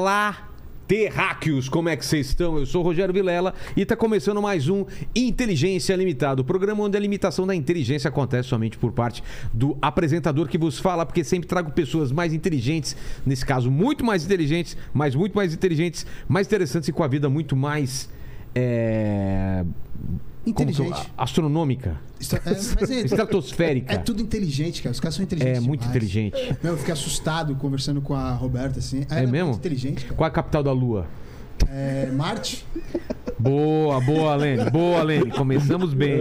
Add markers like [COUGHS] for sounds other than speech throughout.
Olá, terráqueos, como é que vocês estão? Eu sou Rogério Vilela e está começando mais um Inteligência Limitada, o programa onde a limitação da inteligência acontece somente por parte do apresentador que vos fala, porque sempre trago pessoas mais inteligentes, nesse caso muito mais inteligentes, mas muito mais inteligentes, mais interessantes e com a vida muito mais... É... como Inteligente. astronômica. Isso- é, é- [LAUGHS] Estratosférica. É tudo inteligente, cara. Os caras são inteligentes. É muito demais. inteligente. Meu, eu fiquei assustado conversando com a Roberta, assim. Ela É é mesmo? muito inteligente, cara. Qual é a capital da Lua? É, Marte, Boa, boa, Lene. Boa, Lene. Começamos bem.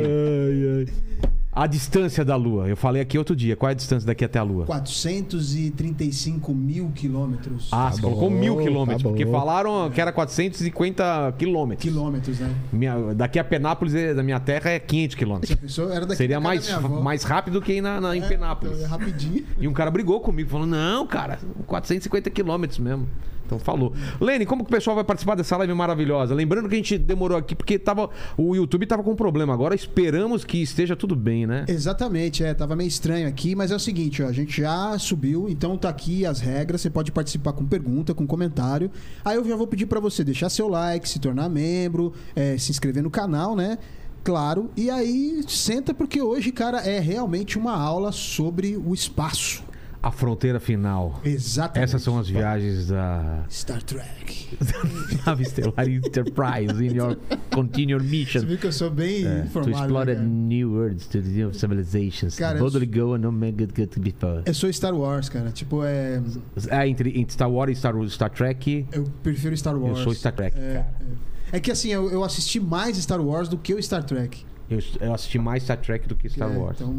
A distância da Lua. Eu falei aqui outro dia. Qual é a distância daqui até a Lua? 435 mil quilômetros. Ah, você Tá colocou bom, mil quilômetros. tá porque bom. falaram que era 450 quilômetros. Quilômetros, né? Minha- daqui a Penápolis, é- da minha terra, é 500 Se quilômetros. a pessoa era daqui Seria mais, mais rápido que ir na, na- em É, Penápolis. então, é rapidinho. E um cara brigou comigo, falou: não, cara, 450 quilômetros mesmo. Então falou. Lene, como que o pessoal vai participar dessa live maravilhosa? Lembrando que a gente demorou aqui porque tava, o YouTube tava com problema. Agora esperamos que esteja tudo bem, né? Exatamente, é. Tava meio estranho aqui, mas é o seguinte, ó. A gente já subiu, então tá aqui as regras. Você pode participar com pergunta, com comentário. Aí eu já vou pedir pra você deixar seu like, se tornar membro, é, se inscrever no canal, né? Claro. E aí, senta porque hoje, cara, é realmente uma aula sobre o espaço. A fronteira final. Exatamente. Essas são as viagens da Star Trek. [LAUGHS] nave estelar Enterprise in your continual Você mission. viu que eu sou bem É, to informado. explore né, a cara? new worlds, to the new civilizations. Cara, eu Boldly go and not make good, good before. Eu sou Star Wars, cara. Tipo, é. Ah, entre, entre Star Wars e Star, Star Trek, Eu prefiro Star eu Wars. sou Star Trek, É, cara. é. É que assim, eu, eu assisti mais Star Wars do que o Star Trek. Eu, eu assisti mais Star Trek do que Star É, Wars. Então,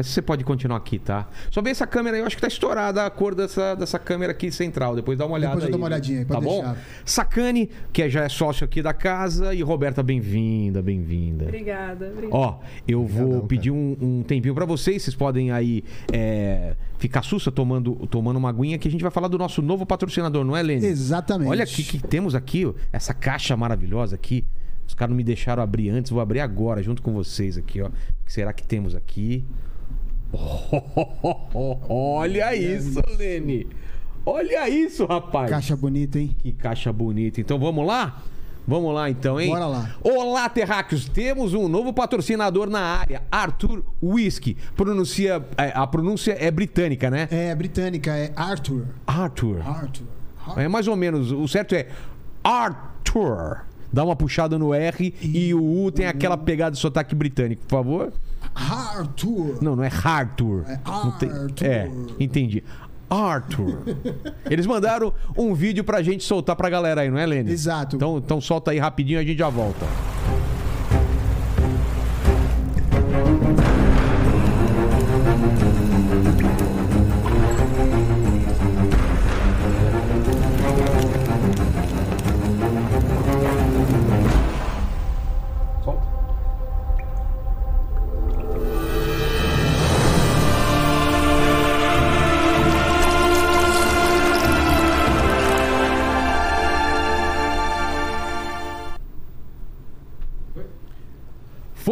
Mas você pode continuar aqui, tá? Só vê essa câmera aí, eu acho que tá estourada a cor dessa, dessa câmera aqui central. Depois dá uma olhada Depois eu dou uma olhadinha aí, tá pode bom? deixar. Sacane, que já é sócio aqui da casa. E Roberta, bem-vinda, bem-vinda. Obrigada, obrigada. Ó, eu vou Obrigadão, pedir um, um tempinho pra vocês. Vocês podem aí é, ficar sussa tomando, tomando uma aguinha que a gente vai falar do nosso novo patrocinador, não é, Lene? exatamente. Olha aqui que temos aqui, ó, essa caixa maravilhosa aqui. Os caras não me deixaram abrir antes, vou abrir agora junto com vocês aqui, ó. O que será que temos aqui? [LAUGHS] olha isso, Lene. Olha isso, rapaz. Caixa bonita, hein? Que caixa bonita. Então vamos lá? Vamos lá então, hein? Bora lá. Olá, terráqueos. Temos um novo patrocinador na área, Arthur Whisky. Pronuncia, é, a pronúncia é britânica, né? É britânica, é Arthur. Arthur. Arthur. É mais ou menos. O certo é Arthur. Dá uma puxada no R e o U tem aquela pegada de sotaque britânico, por favor. Arthur. Não, não é Arthur. É Não tem- Arthur. É, entendi. Arthur. [LAUGHS] Eles mandaram um vídeo pra gente soltar pra galera aí, não é, Lene? Exato. Então, então solta aí rapidinho e a gente já volta.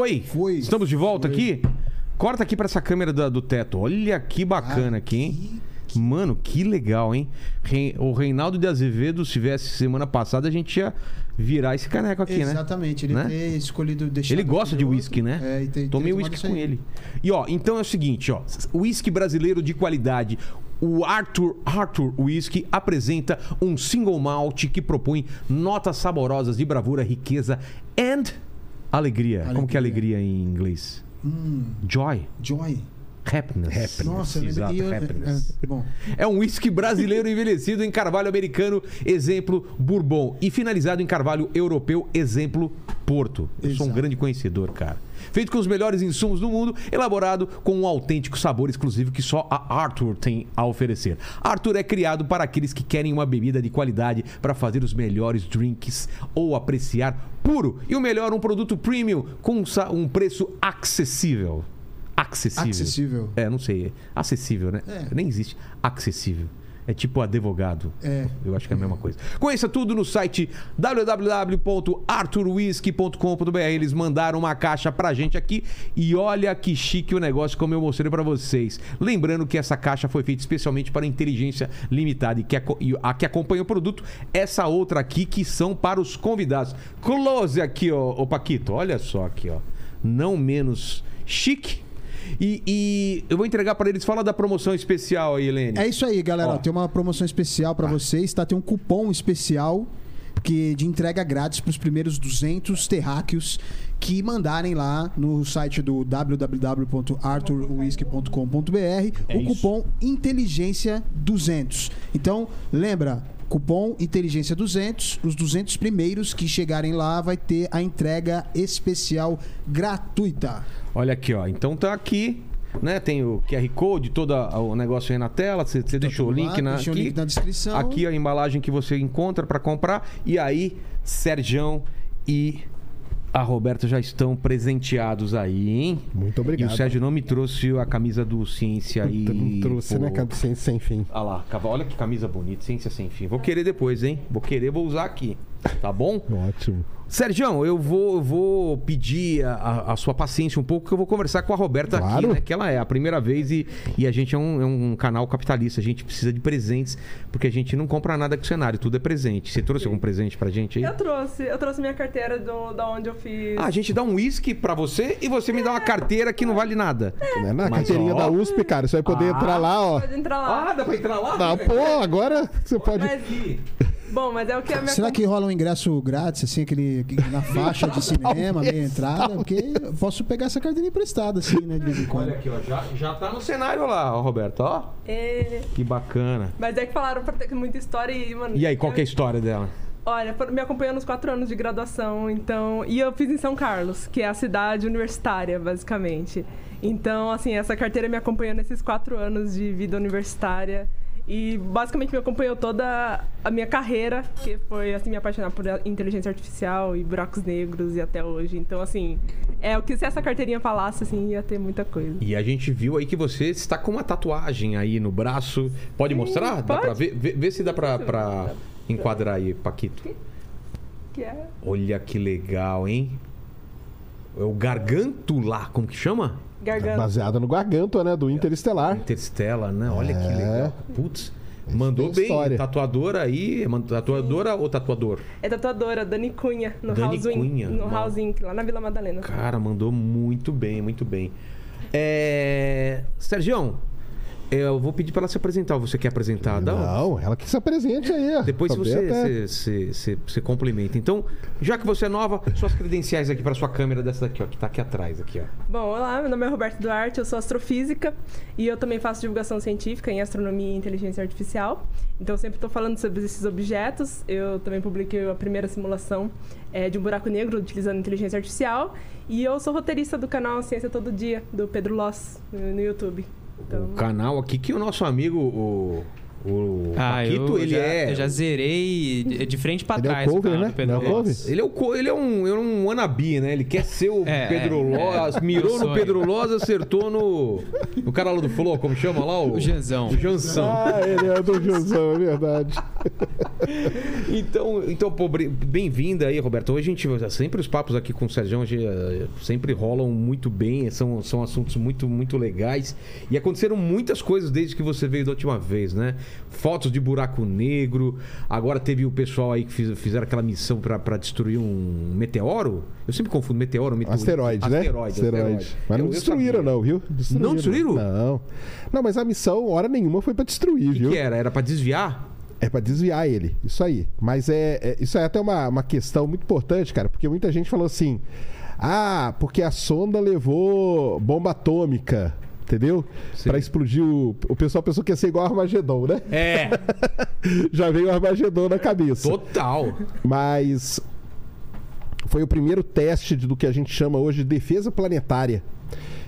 Foi? Foi. Estamos de volta aqui? Corta aqui pra essa câmera da- do teto. Olha que bacana aqui, hein? Mano, que legal, hein? O Reinaldo de Azevedo, se tivesse semana passada, a gente ia virar esse caneco aqui, né? Exatamente, ele Né? escolhido deixar. Ele gosta de whisky, né? É, e ter, Tomei isso com ele. E ó, então é o seguinte, ó, whisky brasileiro de qualidade. O Arthur Arthur Whisky apresenta um single malt que propõe notas saborosas de bravura, riqueza and alegria. Como que é alegria em inglês? Hum, Joy, Joy. happiness. Nossa, eu lembrei. Exato, eu- happiness. é, é, bom, É um whisky brasileiro envelhecido em carvalho americano, exemplo Bourbon, e finalizado em carvalho europeu, exemplo Porto. Eu sou um Exato. grande conhecedor, cara. Feito com os melhores insumos do mundo, elaborado com um autêntico sabor exclusivo que só a Arthur tem a oferecer. Arthur é criado para aqueles que querem uma bebida de qualidade para fazer os melhores drinks ou apreciar puro. E o melhor, um produto premium com um preço acessível. Acessível. acessível. É, não sei. Acessível, né? É. Nem existe. Acessível. É tipo advogado. É. Eu acho que é a mesma coisa. Conheça tudo no site www.arturwhisky.com.br. Eles mandaram uma caixa pra gente aqui e olha que chique o negócio como eu mostrei pra vocês. Lembrando que essa caixa foi feita especialmente para inteligência limitada e que e a que acompanha o produto, essa outra aqui que são para os convidados. Close aqui, ó, ô Paquito. Olha só aqui, ó. Não menos chique. E, e eu vou entregar para eles. Fala da promoção especial aí, Helene. É isso aí, galera. Ó. Tem uma promoção especial pra vocês, tá? Tem um cupom especial que de entrega grátis pros primeiros 200 terráqueos que mandarem lá no site do www.arthurwhisky.com.br É o isso. cupom Inteligência 200. Então, lembra, cupom Inteligência 200, os 200 primeiros que chegarem lá vai ter a entrega especial gratuita. Olha aqui, ó. Então tá aqui, né? Tem o QR Code, todo o negócio aí na tela. Você, você deixou o link lá, na, deixei o aqui, link na descrição. Aqui a embalagem que você encontra para comprar. E aí, Serjão e a Roberta já estão presenteados aí, hein? Muito E obrigado. o Sérgio não me trouxe a camisa do Ciência aí. Não trouxe, pô. né, cara? Sem, sem fim. Olha lá, olha que camisa bonita, Ciência Sem Fim. Vou querer depois, hein? Vou querer, vou usar aqui. Tá bom? Ótimo. Sérgio, eu vou, eu vou pedir a, a- sua paciência um pouco, que eu vou conversar com a Roberta aqui, Claro. né? Que ela é a primeira vez e, e a gente é um, é um canal capitalista. A gente precisa de presentes, porque a gente não compra nada com o cenário, tudo é presente. Você trouxe algum presente pra gente aí? Eu trouxe, eu trouxe minha carteira do, da onde eu fiz. Ah, a gente dá um uísque pra você e você me dá uma carteira que não vale nada. Né? Na Mas, carteirinha ó. da USP, cara, você vai poder Ah. entrar lá, ó. Pode entrar lá. Ah, dá pra entrar lá? Ah, pô, agora você pode. Mas, bom, mas é o que a minha Será que rola um ingresso grátis, assim, aquele na faixa de [LAUGHS] cinema, meia entrada? Porque eu posso pegar essa carteira emprestada, assim, né, de vez em quando. Olha aqui, ó. Já, já tá no cenário lá, ó, Roberto, ó. É, Que bacana. Mas é que falaram pra ter muita história e, mano. E aí, qual que é a eu- história dela? Olha, me acompanhou nos quatro anos de graduação, então. E eu fiz em São Carlos, que é a cidade universitária, basicamente. Então, assim, essa carteira me acompanhou nesses quatro anos de vida universitária. E basicamente me acompanhou toda a minha carreira, que foi assim, me apaixonar por inteligência artificial e buracos negros e até hoje. Então, assim, é o que se essa carteirinha falasse, assim, ia ter muita coisa. E a gente viu aí que você está com uma tatuagem aí no braço. Pode mostrar? Dá pode. pra ver? Vê, vê se dá pra, pra enquadrar aí, Paquito. Que é. Olha que legal, hein? É o garganto lá, como que chama? Garganta. Baseada no Gargantua, né? Do Interestelar. Interstella, né? Olha que É. legal. Putz, mandou bem. história. Tatuadora aí. Tatuadora ou tatuador? É tatuadora, Dani Cunha, no Dani House Cunha, no. House Inc, lá na Vila Madalena. Cara, mandou muito bem, muito bem. É... Sergião, eu vou pedir pra ela se apresentar. Você quer apresentar? Dá um- Não, ela que se apresente aí. Depois Pra você, até- você, você, você- você complementa. Então, já que você é nova, suas credenciais aqui para sua câmera dessa daqui, ó, que tá aqui atrás, aqui, ó. Bom, olá, meu nome é Roberto Duarte, eu sou astrofísica e eu também faço divulgação científica em astronomia e inteligência artificial. Então, eu sempre estou falando sobre esses objetos. Eu também publiquei a primeira simulação eh, de um buraco negro utilizando inteligência artificial. E eu sou roteirista do canal Ciência Todo Dia, do Pedro Loss, no YouTube. Então, O canal aqui que o nosso amigo, o, o Ah, Paquito, eu, ele já, é. eu já zerei de de frente pra Ele é o trás. cover, né? Pedro Ele é o? Ele é, o, co- ele é um, é um wannabe, né? Ele quer ser o É, Pedro é, Loz, é. mirou Meu no. Pedro Loz, acertou no. No cara lá do Flow, como chama lá? O, O Janzão. O Janzão. Ah, ele é do Josão, é verdade. [LAUGHS] Então, então bem-vinda aí, Roberto. Hoje a gente. Sempre os papos aqui com o Sérgio hoje, eh, sempre rolam muito bem, são, são assuntos muito, muito legais. E aconteceram muitas coisas desde que você veio da última vez, né? Fotos de buraco negro. Agora teve o pessoal aí que fiz- fizeram aquela missão pra destruir um meteoro. Eu sempre confundo meteoro, meteoro. Asteroide, né? Asteroide, asteroide. Mas não Eu- eu destruíram, não, viu? Não destruíram? Não. Não, mas a missão, hora nenhuma, foi pra destruir, O que, viu? que era? Era pra desviar? É pra desviar ele, isso aí. Mas é, é- isso é até uma, uma questão muito importante, cara, porque muita gente falou assim: ah, porque a sonda levou bomba atômica, entendeu? Pra explodir o. O pessoal pensou que ia ser igual o Armagedon, né? É, [LAUGHS] Já veio o Armagedon na cabeça. total. Mas foi o primeiro teste do que a gente chama hoje de defesa planetária.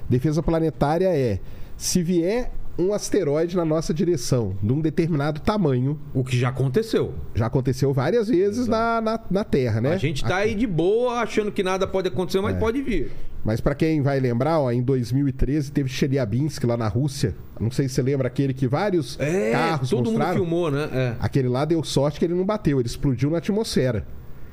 Defesa planetária é se vier um asteroide na nossa direção, de um determinado tamanho. O que já aconteceu. Já aconteceu várias vezes na, na, na Terra, né? A gente tá aí de boa, achando que nada pode acontecer, É. mas pode vir. Mas pra quem vai lembrar, ó, em 2013 teve Chelyabinsk lá na Rússia. Não sei se você lembra aquele que vários É, carros todo mostraram. mundo filmou, né? É. Aquele lá deu sorte que ele não bateu, ele explodiu na atmosfera.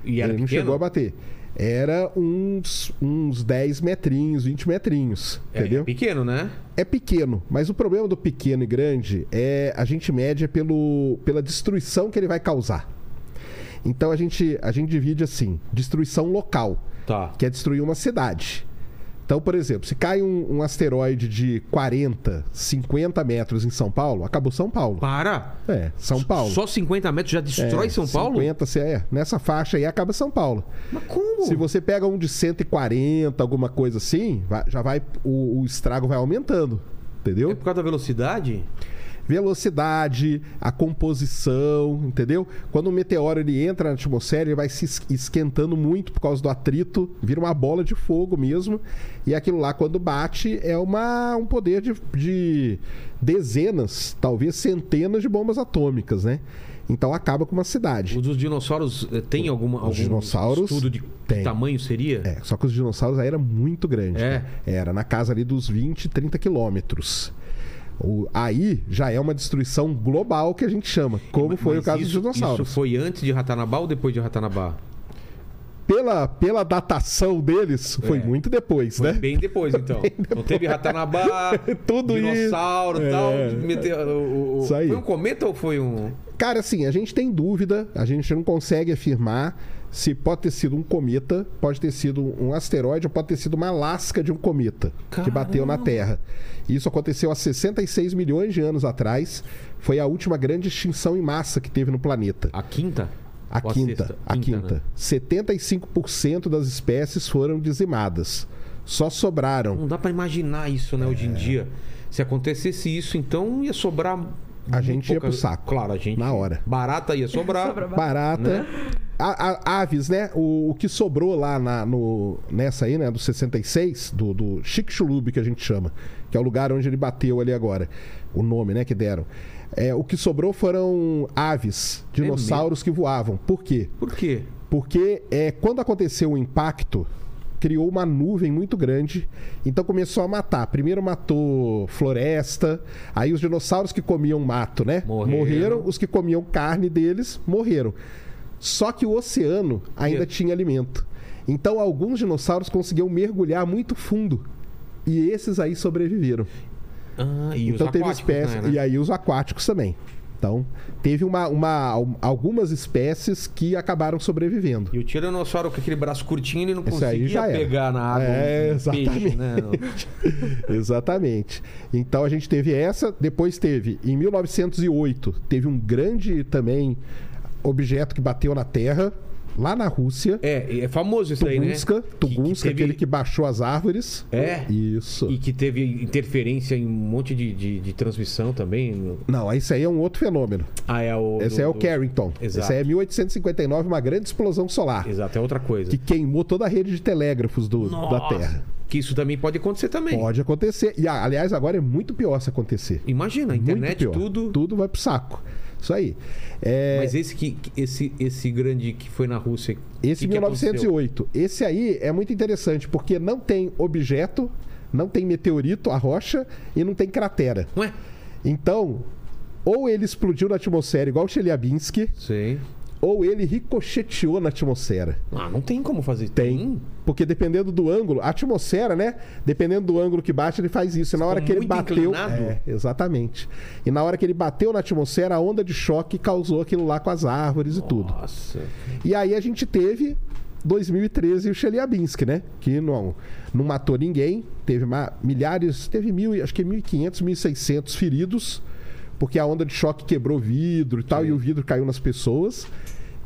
E ele não pequeno? chegou a bater. Era uns, uns 10 metrinhos, 20 metrinhos, É, entendeu? É pequeno, né? É pequeno, mas o problema do pequeno e grande é a gente mede pelo, pela destruição que ele vai causar. Então a gente, a gente divide assim: destruição local, Tá. que é destruir uma cidade. Então, por exemplo, se cai um, um asteroide de 40, 50 metros em São Paulo, acabou São Paulo. Para! É, São Paulo. Só 50 metros já destrói É, São Paulo? 50, se é, nessa faixa aí acaba São Paulo. Mas como? Se você pega um de 140, alguma coisa assim, já vai o, o estrago vai aumentando, entendeu? É por causa da velocidade? Velocidade, a composição, entendeu? Quando o meteoro ele entra na atmosfera, ele vai se es- esquentando muito por causa do atrito, vira uma bola de fogo mesmo. E aquilo lá, quando bate, é uma, um poder de, de dezenas, talvez centenas de bombas atômicas, né? Então acaba com uma cidade. O dos dinossauros eh, tem alguma, algum dinossauros estudo de tem. tamanho seria? É, só que os dinossauros aí era muito grande. É. né? Era na casa ali dos 20, 30 quilômetros. O- aí já é uma destruição global que a gente chama, como Mas foi o caso isso, dos dinossauros. Isso foi antes de Ratanabá ou depois de Ratanabá? Pela, pela datação deles, foi É. muito depois, Foi né? bem depois, então. Não teve Ratanabá, [LAUGHS] Tudo isso. dinossauro e É. tal. o- o- Isso aí. Foi um cometa ou foi um. Cara, assim, a gente tem dúvida, a gente não consegue afirmar se pode ter sido um cometa, pode ter sido um asteroide ou pode ter sido uma lasca de um cometa que bateu na Terra. Isso aconteceu há 66 milhões de anos atrás. Foi a última grande extinção em massa que teve no planeta. A quinta? A Ou quinta, sexta? a quinta. né? 75% das espécies foram dizimadas. Só sobraram. Não dá pra imaginar isso, né, hoje É. em dia. Se acontecesse isso, então ia sobrar. A gente ia pouca- pro saco. Claro, a gente. Na hora. Barata ia sobrar. [LAUGHS] Sobra Barata. Né? A- a- aves, né? O, o que sobrou lá na, no, nessa aí, né? Do 66, do, do Chicxulub, que a gente chama. Que é o lugar onde ele bateu ali agora. O nome, né? Que deram. É, o que sobrou foram aves, dinossauros que voavam. Por quê? Por quê? Porque é, quando aconteceu o impacto, criou uma nuvem muito grande, então começou a matar. Primeiro matou floresta, aí os dinossauros que comiam mato, né? Morreram. os que comiam carne deles morreram. Só que o oceano ainda tinha alimento. Então alguns dinossauros conseguiam mergulhar muito fundo. E esses aí sobreviveram. Ah, e então os teve aquáticos, espécies. né, né? E aí os aquáticos também. Então, teve uma, uma, algumas espécies que acabaram sobrevivendo. E o tiranossauro com aquele braço curtinho, ele não Esse conseguia pegar na água É, um peixe, exatamente. né? [LAUGHS] Exatamente. Então a gente teve essa, depois teve, em 1908, teve um grande também objeto que bateu na Terra, lá na Rússia. É, é famoso isso aí, né? Que- que Tunguska, teve- aquele que baixou as árvores. É. Isso. E que teve interferência em um monte de, de, de transmissão também. no- Não, esse aí é um outro fenômeno. Ah, é o. Esse do- é o do- Carrington. Exato. Esse aí é 1859, uma grande explosão solar. Exato, é outra coisa. Que queimou toda a rede de telégrafos do, da Nossa, Terra. Que isso também pode acontecer também. Pode acontecer. E, aliás, agora é muito pior se acontecer. Imagina, a internet, tudo. Tudo vai pro saco. Isso aí. É, Mas esse, que, que- esse, esse grande que foi na Rússia. esse que que aconteceu? 1908. Esse aí é muito interessante, porque não tem objeto, não tem meteorito, a rocha, e não tem cratera. Ué? Então, ou ele explodiu na atmosfera igual o Chelyabinsk, Sei. Ou ele ricocheteou na atmosfera. Ah, não tem como fazer. Tem. Porque dependendo do ângulo, a atmosfera, né? Dependendo do ângulo que bate, ele faz isso. E na hora que ele bateu. É, exatamente. E na hora que ele bateu na atmosfera, a onda de choque causou aquilo lá com as árvores e tudo. Nossa. E aí a gente teve 2013 o Chelyabinsk, né? Que não, não matou ninguém, teve milhares, teve mil, acho que 1.500, 1.600 feridos, porque a onda de choque quebrou vidro e tal, e o vidro caiu nas pessoas.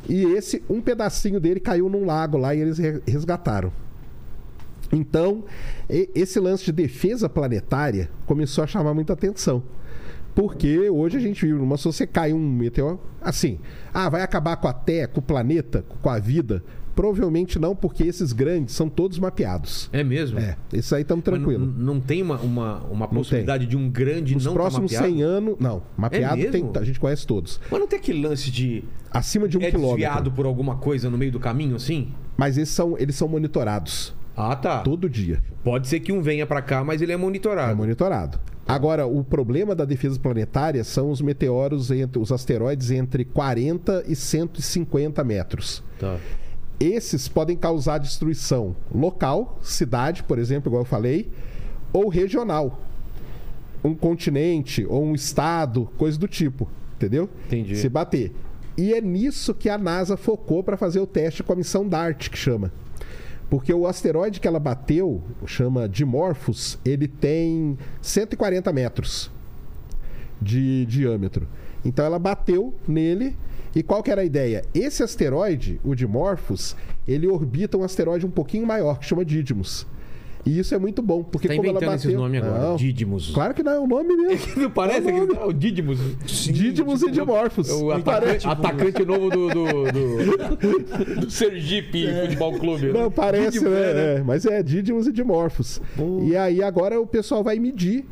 E esse, um pedacinho dele caiu num lago lá e eles re- resgataram. Então, esse lance de defesa planetária começou a chamar muita atenção. Porque hoje a gente vive numa se você cai um meteoro, assim, ah, vai acabar com a Terra, com o planeta, com a vida. Provavelmente não, porque esses grandes são todos mapeados. É mesmo? É, esses aí estamos não- tranquilo. Não, tem uma, uma, uma possibilidade de um grande Nos não tá próximos mapeado? 100 anos, não. Mapeado mesmo? tem, a gente conhece todos. Mas não tem aquele lance de Acima de um é quilômetro. desviado por alguma coisa no meio do caminho, assim? Mas esses são, eles são monitorados Ah, tá. todo dia. Pode ser que um venha pra cá, mas ele é monitorado. É monitorado. Agora, o problema da defesa planetária são os meteoros, entre, os asteroides entre 40 e 150 metros. Tá. Esses podem causar destruição local, cidade, por exemplo, igual eu falei, ou regional. Um continente ou um estado, coisa do tipo. Entendeu? Entendi. Se bater. E é nisso que a NASA focou para fazer o teste com a missão DART, que chama. Porque o asteroide que ela bateu, chama Dimorphos, ele tem 140 metros de diâmetro. Então ela bateu nele. E qual que era a ideia? Esse asteroide, o Dimorphos, ele orbita um asteroide um pouquinho maior, que chama Didymos. E isso é muito bom, porque Tá como ela bateu... esses nomes agora. Não. Claro que não é o nome mesmo. [LAUGHS] Não parece É o nome. que o Didymos. Didymos e Dimorphos. O atacante, atacante novo do, do, do, do [LAUGHS] Sergipe Futebol Clube. É. Não, parece, né? É, mas é Didymos e Dimorphos. E aí agora o pessoal vai medir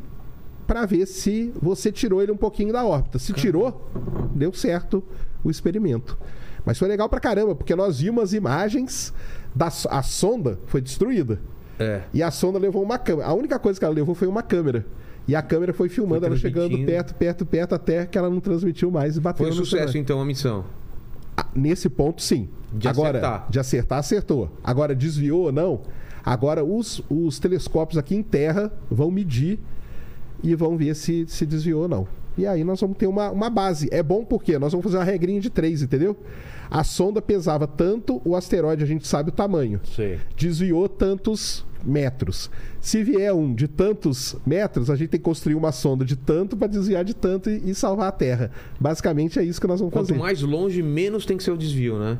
para ver se você tirou ele um pouquinho da órbita. Se tirou, deu certo o experimento. Mas foi legal pra caramba, porque nós vimos as imagens da a sonda foi destruída. É. E a sonda levou uma câmera. A única coisa que ela levou foi uma câmera. E a câmera foi filmando Foi ela chegando perto, perto, perto, até que ela não transmitiu mais e bateu Foi um no sucesso, asteroide. então, a missão. Ah, Nesse ponto, sim. De Agora, acertar. de acertar, acertou. Agora, desviou ou não? Agora, os, os telescópios aqui em terra vão medir e vão ver se, se desviou ou não. E aí nós vamos ter uma, uma base. É bom porque nós vamos fazer uma regrinha de três, entendeu? A sonda pesava tanto, o asteroide a gente sabe o tamanho. Sei. Desviou tantos metros. Se vier um de tantos metros, a gente tem que construir uma sonda de tanto para desviar de tanto e, e salvar a Terra. Basicamente é isso que nós vamos Quanto fazer. mais longe, menos tem que ser o desvio, né?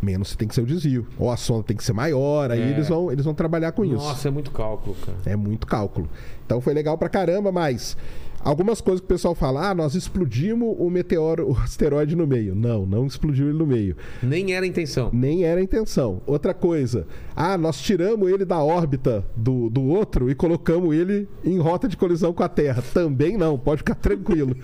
menos tem que ser o desvio. Ou a sonda tem que ser maior, aí É. eles, vão, eles vão trabalhar com isso. Nossa, é muito cálculo, cara. É muito cálculo. Então foi legal pra caramba, mas algumas coisas que o pessoal fala, ah, nós explodimos o meteoro, o asteroide no meio. Não, não explodiu ele no meio. Nem era a intenção. Nem era a intenção. Outra coisa, ah, nós tiramos ele da órbita do, do outro e colocamos ele em rota de colisão com a Terra. Também não, pode ficar tranquilo.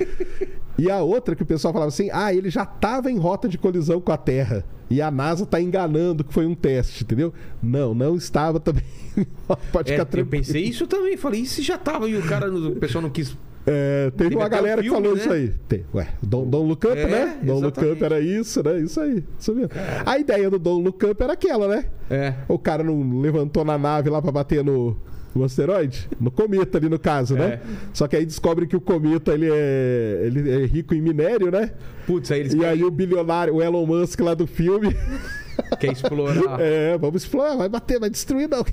e a outra que o pessoal falava assim, ah, ele já estava em rota de colisão com a Terra. E a NASA tá enganando que foi um teste, entendeu? Não, não estava também. [LAUGHS] pode É, ficar eu tranquilo. pensei isso também. Falei, e se já tava e o cara, o pessoal não quis. É, teve, Teve uma galera um que filme, falou né? isso aí. Tem. Ué, Don't, Don't Look Up, É, né? Don't Look. Up era isso, né? Isso aí. Isso mesmo. A ideia do Don't Look Up era aquela, né? É. O cara não levantou na nave lá pra bater no, no asteroide? No cometa ali no caso, né? É. Só que aí descobre que o cometa ele é, ele é rico em minério, né? Putz, aí eles E aí o bilionário, o Elon Musk lá do filme, [LAUGHS] [LAUGHS] querem explorar. é, vamos explorar, vai bater, vai destruir não.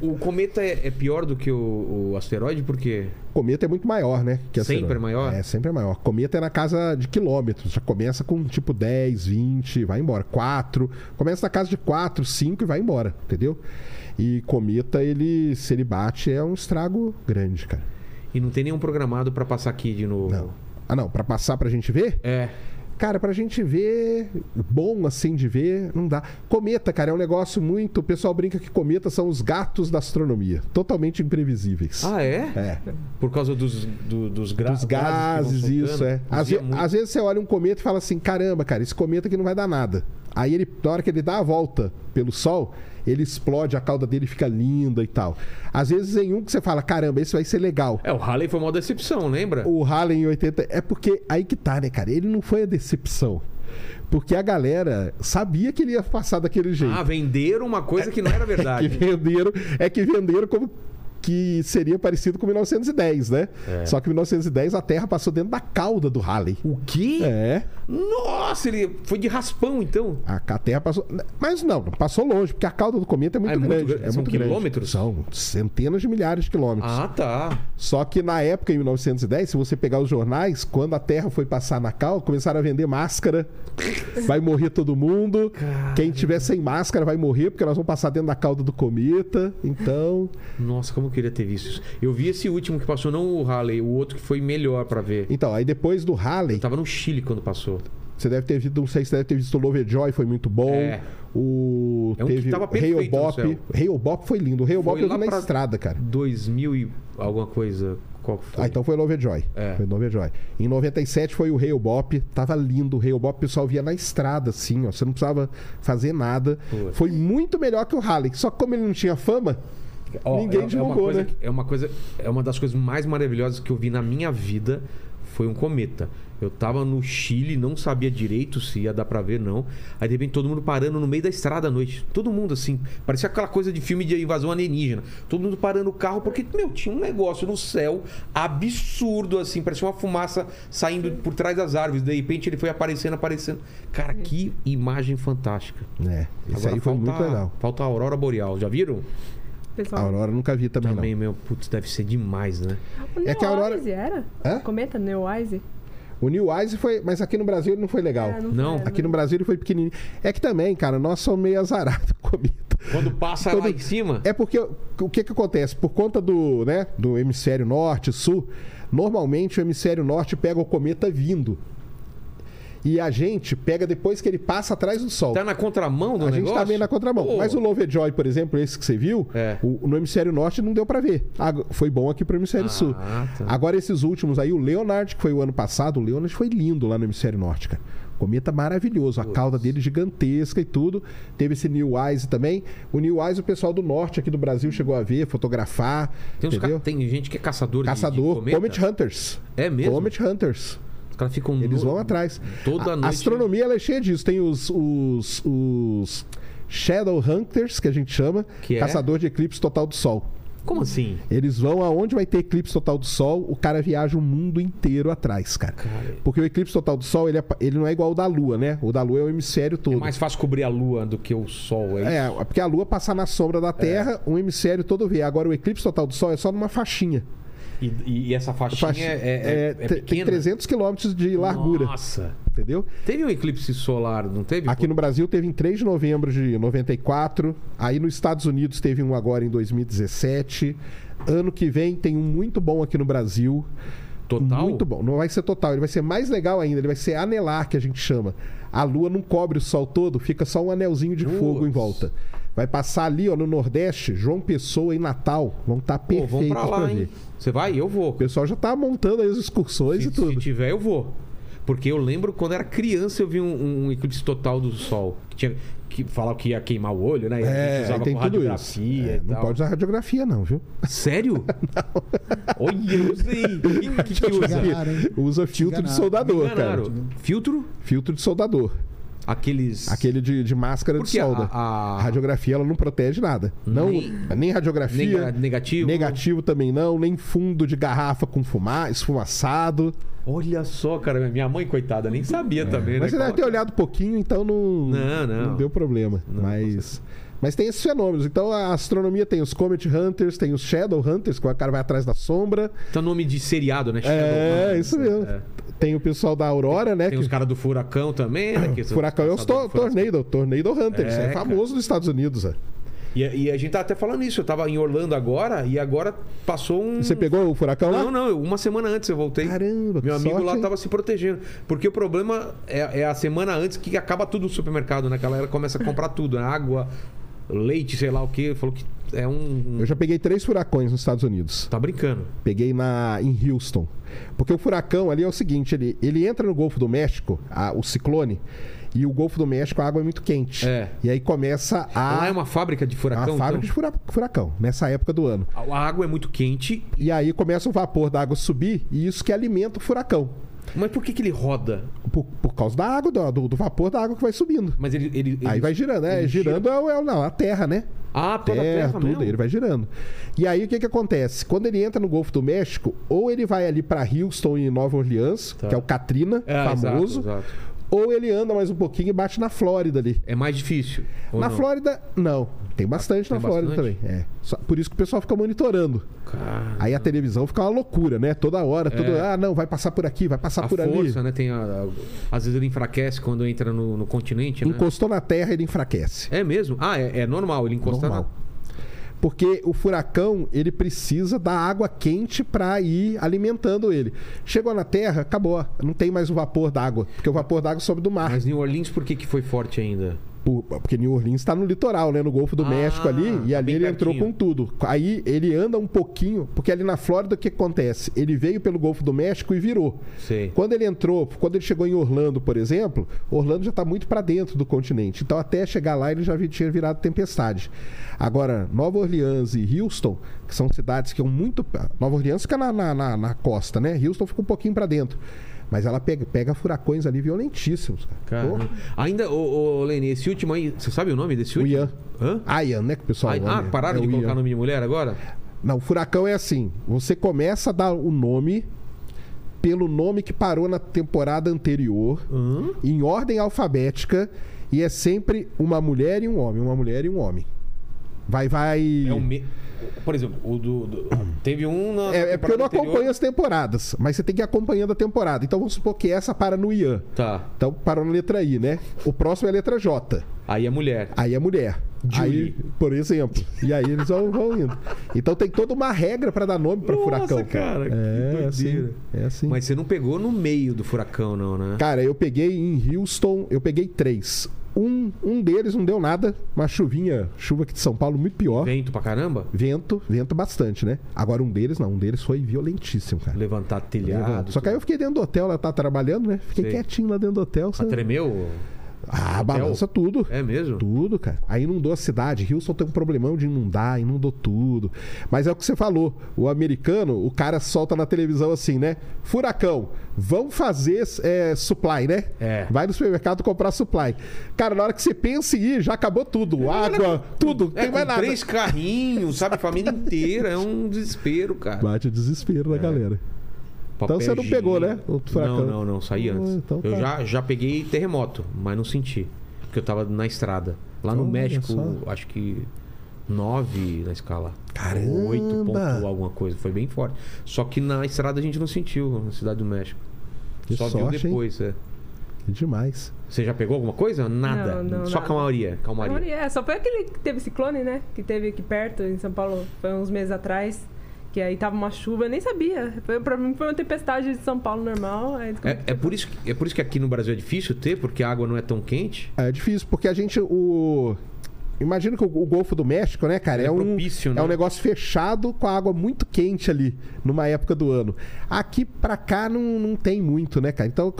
O, o cometa é, é pior do que o, o asteroide, porque. Cometa é muito maior, né? que Sempre é maior? É, sempre é maior. Cometa é na casa de quilômetros. Já começa com tipo 10, 20, vai embora. 4. Começa na casa de 4, 5 e vai embora, entendeu? E cometa, ele, se ele bate, é um estrago grande, cara. E não tem nenhum programado pra passar aqui de novo. Não. Ah, não, pra passar pra gente ver? É. Cara, pra gente ver, bom assim de ver, não dá. Cometa, cara, é um negócio muito. O pessoal brinca que cometas são os gatos da astronomia. Totalmente imprevisíveis. Ah, é? É. Por causa dos, do- dos, gra Dos gases, isso, é. Às, ve- às vezes você olha um cometa e fala assim: caramba, cara, esse cometa aqui não vai dar nada. Aí ele, na hora que ele dá a volta pelo Sol, ele explode, a cauda dele fica linda e tal. Às vezes em um que você fala: caramba, esse vai ser legal. É, o Halley foi uma decepção, lembra? O Halley em 80. É porque aí que tá, né, cara? Ele não foi a decepção. Porque a galera sabia que ele ia passar daquele jeito. Ah, venderam uma coisa que não era [LAUGHS] É que verdade. venderam, é que venderam como que seria parecido com 1910, né? É. Só que em 1910 a Terra passou dentro da cauda do Halley. O quê? É, Nossa, ele foi de raspão, então. a, a Terra passou. Mas não, passou longe, porque a cauda do cometa é muito Ah, é grande. grande. é São muito grande. quilômetros? São centenas de milhares de quilômetros. Ah, tá. Só que na época, em 1910, se você pegar os jornais, quando a Terra foi passar na cauda, começaram a vender máscara. [LAUGHS] Vai morrer todo mundo. Quem tiver sem máscara vai morrer, porque nós vamos passar dentro da cauda do cometa. Então. Nossa, como queria ter visto isso. Eu vi esse último que passou, não o Halley, o outro que foi melhor pra ver. Então, aí depois do Halley. Eu tava no Chile quando passou. Você deve ter visto, não sei se você deve ter visto o Lovejoy, foi muito bom. É. O É um teve no Bop. Hail Bop foi lindo. O Hail Bop eu vi na estrada, cara. 2000 e alguma coisa. Qual foi? Ah, então foi Lovejoy. É. Foi Lovejoy. Em 97 foi o Hail Bop. Tava lindo. O Hail Bop o pessoal via na estrada, assim, ó. Você não precisava fazer nada. Putz. Foi muito melhor que o Harley. Só que como ele não tinha fama, Ó, ninguém é, é uma divulgou, coisa né? É uma coisa, é uma das coisas mais maravilhosas que eu vi na minha vida foi um cometa. Eu tava no Chile, não sabia direito se ia dar pra ver não. Aí de repente todo mundo parando no meio da estrada à noite. Todo mundo assim, parecia aquela coisa de filme de invasão alienígena. Todo mundo parando o carro porque meu, tinha um negócio no céu absurdo assim, parecia uma fumaça saindo por trás das árvores. De repente ele foi aparecendo, aparecendo. Cara, que imagem fantástica. É, Agora aí foi falta- muito legal. Falta a aurora boreal, já viram? A Pessoal, Aurora nunca vi também, Também, meu, putz, deve ser demais, né? o É que a Aurora- era? Hã? Cometa Neowise? não. O New Eyes foi... Mas aqui no Brasil ele não foi legal. É, Não? foi, Aqui no Brasil ele foi pequenininho. É que também, cara, nós somos meio azarados com cometa. Quando passa Todo- lá em cima. É porque o que que acontece? Por conta do, né, do hemisfério norte, sul, normalmente o hemisfério norte pega o cometa vindo. E a gente pega depois que ele passa atrás do sol. Tá na contramão do a gente negócio? tá meio na contramão. Pô, Mas o Lovejoy, por exemplo, esse que você viu, É. o- no hemisfério norte não deu pra ver. Ag- Foi bom aqui pro hemisfério Ah, sul. tá. Agora esses últimos aí, o Leonard, que foi o ano passado, o Leonard foi lindo lá no hemisfério norte, cara. Cometa maravilhoso, a cauda dele gigantesca e tudo. Teve esse New Wise também. O New Wise, o pessoal do norte aqui do Brasil chegou a ver, fotografar. Tem, ca- tem gente que é caçador, de- Caçador, de, cometa. Comet Hunters. É mesmo? Comet Hunters. Caras ficam Eles vão atrás. Toda a noite. a astronomia ela é cheia disso. Tem os, os, os Shadow Hunters, que a gente chama, Que é? caçador de eclipse total do Sol. Como assim? Eles vão aonde vai ter eclipse total do Sol, o cara viaja o mundo inteiro atrás, cara. Cara, Porque o eclipse total do Sol, ele, é ele não é igual ao da Lua, né? O da Lua é o hemisfério todo. é mais fácil cobrir a lua do que o sol, é isso? É, porque a Lua passar na sombra da Terra, um hemisfério todo vê. Agora, o eclipse total do Sol é só numa faixinha. E, e essa faixinha Faixinha- é, é, é te- tem pequena? 300 quilômetros de largura, Nossa. entendeu? Teve um eclipse solar, não teve? Aqui no Brasil teve em 3 de novembro de 94. Aí nos Estados Unidos teve um agora em 2017. Ano que vem tem um muito bom aqui no Brasil. Total? Muito bom. Não vai ser total, ele vai ser mais legal ainda. Ele vai ser anelar, que a gente chama. A lua não cobre o sol todo, fica só um anelzinho de fogo em volta. Vai passar ali, ó, no Nordeste, João Pessoa e Natal. Vão estar Pô, perfeitos vamos pra lá, ver. Você vai? Eu vou. O pessoal já tá montando aí as excursões Se, e tudo. se tiver, eu vou. Porque eu lembro quando era criança eu vi um, um eclipse total do sol. Que, tinha, que falava que ia queimar o olho, né? E É, usava tem com tudo isso. radiografia É, não pode usar radiografia, não, viu? Sério? [LAUGHS] Olha, eu não sei. [LAUGHS] Que, que, usa? enganaram? Usa filtro de soldador, cara. Filtro? Filtro de soldador. Aqueles. Aquele de, de máscara de Porque a- solda. a- A radiografia ela não protege nada. Não, Nem- nem, radiografia. Nega- negativo? Negativo também não, nem fundo de garrafa com fumar, esfumaçado. Olha só, cara. Minha mãe, coitada, nem sabia também, É. Mas né? você deve ter olhado um pouquinho, então não, Não, não. deu problema. Não, mas, mas tem esses fenômenos. Então a astronomia tem os Comet Hunters, tem os Shadow Hunters, que o cara vai atrás da sombra. Tá nome de seriado, né? É, Shadow isso mesmo. É. Tem o pessoal da Aurora, né? Tem que- os caras do Furacão também, né? que Furacão é os caçadores to. Tornado, Tornado Hunters. É, É, famoso nos Estados Unidos. é. E, e a gente tá até falando isso. Eu tava em Orlando agora e agora passou um. Você pegou o furacão lá? Não, não, uma semana antes eu voltei. Caramba, Meu amigo sorte, lá hein? tava se protegendo. Porque o problema é, é a semana antes que acaba tudo no supermercado, né? Que a galera começa a comprar tudo, né? água, leite, sei lá o quê. Falou que é um. Eu já peguei três furacões nos Estados Unidos. Tá brincando. Peguei na, em Houston. Porque o furacão ali é o seguinte: ele, ele entra no Golfo do México, a- o ciclone, e o Golfo do México a água é muito quente. É. E aí começa a. Lá é uma fábrica de é uma furacão. fábrica então? de fura- furacão, nessa época do ano. A água é muito quente. E aí começa o vapor da água subir, e isso que alimenta o furacão. Mas por que, que ele roda? Por, por causa da água, do, do- vapor da água que vai subindo. Mas ele. ele, Aí ele- vai girando, é, ele girando é, o- é o- não, a terra, né? Ah, toda a terra, terra tudo, mesmo? ele vai girando. E aí o que que acontece? Quando ele entra no Golfo do México, ou ele vai ali para Houston e Nova Orleans, Tá. que é o Katrina, É, famoso, exato, exato. Ou ele anda mais um pouquinho e bate na Flórida ali. É mais difícil. na não? Flórida, não. Tem bastante Tem na Flórida bastante? também. É. Só- por isso que o pessoal fica monitorando. Cara, Aí a televisão fica uma loucura, né? Toda hora, tudo, É. ah, não, vai passar por aqui, vai passar a por força, ali. né? Tem a, a- às vezes ele enfraquece quando entra no, no continente, né? Encostou na terra, ele enfraquece. É mesmo? Ah, é, é normal, ele encosta Normal. na... Porque o furacão, ele precisa da água quente para ir alimentando ele. Chegou na Terra, acabou. Não tem mais o vapor d'água, porque o vapor d'água sobe do mar. Mas New Orleans, por que, que foi forte ainda? Por- Porque New Orleans está no litoral, né? No Golfo do Ah, México ali. E tá ali ele entrou pertinho. com tudo. Aí ele anda um pouquinho, porque ali na Flórida o que acontece? Ele veio pelo Golfo do México e virou. Sei. Quando ele entrou, quando ele chegou em Orlando, por exemplo, Orlando já está muito para dentro do continente. Então até chegar lá ele já tinha virado tempestade. Agora, Nova Orleans e Houston, que são cidades que são muito. Nova Orleans fica na, na, na- na costa, né? Houston fica um pouquinho para dentro. Mas ela pega, pega furacões ali violentíssimos. Cara. Ainda, ô, ô Lene, esse último aí, você sabe o nome desse O último? Ian. Hã? Ian, né? Que o pessoal Ah, ah, pararam É de o colocar Ian. nome de mulher agora? Não, o furacão é assim. Você começa a dar o nome pelo nome que parou na temporada anterior, Hã? em ordem alfabética, e é sempre uma mulher e um homem, uma mulher e um homem. Vai, vai. É o me... Por exemplo, o do. do- [COUGHS] Teve um na. É, é porque eu não anterior. acompanho as temporadas, mas você tem que ir acompanhando a temporada. Então vamos supor que essa para no Ian. Tá. Então parou na letra I, né? O próximo é a letra J. Aí é mulher. Aí é mulher. Julie. Aí, por exemplo. E aí eles vão, vão indo. Então tem toda uma regra para dar nome para Nossa, furacão. cara, que é assim. doideira. É assim. Mas você não pegou no meio do furacão, não, né? Cara, eu peguei em Houston, eu peguei três. Um, um deles não deu nada, uma chuvinha, chuva aqui de São Paulo muito pior. Vento pra caramba? Vento, vento bastante, né? Agora um deles não, um deles foi violentíssimo, cara. Levantar telhado. Só que aí eu fiquei dentro do hotel, ela tá trabalhando, né? Fiquei Sei. quietinho lá dentro do hotel. Ah, sabe? tremeu? Ah, balança tudo. É mesmo? Tudo, cara. Aí inundou a cidade. Houston tem um problemão de inundar, inundou tudo. Mas é o que você falou. O americano, o cara solta na televisão assim, né? Furacão, vão fazer é, supply, né? É. Vai no supermercado comprar supply. Cara, na hora que você pensa em ir, já acabou tudo. Água, tudo. Não É, tem mais nada. três carrinhos, sabe? Família inteira. É um desespero, cara. Bate o desespero É. da galera. Papel Então você não pegou, né, o furacão? Não, não, não. Saí Ah, antes. então Eu tá. já, já peguei terremoto, mas não senti. Porque eu tava na estrada. Lá no Olha México, acho que 9 na escala. Caramba! 8 ponto alguma coisa. Foi bem forte. Só que na estrada a gente não sentiu, na cidade do México. Que Só viu sorte, hein? depois, é. Que demais. Você já pegou alguma coisa? Nada. Não, não, Só nada. calmaria. Calmaria. Calmaria, É, só foi aquele que teve ciclone, né? Que teve aqui perto, em São Paulo, foi uns meses atrás. Que aí tava uma chuva, eu nem sabia. Foi, pra mim foi uma tempestade de São Paulo normal. aí É, é, por isso, que- é por isso que aqui no Brasil é difícil ter, porque a água não é tão quente. É difícil, porque a gente. O... Imagina que o, o Golfo do México, né, cara? É É, um, propício, é né? um negócio fechado com a água muito quente ali, numa época do ano. Aqui pra cá não, não tem muito, né, cara? Então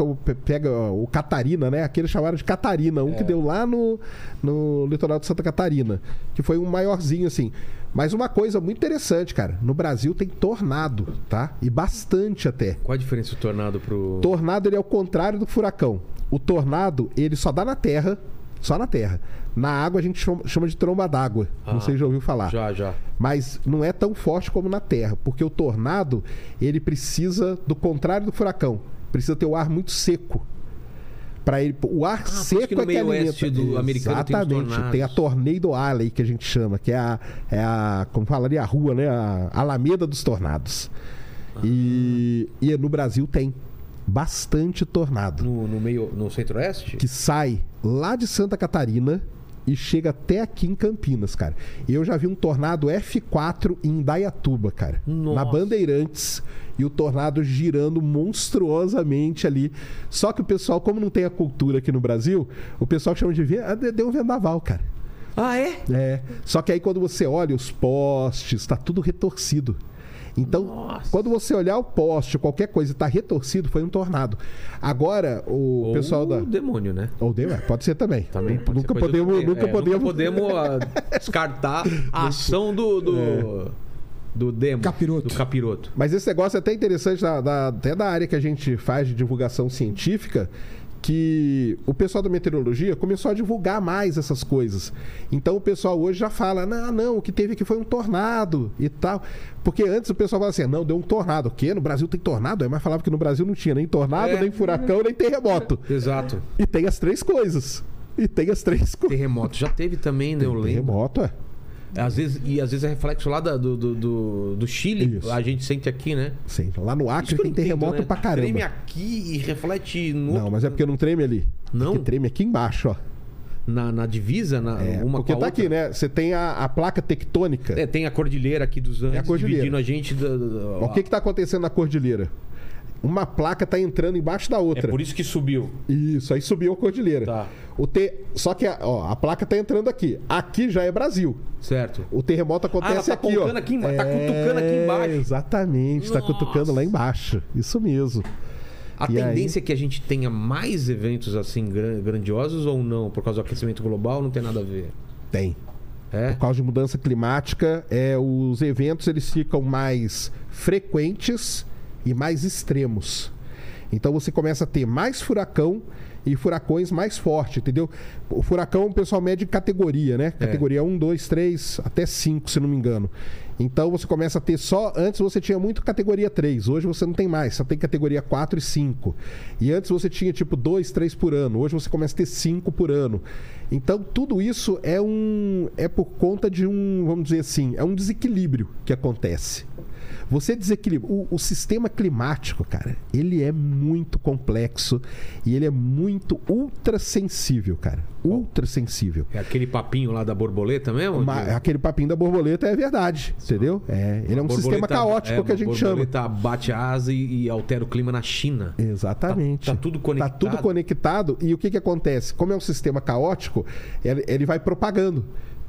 pega o Catarina, né? Aquele chamaram de Catarina, um É. que deu lá no, no litoral de Santa Catarina, que foi um maiorzinho assim. Mas uma coisa muito interessante, cara. No Brasil tem tornado, tá? E bastante até. Qual a diferença do tornado pro. Tornado ele é o contrário do furacão. O tornado, ele só dá na terra, só na terra. Na água a gente chama, de tromba d'água. Ah, não sei se já ouviu falar. Já, já. Mas não é tão forte como na terra, porque o tornado, ele precisa do contrário do furacão. Precisa ter o ar muito seco. Para ele, o ar Ah, seco é que alimenta. oeste do americano tem Exatamente. tornados. Tem a Tornado Alley que a gente chama, que é a, é a como falaria a rua, né? A Alameda dos Tornados. E, e no Brasil tem bastante tornado No, no meio. No centro-oeste? que sai lá de Santa Catarina e chega até aqui em Campinas, cara. Eu já vi um tornado F4 em Indaiatuba, cara. Nossa. Na Bandeirantes. E o tornado girando monstruosamente ali. Só que o pessoal, como não tem a cultura aqui no Brasil, o pessoal chama de... ah, Deu um vendaval, cara. Ah, é? É. Só que aí quando você olha os postes, tá tudo retorcido. Então, Nossa. quando você olhar o poste, qualquer coisa tá retorcido, foi um tornado. Agora, o Ou pessoal da. o demônio, né? Ou deu, é, pode ser também. Também pode nunca ser podemos, nunca é, podemos. Nunca podemos ah, [LAUGHS] descartar a ação do. Do, do demo. Capiroto. Do capiroto. Mas esse negócio é até interessante, da, da- até da área que a gente faz de divulgação científica, que o pessoal da meteorologia começou a divulgar mais essas coisas. Então o pessoal hoje já fala: não, não, o que teve aqui foi um tornado e tal. Porque antes o pessoal falava assim: não, deu um tornado. O quê? No Brasil tem tornado? Aí mais falava que no Brasil não tinha nem tornado, É. nem furacão, nem terremoto. Exato. E tem as três coisas. E tem as três coisas. Terremoto já teve também, né? Eu lembro. Terremoto, é. Às vezes, e às vezes é reflexo lá da- do, do, do, Chile. Isso. A gente sente aqui, né? Sim, lá no Acre tem não terremoto entendo, né? pra caramba. Treme aqui e reflete no Não, outro. mas é porque não treme ali. Não? Porque treme aqui embaixo, ó. na, na divisa, na, É, uma porque tá outra. aqui, né? Você tem a, a placa tectônica. É, tem a cordilheira aqui dos Andes É a cordilheira. dividindo a gente. Da, da- O que está acontecendo na cordilheira? Uma placa está entrando embaixo da É outra. por isso que subiu. Isso, aí subiu a cordilheira. Tá. O te... Só que a, ó, a placa está entrando aqui. Aqui já é Brasil. Certo. O terremoto acontece Ah, tá aqui, ó. aqui emba- tá cutucando aqui É, embaixo. Exatamente, está cutucando lá embaixo. Isso mesmo. A E tendência é que a gente tenha mais eventos assim gran- grandiosos ou não? Por causa do aquecimento global, não tem nada a ver. Tem. É? Por causa de mudança climática, é, os eventos eles ficam mais frequentes e mais extremos. Então você começa a ter mais furacão e furacões mais fortes, entendeu? O furacão o pessoal mede categoria, né? Categoria 1, 2, 3, até 5, se não me engano. Então você começa a ter só. Antes você tinha muito categoria 3, hoje você não tem mais, só tem categoria 4 e 5. E antes você tinha tipo 2, 3 por ano, hoje você começa a ter 5 por ano. Então tudo isso é um. é por conta de um, vamos dizer assim, é um desequilíbrio que acontece. Você desequilibra. O, o sistema climático, cara, ele é muito complexo e ele é muito ultra sensível, cara. Ultra sensível. É aquele papinho lá da borboleta mesmo? Ma- Diogo? aquele papinho da borboleta é verdade, entendeu? É, ele é um sistema caótico é, que a gente uma chama. borboleta bate a asa e, e altera o clima na China. Exatamente. Tá- tá tudo conectado. Tá tudo conectado. E o que, que acontece? Como é um sistema caótico, ele, ele vai propagando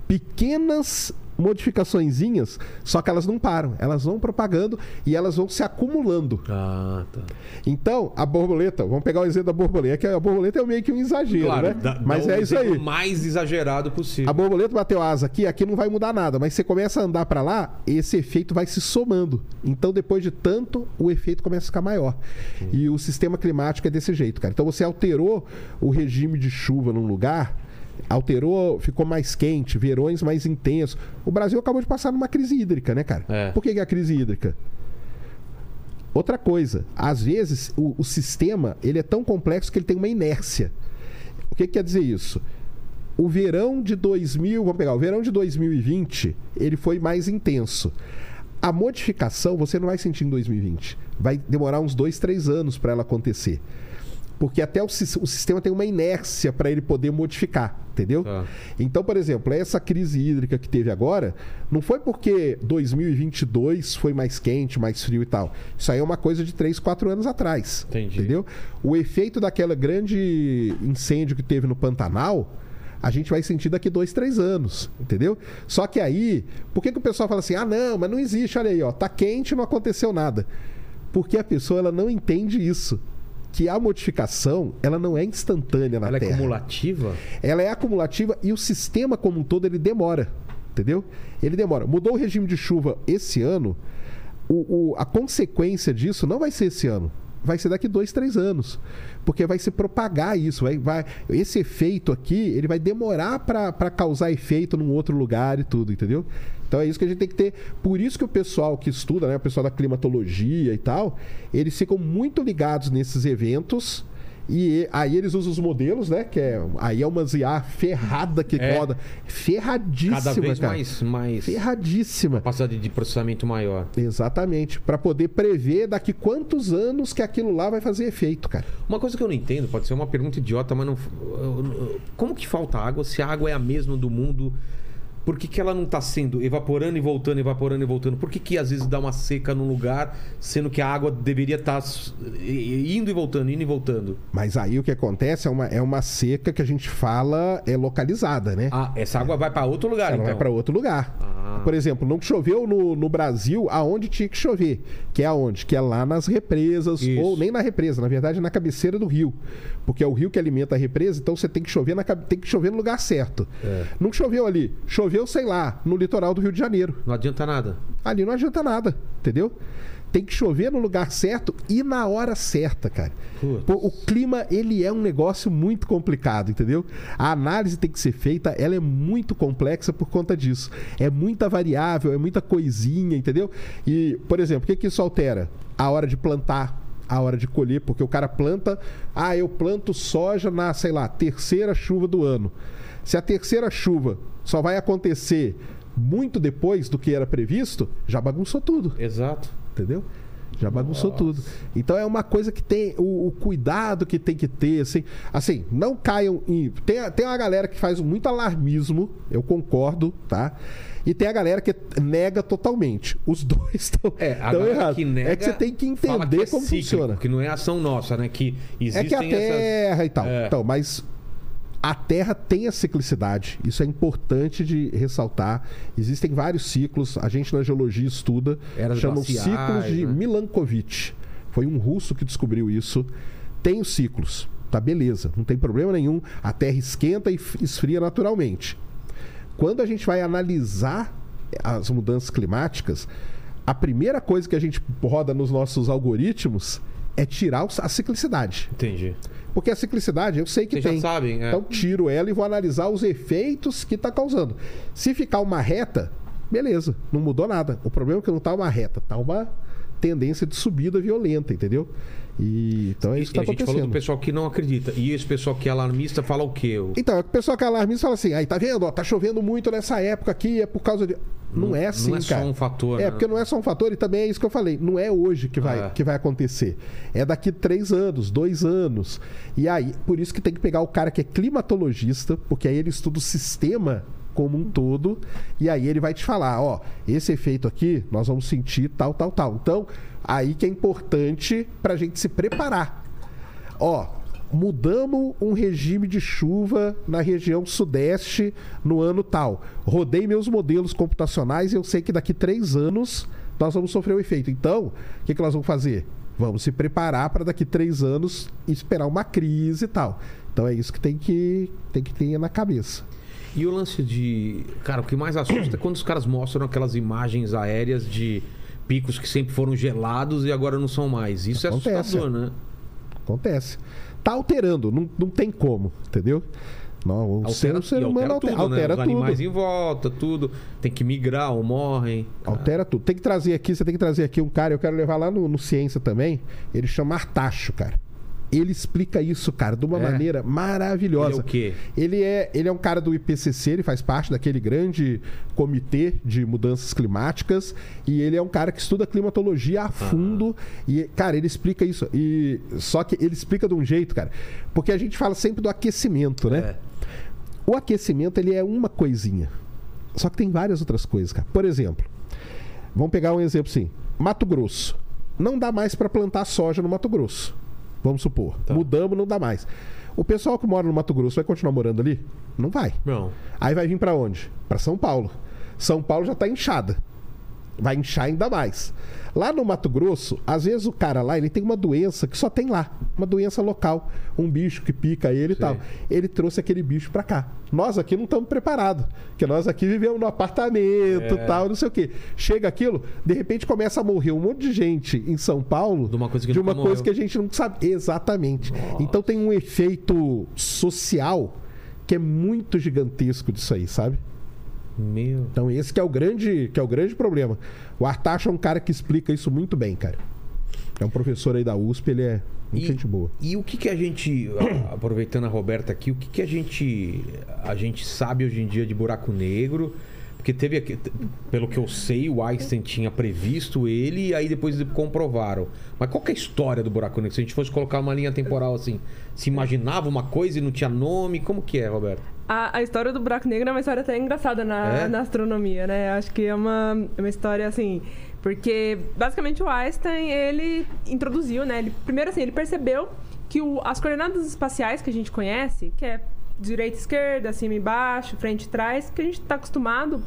pequenas modificaçõezinhas, só que elas não param. Elas vão propagando e elas vão se acumulando. Ah, tá. Então, a borboleta, vamos pegar o exemplo da borboleta, que a borboleta é meio que um exagero, né? dá- Mas dá é isso exemplo aí. mais exagerado possível. A borboleta bateu asa aqui, aqui não vai mudar nada, mas você começa a andar para lá, esse efeito vai se somando. Então, depois de tanto, o efeito começa a ficar maior. E o sistema climático é desse jeito, cara. Então, você alterou o regime de chuva num lugar, alterou, ficou mais quente, verões mais intensos. O Brasil acabou de passar numa crise hídrica, né, cara? É. Por que, que é a crise hídrica? Outra coisa, às vezes o, o sistema ele é tão complexo que ele tem uma inércia. O que, que quer dizer isso? O verão de 2000, vamos pegar, o verão de 2020, ele foi mais intenso. A modificação você não vai sentir em 2020. Vai demorar uns dois, três anos para ela acontecer. Porque até o, o sistema tem uma inércia para ele poder modificar, entendeu? Tá. Então, por exemplo, essa crise hídrica que teve agora, não foi porque 2022 foi mais quente, mais frio e tal. Isso aí é uma coisa de 3, 4 anos atrás. Entendi. Entendeu? O efeito daquela grande incêndio que teve no Pantanal, a gente vai sentir daqui dois, três anos, entendeu? Só que aí, por que, que o pessoal fala assim, ah, não, mas não existe, olha aí, ó, tá quente não aconteceu nada. Porque a pessoa ela não entende isso. Que a modificação, ela não é instantânea na Ela é Terra. cumulativa? Ela é acumulativa e o sistema como um todo ele demora, entendeu? Ele demora. Mudou o regime de chuva esse ano, o, o- a consequência disso não vai ser esse ano. Vai ser daqui dois, três anos. Porque vai se propagar isso. Vai, vai, esse efeito aqui, ele vai demorar para causar efeito num outro lugar e tudo, entendeu? Então é isso que a gente tem que ter. Por isso que o pessoal que estuda, né, o pessoal da climatologia e tal, eles ficam muito ligados nesses eventos. E aí eles usam os modelos, né? Que é, aí é uma ZA ferrada que É. roda. Ferradíssima, Cada vez cara. mais, mais Ferradíssima. capacidade de processamento maior. Exatamente. Para poder prever daqui quantos anos que aquilo lá vai fazer efeito, cara. Uma coisa que eu não entendo, pode ser uma pergunta idiota, mas não. Como que falta água se a água é a mesma do mundo? Por que, que ela não está sendo evaporando e voltando, evaporando e voltando? Por que, que às vezes dá uma seca num lugar, sendo que a água deveria estar indo e voltando, indo e voltando? Mas aí o que acontece é uma, é uma seca que a gente fala é localizada, né? Ah, essa água vai para outro lugar, Ela então. vai para outro lugar. Ah. Por exemplo, não choveu no, no Brasil aonde tinha que chover. Que é aonde? Que é lá nas represas, Isso. ou nem na represa, na verdade na cabeceira do rio. Porque é o rio que alimenta a represa, então você tem que chover, na, tem que chover no lugar certo. É. Não choveu ali. Choveu, sei lá, no litoral do Rio de Janeiro. Não adianta nada. Ali não adianta nada, entendeu? Tem que chover no lugar certo e na hora certa, cara. Pô, o clima, ele é um negócio muito complicado, entendeu? A análise tem que ser feita, ela é muito complexa por conta disso. É muita variável, é muita coisinha, entendeu? E, por exemplo, o que, que isso altera? A hora de plantar, a hora de colher, porque o cara planta, ah, eu planto soja na, sei lá, terceira chuva do ano. Se a terceira chuva só vai acontecer muito depois do que era previsto, já bagunçou tudo Exato. entendeu? Já bagunçou tudo. Então é uma coisa que tem. O, o cuidado que tem que ter, assim. Assim, não caiam em. Tem, a- tem uma galera que faz muito alarmismo, eu concordo, tá? E tem a galera que nega totalmente. Os [LAUGHS] dois estão É, errados. que nega é que você tem que entender que é como cíclico, funciona. Que não é ação nossa, né? Que É existem que a Terra e tal. É. Então, mas a Terra tem a ciclicidade. Isso é importante de ressaltar. Existem vários ciclos. A gente na geologia estuda. Eras chamam glaciais, ciclos de né? Milankovitch. Foi um russo que descobriu isso. Tem os ciclos. Tá beleza. Não tem problema nenhum. A Terra esquenta e esfria naturalmente. Quando a gente vai analisar as mudanças climáticas, a primeira coisa que a gente roda nos nossos algoritmos é tirar a ciclicidade. Entendi. Porque a ciclicidade eu sei que Vocês já tem. sabem, é. Então tiro ela e vou analisar os efeitos que está causando. Se ficar uma reta, beleza, não mudou nada. O problema é que não está uma reta, está uma tendência de subida violenta, entendeu? E então é isso que a está gente falou do acontecendo. pessoal que não acredita. E esse pessoal que é alarmista fala o quê? Então, o pessoal que é alarmista fala assim, aí tá vendo, ó, tá chovendo muito nessa época aqui, é por causa de. Não, Não- é assim, não é só cara. um fator, É, né? porque não é só um fator, e também é isso que eu falei. Não é hoje que vai, É. que vai acontecer. É daqui três anos, dois anos. E aí, por isso que tem que pegar o cara que é climatologista, porque aí ele estuda o sistema como um todo, e aí ele vai te falar, ó, esse efeito aqui nós vamos sentir tal, tal, tal. Então, aí que é importante pra gente se preparar. Ó, mudamos um regime de chuva na região sudeste no ano tal. Rodei meus modelos computacionais e eu sei que daqui três anos nós vamos sofrer o efeito. Então, o que, que nós vamos fazer? Vamos se preparar para daqui três anos esperar uma crise e tal. Então é isso que tem que, tem que ter na cabeça. E o lance de. Cara, o que mais assusta é quando os caras mostram aquelas imagens aéreas de picos que sempre foram gelados e agora não são mais. Isso Acontece, é assustador, né? Acontece. Tá alterando, não, não tem como, entendeu? Não, o ser, o ser humano altera altera, tudo, né? altera Os tudo. animais em volta, tudo. Tem que migrar ou morrem. Altera tudo. Tem que trazer aqui, você tem que trazer aqui um cara, eu quero levar lá no, no Ciência também. Ele chama Artacho, cara. Ele explica isso, cara, de uma É? maneira maravilhosa. Ele é o quê? Ele é, ele é um cara do IPCC, ele faz parte daquele grande comitê de mudanças climáticas e ele é um cara que estuda climatologia a fundo e, cara, ele explica isso. E só que ele explica de um jeito, cara, porque a gente fala sempre do aquecimento, né? É. O aquecimento ele é uma coisinha. Só que tem várias outras coisas, cara. Por exemplo, vamos pegar um exemplo assim: Mato Grosso. Não dá mais para plantar soja no Mato Grosso. Vamos supor. Tá. Mudamos, não dá mais. O pessoal que mora no Mato Grosso vai continuar morando ali? Não vai. Não. Aí vai vir para onde? Para São Paulo. São Paulo já tá inchada. Vai inchar ainda mais. Lá no Mato Grosso, às vezes o cara lá, ele tem uma doença que só tem lá, uma doença local, um bicho que pica ele e Sim. tal. Ele trouxe aquele bicho para cá. Nós aqui não estamos preparados, porque nós aqui vivemos no apartamento, É. tal, não sei o quê. Chega aquilo, de repente começa a morrer um monte de gente em São Paulo De uma coisa que de uma coisa que a gente não sabe exatamente. Então tem um efeito social que é muito gigantesco disso aí, sabe? Meu. Então esse que é o grande, que é o grande problema. O Artacho é um cara que explica isso muito bem, cara. É um professor aí da USP, ele é muito E- gente boa. E o que que a gente, aproveitando a Roberta aqui, o que que a gente, a gente sabe hoje em dia de buraco negro? Porque teve pelo que eu sei, o Einstein tinha previsto ele e aí depois comprovaram. Mas qual que é a história do buraco negro? Se a gente fosse colocar uma linha temporal assim, se imaginava uma coisa e não tinha nome, como que é, Roberto? A, a história do buraco negro é uma história até engraçada na, É? na astronomia, né? Acho que é uma, é uma história assim. Porque, basicamente, o Einstein, ele introduziu, né? Ele, primeiro, assim, ele percebeu que o- as coordenadas espaciais que a gente conhece, que é direita e esquerda, cima e baixo, frente e trás, que a gente está acostumado,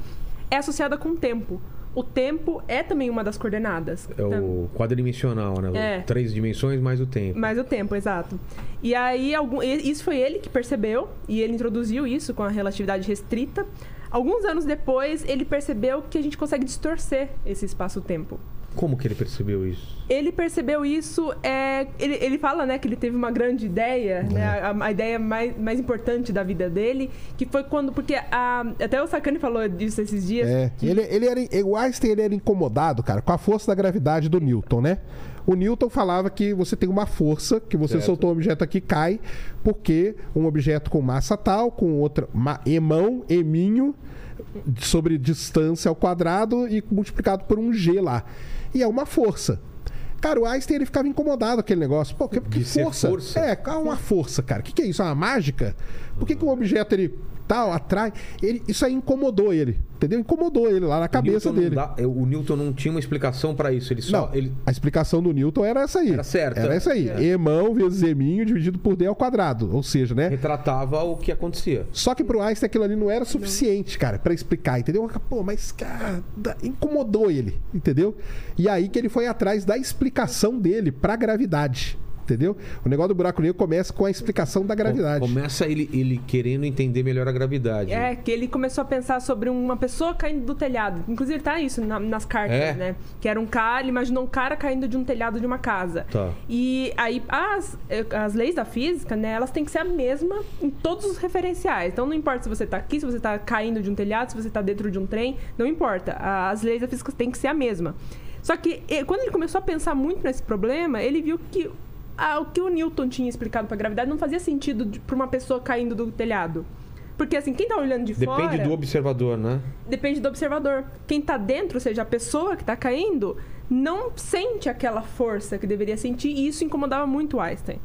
é associada com o tempo. O tempo é também uma das coordenadas. É o quadridimensional, né? É. Três dimensões mais o tempo. Mais o tempo, exato. E aí, algum, isso foi ele que percebeu, e ele introduziu isso com a relatividade restrita. Alguns anos depois, ele percebeu que a gente consegue distorcer esse espaço-tempo. Como que ele percebeu isso? Ele percebeu isso, é, ele, ele fala né, que ele teve uma grande ideia, né, a, a ideia mais, mais importante da vida dele, que foi quando. Porque a, até o Sakane falou disso esses dias. É, ele, ele era, o Einstein ele era incomodado, cara, com a força da gravidade do Newton, né? O Newton falava que você tem uma força, que você Certo. soltou um objeto aqui, cai, porque um objeto com massa tal, com outra, ma, emão, eminho, sobre distância ao quadrado e multiplicado por um G lá. E é uma força. cara, o Einstein ele ficava incomodado com aquele negócio. Pô, que, que força? força? É, é uma força, cara? O que, que é isso? É uma mágica? Por que, que um objeto ele tal, atrai? Ele, isso aí incomodou ele. Entendeu? Incomodou ele lá na cabeça dele. Dá- o Newton não tinha uma explicação pra isso. Ele só. Não, Ele... a explicação do Newton era essa aí. Era certa. Era essa aí. Emão vezes eminho dividido por D ao quadrado. Ou seja, né? retratava o que acontecia. Só que pro Einstein aquilo ali não era suficiente, cara, pra explicar, entendeu? Pô, mas, cara, incomodou ele, entendeu? E aí que ele foi atrás da explicação dele pra gravidade, entendeu? O negócio do buraco negro começa com a explicação da gravidade. Começa ele, ele querendo entender melhor a gravidade. É, que ele começou a pensar sobre uma pessoa caindo do telhado. Inclusive tá isso na- nas cartas, É? né? Que era um cara, ele imaginou um cara caindo de um telhado de uma casa. Tá. E aí as, as leis da física, né, elas têm que ser a mesma em todos os referenciais. Então não importa se você tá aqui, se você tá caindo de um telhado, se você tá dentro de um trem, não importa. As leis da física têm que ser a mesma. Só que quando ele começou a pensar muito nesse problema, ele viu que ah, o que o Newton tinha explicado pra gravidade não fazia sentido pra uma pessoa caindo do telhado. Porque assim, quem tá olhando de Depende fora do observador, né? depende do observador. Quem tá dentro, ou seja, a pessoa que tá caindo, não sente aquela força que deveria sentir, e isso incomodava muito o Einstein.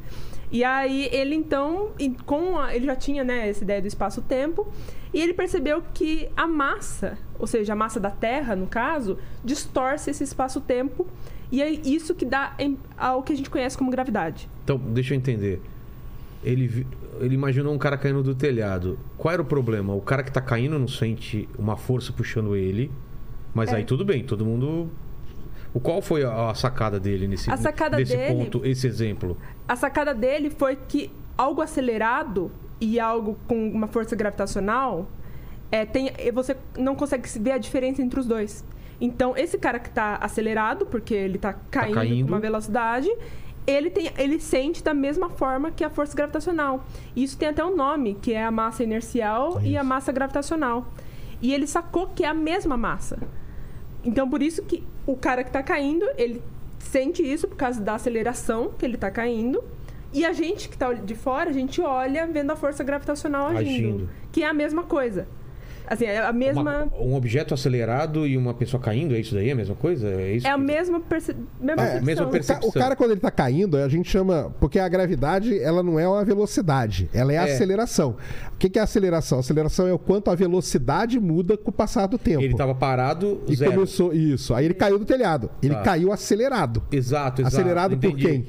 E aí ele então, com a- ele já tinha né, essa ideia do espaço-tempo, e ele percebeu que a massa, ou seja, a massa da Terra, no caso, distorce esse espaço-tempo, e é isso que dá ao que a gente conhece como gravidade. Então, deixa eu entender. Ele, ele imaginou um cara caindo do telhado. Qual era o problema? O cara que tá caindo não sente uma força puxando ele. Mas É. aí tudo bem, todo mundo. O qual foi a, sacada dele nesse A sacada dele- ponto, esse exemplo? A sacada dele foi que algo acelerado e algo com uma força gravitacional é, tem, você não consegue se ver a diferença entre os dois. Então, esse cara que está acelerado, porque ele está caindo, caindo. com uma velocidade, ele, tem, ele sente da mesma forma que a força gravitacional. Isso tem até um nome, que é a massa inercial e a massa gravitacional. E ele sacou que é a mesma massa. Então, por isso que o cara que está caindo, ele sente isso por causa da aceleração que ele está caindo. E a gente que está de fora, a gente olha vendo a força gravitacional agindo. Agindo. Que é a mesma coisa. Assim, é a mesma... Uma- um objeto acelerado e uma pessoa caindo, é isso daí? É a mesma coisa? É, isso É a mesma, perce... mesma É, percepção. mesma O, ca- percepção. o cara, quando ele tá caindo, a gente chama. Porque a gravidade, ela não é uma velocidade, ela é a É. aceleração. O que, que é a aceleração? A aceleração é o quanto a velocidade muda com o passar do tempo. Ele tava parado, E zero. começou isso. Aí ele caiu do telhado. Ele Tá. caiu acelerado. Exato, exato. acelerado por entendi. quem?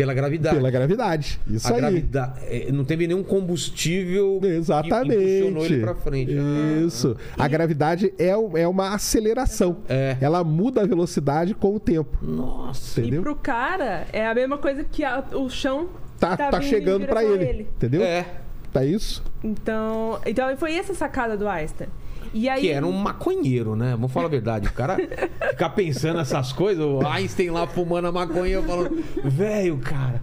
Pela gravidade. Pela gravidade. Isso a aí. gravidade. é, Não teve nenhum combustível Exatamente. que impulsionou ele pra frente. Isso. A gravidade é, é uma aceleração. É. Ela muda a velocidade com o tempo. Nossa. E Entendeu? pro cara, é a mesma coisa que a- o chão Tá, tá, em chegando pra direção a ele, Entendeu? É. Tá isso? Então, então foi essa a sacada do Einstein. E aí, Que era um maconheiro, né? Vamos falar a verdade. O cara [LAUGHS] ficar pensando essas coisas, o Einstein lá fumando a maconha, eu falando, velho, cara,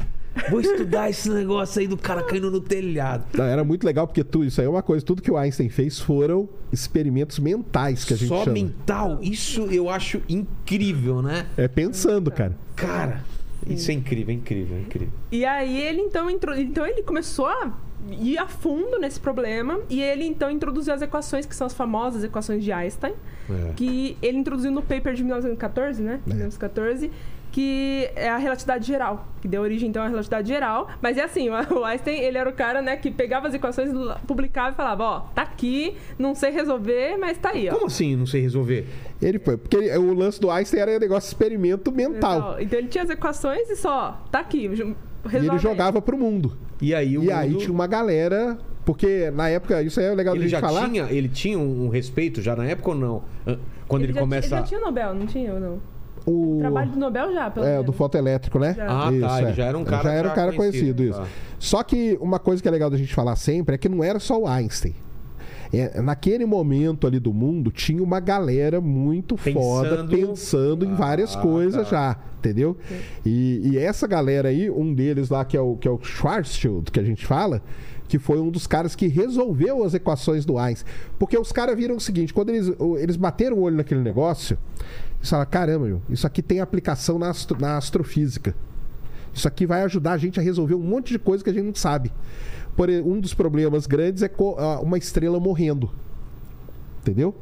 vou estudar esse negócio aí do cara caindo no telhado. Não, era muito legal porque tu, isso aí é uma coisa. Tudo que o Einstein fez foram experimentos mentais que a gente Só chama. mental, isso eu acho incrível, né? É pensando, cara. Cara, isso é incrível, é incrível, é incrível. E aí ele então entrou, então ele começou a ir a fundo nesse problema e ele então introduziu as equações que são as famosas equações de Einstein, É. que ele introduziu no paper de 1914, né? 1914, que é a relatividade geral, que deu origem então à relatividade geral. Mas é assim, [LAUGHS] o Einstein, ele era o cara, né, que pegava as equações, publicava e falava, ó, tá aqui, não sei resolver, mas tá aí, ó. Como assim, não sei resolver? Ele foi. Porque ele- o lance do Einstein era um negócio de experimento mental. Então ele tinha as equações e só, tá aqui, E ele resolve aí. jogava pro mundo. E aí o E aí mundo- tinha uma galera. Porque na época, isso aí é legal Ele de já falar. tinha, ele tinha um, respeito já na época ou não? Quando ele, já, começa. Ele já tinha Nobel, não tinha ou não? o Trabalho do Nobel já, pelo É, menos. do fotoelétrico, né? Já. Ah, tá, ele já era um cara Já era um cara conhecido, conhecido, isso. tá. Só que uma coisa que é legal da gente falar sempre é que não era só o Einstein. É, naquele momento ali do mundo, tinha uma galera muito foda Pensando- pensando em várias Ah, coisas tá. já, entendeu? E, e essa galera aí, um deles lá, que é o, que é o Schwarzschild, que a gente fala, que foi um dos caras que resolveu as equações do Einstein. Porque os caras viram o seguinte, quando eles, eles bateram o olho naquele negócio, eles falaram, caramba, meu, isso aqui tem aplicação na, astro- na astrofísica. Isso aqui vai ajudar a gente a resolver um monte de coisa que a gente não sabe. Por um dos problemas grandes é uma estrela morrendo. Entendeu?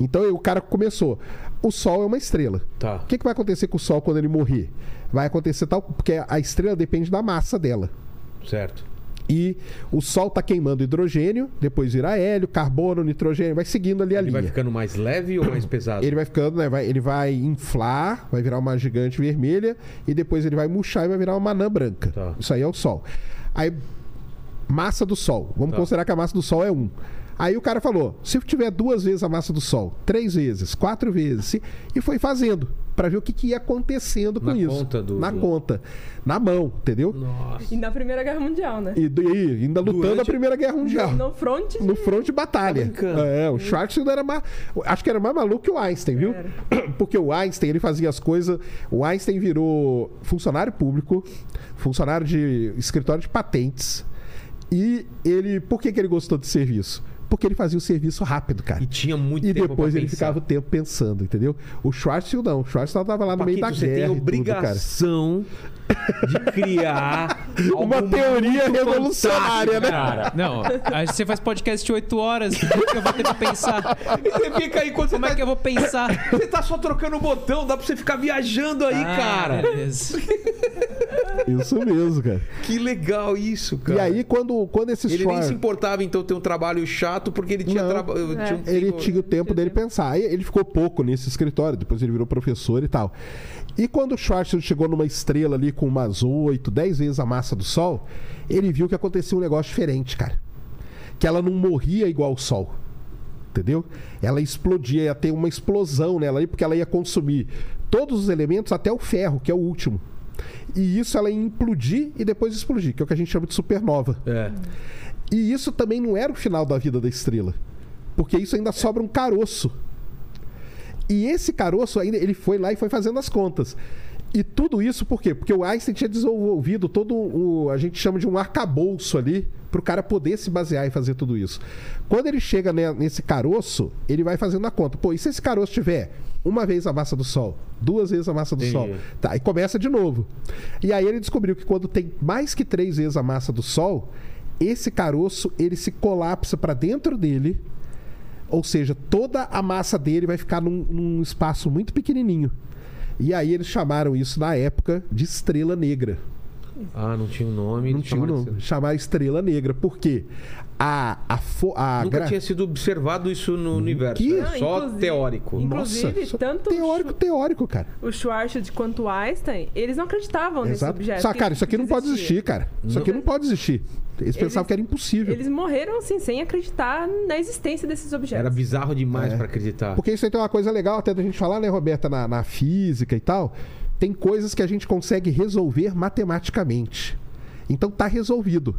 Então o cara começou. O Sol é uma estrela. Tá. O que, que vai acontecer com o Sol quando ele morrer? Vai acontecer tal. Porque a estrela depende da massa dela. Certo. E o Sol está queimando hidrogênio, depois vira hélio, carbono, nitrogênio, vai seguindo ali a Ele linha. vai ficando mais leve ou mais pesado? Ele vai ficando, né? vai- ele vai inflar, vai virar uma gigante vermelha e depois ele vai murchar e vai virar uma anã branca. Tá. Isso aí é o Sol. Aí, massa do Sol. Vamos Tá. considerar que a massa do Sol é 1. Aí o cara falou: se tiver duas vezes a massa do Sol, três vezes, quatro vezes, e foi fazendo para ver o que, que ia acontecendo com Na isso. conta do- Na do- conta. Na mão, entendeu? Nossa. E na Primeira Guerra Mundial, né? E, e ainda lutando Durante- a Primeira Guerra Mundial. No front de... No front de batalha. Tá brincando. é, o Schwarzenegger era mais. Acho que era mais maluco que o Einstein, viu? Era. [CLEARS THROAT] Porque o Einstein, ele fazia as coisas. O Einstein virou funcionário público, funcionário de escritório de patentes. E ele. Por que, que ele gostou do serviço? Porque ele fazia o serviço rápido, cara. E tinha muito E tempo depois pra ele pensar. ficava o tempo pensando, entendeu? O Schwarzenegger não. O Schwarzenegger tava lá no meio da você guerra. tem e tudo, obrigação de criar Uma teoria revolucionária, né? Cara, não, aí você faz podcast de 8 horas, como que eu vou ter que pensar? E você fica aí quando você Como tá, é que eu vou pensar? você tá só trocando o botão, dá pra você ficar viajando aí, Ah, cara. beleza. Isso mesmo, cara. Que legal isso, cara. E aí, quando, quando esse ele nem se importava então ter um trabalho chato porque ele tinha Não. É. tinha um Ele tinha o tempo dele pensar. Aí ele ficou pouco nesse escritório, depois ele virou professor e tal. E quando o Schwarzenegger chegou numa estrela ali com umas 8, 10 vezes a massa do Sol, ele viu que acontecia um negócio diferente, cara. Que ela não morria igual o Sol. Entendeu? Ela explodia, ia ter uma explosão nela ali, porque ela ia consumir todos os elementos, até o ferro, que é o último. E isso ela ia implodir e depois explodir, que é o que a gente chama de supernova. É. E isso também não era o final da vida da estrela. Porque isso ainda sobra um caroço. E esse caroço ainda, ele foi lá e foi fazendo as contas. E tudo isso por quê? Porque o Einstein tinha desenvolvido todo o. A gente chama de um arcabouço ali, para o cara poder se basear e fazer tudo isso. Quando ele chega ne- nesse caroço, ele vai fazendo a conta. Pô, e se esse caroço tiver uma vez a massa do Sol, duas vezes a massa do Entendi. Sol? Tá, e começa de novo. E aí ele descobriu que quando tem mais que três vezes a massa do Sol, esse caroço ele se colapsa para dentro dele. Ou seja, toda a massa dele vai ficar num, num espaço muito pequenininho. E aí eles chamaram isso na época de estrela negra. Ah, não tinha um nome. Não tinha chamaram não. de- Chamar estrela negra. Por quê? A, a, fo- a Nunca gra- tinha sido observado isso no universo. Que? né? Não, Só teórico. Inclusive, só tanto teórico, teórico, cara. o Schwarzschild quanto o Einstein, eles não acreditavam nesse Exato. objeto. Só, que cara, isso aqui não pode existir, cara. Isso aqui não pode existir. Eles, pensavam que era impossível. Eles morreram, assim, sem acreditar na existência desses objetos. Era bizarro demais É. pra acreditar. Porque isso aí tem uma coisa legal até da gente falar, né, Roberta, na, na física e tal. Tem coisas que a gente consegue resolver matematicamente. Então tá resolvido.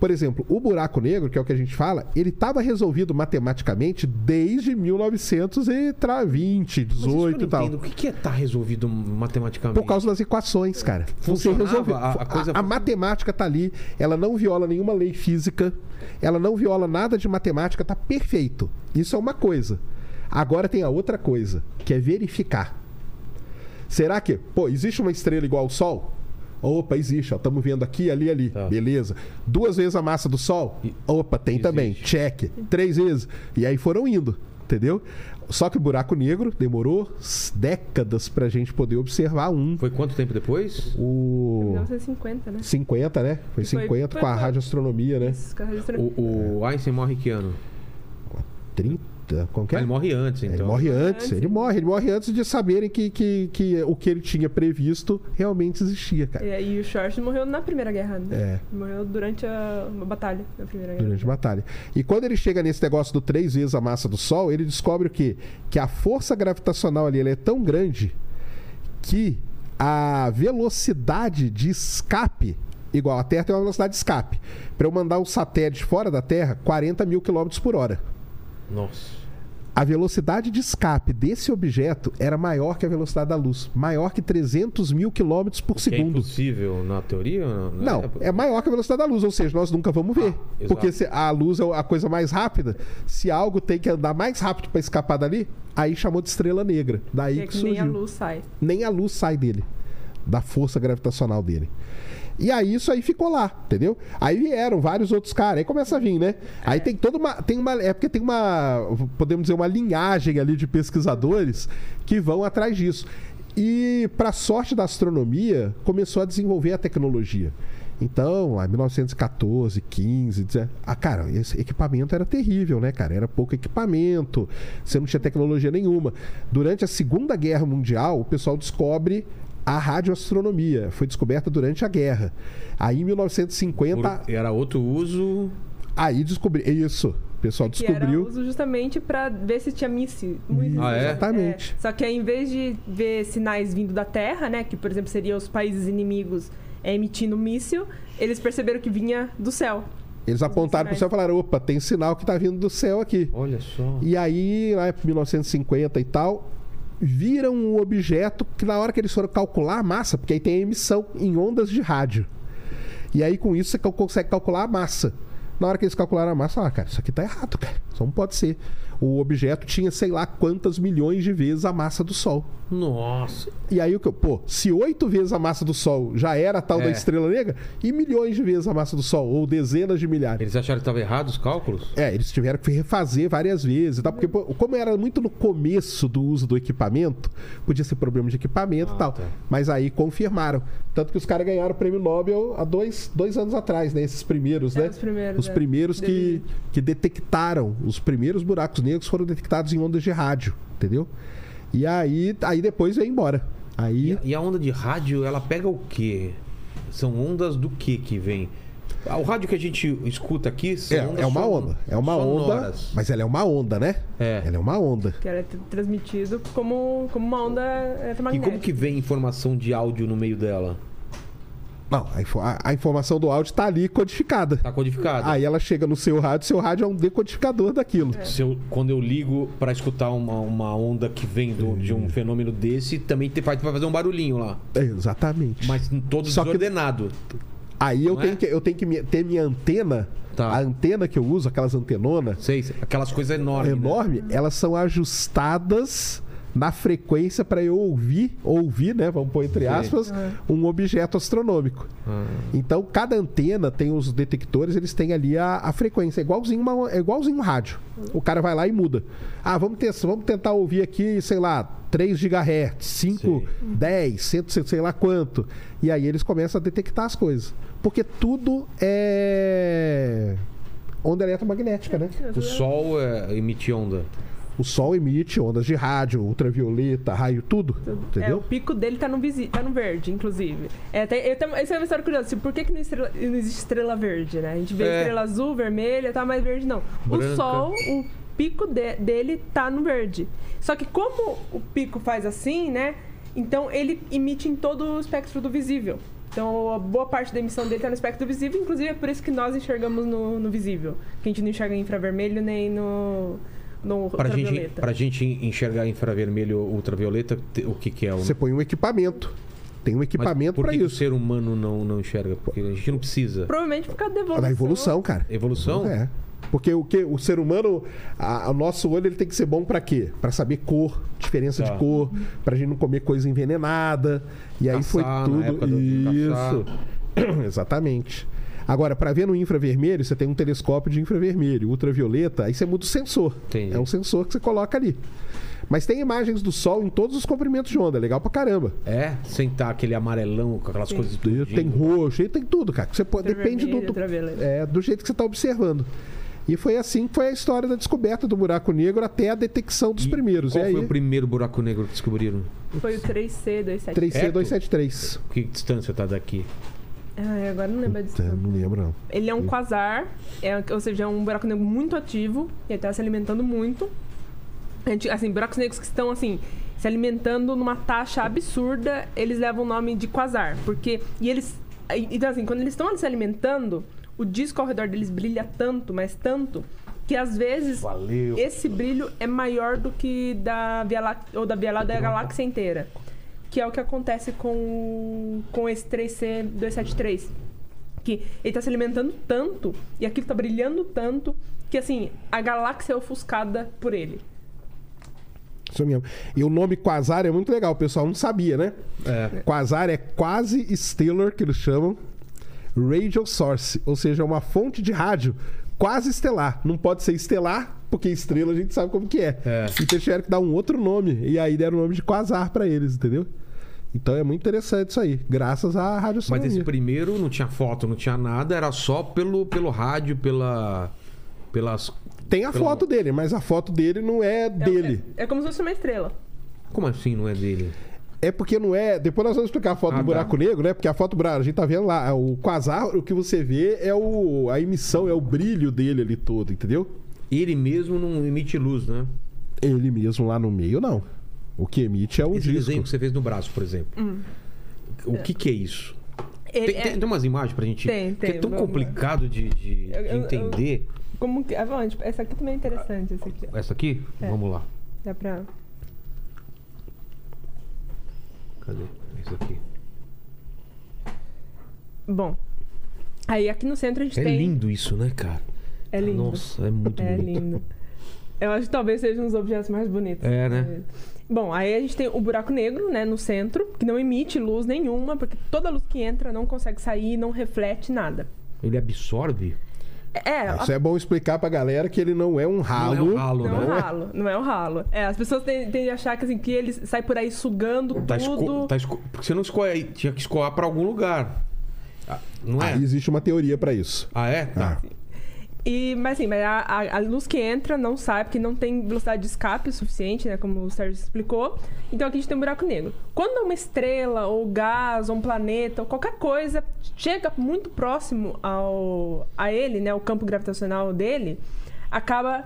Por exemplo, o buraco negro, que é o que a gente fala, ele estava resolvido matematicamente desde 1920, Mas isso eu 18 não e tal. entendo. O que é tá resolvido matematicamente? Por causa das equações, cara. Você resolveu. a- a coisa- a matemática tá ali, ela não viola nenhuma lei física, ela não viola nada de matemática, tá perfeito. Isso é uma coisa. Agora tem a outra coisa, que é verificar. Será que, pô, existe uma estrela igual ao Sol? Opa, existe, ó. Estamos vendo aqui, ali, ali. Tá. Beleza. Duas vezes a massa do Sol? Opa, tem Existe. também. Check. Três vezes. E aí foram indo, entendeu? Só que o buraco negro demorou décadas pra gente poder observar um. Foi quanto tempo depois? O 1950, né? 50, né? Foi Foi- 50 foi- com a foi- radioastronomia, né? Esses carros de astronomia. O, o Einstein morre que ano? 30? Como que Ah, é? ele morre antes, então. Ele morre antes, ele morre, ele morre antes de saberem que, que, que o que ele tinha previsto realmente existia, cara. E aí o Schwarzschild morreu na Primeira Guerra, né? É. Morreu durante a uma batalha na Primeira Guerra. Durante a batalha. E quando ele chega nesse negócio do três vezes a massa do Sol, ele descobre o quê? Que a força gravitacional ali ela é tão grande que a velocidade de escape, igual a Terra tem uma velocidade de escape. Para eu mandar um satélite fora da Terra, 40 mil quilômetros por hora. Nossa. A velocidade de escape desse objeto era maior que a velocidade da luz. Maior que 300 mil quilômetros por é segundo. impossível na teoria? Não, é maior que a velocidade da luz, ou seja, nós nunca vamos ver. Ah, porque se a luz é a coisa mais rápida. Se algo tem que andar mais rápido para escapar dali, aí chamou de estrela negra. Daí É que, que nem surgiu. a luz sai. Nem a luz sai dele, da força gravitacional dele. E aí isso aí ficou lá, entendeu? Aí vieram vários outros caras, aí começa a vir, né? Aí tem toda uma. Tem uma é porque tem uma. Podemos dizer, uma linhagem ali de pesquisadores que vão atrás disso. E, para sorte da astronomia, começou a desenvolver a tecnologia. Então, lá em 1914, 15, 17, ah, cara, esse equipamento era terrível, né, cara? Era pouco equipamento, você não tinha tecnologia nenhuma. Durante a Segunda Guerra Mundial, o pessoal descobre a radioastronomia. Foi descoberta durante a guerra. Aí, em 1950, Por- Era outro uso. aí descobriu. Isso. O pessoal Que era descobriu. uso justamente pra ver se tinha míssil. Ah, é? Exatamente. Só que aí, em vez de ver sinais vindo da Terra, né? Que, por exemplo, seriam os países inimigos é, emitindo míssil, eles perceberam que vinha do céu. Eles apontaram pro céu e falaram: opa, tem sinal que tá vindo do céu aqui. Olha só. E aí, lá em 1950 e tal, viram um objeto que na hora que eles foram calcular a massa, porque aí tem a emissão em ondas de rádio. E aí com isso você consegue calcular a massa. Na hora que eles calcularam a massa, ah, cara, isso aqui tá errado, cara. Isso não pode ser. O objeto tinha sei lá quantas milhões de vezes a massa do Sol. Nossa. E aí o que eu, pô, se oito vezes a massa do Sol já era a tal da É. estrela negra, e milhões de vezes a massa do Sol, ou dezenas de milhares. Eles acharam que estava errado os cálculos? É, eles tiveram que refazer várias vezes, e tal, porque pô, como era muito no começo do uso do equipamento, podia ser problema de equipamento Ah, e tal. tá. Mas aí confirmaram. Tanto que os caras ganharam o prêmio Nobel há dois, dois anos atrás, né? Esses primeiros, É, né? os primeiros, Os é. primeiros que, David. que detectaram. Os primeiros buracos negros foram detectados em ondas de rádio, entendeu? E aí, aí depois veio embora. Aí. E, a- e a onda de rádio, ela pega o quê? São ondas do que que vem? O rádio que a gente escuta aqui são É, ondas é uma onda. É uma onda. sonoras. Mas ela é uma onda, né? É. Ela é uma onda. Que era tr- transmitido como, como uma onda E eletromagnética. como que vem informação de áudio no meio dela? Não, a, a- informação do áudio tá ali codificada. Tá codificada? Aí ela chega no seu rádio, seu rádio é um decodificador daquilo. Se eu- quando eu ligo pra escutar uma, uma onda que vem do- de um fenômeno desse, também te- vai vai fazer um barulhinho lá. É, exatamente. Mas todo Só que- desordenado. Aí eu Não tenho, é? que, eu tenho que ter minha antena. Tá. A antena que eu uso, aquelas antenonas Sei, aquelas coisas enormes. né? enorme, elas são ajustadas na frequência para eu ouvir, ouvir, né? Vamos pôr entre aspas, um objeto astronômico. Ah. Então, cada antena tem os detectores, eles têm ali a, a frequência. É igualzinho, uma, é igualzinho um rádio. O cara vai lá e muda. Ah, vamos, ter, vamos tentar ouvir aqui, sei lá, 3 GHz, 5, Sei. 10, 100, sei lá quanto. E aí eles começam a detectar as coisas. Porque tudo é onda eletromagnética, né? O sol é, emite onda. O Sol emite ondas de rádio, ultravioleta, raio, tudo. É, o Entendeu? pico dele tá no, visi tá no verde, inclusive. É, tem, eu tenho- essa é uma história curiosa. Assim, por que, que não, estrela- não existe estrela verde, né? A gente vê É. estrela azul, vermelha, tá mais verde, não. Branca. O Sol, o pico de- dele tá no verde. Só que como o pico faz assim, né? Então ele emite em todo o espectro do visível. Então, a boa parte da emissão dele tá no espectro visível, inclusive é por isso que nós enxergamos no, no visível. Que a gente não enxerga em infravermelho nem no, no Pra gente, ultravioleta. pra gente enxergar infravermelho ou ultravioleta, o que, que é? O... Você põe um equipamento. Tem um equipamento para que que o isso. ser humano não, não enxerga? Porque a gente não precisa. Provavelmente por causa da evolução. Da evolução, cara. Evolução? É. Porque o que o ser humano, a- o nosso olho ele tem que ser bom pra quê? Pra saber cor, diferença Tá. de cor, pra gente não comer coisa envenenada. E aí foi Caçar, na tudo época do- isso. [CLEARS THROAT] Exatamente. Agora, pra ver no infravermelho, você tem um telescópio de infravermelho, ultravioleta, aí você muda o sensor. Entendi. É um sensor que você coloca ali. Mas tem imagens do Sol em todos os comprimentos de onda, é legal pra caramba. É? Sentar aquele amarelão com aquelas coisas tudo. Tem roxo, e tem tudo, cara. Você pode, depende do, do, é, do jeito que você está observando. E foi assim que foi a história da descoberta do buraco negro até a detecção dos E primeiros. Qual e aí, foi o primeiro buraco negro que descobriram? Foi o 3C273. 3C273. Que distância tá daqui? Ai, agora não lembro distância. não lembro, não. Ele é um quasar, é, ou seja, é um buraco negro muito ativo, ele tá se alimentando muito. Gente- assim, buracos negros que estão, assim, se alimentando numa taxa absurda, eles levam o nome de quasar. Porque. E eles. e- Então, assim, quando eles estão se alimentando, o disco ao redor deles brilha tanto, mas tanto, que às vezes Valeu. esse brilho é maior do que da Via Láctea, ou da Via Láctea da galáxia inteira. Que é o que acontece com, com esse 3C273. Que ele tá se alimentando tanto e aquilo tá brilhando tanto que, assim, a galáxia é ofuscada por ele. Isso mesmo. E o nome Quasar é muito legal, o pessoal não sabia, né? É. Quasar é quase stellar, que eles chamam. Radio Source, ou seja, é uma fonte de rádio quase estelar. Não pode ser estelar, porque estrela a gente sabe como que é. É. Então eles tiveram que dar um outro nome. E aí deram o nome de Quasar pra eles, entendeu? Então é muito interessante isso aí, graças à Mas radioastronomia. esse primeiro não tinha foto, não tinha nada, era só pelo, pelo rádio, pela. Pelas. Tem a pelo- foto dele, mas a foto dele não é dele. É, é como se fosse uma estrela. Como assim não é dele? É porque não é. Depois nós vamos explicar a foto Ah, do tá. buraco negro, né? Porque a foto do buraco, a gente tá vendo lá, o quasar, o que você vê é o, a emissão, é o brilho dele ali todo, entendeu? Ele mesmo não emite luz, né? Ele mesmo lá no meio, não. O que emite é o Esse disco. desenho que você fez no braço, por exemplo. O que, que é isso? Ele Tem, é- tem- tem umas imagens pra gente. Tem, porque tem, é tão vamos complicado de, de- Eu- de eu- eu- entender. Como que. Ah, bom, tipo, essa aqui também é interessante. Essa aqui. Essa aqui? É. Vamos lá. Dá pra. Cadê? Essa aqui. Bom. Aí aqui no centro a gente É tem. lindo isso, né, cara? É lindo. Nossa, é muito É bonito. lindo. Eu acho que talvez seja um dos objetos mais bonitos. É, né? Bom, aí a gente tem o buraco negro, né, no centro, que não emite luz nenhuma, porque toda luz que entra não consegue sair, não reflete nada. Ele absorve? É, Isso é bom explicar pra galera que ele não é um ralo. Não é um ralo, não é um não. ralo, não é um ralo. É, as pessoas tendem a achar que, assim, que ele sai por aí sugando Tá esco... tudo. tá esco... Porque você não escoa, tinha que escoar pra algum lugar. Ah, Não é? Ah, existe uma teoria pra isso. Ah, é? Tá. E, mas assim, mas a, a- a luz que entra não sai, porque não tem velocidade de escape suficiente, né? Como o Sérgio explicou. Então aqui a gente tem um buraco negro. Quando uma estrela, ou gás, ou um planeta, ou qualquer coisa chega muito próximo ao, a ele, né? O campo gravitacional dele, acaba.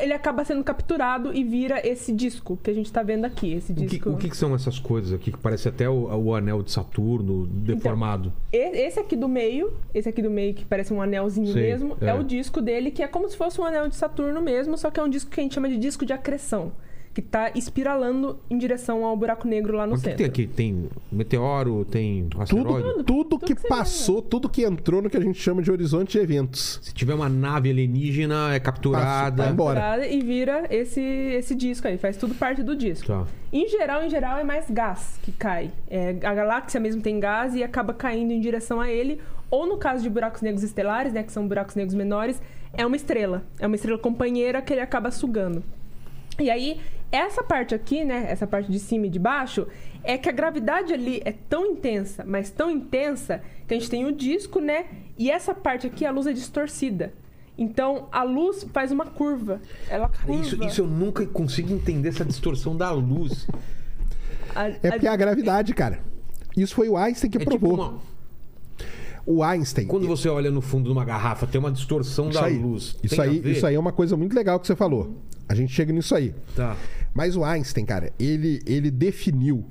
Ele acaba sendo capturado e vira esse disco que a gente tá vendo aqui. Esse O, que, disco. o que são essas coisas aqui que parece até o, o anel de Saturno deformado? E- Esse aqui do meio, esse aqui do meio que parece um anelzinho Sei, mesmo, é. é. o disco dele, que é como se fosse um anel de Saturno mesmo, só que é um disco que a gente chama de disco de acreção, que tá espiralando em direção ao buraco negro lá no Mas o que, que centro. tem aqui? Tem meteoro, tem asteroide? Tudo, tudo que que você passou, tudo que entrou no que a gente chama de horizonte de eventos. Se tiver uma nave alienígena, é capturada. Vai embora. Capturada E vira esse, esse disco aí, faz tudo parte do disco. Tá. Em geral, em geral, é mais gás que cai. É, a galáxia mesmo tem gás e acaba caindo em direção a ele. Ou no caso de buracos negros estelares, né, que são buracos negros menores, é uma estrela. É uma estrela companheira que ele acaba sugando. E aí, essa parte aqui, né, essa parte de cima e de baixo, é que a gravidade ali é tão intensa, mas tão intensa, que a gente tem o disco, né, e essa parte aqui, a luz é distorcida. Então, a luz faz uma curva. Ela Cara, curva. isso, isso eu nunca consigo entender essa distorção da luz. A- É porque é a gravidade, cara. Isso foi o Einstein que É tipo provou. uma- O Einstein. Quando você olha no fundo de uma garrafa, tem uma distorção Isso da aí, luz. Isso Tem a aí, isso aí é uma coisa muito legal que você falou. A gente chega nisso aí. Tá. Mas o Einstein, cara, ele, ele definiu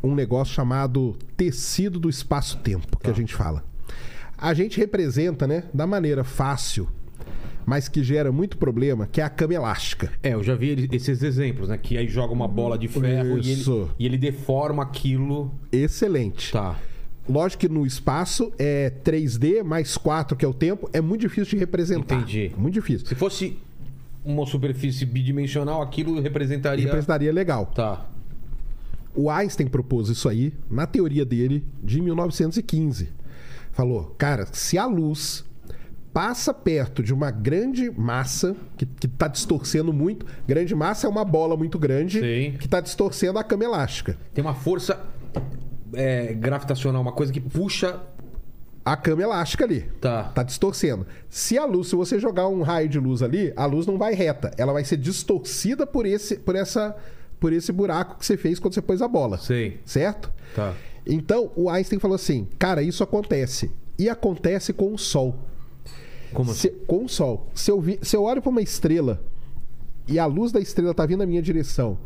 um negócio chamado tecido do espaço-tempo, que Tá. a gente fala. A gente representa, né, da maneira fácil, mas que gera muito problema, que é a cama elástica. É, eu já vi esses exemplos, né? Que aí joga uma bola de ferro e ele, Isso. e ele deforma aquilo. Excelente. Tá. Lógico que no espaço é 3D mais 4, que é o tempo, é muito difícil de representar. Entendi. Muito difícil. Se fosse uma superfície bidimensional, aquilo representaria. Representaria legal. Tá. O Einstein propôs isso aí na teoria dele de 1915. Falou, cara, se a luz passa perto de uma grande massa que, que tá distorcendo muito, grande massa é uma bola muito grande Sim. que tá distorcendo a cama elástica. Tem uma força é, gravitacional, uma coisa que puxa. A cama elástica ali. Tá. Tá distorcendo. Se a luz, se você jogar um raio de luz ali, a luz não vai reta. Ela vai ser distorcida por esse, por essa, por esse buraco que você fez quando você pôs a bola. Sei. Certo? Tá. Então, o Einstein falou assim: cara, isso acontece. E acontece com o Sol. Como assim? Se- com o Sol. Se eu, vi- se eu olho para uma estrela e a luz da estrela tá vindo na minha direção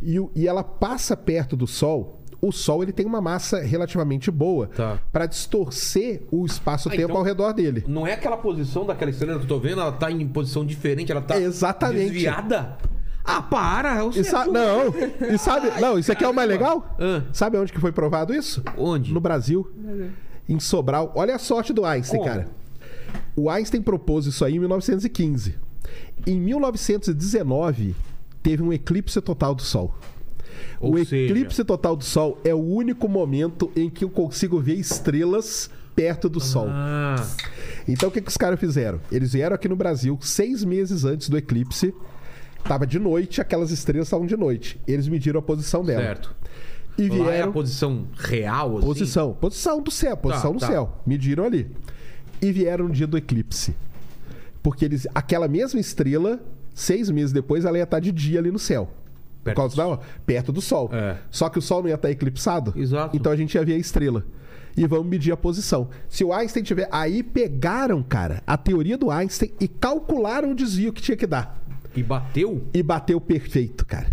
e, e ela passa perto do Sol, o Sol ele tem uma massa relativamente boa Tá. para distorcer o espaço-tempo Ah, então- ao redor dele. Não é aquela posição daquela estrela que eu tô vendo, ela tá em posição diferente, ela tá Exatamente. desviada. Ah, para! Eu E sa- não, e [LAUGHS] sabe, não, isso aqui é o mais legal? Ah. Sabe onde que foi provado isso? Onde? No Brasil, em Sobral. Olha a sorte do Einstein, Como? cara. O Einstein propôs isso aí em 1915. Em 1919, teve um eclipse total do Sol. Ou o seja- eclipse total do Sol é o único momento em que eu consigo ver estrelas perto do Sol. Ah, Então o que, que os caras fizeram? Eles vieram aqui no Brasil seis meses antes do eclipse. Tava de noite, aquelas estrelas estavam de noite. Eles mediram a posição dela. certo. E Lá é a vieram. posição real, assim? Posição. Posição do céu. Posição Tá, do tá. céu. Mediram ali. E vieram no dia do eclipse. Porque eles, aquela mesma estrela, seis meses depois, ela ia estar de dia ali no céu. Por Perto causa do da, perto do Sol. É. Só que o Sol não ia estar eclipsado. Exato. Então a gente ia ver a estrela. E vamos medir a posição. Se o Einstein tiver. Aí pegaram, cara, a teoria do Einstein e calcularam o desvio que tinha que dar. E bateu? E bateu perfeito, cara.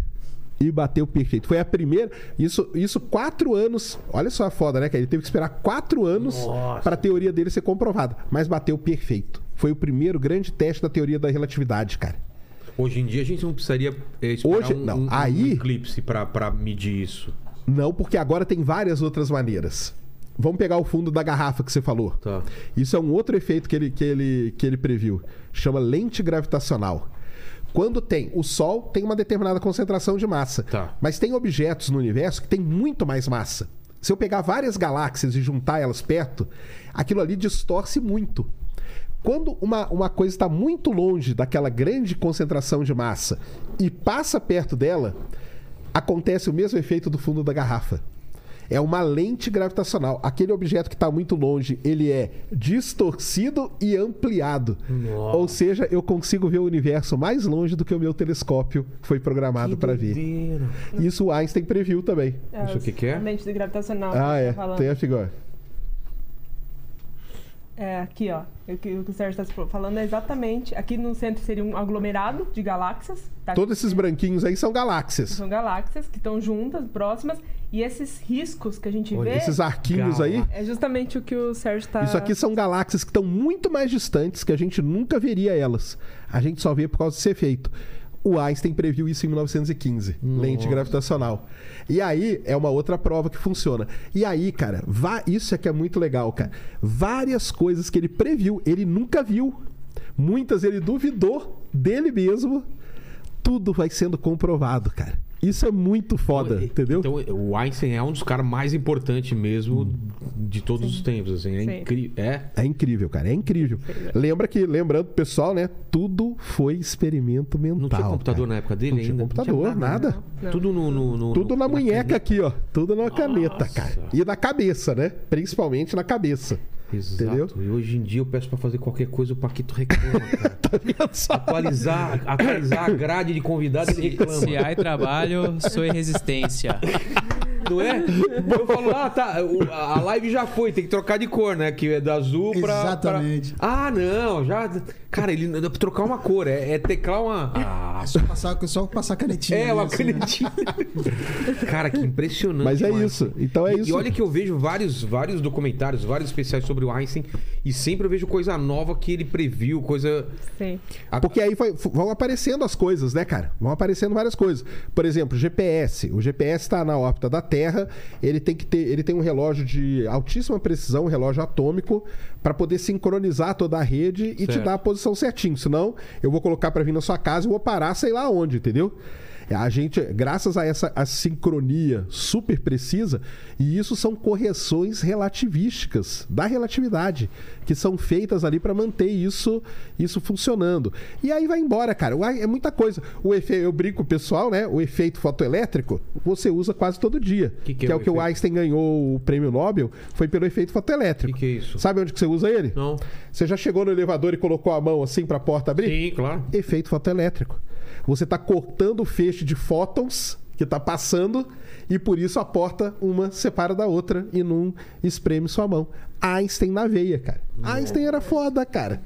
E bateu perfeito. Foi a primeira. Isso, isso quatro anos. Olha só a foda, né, cara? Ele teve que esperar quatro anos para a teoria dele ser comprovada. Mas bateu perfeito. Foi o primeiro grande teste da teoria da relatividade, cara. Hoje em dia a gente não precisaria esperar Hoje- um, não, um- um aí- eclipse pra, pra medir isso. Não, porque agora tem várias outras maneiras. Vamos pegar o fundo da garrafa que você falou. Tá. Isso é um outro efeito que ele, que ele, que ele previu. Chama lente gravitacional. Quando tem o Sol, tem uma determinada concentração de massa. Tá. Mas tem objetos no universo que tem muito mais massa. Se eu pegar várias galáxias e juntar elas perto, aquilo ali distorce muito. Quando uma, uma coisa está muito longe daquela grande concentração de massa e passa perto dela, acontece o mesmo efeito do fundo da garrafa. É uma lente gravitacional. Aquele objeto que está muito longe, ele é distorcido e ampliado. Nossa. Ou seja, eu consigo ver o universo mais longe do que o meu telescópio foi programado para ver. Isso o Einstein previu também. É, Isso o que que é? A lente gravitacional. Ah, você é. tá falando. Tem a figura. É, aqui, ó. O que o que o Sérgio está falando é exatamente. Aqui no centro seria um aglomerado de galáxias. Tá? Todos esses branquinhos aí são galáxias. São galáxias que estão juntas, próximas. E esses riscos que a gente Olha, vê Esses arquinhos aí. é justamente o que o Sérgio está. Isso aqui são galáxias que estão muito mais distantes, que a gente nunca veria elas. A gente só vê por causa desse efeito. O Einstein previu isso em 1915, lente gravitacional. E aí é uma outra prova que funciona. E aí, cara, vá- isso é que é muito legal, cara. Várias coisas que ele previu, ele nunca viu. Muitas ele duvidou dele mesmo. Tudo vai sendo comprovado, cara. Isso é muito foda, entendeu? Então, o Einstein é um dos caras mais importantes mesmo de todos os tempos, assim. É Sim. incrível. É. É incrível, cara. É incrível. Lembra que, lembrando, pessoal, né? Tudo foi experimento mental. Não tinha computador cara. na época dele Não tinha ainda? computador, nada. Não. Tudo no, no- no- Tudo na munheca aqui, ó. Tudo na caneta, cara. E na cabeça, né? Principalmente na cabeça. Exato. Entendeu? E hoje em dia eu peço pra fazer qualquer coisa, o Paquito reclama. [LAUGHS] Tá atualizar, atualizar a grade de convidados, ele reclama. Se há trabalho, sou em resistência. Não é? Eu falo, ah, tá, a live já foi, tem que trocar de cor, né? Que é do azul pra. Exatamente. pra- Ah, não, já. Cara, ele dá pra trocar uma cor, é, é teclar uma. Ah, É só passar, só passar canetinha. é, uma assim, né? canetinha. [LAUGHS] Cara, que impressionante. Mas é mano. isso. Então é E- isso. E olha que eu vejo vários, vários documentários, vários especiais sobre o Einstein, e sempre eu vejo coisa nova que ele previu, coisa. Sim. a- Porque aí vai- vão aparecendo as coisas, né, cara? Vão aparecendo várias coisas. Por exemplo, GPS. O GPS está na órbita da Terra. Ele tem que ter, ele tem um relógio de altíssima precisão, um relógio atômico, para poder sincronizar toda a rede e te Certo. dar a posição certinho. Senão, eu vou colocar para vir na sua casa e vou parar, sei lá onde, entendeu? A gente, graças a essa a sincronia super precisa, e isso são correções relativísticas da relatividade, que são feitas ali para manter isso isso funcionando. E aí vai embora, cara. É muita coisa. O efe, eu brinco o pessoal, né? O efeito fotoelétrico você usa quase todo dia. Que que é é o o que o efeito? Einstein ganhou o prêmio Nobel, foi pelo efeito fotoelétrico. Que que é isso? Sabe onde que você usa ele? Não. Você já chegou no elevador e colocou a mão assim para a porta abrir? Sim, claro. efeito fotoelétrico. Você está cortando o feixe de fótons que está passando e por isso a porta uma separa da outra e não espreme sua mão. Einstein na veia, cara. Einstein era foda, cara.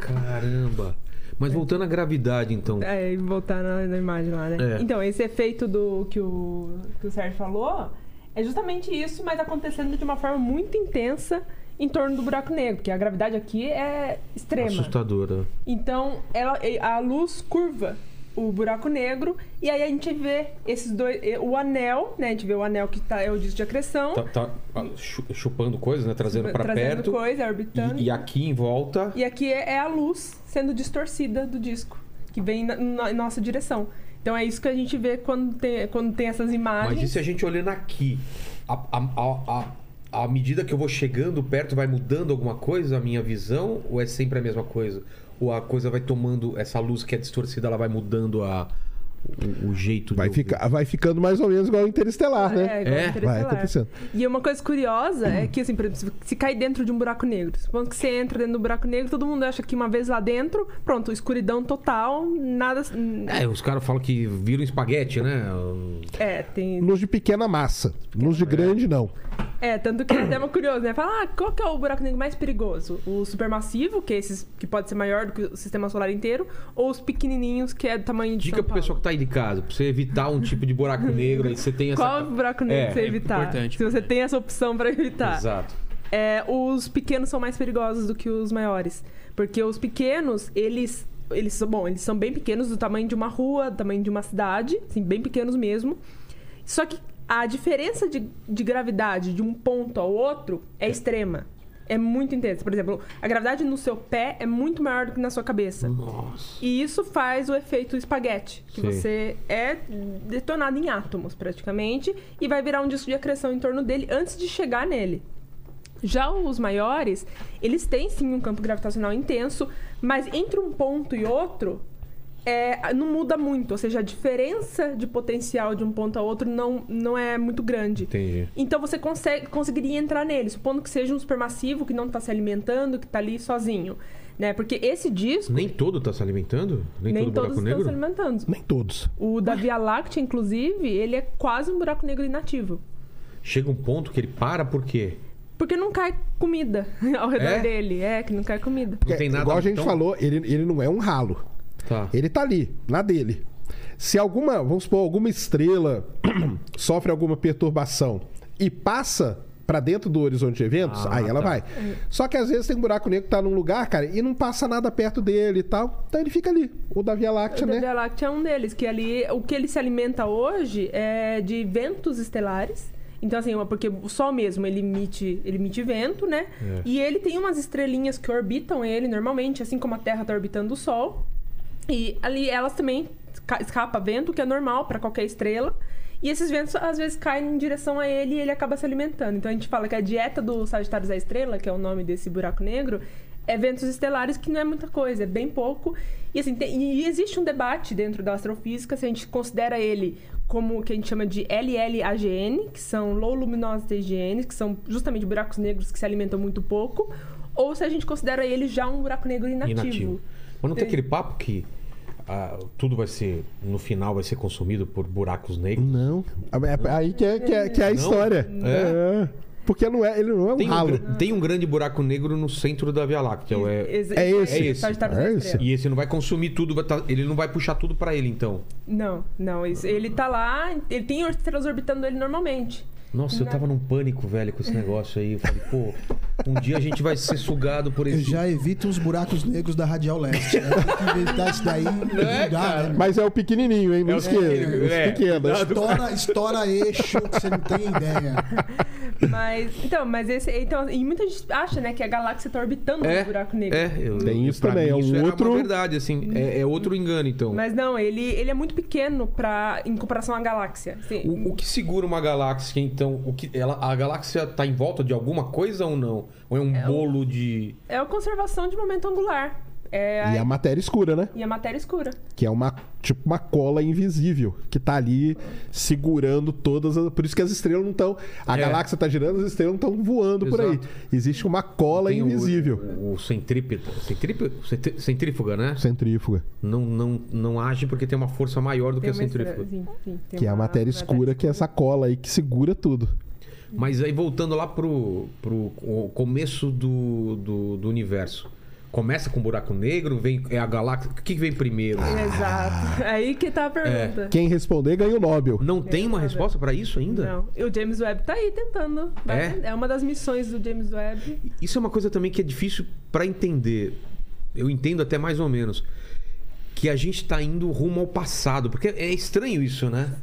Caramba. Mas voltando à gravidade, então. É, e voltar na, na imagem lá, né? É. Então, esse efeito do que o, que o Sérgio falou é justamente isso, mas acontecendo de uma forma muito intensa em torno do buraco negro, porque a gravidade aqui é extrema. Assustadora. Então, ela, a luz curva o buraco negro e aí a gente vê esses dois, o anel, né? A gente vê o anel que tá, é o disco de acreção, Tá, tá, ah, chu- chupando coisas, né? Trazendo trazendo perto. coisa, orbitando. E, e aqui em volta. E aqui é, é a luz sendo distorcida do disco, que vem na, na- em nossa direção. Então é isso que a gente vê quando tem, quando tem essas imagens. Mas e se a gente olhando aqui? A, a, a, a- à medida que eu vou chegando perto, vai mudando alguma coisa a minha visão? Ou é sempre a mesma coisa? Ou a coisa vai tomando. Essa luz que é distorcida, ela vai mudando a, o, o jeito Vai, de eu ficar, vai ficando mais ou menos igual o Interestelar, né? É, igual É? Interestelar. Vai acontecendo. E uma coisa curiosa é que, assim, por exemplo, se- cai dentro de um buraco negro, supondo que você entra dentro do buraco negro, todo mundo acha que uma vez lá dentro, pronto, escuridão total, nada. É, os caras falam que viram espaguete, né? É, tem. Luz de pequena massa. Luz de grande, não. É, tanto que é até uma curioso, né? Fala, ah, qual que é o buraco negro mais perigoso? O supermassivo, que é esses que pode ser maior do que o sistema solar inteiro, ou os pequenininhos, que é do tamanho de Dica São pro Paulo? pessoal que tá aí de casa, pra você evitar um tipo de buraco [LAUGHS] negro, aí você tem essa. Qual é o buraco negro É, pra você é evitar? importante, Se você tem essa opção pra evitar. Exato. É, os pequenos são mais perigosos do que os maiores. Porque os pequenos, eles. Eles são, bom, eles são bem pequenos, do tamanho de uma rua, do tamanho de uma cidade, assim, bem pequenos mesmo. Só que a diferença de, de gravidade de um ponto ao outro é extrema. É muito intensa. Por exemplo, a gravidade no seu pé é muito maior do que na sua cabeça. Nossa. E isso faz o efeito espaguete, que Sim. você é detonado em átomos, praticamente, e vai virar um disco de acreção em torno dele antes de chegar nele. Já os maiores, eles têm sim um campo gravitacional intenso, mas entre um ponto e outro, é, não muda muito. Ou seja, a diferença de potencial de um ponto a outro não, não é muito grande. Entendi. Então você consegue, conseguiria entrar nele, supondo que seja um supermassivo que não está se alimentando, que está ali sozinho. Né? Porque esse disco, Nem todo tá se alimentando? Nem, nem todo todos buraco estão negro? se alimentando. Nem todos. O da Via Láctea, inclusive, ele é quase um buraco negro inativo. Chega um ponto que ele para por quê? Porque não cai comida [LAUGHS] ao redor É? dele. É, que não cai comida. Não tem nada Igual a gente então- falou, ele, ele não é um ralo. Tá. Ele tá ali, na dele. Se alguma, vamos supor, alguma estrela [CLEARS THROAT] sofre alguma perturbação e passa pra dentro do horizonte de eventos, Ah, aí ela tá. vai. Só que às vezes tem um buraco negro que tá num lugar, cara, e não passa nada perto dele e tal. Então ele fica ali. O da Via Láctea, O da né? Via Láctea é um deles, que ali o que ele se alimenta hoje é de ventos estelares. Então, assim, porque o Sol mesmo, ele emite, ele emite vento, né? É. E ele tem umas estrelinhas que orbitam ele normalmente, assim como a Terra está orbitando o Sol. E ali elas também esca- escapa vento, que é normal para qualquer estrela. E esses ventos às vezes caem em direção a ele e ele acaba se alimentando. Então a gente fala que a dieta do Sagitário da Estrela, que é o nome desse buraco negro, é ventos estelares, que não é muita coisa, é bem pouco. E assim, tem- e existe um debate dentro da astrofísica se a gente considera ele como o que a gente chama de LLAGN, que são Low Luminosity GN, que são justamente buracos negros que se alimentam muito pouco, ou se a gente considera ele já um buraco negro inativo. Inativo. Mas não tem aquele papo que ah, tudo vai ser, no final, vai ser consumido por buracos negros? Não. É aí que é, que é, que é a Não? história. É? É. Porque não é, ele não é um Tem um, ralo. gra- tem um grande buraco negro no centro da Via Láctea. É... É esse. É esse. É esse. E esse não vai consumir tudo, vai tá- ele não vai puxar tudo pra ele, então. Não, não. Isso, ele tá lá, ele tem estrelas orbitando ele normalmente. Nossa, eu tava num pânico, velho, com esse negócio aí. Eu falei, pô, um dia a gente vai ser sugado por Eu esse. já evito os buracos negros da Radial Leste. Né? Tem que evitar isso daí. Não é, dá, né? Mas é o pequenininho, hein? Não É pequeno, Os é. pequenos. Estoura, estoura eixo que você não tem ideia. Mas, então, mas esse. Então, e muita gente acha, né, que a galáxia tá orbitando É, um buraco negro. é, eu, Tem isso pra também, mim é um isso era outro- uma verdade, assim. É, é outro engano, então. Mas não, ele, ele é muito pequeno pra, em comparação à galáxia. Assim, O, o que segura uma galáxia, então? O que, ela, a galáxia tá em volta de alguma coisa ou não? Ou é um bolo de. É a conservação de momento angular. É E a matéria escura, né? e a matéria escura. Que é uma tipo uma cola invisível que tá ali segurando todas as. Por isso que as estrelas não estão. A É. galáxia tá girando, as estrelas não estão voando por aí. Exato. Existe uma cola Tem invisível. O, o centrípeta. Centrípeta? Centrí- Centrífuga, né? Centrífuga. Não, não, não age porque tem uma força maior do que Tem a uma estre- centrífuga. sim, sim, tem Que é a matéria escura, que é essa cola aí que segura tudo. Mas aí voltando lá pro, pro começo do, do, do universo. Começa com buraco negro, vem é a galáxia. O que vem primeiro? Exato. [LAUGHS] Aí que tá a pergunta. Quem responder ganha o Nobel. Não tem uma resposta pra isso ainda? Não. E o James Webb tá aí tentando. É? é uma das missões do James Webb. Isso é uma coisa também que é difícil pra entender. Eu entendo até mais ou menos. Que a gente tá indo rumo ao passado. Porque é estranho isso, né?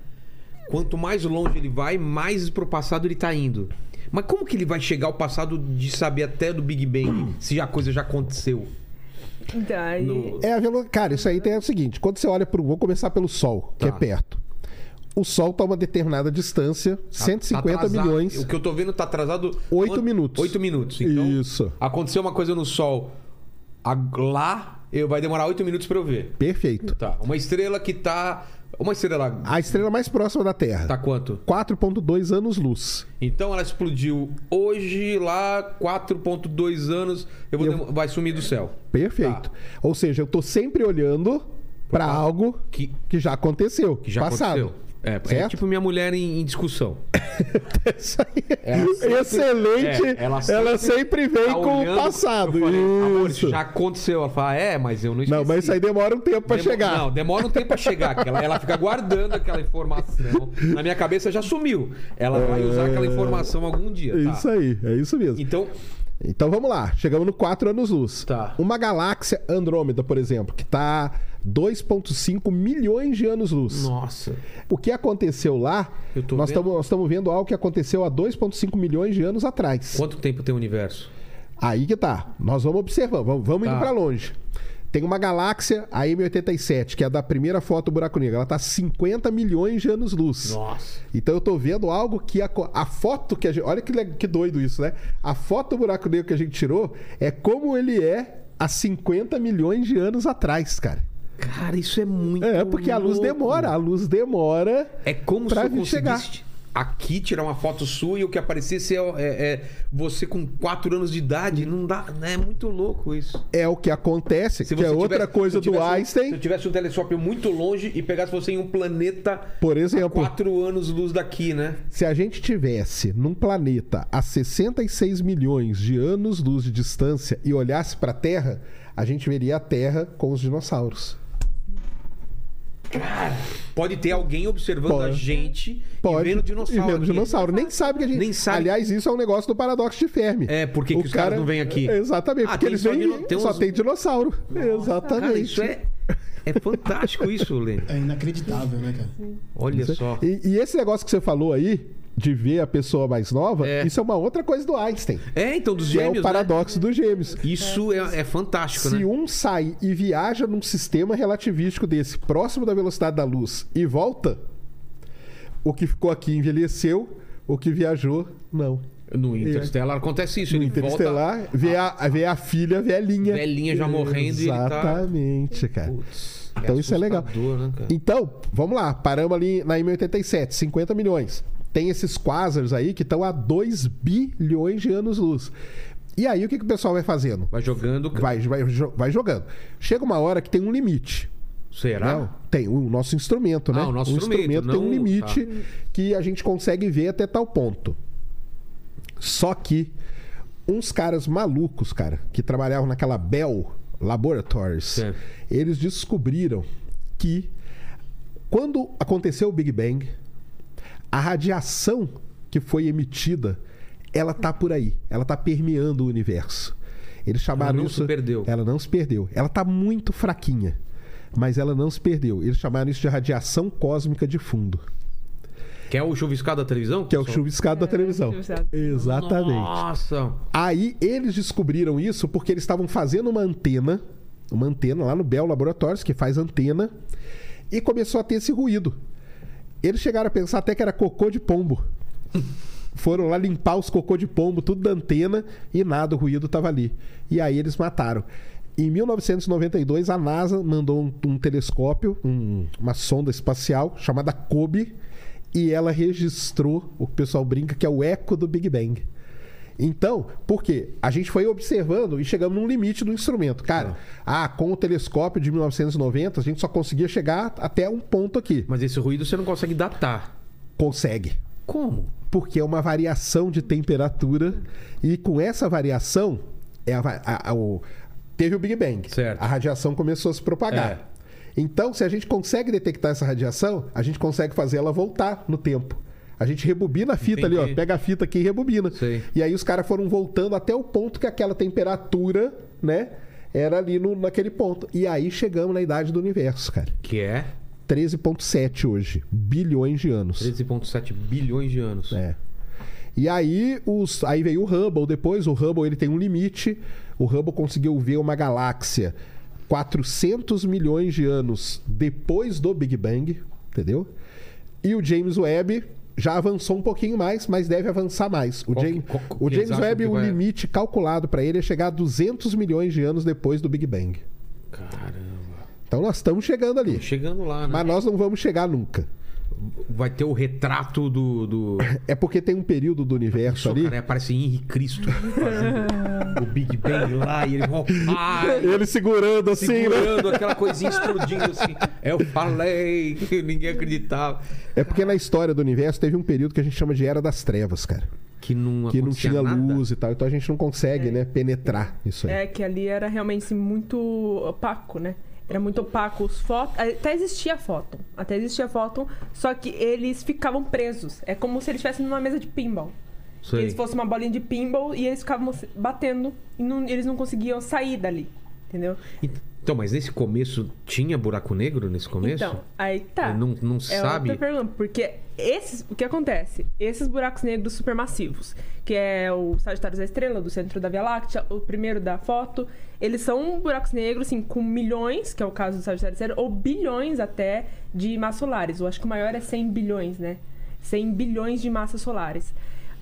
Quanto mais longe ele vai, mais pro passado ele tá indo. Mas como que ele vai chegar ao passado de saber até do Big Bang, se a coisa já aconteceu? Então, aí... No- É a velo... Cara, isso aí tem o seguinte: quando você olha pro. Vou começar pelo Sol, que Tá. é perto. o Sol está a uma determinada distância, Tá- 150 tá milhões. O que eu tô vendo tá atrasado. Oito quanto- minutos. Oito minutos. Então, Isso. aconteceu uma coisa no Sol lá, eu, vai demorar oito minutos pra eu ver. Perfeito. Tá. Uma estrela que tá. Uma estrela. A estrela mais próxima da Terra. Tá quanto? 4.2 anos-luz. Então ela explodiu hoje lá, 4,2 anos, eu vou Eu- vai sumir do céu. Perfeito. Tá. Ou seja, eu tô sempre olhando para Pra- algo Que, que já aconteceu, que já passado. aconteceu. É, é tipo minha mulher em, em discussão. [LAUGHS] Ela sempre- Excelente. é, ela ela, sempre sempre vem Tá com o passado. Falei, amor, isso. já aconteceu. Ela fala, é, mas eu não esqueci. Não, mas isso aí demora um tempo pra Demo- chegar. Não, demora um tempo pra chegar. ela, ela fica guardando aquela informação. Na minha cabeça já sumiu. Ela vai usar aquela informação algum dia. É tá? Isso aí, é isso mesmo. Então, Então vamos lá, chegamos no 4 anos-luz. Tá. Uma galáxia Andrômeda, por exemplo, que tá 2,5 milhões de anos-luz. nossa. O que aconteceu lá, nós estamos vendo algo que aconteceu há 2,5 milhões de anos atrás. Quanto tempo tem o universo? Aí que tá. Nós vamos observando, vamos, vamos Tá. indo pra longe. Tem uma galáxia, a M87, que é a da primeira foto do buraco negro. Ela tá 50 milhões de anos-luz. Nossa. Então eu tô vendo algo que a, a foto que a gente. Olha que, que doido isso, né? A foto do buraco negro que a gente tirou é como ele é há 50 milhões de anos atrás, cara. Cara, isso é muito. É, porque a luz louco. demora. A luz demora. É como pra se eu chegar. aqui tirar uma foto sua e o que aparecesse é, é- é você com 4 anos de idade. Não dá. É muito louco isso. É o que acontece, Se que é você outra tivesse- coisa do tivesse um- Einstein. se eu tivesse um telescópio muito longe e pegasse você em um planeta Por a exemplo, 4 anos luz daqui, né? se a gente tivesse num planeta a 66 milhões de anos-luz de distância e olhasse para a Terra, a gente veria a Terra com os dinossauros. Pode ter alguém observando Pode. a gente Pode. e vendo dinossauro. E vendo dinossauro. Nem sabe que a gente. Nem sabe. Aliás, isso é um negócio do paradoxo de Fermi. É, por que O que os caras não vêm aqui? Exatamente, Ah, porque eles só vêm. dino- tem Só uns- tem dinossauro. Exatamente. Cara, isso é, é fantástico isso, Lênin. É inacreditável, né, cara? Olha só. E, e esse negócio que você falou aí, de ver a pessoa mais nova, É. isso é uma outra coisa do Einstein. É, então, dos Que é gêmeos, o paradoxo dos gêmeos. né? Isso é, é fantástico, Se né? um sai e viaja num sistema relativístico desse, próximo da velocidade da luz, e volta, o que ficou aqui envelheceu, o que viajou, não. No Interstellar acontece isso. No ele Interestelar, vê a, vê a filha velhinha. Velhinha já morrendo e ele tá- Exatamente, cara. volta... Putz, Então isso é legal. Né, cara? Então, vamos lá, paramos ali na M87, 50 milhões. Tem esses quasars aí que estão a 2 bilhões de anos-luz. E aí, o que, que o pessoal vai fazendo? Vai jogando. Vai, vai, vai jogando. Chega uma hora que tem um limite. Será? Não, tem o nosso instrumento, né? Ah, o nosso o instrumento, tem um não- limite tá. que a gente consegue ver até tal ponto. Só que uns caras malucos, cara, que trabalhavam naquela Bell Laboratories, Certo. eles descobriram que quando aconteceu o Big Bang, a radiação que foi emitida, ela tá por aí, ela tá permeando o universo. Eles chamaram não isso se perdeu. Ela não se perdeu. Ela tá muito fraquinha, mas ela não se perdeu. Eles chamaram isso de radiação cósmica de fundo, Que é o chuviscado da televisão? que é o Só- chuviscado da televisão. chuviscado. Exatamente. Nossa. Aí eles descobriram isso porque eles estavam fazendo uma antena, uma antena lá no Bell Laboratories, que faz antena, e começou a ter esse ruído. Eles chegaram a pensar até que era cocô de pombo. Foram lá limpar os cocô de pombo, tudo da antena, e nada, o ruído estava ali. E aí eles mataram. Em 1992, a NASA mandou um, um telescópio, um- uma sonda espacial chamada COBE, e ela registrou o que o pessoal brinca que é o eco do Big Bang. Então, por quê? A gente foi observando e chegamos num limite do instrumento. Cara, ah, com o telescópio de 1990, a gente só conseguia chegar até um ponto aqui. Mas esse ruído você não consegue datar. Consegue. Como? Porque é uma variação de temperatura e com essa variação é a a- a- o- teve o Big Bang. Certo. A radiação começou a se propagar. É. Então, se a gente consegue detectar essa radiação, a gente consegue fazer ela voltar no tempo. A gente rebobina a fita ali, Entendi. ó. Pega a fita aqui e rebobina. Sei. E aí os caras foram voltando até o ponto que aquela temperatura, né? Era ali no, naquele ponto. E aí chegamos na idade do universo, cara. Que é 13,7 hoje. Bilhões de anos. 13,7 bilhões de anos. É. E aí, os, aí veio o Hubble depois. O Hubble ele tem um limite. O Hubble conseguiu ver uma galáxia 400 milhões de anos depois do Big Bang, entendeu? E o James Webb já avançou um pouquinho mais, mas deve avançar mais. O, Qual James, qual- o James Webb, o limite calculado para ele é chegar a 200 milhões de anos depois do Big Bang. Caramba. Então nós estamos chegando ali. Chegando lá, né? Mas nós não vamos chegar nunca. Vai ter o retrato do. do... É porque tem um período do universo ali. cara, parece Henrique Cristo fazendo o Big Bang lá e ele. Oh, pai, Ele segurando assim, né? segurando aquela coisinha explodindo assim. Eu falei que ninguém acreditava. É porque na história do universo teve um período que a gente chama de Era das Trevas, cara. Que não, Que não tinha nada. luz e tal. Então a gente não consegue, É. né, penetrar isso aí. É, que ali era realmente assim, muito opaco, né? Era muito opaco. Os fótons. Até existia fóton. Até existia fóton, só que eles ficavam presos. É como se eles estivessem numa mesa de pinball. Sei. Eles fossem uma bolinha de pinball e eles ficavam batendo e não- eles não conseguiam sair dali. Entendeu? Então, mas nesse começo tinha buraco negro nesse começo? Então, aí tá. Não, não É sabe. outra pergunta, porque esses, o que acontece? Esses buracos negros supermassivos, que é o Sagitário da Estrela, do centro da Via Láctea, o primeiro da foto, eles são buracos negros, assim, com milhões, que é o caso do Sagitário Estrela, ou bilhões até de massas solares. Eu acho que o maior é 100 bilhões, né? 100 bilhões de massas solares.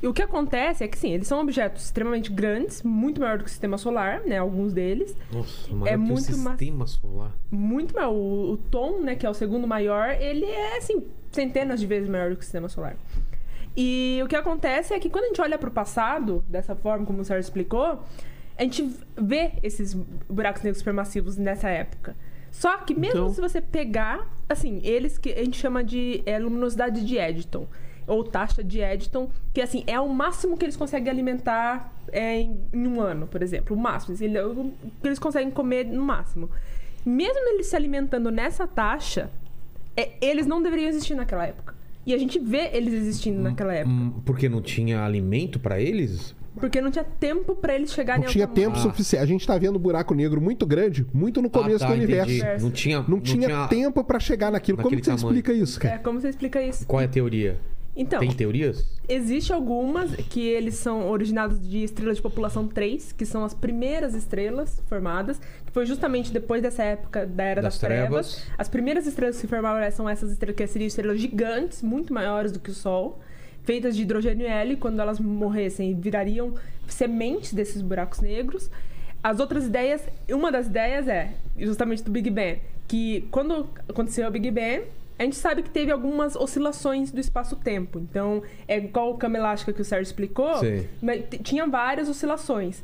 E o que acontece é que, sim, eles são objetos extremamente grandes, muito maior do que o sistema solar, né? Alguns deles. Nossa, maior É que o muito ma- sistema solar. muito maior. O, o Tom, né, que é o segundo maior, ele é, assim, centenas de vezes maior do que o sistema solar. E o que acontece é que quando a gente olha para o passado, dessa forma como o Sérgio explicou, a gente vê esses buracos negros supermassivos nessa época. Só que mesmo Então- se você pegar, assim, eles que a gente chama de é, luminosidade de Eddington, ou taxa de Eddington, que assim, é o máximo que eles conseguem alimentar é, em, em um ano, por exemplo. O máximo. assim, O que eles conseguem comer no máximo. Mesmo eles se alimentando nessa taxa, é, eles não deveriam existir naquela época. E a gente vê eles existindo naquela época. Hum, Porque não tinha alimento pra eles? Porque não tinha tempo pra eles chegarem Não tinha tempo Ah. suficiente. A gente tá vendo um buraco negro muito grande, muito no começo Ah, tá, do universo. entendi. Não tinha, Não, tinha, tempo pra chegar naquilo. Como você tamanho. explica isso, É, cara? como você explica isso? Qual é a teoria? Então, Tem teorias? Existe algumas que eles são originados de estrelas de população 3, que são as primeiras estrelas formadas, que foi justamente depois dessa época da Era das, Das trevas. Trevas. As primeiras estrelas que se formaram são essas estrelas que seriam estrelas gigantes, muito maiores do que o Sol, feitas de hidrogênio e hélio, quando elas morressem, virariam sementes desses buracos negros. As outras ideias, uma das ideias é justamente do Big Bang, que quando aconteceu o Big Bang, a gente sabe que teve algumas oscilações do espaço-tempo. Então, é igual o cama elástica que o Sérgio explicou, mas tinha várias oscilações.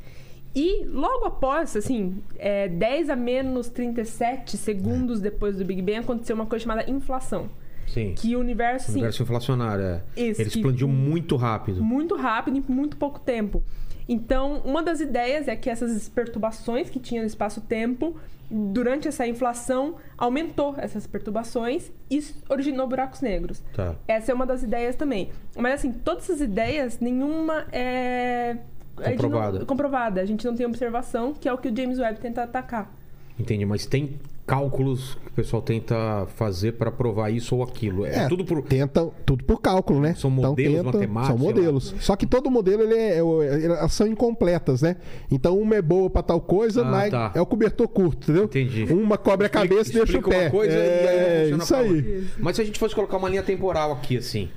E logo após, assim, é, 10 a menos 37 segundos depois do Big Bang, aconteceu uma coisa chamada inflação. Sim. Que o universo, assim, Universo inflacionário, é. Ele explodiu muito rápido. muito rápido, em muito pouco tempo. Então, uma das ideias é que essas perturbações que tinha no espaço-tempo, durante essa inflação, aumentou essas perturbações e originou buracos negros. Tá. Essa é uma das ideias também. Mas, assim, todas essas ideias, nenhuma é... a gente não- Comprovada. comprovada. A gente não tem observação, que é o que o James Webb tenta atacar. Entendi, mas tem cálculos que o pessoal tenta fazer pra provar isso ou aquilo. É, tudo por. Tentam, tudo por cálculo, né? São modelos matemáticos, São lá. modelos. Só que todo modelo, ele é, é- elas são incompletas, né? Então, uma é boa pra tal coisa, Ah, mas tá. é o cobertor curto, entendeu? Entendi. Uma cobre a cabeça e deixa o Explica pé. uma coisa é, e aí não funciona isso pra aí. Mas se a gente fosse colocar uma linha temporal aqui, assim.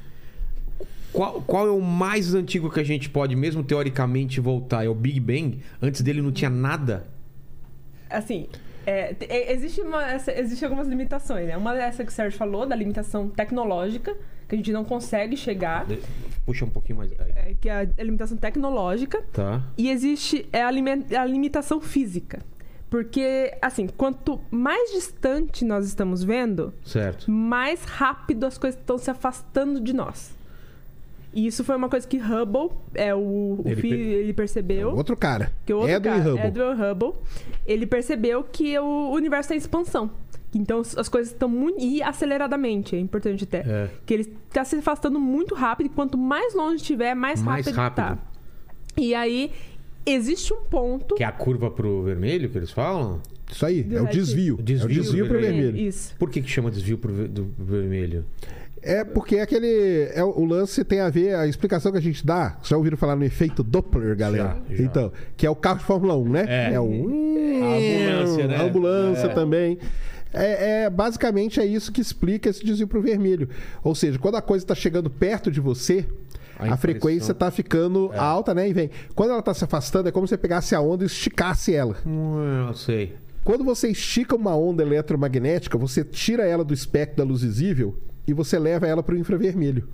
Qual, qual é o mais antigo que a gente pode, mesmo teoricamente, voltar? É o Big Bang? Antes dele não tinha nada? Assim, é, é, existe, uma, existe algumas limitações, né? Uma dessa que o Sérgio falou, da limitação tecnológica, que a gente não consegue chegar, Puxa um pouquinho mais. é, que é a limitação tecnológica. Tá. E existe é a limitação física. Porque, assim, quanto mais distante nós estamos vendo, Certo. mais rápido as coisas estão se afastando de nós. E isso foi uma coisa que Hubble, é o, o Ele fi- per- ele percebeu. Outro cara. Que o outro Edwin cara, Hubble. Edwin Hubble, ele percebeu que o universo está em expansão. Então as coisas estão muito. E aceleradamente, é importante até. É. Que ele está se afastando muito rápido e quanto mais longe estiver, mais, Mais rápido, rápido. ele tá. E aí, existe um ponto. Que é a curva pro vermelho que eles falam? Isso aí, Do é o desvio. O desvio é o desvio pro vermelho. vermelho. Isso. Por que, que chama desvio pro do vermelho? É porque é aquele. É, o lance tem a ver, a explicação que a gente dá. Já ouviram falar no efeito Doppler, galera? Já, já. Então, que é o carro de Fórmula 1, né? É. o. A ambulância, né? A ambulância É. também. É, é- basicamente é isso que explica esse desvio pro vermelho. Ou seja, quando a coisa está chegando perto de você, A a, frequência está ficando alta, né? E vem. Quando ela está se afastando, é como se você pegasse a onda e esticasse ela. Hum, Eu sei. Quando você estica uma onda eletromagnética, você tira ela do espectro da luz visível e você leva ela para o infravermelho.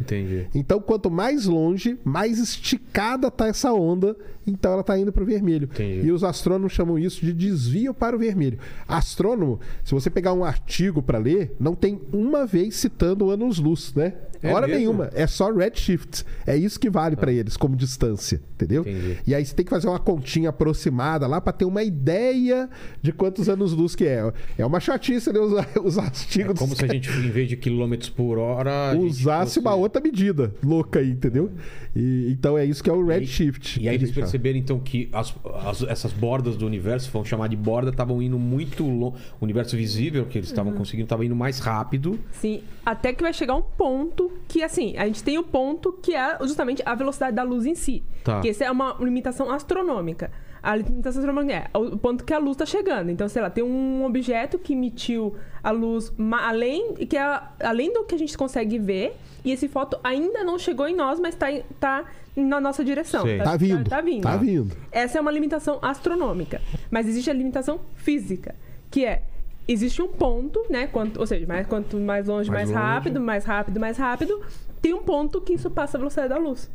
Entendi. Então, quanto mais longe, mais esticada tá essa onda, então ela tá indo para o vermelho. Entendi. E os astrônomos chamam isso de desvio para o vermelho. Astrônomo, se você pegar um artigo para ler, não tem uma vez citando anos-luz, né? É Hora mesmo? nenhuma. É só redshift. É isso que vale para eles como distância, entendeu? Entendi. E aí você tem que fazer uma continha aproximada lá para ter uma ideia de quantos anos-luz que é. É uma chatice, né? Os, [LAUGHS] os artigos É como se a gente, em vez de quilômetros por hora. usasse uma outra medida louca aí, entendeu? E, então é isso que é o redshift. E aí que a eles perceberam então que as- as- essas bordas do universo, vão chamar de borda, estavam indo muito longe. O universo visível que eles Uhum. estavam conseguindo estava indo mais rápido. Sim, até que vai chegar um ponto que, assim, a gente tem o ponto que é justamente a velocidade da luz em si. Tá. Que essa é uma limitação astronômica. A limitação astronômica é o ponto que a luz está chegando. Então, sei lá, tem um objeto que emitiu a luz além, que é além do que a gente consegue ver, e esse foto ainda não chegou em nós, mas está tá na nossa direção. Sei. Tá vindo. Tá, vindo. Tá vindo. Essa é uma limitação astronômica. Mas existe a limitação física, que é existe um ponto, né? Quanto, ou seja, mais, quanto mais longe, Mais mais, longe. rápido, mais rápido, mais rápido, tem um ponto que isso passa a velocidade da luz.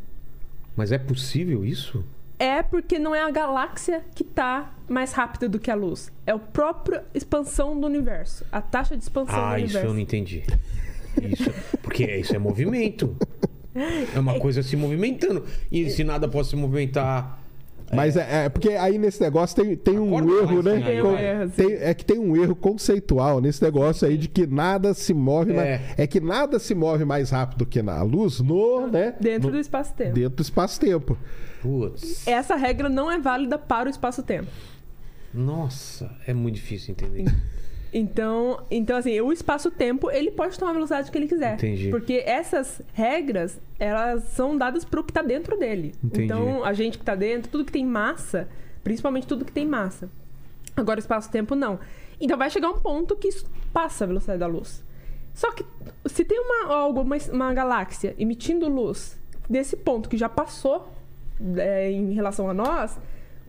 Mas é possível isso? É porque não é a galáxia que está mais rápida do que a luz. É a própria expansão do universo. A taxa de expansão Ah, do isso universo. eu não entendi. Isso, porque isso é movimento. É uma coisa se movimentando. E se nada pode se movimentar. Mas é, é porque aí nesse negócio tem, tem um erro, mais, né? tem erro, tem- é que tem um erro conceitual nesse negócio aí de que nada se move. É. mais- É que nada se move mais rápido que na luz no, né? Dentro no- do espaço-tempo. dentro do espaço-tempo. Putz. Essa regra não é válida para o espaço-tempo. Nossa, é muito difícil entender. [LAUGHS] Então, então assim, o espaço-tempo, ele pode tomar a velocidade que ele quiser. Entendi. Porque essas regras, elas são dadas para o que está dentro dele. Entendi. Então, a gente que está dentro, tudo que tem massa, principalmente tudo que tem massa. Agora, o espaço-tempo, não. Então, vai chegar um ponto que passa a velocidade da luz. Só que, se tem uma, algo, uma, uma galáxia emitindo luz desse ponto que já passou é, em relação a nós,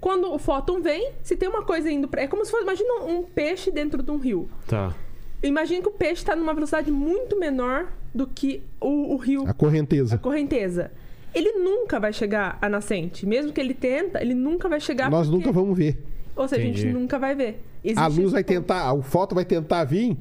quando o fóton vem, se tem uma coisa indo para. É como se fosse. Imagina um peixe dentro de um rio. Tá. Imagina que o peixe está numa velocidade muito menor do que o, o rio, A correnteza. a correnteza. Ele nunca vai chegar à nascente. Mesmo que ele tenta, ele nunca vai chegar. Nós porque- nunca vamos ver. Ou seja, a Entendi. gente nunca vai ver. A Existe luz esse vai ponto. tentar, o fóton vai tentar vir,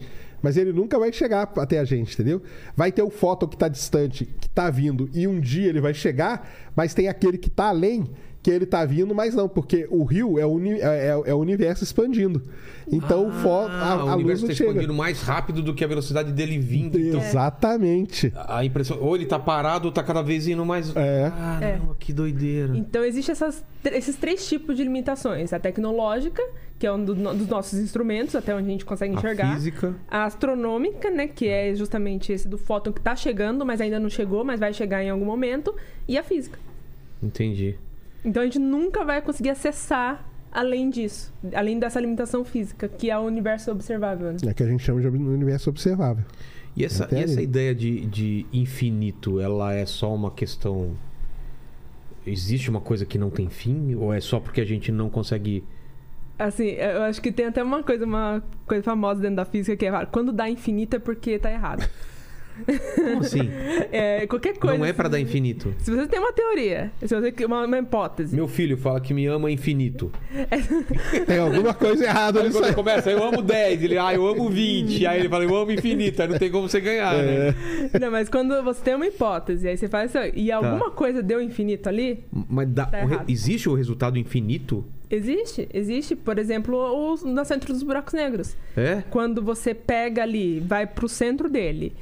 mas ele nunca vai chegar até a gente, entendeu? Vai ter o fóton que está distante, que está vindo, e um dia ele vai chegar, mas tem aquele que está além, que ele está vindo, mas não, porque o rio é o, uni- é, é- é o universo expandindo. Então o Ah, a, o a luz universo não está chega. expandindo mais rápido do que a velocidade dele vindo. Então, Exatamente. a impressão. Ou ele tá parado ou tá cada vez indo mais. É. Caramba, que doideira. Então, existem essas, esses três tipos de limitações: a tecnológica, que é um do- dos nossos instrumentos, até onde a gente consegue A enxergar. física. A astronômica, né? Que é justamente esse do fóton que está chegando, mas ainda não chegou, mas vai chegar em algum momento. E a física. Entendi. Então a gente nunca vai conseguir acessar além disso, além dessa limitação física, que é o universo observável. Né? É que a gente chama de universo observável. E essa, e essa ideia de, de infinito, ela é só uma questão. Existe uma coisa que não tem fim? Ou é só porque a gente não consegue. Assim, eu acho que tem até uma coisa, uma coisa famosa dentro da física que é quando dá infinito é porque tá errado. [LAUGHS] Como assim? [LAUGHS] É, qualquer coisa. não é pra dar infinito. Se você tem uma teoria, se você tem uma, uma hipótese, Meu filho fala que me ama infinito. [LAUGHS] Tem alguma coisa errada Aí nisso quando aí. começa, eu amo 10, ele, ah, eu amo 20. Aí ele fala, eu amo infinito, aí não tem como você ganhar, É. né? não, mas quando você tem uma hipótese, aí você faz assim, e alguma coisa deu infinito ali, Mas dá- Tá o re- errado. existe o resultado infinito? existe, existe, por exemplo, os, no centro dos buracos negros. É? Quando você pega ali, vai pro centro dele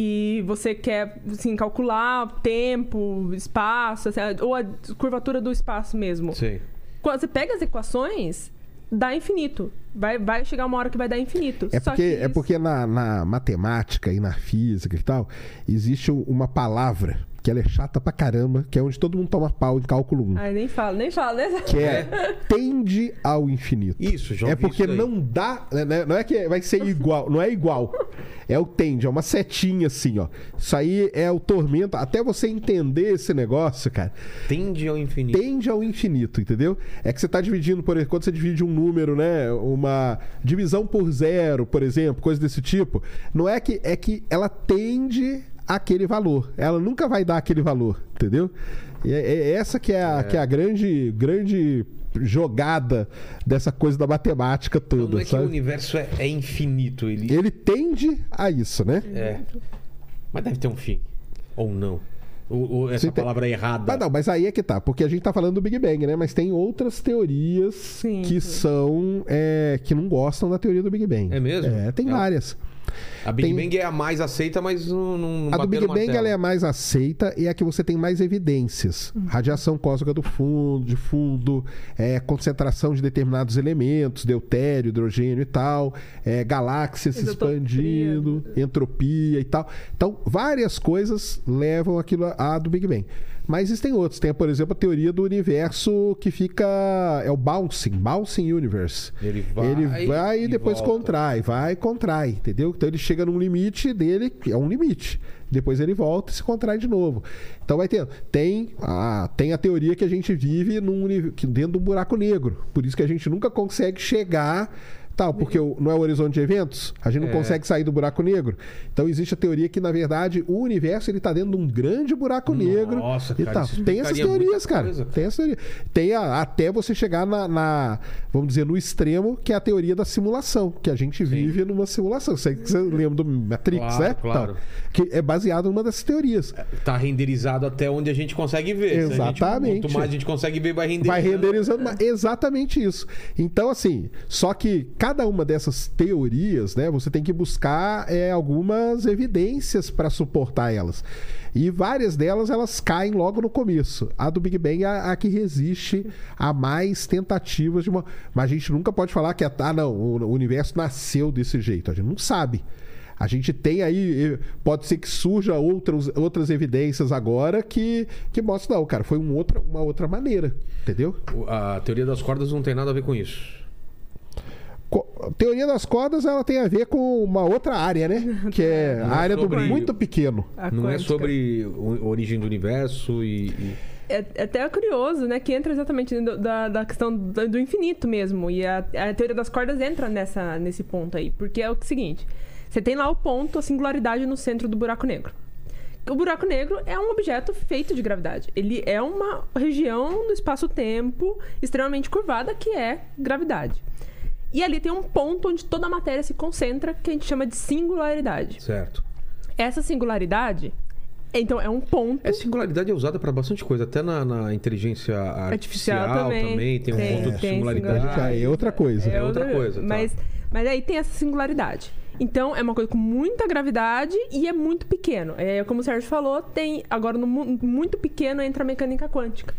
e você quer assim, calcular tempo, espaço, assim, ou a curvatura do espaço mesmo. Sei. Quando você pega as equações, dá infinito. Vai, vai chegar uma hora que vai dar infinito. É Só porque, que é isso- porque na, na matemática e na física e tal, existe uma palavra que ela é chata pra caramba, que é onde todo mundo toma pau em cálculo 1. Ai, nem fala, nem fala, né? Que é tende ao infinito. Isso, já É porque não dá. né, Não é que vai ser igual, não é igual. É o tende, é uma setinha assim, ó. Isso aí é o tormento. Até você entender esse negócio, cara, Tende ao infinito. tende ao infinito, entendeu? É que você tá dividindo, por exemplo, quando você divide um número, né? Uma divisão por zero, por exemplo, coisa desse tipo. Não é que é que ela tende àquele valor. Ela nunca vai dar aquele valor, entendeu? E é, é essa que é a, que é a grande, grande jogada dessa coisa da matemática Então, toda, não é que o sabe? universo é, é infinito, ele... Ele tende a isso, né? É. Mas deve ter um fim. Ou não. Ou, ou essa Sim, tem- palavra é errada. Mas não, mas aí é que tá, porque a gente tá falando do Big Bang, né? Mas tem outras teorias Sim, que sim. são. é, que não gostam da teoria do Big Bang. É mesmo? É, tem É. várias. A Big tem- Bang é a mais aceita, mas não, não, A do Big Bang ela é a mais aceita e é a que você tem mais evidências. Uhum. Radiação cósmica do fundo, de fundo, é, concentração de determinados elementos, deutério, hidrogênio e tal, é, galáxias se expandindo, entropia e tal. Então, várias coisas levam aquilo a, a do Big Bang. Mas existem outros. Tem, por exemplo, a teoria do universo que fica. É o bouncing, bouncing universe. Ele vai Ele vai e, depois volta. contrai, vai e contrai, entendeu? Então ele chega num limite dele, que é um limite. Depois ele volta e se contrai de novo. Então vai ter. Tem a, tem a teoria que a gente vive num, dentro de um buraco negro. Por isso que a gente nunca consegue chegar. Tal, porque o- não é o horizonte de eventos, a gente não É. consegue sair do buraco negro. Então existe a teoria que, na verdade, o universo ele tá dentro de um grande buraco negro. Nossa, e cara, tal. isso Tem essas teorias, cara. coisa, cara. Tem essa teoria. Tem a- até você chegar na, na- vamos dizer, no extremo, que é a teoria da simulação, que a gente vive numa simulação. Você, você lembra do Matrix, Claro, né? claro. Então, que é baseado numa dessas teorias. Tá renderizado até onde a gente consegue ver. Gente- Exatamente. quanto mais a gente consegue ver, vai renderizando. Vai renderizando mas exatamente isso. Então, assim, só que cada uma dessas teorias, né, você tem que buscar é, algumas evidências para suportar elas. E várias delas elas caem logo no começo. A do Big Bang é a, a que resiste a mais tentativas de uma. Mas a gente nunca pode falar que é, ah, não, o universo nasceu desse jeito. A gente não sabe. A gente tem aí, pode ser que surja outras, outras evidências agora que, que mostram, não, cara, foi um outra, uma outra maneira, entendeu? A teoria das cordas não tem nada a ver com isso. Teoria das cordas, ela tem a ver com uma outra área, né? [LAUGHS] Que é Não a é área do muito pequeno. Não é sobre a origem do universo e. e- É, é até curioso, né? Que entra exatamente dentro da, da questão do, do infinito mesmo. E a, a teoria das cordas entra nessa, nesse ponto aí. Porque é o seguinte: você tem lá o ponto, a singularidade no centro do buraco negro. O buraco negro é um objeto feito de gravidade. Ele é uma região do espaço-tempo extremamente curvada que é gravidade. E ali tem um ponto onde toda a matéria se concentra, que a gente chama de singularidade. Certo. Essa singularidade, então, é um ponto. Essa singularidade é usada para bastante coisa, até na, na inteligência artificial, Artificial também. também. tem um Tem, ponto de singularidade. Já é outra coisa. É outra coisa, tá. Mas, mas aí tem essa singularidade. Então, é uma coisa com muita gravidade e é muito pequeno. É, como o Sérgio falou, tem agora no mu- muito pequeno entra a mecânica quântica.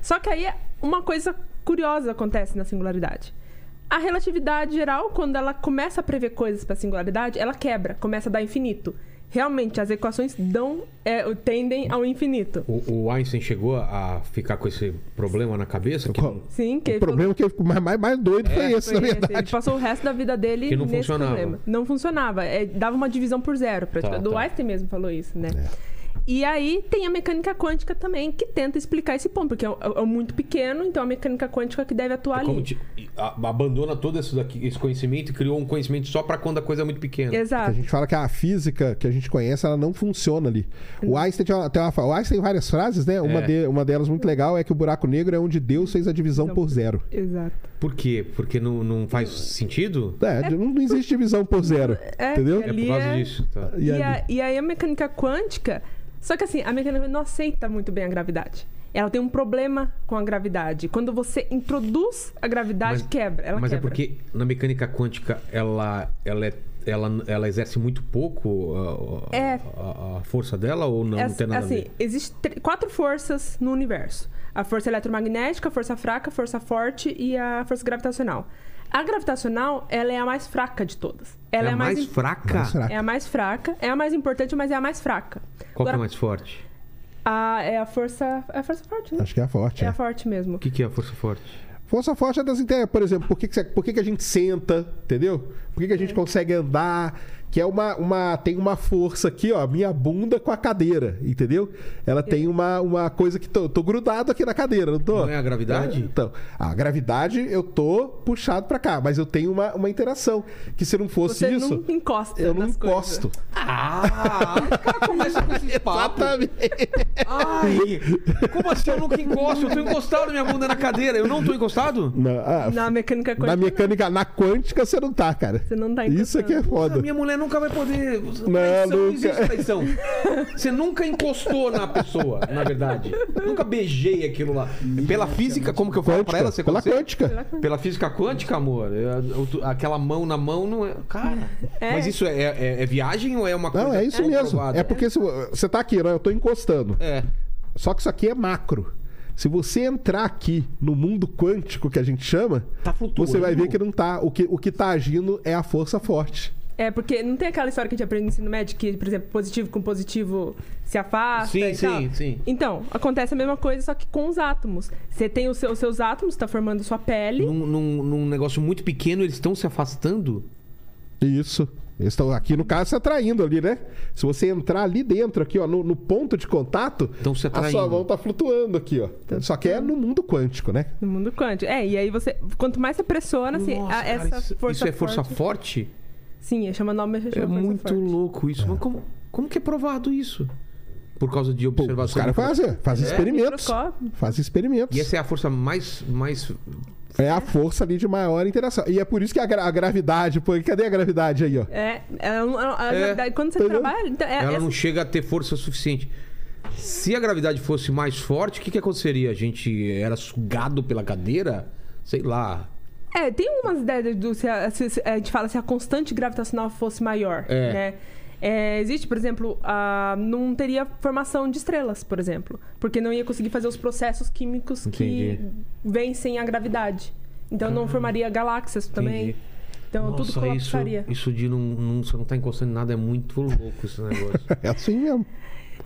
Só que aí uma coisa curiosa acontece na singularidade. A relatividade geral, quando ela começa a prever coisas para singularidade, ela quebra, começa a dar infinito. Realmente, as equações dão, é, tendem ao infinito. O, o Einstein chegou a ficar com esse problema na cabeça? Que, Sim, que O problema que eu fico mais, mais, mais doido foi esse, Foi na esse. Ele verdade. passou o resto da vida dele Que não nesse funcionava. problema. Não funcionava. É, dava uma divisão por zero. Tá, Do tá. Einstein mesmo falou isso, né? É. E aí tem a mecânica quântica também, que tenta explicar esse ponto, porque é, é muito pequeno, então é a mecânica quântica que deve atuar é como ali. ti- a- abandona todo esse, daqui- esse conhecimento e criou um conhecimento só para quando a coisa é muito pequena. Que a Exato. gente fala que a física que a gente conhece, ela não funciona ali. O Einstein tem, uma, tem uma- o Einstein tem várias frases, né? Uma, É. de- uma delas muito legal é que o buraco negro é onde Deus fez a divisão por zero. Exato. Por quê? Porque não, não faz sentido? É, não, não existe divisão por zero. É, entendeu? É por causa é- disso. Tá. E E, a- e aí a mecânica quântica. Só que assim, a mecânica não aceita muito bem a gravidade. Ela tem um problema com a gravidade. Quando você introduz a gravidade, Mas- quebra. Ela Mas é quebra. porque na mecânica quântica ela, ela, é- ela, ela exerce muito pouco a, a- É. a- a força dela ou não, É não tem nada a assim, ver? existem quatro forças no universo: a força eletromagnética, a força fraca, a força forte e a força gravitacional. A gravitacional, ela é a mais fraca de todas. Ela é a mais, im- fraca? Mais fraca. É a mais fraca, é a mais importante, mas é a mais fraca. Qual que é Agora, a mais forte? Ah, é a força. É a força forte, né? Acho que é a forte. É é. a forte mesmo. O que, que é a força forte? Força forte é das ideias. Por exemplo, por que, que, por que, que a gente senta, entendeu? Por que, que a gente consegue andar? Que é uma, uma. Tem uma força aqui, ó. Minha bunda com a cadeira, entendeu? Ela tem uma, uma coisa que. Tô, tô grudado aqui na cadeira, não tô? Não é a gravidade? Então, a gravidade eu tô puxado pra cá, mas eu tenho uma, uma interação. Que se não fosse Você isso. não encosta. eu não nas coisas. encosto. Ah, o cara começa com esses papos. Ai, como assim eu nunca encosto? Eu tô encostado minha bunda na cadeira. Eu não tô encostado? Na, ah, Na mecânica na quântica. mecânica, na quântica você não tá, cara. Você não tá Isso aqui é encostando. foda. A minha mulher nunca vai poder. Traição, nunca. Não existe traição. [LAUGHS] Você nunca encostou na pessoa, na verdade. Nunca beijei aquilo lá. Pela física, como que eu falo pra ela? Você pela quântica. Pela física quântica, amor. é, Aquela mão na mão não é. Cara. É. Mas isso é, é- é viagem ou é uma coisa. Não, é isso mesmo. É porque se, você tá aqui, né? Eu tô encostando. É. Só que isso aqui é macro. Se você entrar aqui no mundo quântico que a gente chama, Tá você vai ver que não tá. O que, o que tá agindo é a força forte. É, porque não tem aquela história que a gente aprende no ensino médio que, por exemplo, positivo com positivo se afasta Sim, e tal? sim, sim. Então, acontece a mesma coisa, só que com os átomos. Você tem os seus, os seus átomos, tá formando sua pele. Num, num- num negócio muito pequeno, eles estão se afastando. Isso. Eles estão aqui, no caso, se atraindo ali, né? Se você entrar ali dentro, aqui, ó, no, no ponto de contato, Tão se a sua atraindo. mão tá flutuando aqui, ó. Só que é no mundo quântico, né? No mundo quântico. É, e aí você. Quanto mais você pressiona, assim, Nossa, a- cara, essa isso, força. isso é força forte- forte? Sim, chama nome chama É força muito forte. louco isso. Mas como, como que é provado isso? Por causa de Pô, observação. os caras fazem, fazem É? experimentos. Fazem experimentos. E essa é a força mais. mais... É a força ali de maior interação. E é por isso que a, gra- a gravidade, pô, cadê a gravidade aí, ó? É, a É. gravidade, quando você Entendeu? trabalha. Então, é, Ela essa- não chega a ter força suficiente. Se a gravidade fosse mais forte, o que, que aconteceria? A gente era sugado pela cadeira? Sei lá. É, tem algumas ideias do se a, se- se- a gente fala se a constante gravitacional fosse maior, É. né? É, existe, por exemplo, a, não teria formação de estrelas, por exemplo, porque não ia conseguir fazer os processos químicos Entendi. que vencem a gravidade. Então não formaria galáxias também. Entendi. Então tudo Nossa, isso, colapsaria. isso de não, não, você não tá encostando em nada é muito louco esse negócio. [LAUGHS] É assim mesmo.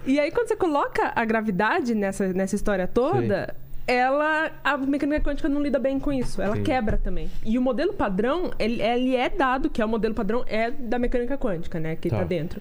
E aí, quando você coloca a gravidade nessa, nessa história toda, ela. A mecânica quântica não lida bem com isso. Ela Entendi. quebra também. E o modelo padrão, ele, ele é dado, que é o modelo padrão, é da mecânica quântica, né? Que Tá. tá, dentro.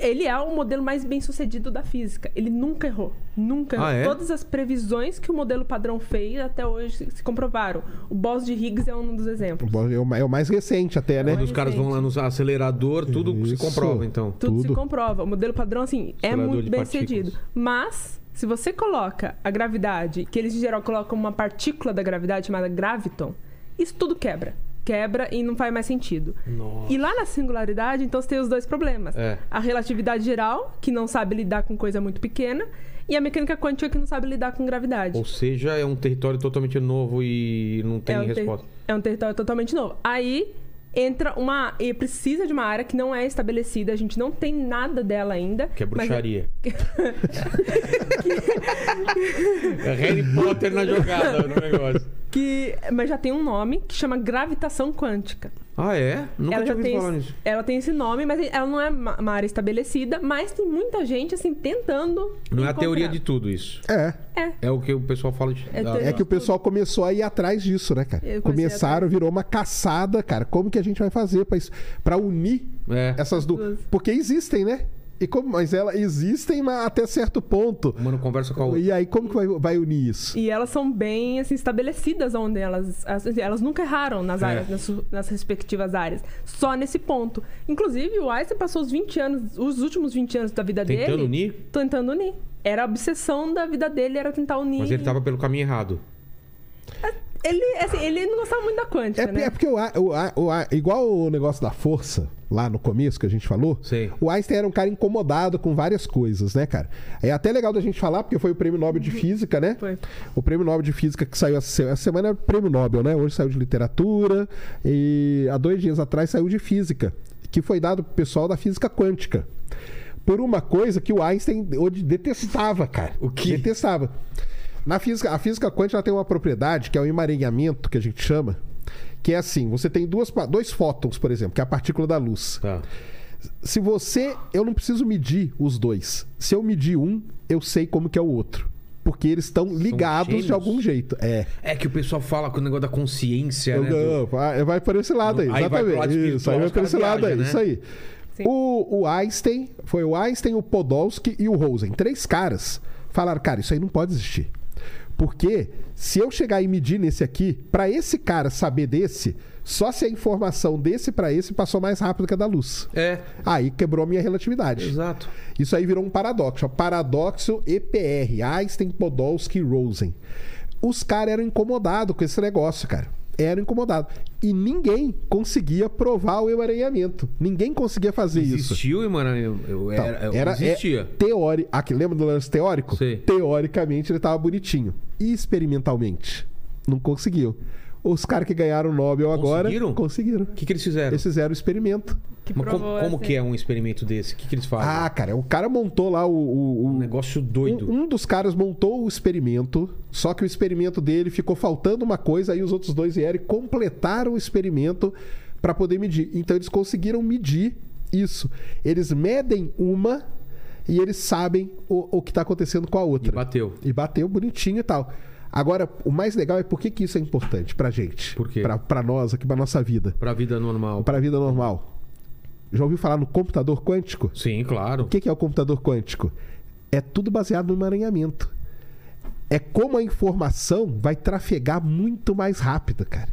Ele é o modelo mais bem sucedido da física. Ele nunca errou. Nunca errou. Ah, é? Todas as previsões que o modelo padrão fez até hoje se- se comprovaram. O Bose de Higgs é um dos exemplos. É o ma- é o mais recente até, né? Quando os caras vão lá no acelerador, tudo se Isso. comprova, então. Tudo, se Tudo. comprova. O modelo padrão, assim, é muito bem partículas. sucedido. Mas, se você coloca a gravidade, que eles em geral colocam uma partícula da gravidade chamada graviton, isso tudo quebra. Quebra e não faz mais sentido. Nossa. E lá na singularidade, então você tem os dois problemas. É. A relatividade geral, que não sabe lidar com coisa muito pequena, e a mecânica quântica, que não sabe lidar com gravidade. Ou seja, é um território totalmente novo e não tem é, um resposta. é um território totalmente novo. Aí entra uma. E precisa de uma área que não é estabelecida, a gente não tem nada dela ainda. Que é mas- bruxaria. [LAUGHS] é Harry Potter na jogada no negócio. Que, mas já tem um nome que chama gravitação quântica. Ah, é? Nunca ela tinha ouvido tem falar nisso. ela tem esse nome, mas ela não é uma área estabelecida, mas tem muita gente assim tentando. Não é a encontrar. teoria de tudo isso. É. É. É o que o pessoal fala de. É da-. É que o pessoal começou a ir atrás disso, né, cara? Começaram, virou uma caçada, cara. Como que a gente vai fazer pra, isso- pra unir É. essas duas? Duas. Porque existem, né? E como, mas elas existem mas até certo ponto. Uma não conversa com a outra. E aí, como que vai, vai unir isso? E elas são bem assim, estabelecidas onde elas. assim, elas nunca erraram nas É. áreas, nas, nas respectivas áreas. Só nesse ponto. Inclusive, o Einstein passou os 20 anos, os últimos 20 anos da vida Tentando dele. unir? Tentando unir. Era a obsessão da vida dele, era tentar unir. Mas ele tava pelo caminho errado. Ele, assim, ele não gostava muito da quântica, É, né? é porque o, o, o igual o negócio da força, lá no começo que a gente falou, Sei. o Einstein era um cara incomodado com várias coisas, né, cara? É até legal da gente falar, porque foi o prêmio Nobel de Física, né? Foi. O prêmio Nobel de Física que saiu essa semana, essa semana é o prêmio Nobel, né? Hoje saiu de literatura e há dois dias atrás saiu de física, que foi dado pro pessoal da física quântica. Por uma coisa que o Einstein hoje detestava, cara. O quê? Detestava. Na física, a física quântica ela tem uma propriedade que é o emaranhamento, que a gente chama, que é assim: você tem duas, dois fótons, por exemplo, que é a partícula da luz. Tá. Se você. Eu não preciso medir os dois. Se eu medir um, eu sei como que é o outro. Porque eles estão ligados de algum jeito. É. É que o pessoal fala com o negócio da consciência, Eu- né? não, vai, vai por esse lado aí, Aí exatamente. isso, aí vai caras esse lado aí, né? isso aí. O, o Einstein, foi o Einstein, o Podolsky e o Rosen. Três caras falaram, cara, isso aí não pode existir. Porque se eu chegar e medir nesse aqui, pra esse cara saber desse, só se a informação desse pra esse passou mais rápido que a da luz. É, Aí quebrou a minha relatividade. exato. Isso aí virou um paradoxo. ó. Paradoxo EPR, Einstein, Podolsky e Rosen. Os caras eram incomodados com esse negócio, cara. Eram incomodados. E ninguém conseguia provar o emaranhamento. Ninguém conseguia fazer isso. Existiu, e, mano, eu, eu Então, era, era, existia. É, teori... Aqui, lembra do lance teórico? Sei. Teoricamente ele tava bonitinho. E experimentalmente? Não conseguiu. Os caras que ganharam o Nobel agora Conseguiram? conseguiram. O que, que eles fizeram? Eles fizeram o experimento. Que Mas como, provou, como assim. que é um experimento desse? O que, que eles fazem? Ah, cara, o cara montou lá o- o- o, um negócio doido. Um, um dos caras montou o experimento, só que o experimento dele ficou faltando uma coisa, aí os outros dois vieram e completaram o experimento para poder medir. Então eles conseguiram medir isso. Eles medem uma e eles sabem o, o que está acontecendo com a E outra. bateu. E bateu bonitinho e tal. Agora, o mais legal é por que, que isso é importante pra gente. Por quê? Pra, pra nós aqui, pra nossa vida. Pra vida normal. Pra vida normal. Já ouviu falar no computador quântico? Sim, claro. O que que é o computador quântico? É tudo baseado no emaranhamento. É como a informação vai trafegar muito mais rápido, cara.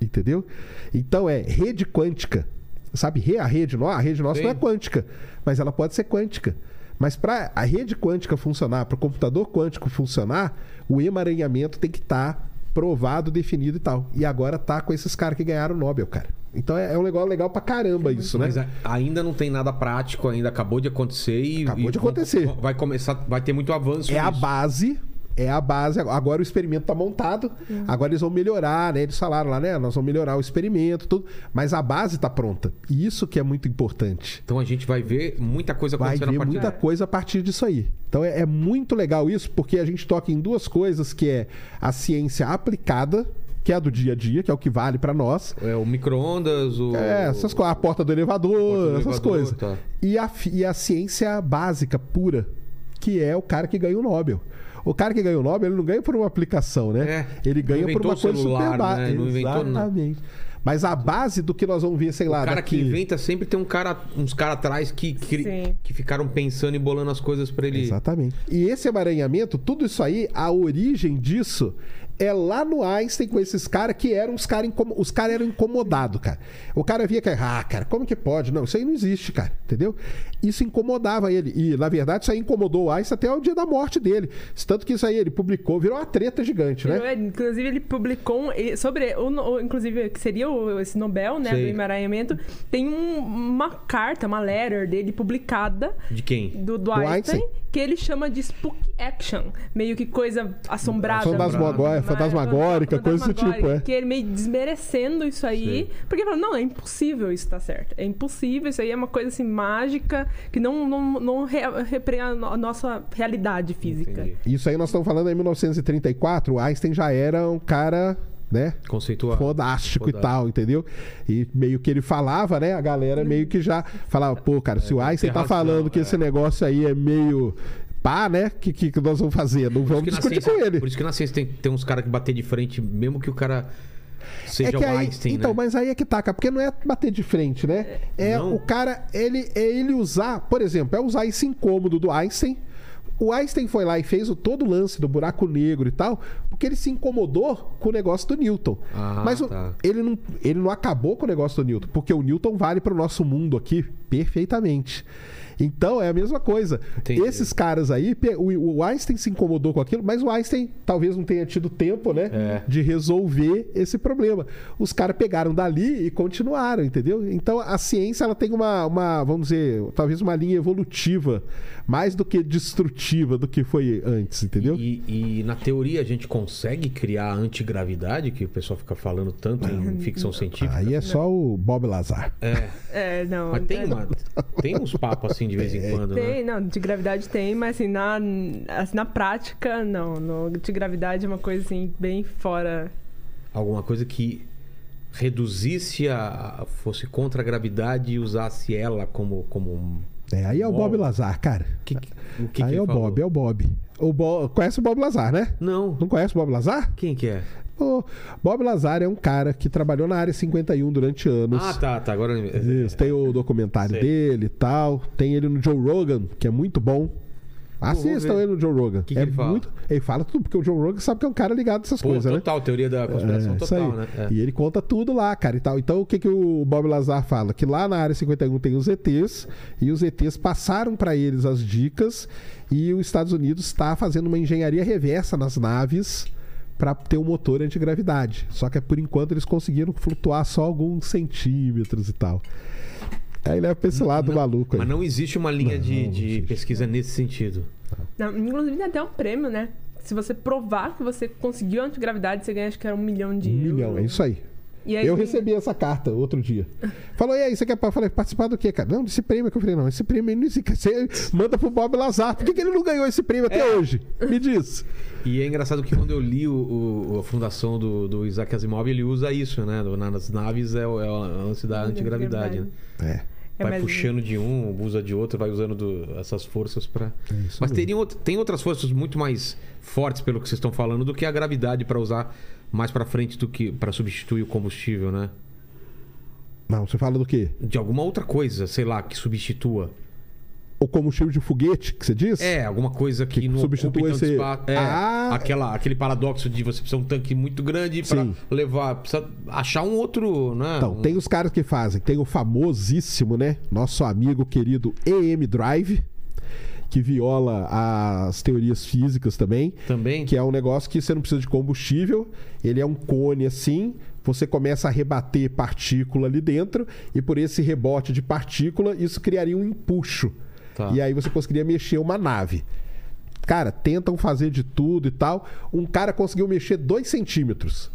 Entendeu? Então é rede quântica. Sabe, a rede, a rede nossa Sim. não é quântica, mas ela pode ser quântica. Mas para a rede quântica funcionar, para o computador quântico funcionar, o emaranhamento tem que estar provado, definido e tal. E agora tá com esses caras que ganharam o Nobel, cara. Então é, é um negócio legal pra caramba isso, né? Mas a- ainda não tem nada prático, ainda acabou de acontecer e. Acabou e de acontecer. Vai começar, vai ter muito avanço. É a nisso. base. É a base. Agora o experimento tá montado. Agora eles vão melhorar, né? Eles falaram lá, né? Nós vamos melhorar o experimento, tudo. Mas a base tá pronta. E isso que é muito importante. Então a gente vai ver muita coisa Vai acontecendo ver a partir muita coisa a partir disso aí. Então é, é muito legal isso, porque a gente toca em duas coisas, que é a ciência aplicada, que é a do dia a dia, que é o que vale para nós. É o micro-ondas, o. É, essas coisas, a porta do elevador, Porta do essas elevador, coisas. tá. E, a, e a ciência básica, pura, que é o cara que ganha o Nobel. O cara que ganha o Nobel, ele não ganha por uma aplicação, né? É. Ele ganha por uma coisa celular, super básica. né? Não inventou nada. Exatamente. Mas a base do que nós vamos ver, sei lá, O cara daqui... que inventa sempre tem um cara, uns caras atrás que, que, que ficaram pensando e bolando as coisas pra ele. Exatamente. E esse emaranhamento, tudo isso aí, a origem disso é lá no Einstein com esses caras que eram os caras incom... os caras eram incomodados, cara. O cara via que, ah, cara, como que pode? Não, isso aí não existe, cara, entendeu? Isso incomodava ele. E, na verdade, isso aí incomodou o Einstein até o dia da morte dele. Tanto que isso aí ele publicou, virou uma treta gigante, né? É, Inclusive, ele publicou um- sobre o, inclusive, que seria o- esse Nobel, né, Sei. do emaranhamento. Tem um- uma carta, uma letter dele publicada De quem? do, do Einstein? Einstein, que ele chama de spook action, meio que coisa assombrada. Fantasmagórica, Mas- fantasmagórica, coisa do tipo, é. Que ele meio desmerecendo isso aí, Sei. porque ele falou, não, é impossível isso tá certo. É impossível, isso aí é uma coisa assim mágica que não, não, não re, repreende a nossa realidade física. Entendi. Isso aí nós estamos falando em 1934, o Einstein já era um cara, né? Conceituado. fodástico e tal, entendeu? E meio que ele falava, né? A galera meio que já falava, pô, cara, se o Einstein tem tá razão, falando que é. esse negócio aí é meio pá, né? O que, que, nós vamos fazer? Não vamos discutir ciência- com ele. Por isso que na ciência tem, tem uns caras que bater de frente, mesmo que o cara seja É que o aí, Einstein, então, né? mas aí é que taca, porque não é bater de frente, né? É Não. o cara, ele é ele usar, por exemplo, é usar esse incômodo do Einstein. O Einstein foi lá e fez o, todo o lance do buraco negro e tal, porque ele se incomodou com o negócio do Newton. Ah, Mas o- tá. ele, não, ele não acabou com o negócio do Newton, porque o Newton vale para o nosso mundo aqui perfeitamente. Então é a mesma coisa. Entendi. Esses caras aí, o, Einstein se incomodou com aquilo, mas o Einstein talvez não tenha tido tempo, né? É. de resolver esse problema. Os caras pegaram dali e continuaram, entendeu? Então a ciência ela tem uma, uma, vamos dizer, talvez uma linha evolutiva, mais do que destrutiva do que foi antes, entendeu? E, e na teoria a gente consegue criar a antigravidade, que o pessoal fica falando tanto em ficção científica. Aí é só o Bob Lazar. É, É, não. mas tem, é- uma, tem uns papos assim de vez em quando, né? Tem, não, de gravidade tem, mas assim, na, assim, na prática, não. No, de gravidade é uma coisa assim, bem fora. Alguma coisa que reduzisse a. fosse contra a gravidade e usasse ela como. como um- É, aí é o Bob Bob. Lazar, cara. que, o que aí que é o falou? Bob, é o Bob. O Bo... Conhece o Bob Lazar, né? Não. Não conhece o Bob Lazar? Quem que é? O Bob Lazar é um cara que trabalhou na área 51 durante anos. Ah, tá, tá. Agora. Isso, tem o documentário Sei. dele e tal. Tem ele no Joe Rogan, que é muito bom. Assistam ele no Joe Rogan. Que que é ele fala? muito. Ele fala tudo, porque o Joe Rogan sabe que é um cara ligado nessas Pô, coisas, né? total, teoria da conspiração É, total, né? É. E ele conta tudo lá, cara, e tal. Então, o que, que o Bob Lazar fala? Que lá na área 51 tem os ETs, e os ETs passaram para eles as dicas, e os Estados Unidos está fazendo uma engenharia reversa nas naves para ter um motor antigravidade. Só que por enquanto eles conseguiram flutuar só alguns centímetros e tal. Aí leva pra esse lado Não, maluco aí. Mas não existe uma linha de, Não, de existe. pesquisa nesse sentido. Não, inclusive tem até um prêmio, né? Se você provar que você conseguiu a antigravidade, você ganha acho que era um milhão de Um euros. milhão, é isso aí. E aí, Eu recebi essa carta outro dia. Falou, e aí, você quer falei, participar do quê, cara? Não, desse prêmio que eu falei, não, esse prêmio aí não existe. Você manda pro Bob Lazar. Por que, que ele não ganhou esse prêmio até É. hoje? Me diz. E é engraçado que quando eu li o, o- a fundação do, do Isaac Asimov, ele usa isso, né? Nas naves é, o- é o lance da antigravidade, né? É. É, Vai puxando de um, usa de outro, vai usando do- essas forças pra. É Mas teriam, tem outras forças muito mais fortes, pelo que vocês estão falando, do que a gravidade pra usar mais pra frente do que para substituir o combustível, né? Não, você fala do quê? De alguma outra coisa, sei lá, que substitua. O combustível de foguete que você diz? É, alguma coisa que, Que não tanto esse- espaço. É, Ah. aquela, aquele paradoxo de você precisar um tanque muito grande Sim. levar. Precisa achar um outro, né? Então, Um- tem os caras que fazem. Tem o famosíssimo, né? Nosso amigo querido EM Drive, que viola as teorias físicas também. Também. Que é um negócio que você não precisa de combustível, ele é um cone assim, você começa a rebater partícula ali dentro, e por esse rebote de partícula, isso criaria um empuxo. Tá. E aí você conseguiria mexer uma nave. Cara, tentam fazer de tudo e tal. Um cara conseguiu mexer dois centímetros.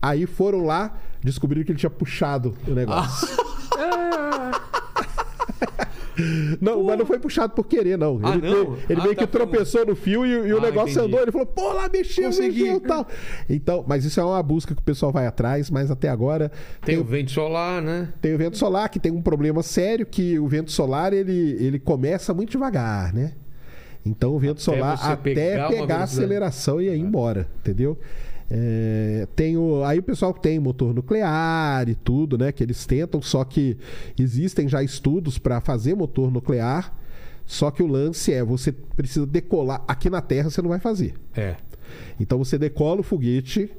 Aí foram lá, descobriram que ele tinha puxado o negócio. [LAUGHS] Não, mas não foi puxado por querer, não. Ah, ele não? meio, ele Ah, meio tá, que tropeçou no fio e, e o Ah, negócio entendi. andou. Ele falou, pô, lá mexeu, Consegui. mexeu e tal. Então, mas isso é uma busca que o pessoal vai atrás, mas até agora Tem o vento solar, né? tem o vento solar, que tem um problema sério, que o vento solar, ele, ele começa muito devagar, né? Então o vento Até solar até pegar pegar, a aceleração e ir embora, entendeu? É, tem o, aí o pessoal tem motor nuclear e tudo, né? Que eles tentam, só que existem já estudos para fazer motor nuclear. Só que o lance é, você precisa decolar. Aqui na Terra você não vai fazer. É. Então você decola o foguete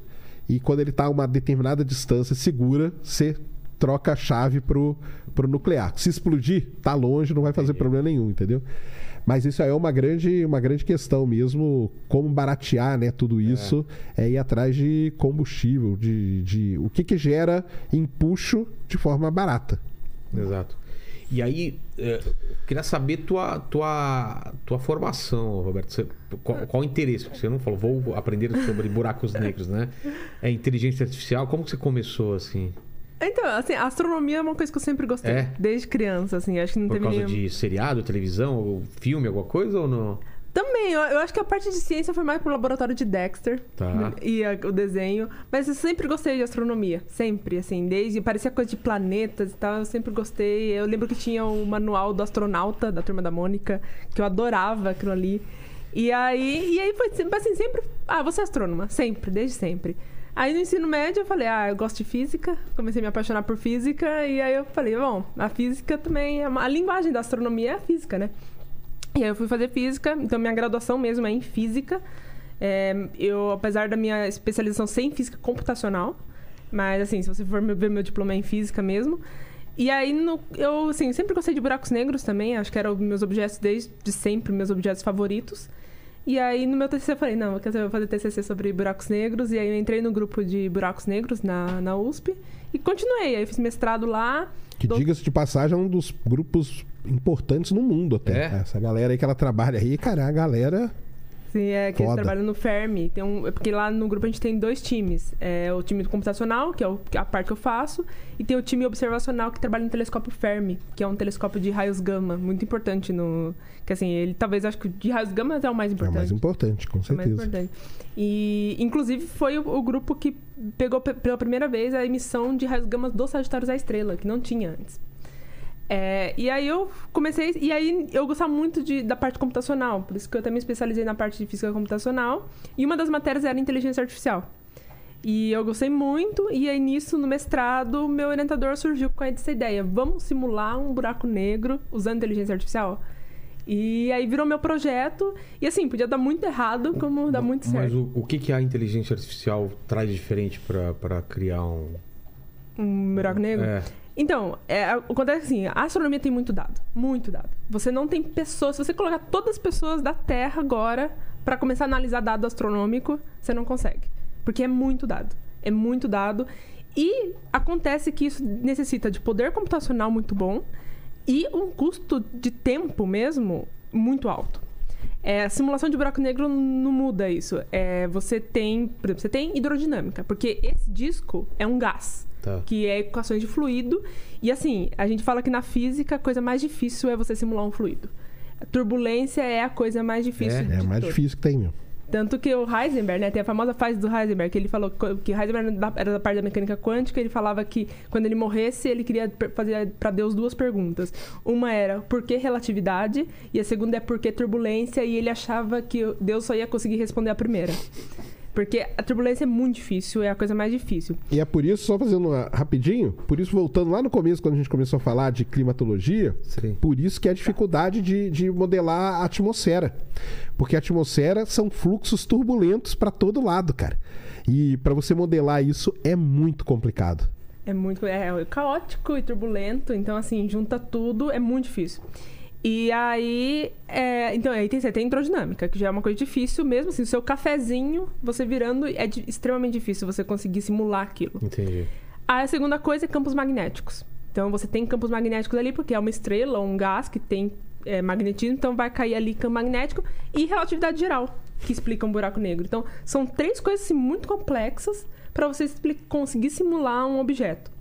e quando ele está a uma determinada distância segura, você troca a chave pro, pro nuclear. Se explodir, tá longe, não vai fazer problema nenhum, entendeu? Mas isso aí é uma grande, uma grande questão mesmo, como baratear né, tudo isso, é, ir atrás de combustível, de, de o que, que gera empuxo de forma barata. Exato. E aí, é, queria saber tua, tua, tua formação, Roberto. Você- qual, qual o interesse? Porque você não falou, vou aprender sobre buracos negros, né? É inteligência artificial. Como que você começou assim? Então, assim, a astronomia é uma coisa que eu sempre gostei. É? Desde criança, assim. Acho que não Por teve causa nenhum... de seriado, televisão, ou filme, alguma coisa ou não? Também, eu, eu acho que a parte de ciência foi mais pro laboratório de Dexter. Tá. E a- o desenho. Mas eu sempre gostei de astronomia. Sempre, assim. Desde. Parecia coisa de planetas e tal. Eu sempre gostei. Eu lembro que tinha o manual do astronauta, da turma da Mônica, que eu adorava aquilo ali. E aí, e aí foi sempre assim, sempre. Ah, você é astrônoma. Sempre, desde sempre. Aí no ensino médio eu falei, ah, eu gosto de física. Comecei a me apaixonar por física. E aí eu falei, bom, a física também. É uma, a linguagem da astronomia é a física, né? E aí eu fui fazer física, então minha graduação mesmo é em física. É, eu, apesar da minha especialização ser em física computacional, mas assim, se você for ver meu diploma é em física mesmo. E aí no- eu assim, sempre gostei de buracos negros também, acho que eram meus objetos desde sempre, meus objetos favoritos. E aí no meu TCC eu falei, não, eu quero fazer TCC sobre buracos negros, e aí eu entrei no grupo de buracos negros na, na USP e continuei, aí eu fiz mestrado lá. Que, dou- diga-se de passagem, é um dos grupos importantes no mundo até. É? Essa galera aí que ela trabalha aí, cara, é a galera Sim, é que eles Foda. trabalham no Fermi. Tem um, é porque lá no grupo a gente tem dois times. É o time computacional, que é o- a parte que eu faço, e tem o time observacional que trabalha no telescópio Fermi, que é um telescópio de raios gama, muito importante no. Que assim, ele talvez acho que de raios gama é o mais É o importante. mais importante, com É o mais certeza. importante. E, inclusive, foi o, o grupo que pegou pe- pela primeira vez a emissão de raios gama do Sagitário da Estrela, que não tinha antes. É, e aí eu comecei. E aí eu gostava muito de, da parte computacional, por isso que eu também me especializei na parte de física computacional. E uma das matérias era inteligência artificial. E eu gostei muito, e aí nisso, no mestrado, meu orientador surgiu com essa ideia: vamos simular um buraco negro usando inteligência artificial? E aí virou meu projeto, e assim, podia dar muito errado, como dar muito Mas certo. o, o que, que a inteligência artificial traz de diferente pra criar um. Um buraco negro? É. Então, é, acontece assim, a astronomia tem muito dado, muito dado. Você não tem pessoas, se você colocar todas as pessoas da Terra agora para começar a analisar dado astronômico, você não consegue, porque é muito dado, é muito dado e acontece que isso necessita de poder computacional muito bom e um custo de tempo mesmo muito alto. É, a simulação de buraco negro não muda isso. É, você tem, por exemplo, você tem hidrodinâmica, porque esse disco é um gás Tá. que é equações de fluido. E assim, a gente fala que na física a coisa mais difícil é você simular um fluido. A turbulência é a coisa mais difícil. É? de É mais todas. difícil que tem, meu. Tanto que o Heisenberg, né, tem a famosa fase do Heisenberg, que ele falou que Heisenberg era da- parte da mecânica quântica, ele falava que quando ele morresse, ele queria fazer para Deus duas perguntas. Uma era por que relatividade e a segunda é por que turbulência, e ele achava que Deus só ia conseguir responder a primeira. Porque a turbulência é muito difícil, é a coisa mais difícil. E é por isso, só fazendo uma, rapidinho, por isso, voltando lá no começo, quando a gente começou a falar de climatologia, Sim. por isso que é a dificuldade de, de modelar a atmosfera. Porque a atmosfera são fluxos turbulentos para todo lado, cara. E para você modelar isso é muito complicado. É muito é caótico e turbulento, então assim, junta tudo, é muito difícil. E aí, é, então aí tem, você tem hidrodinâmica, que já é uma coisa difícil mesmo, assim, o seu cafezinho, você virando, é di- extremamente difícil você conseguir simular aquilo. Entendi. Aí a segunda coisa é campos magnéticos. Então você tem campos magnéticos ali, porque é uma estrela ou um gás que tem é, magnetismo, então vai cair ali campo magnético e relatividade geral, que explica um buraco negro. Então são três coisas assim, muito complexas para você conseguir simular um objeto.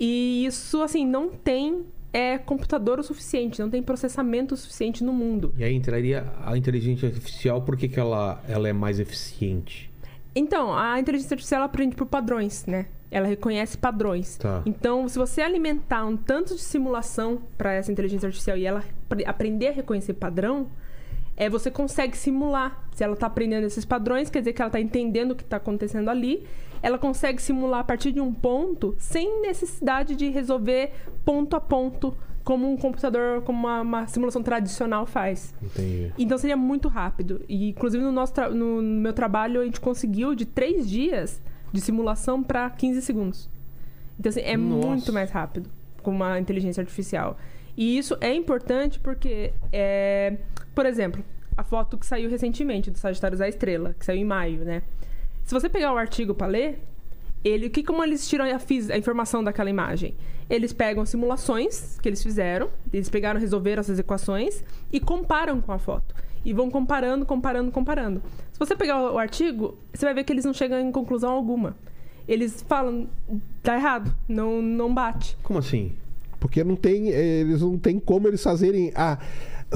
E isso, assim, não tem é, computador o suficiente, não tem processamento o suficiente no mundo. E aí entraria a inteligência artificial, por que, que ela, ela é mais eficiente? Então, a inteligência artificial aprende por padrões, né? Ela reconhece padrões. Tá. Então, se você alimentar um tanto de simulação para essa inteligência artificial e ela apre- aprender a reconhecer padrão, é, você consegue simular. Se ela está aprendendo esses padrões, quer dizer que ela está entendendo o que está acontecendo ali. Ela consegue simular a partir de um ponto sem necessidade de resolver ponto a ponto, como um computador, como uma, uma simulação tradicional faz. Entendi. Então seria muito rápido. E, inclusive, no, nosso no no meu trabalho, a gente conseguiu de três dias de simulação para 15 segundos. Então, assim, é Nossa. muito mais rápido com uma inteligência artificial. E isso é importante porque, é, por exemplo, a foto que saiu recentemente do Sagitário da Estrela, que saiu em maio, né? Se você pegar o artigo para ler, ele, que como eles tiram a, a informação daquela imagem? Eles pegam simulações que eles fizeram, eles pegaram, resolveram essas equações e comparam com a foto. E vão comparando, comparando, comparando. Se você pegar o artigo, você vai ver que eles não chegam em conclusão alguma. Eles falam, tá errado, não, não bate. Como assim? Porque não tem, eh, eles não tem como eles fazerem a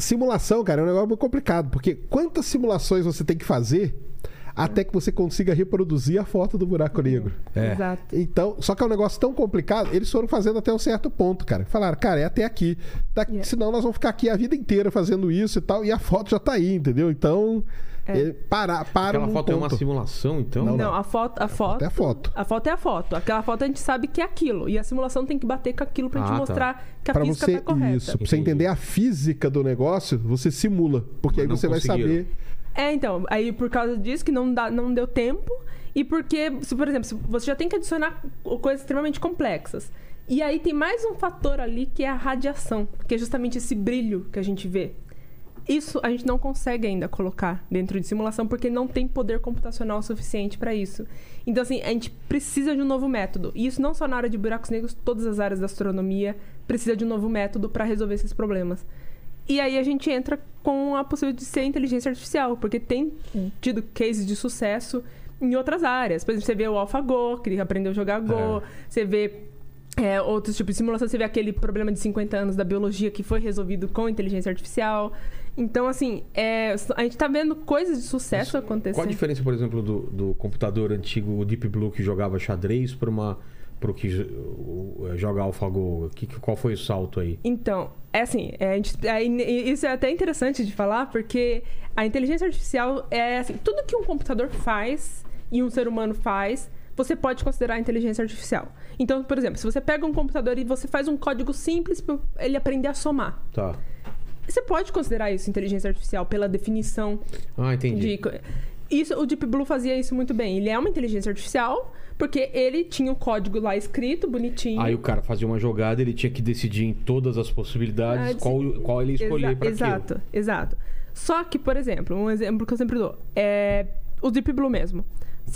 simulação, cara, é um negócio muito complicado, porque quantas simulações você tem que fazer até que você consiga reproduzir a foto do buraco negro? É. Exato. Então, só que é um negócio tão complicado, eles foram fazendo até um certo ponto, cara. Falaram, cara, é até aqui. Yeah. Senão nós vamos ficar aqui a vida inteira fazendo isso e tal, e a foto já tá aí, entendeu? Então, É. para, para Aquela foto é uma ponto. simulação, então? Não, Não, a foto, a foto. Até a foto. A foto é a foto. Aquela foto a gente sabe que é aquilo. E a simulação tem que bater com aquilo pra Ah, gente tá. mostrar que a Pra física você, tá correta. isso, pra você entender a física do negócio, você simula. Porque Mas aí não você vai saber. É, então, aí por causa disso que não, dá, não deu tempo. E porque, se, por exemplo, se você já tem que adicionar coisas extremamente complexas. E aí tem mais um fator ali que é a radiação, que é justamente esse brilho que a gente vê. Isso a gente não consegue ainda colocar dentro de simulação porque não tem poder computacional suficiente para isso. Então, assim, a gente precisa de um novo método. E isso não só na área de buracos negros, todas as áreas da astronomia precisa de um novo método para resolver esses problemas. E aí a gente entra com a possibilidade de ser inteligência artificial, porque tem tido cases de sucesso em outras áreas. Por exemplo, você vê o AlphaGo, que aprendeu a jogar Go, É. você vê é, outros tipos de simulação, você vê aquele problema de 50 anos da biologia que foi resolvido com inteligência artificial. Então, assim, é, a gente tá vendo coisas de sucesso Qual a diferença, por exemplo, do, do computador antigo, o Deep Blue, que jogava xadrez, para uma pro que o- joga AlphaGo? Que- qual foi o salto aí? Então, é assim, é, é, isso é até interessante de falar, porque a inteligência artificial é assim, tudo que um computador faz e um ser humano faz, você pode considerar inteligência artificial. Então, por exemplo, se você pega um computador e você faz um código simples para ele aprender a somar, Tá. você pode considerar isso inteligência artificial pela definição Ah, entendi. de isso o Deep Blue fazia isso muito bem. Ele é uma inteligência artificial porque ele tinha o código lá escrito, bonitinho. Aí o cara fazia uma jogada, ele tinha que decidir em todas as possibilidades Ah, qual, qual ele escolher para aquilo. Exato, exato. Só que, por exemplo, um exemplo que eu sempre dou é o Deep Blue mesmo.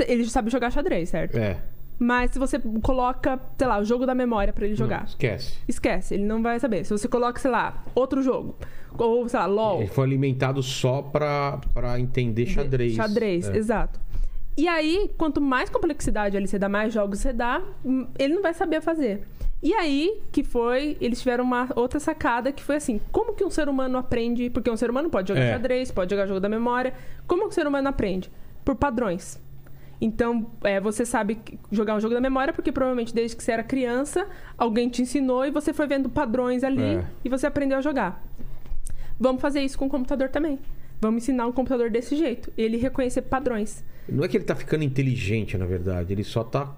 Ele sabe jogar xadrez, certo? É. Mas se você coloca, sei lá, o jogo da memória pra ele Não, jogar, esquece. esquece, ele não vai saber. Se você coloca, sei lá, outro jogo, ou sei lá, LOL, Ele foi alimentado só pra, pra entender xadrez. Xadrez, É. exato. E aí, quanto mais complexidade ali você dá, mais jogos você dá, hum, ele não vai saber fazer. E aí que foi, eles tiveram uma outra sacada que foi assim: como que um ser humano aprende? Porque um ser humano pode jogar É. xadrez, pode jogar jogo da memória. Como que um ser humano aprende? Por padrões. Então, é, você sabe jogar um jogo da memória porque provavelmente desde que você era criança, alguém te ensinou e você foi vendo padrões ali É. e você aprendeu a jogar. Vamos fazer isso com o computador também. Vamos ensinar um computador desse jeito. Ele reconhecer padrões. Não é que ele tá ficando inteligente, na verdade. Ele só tá,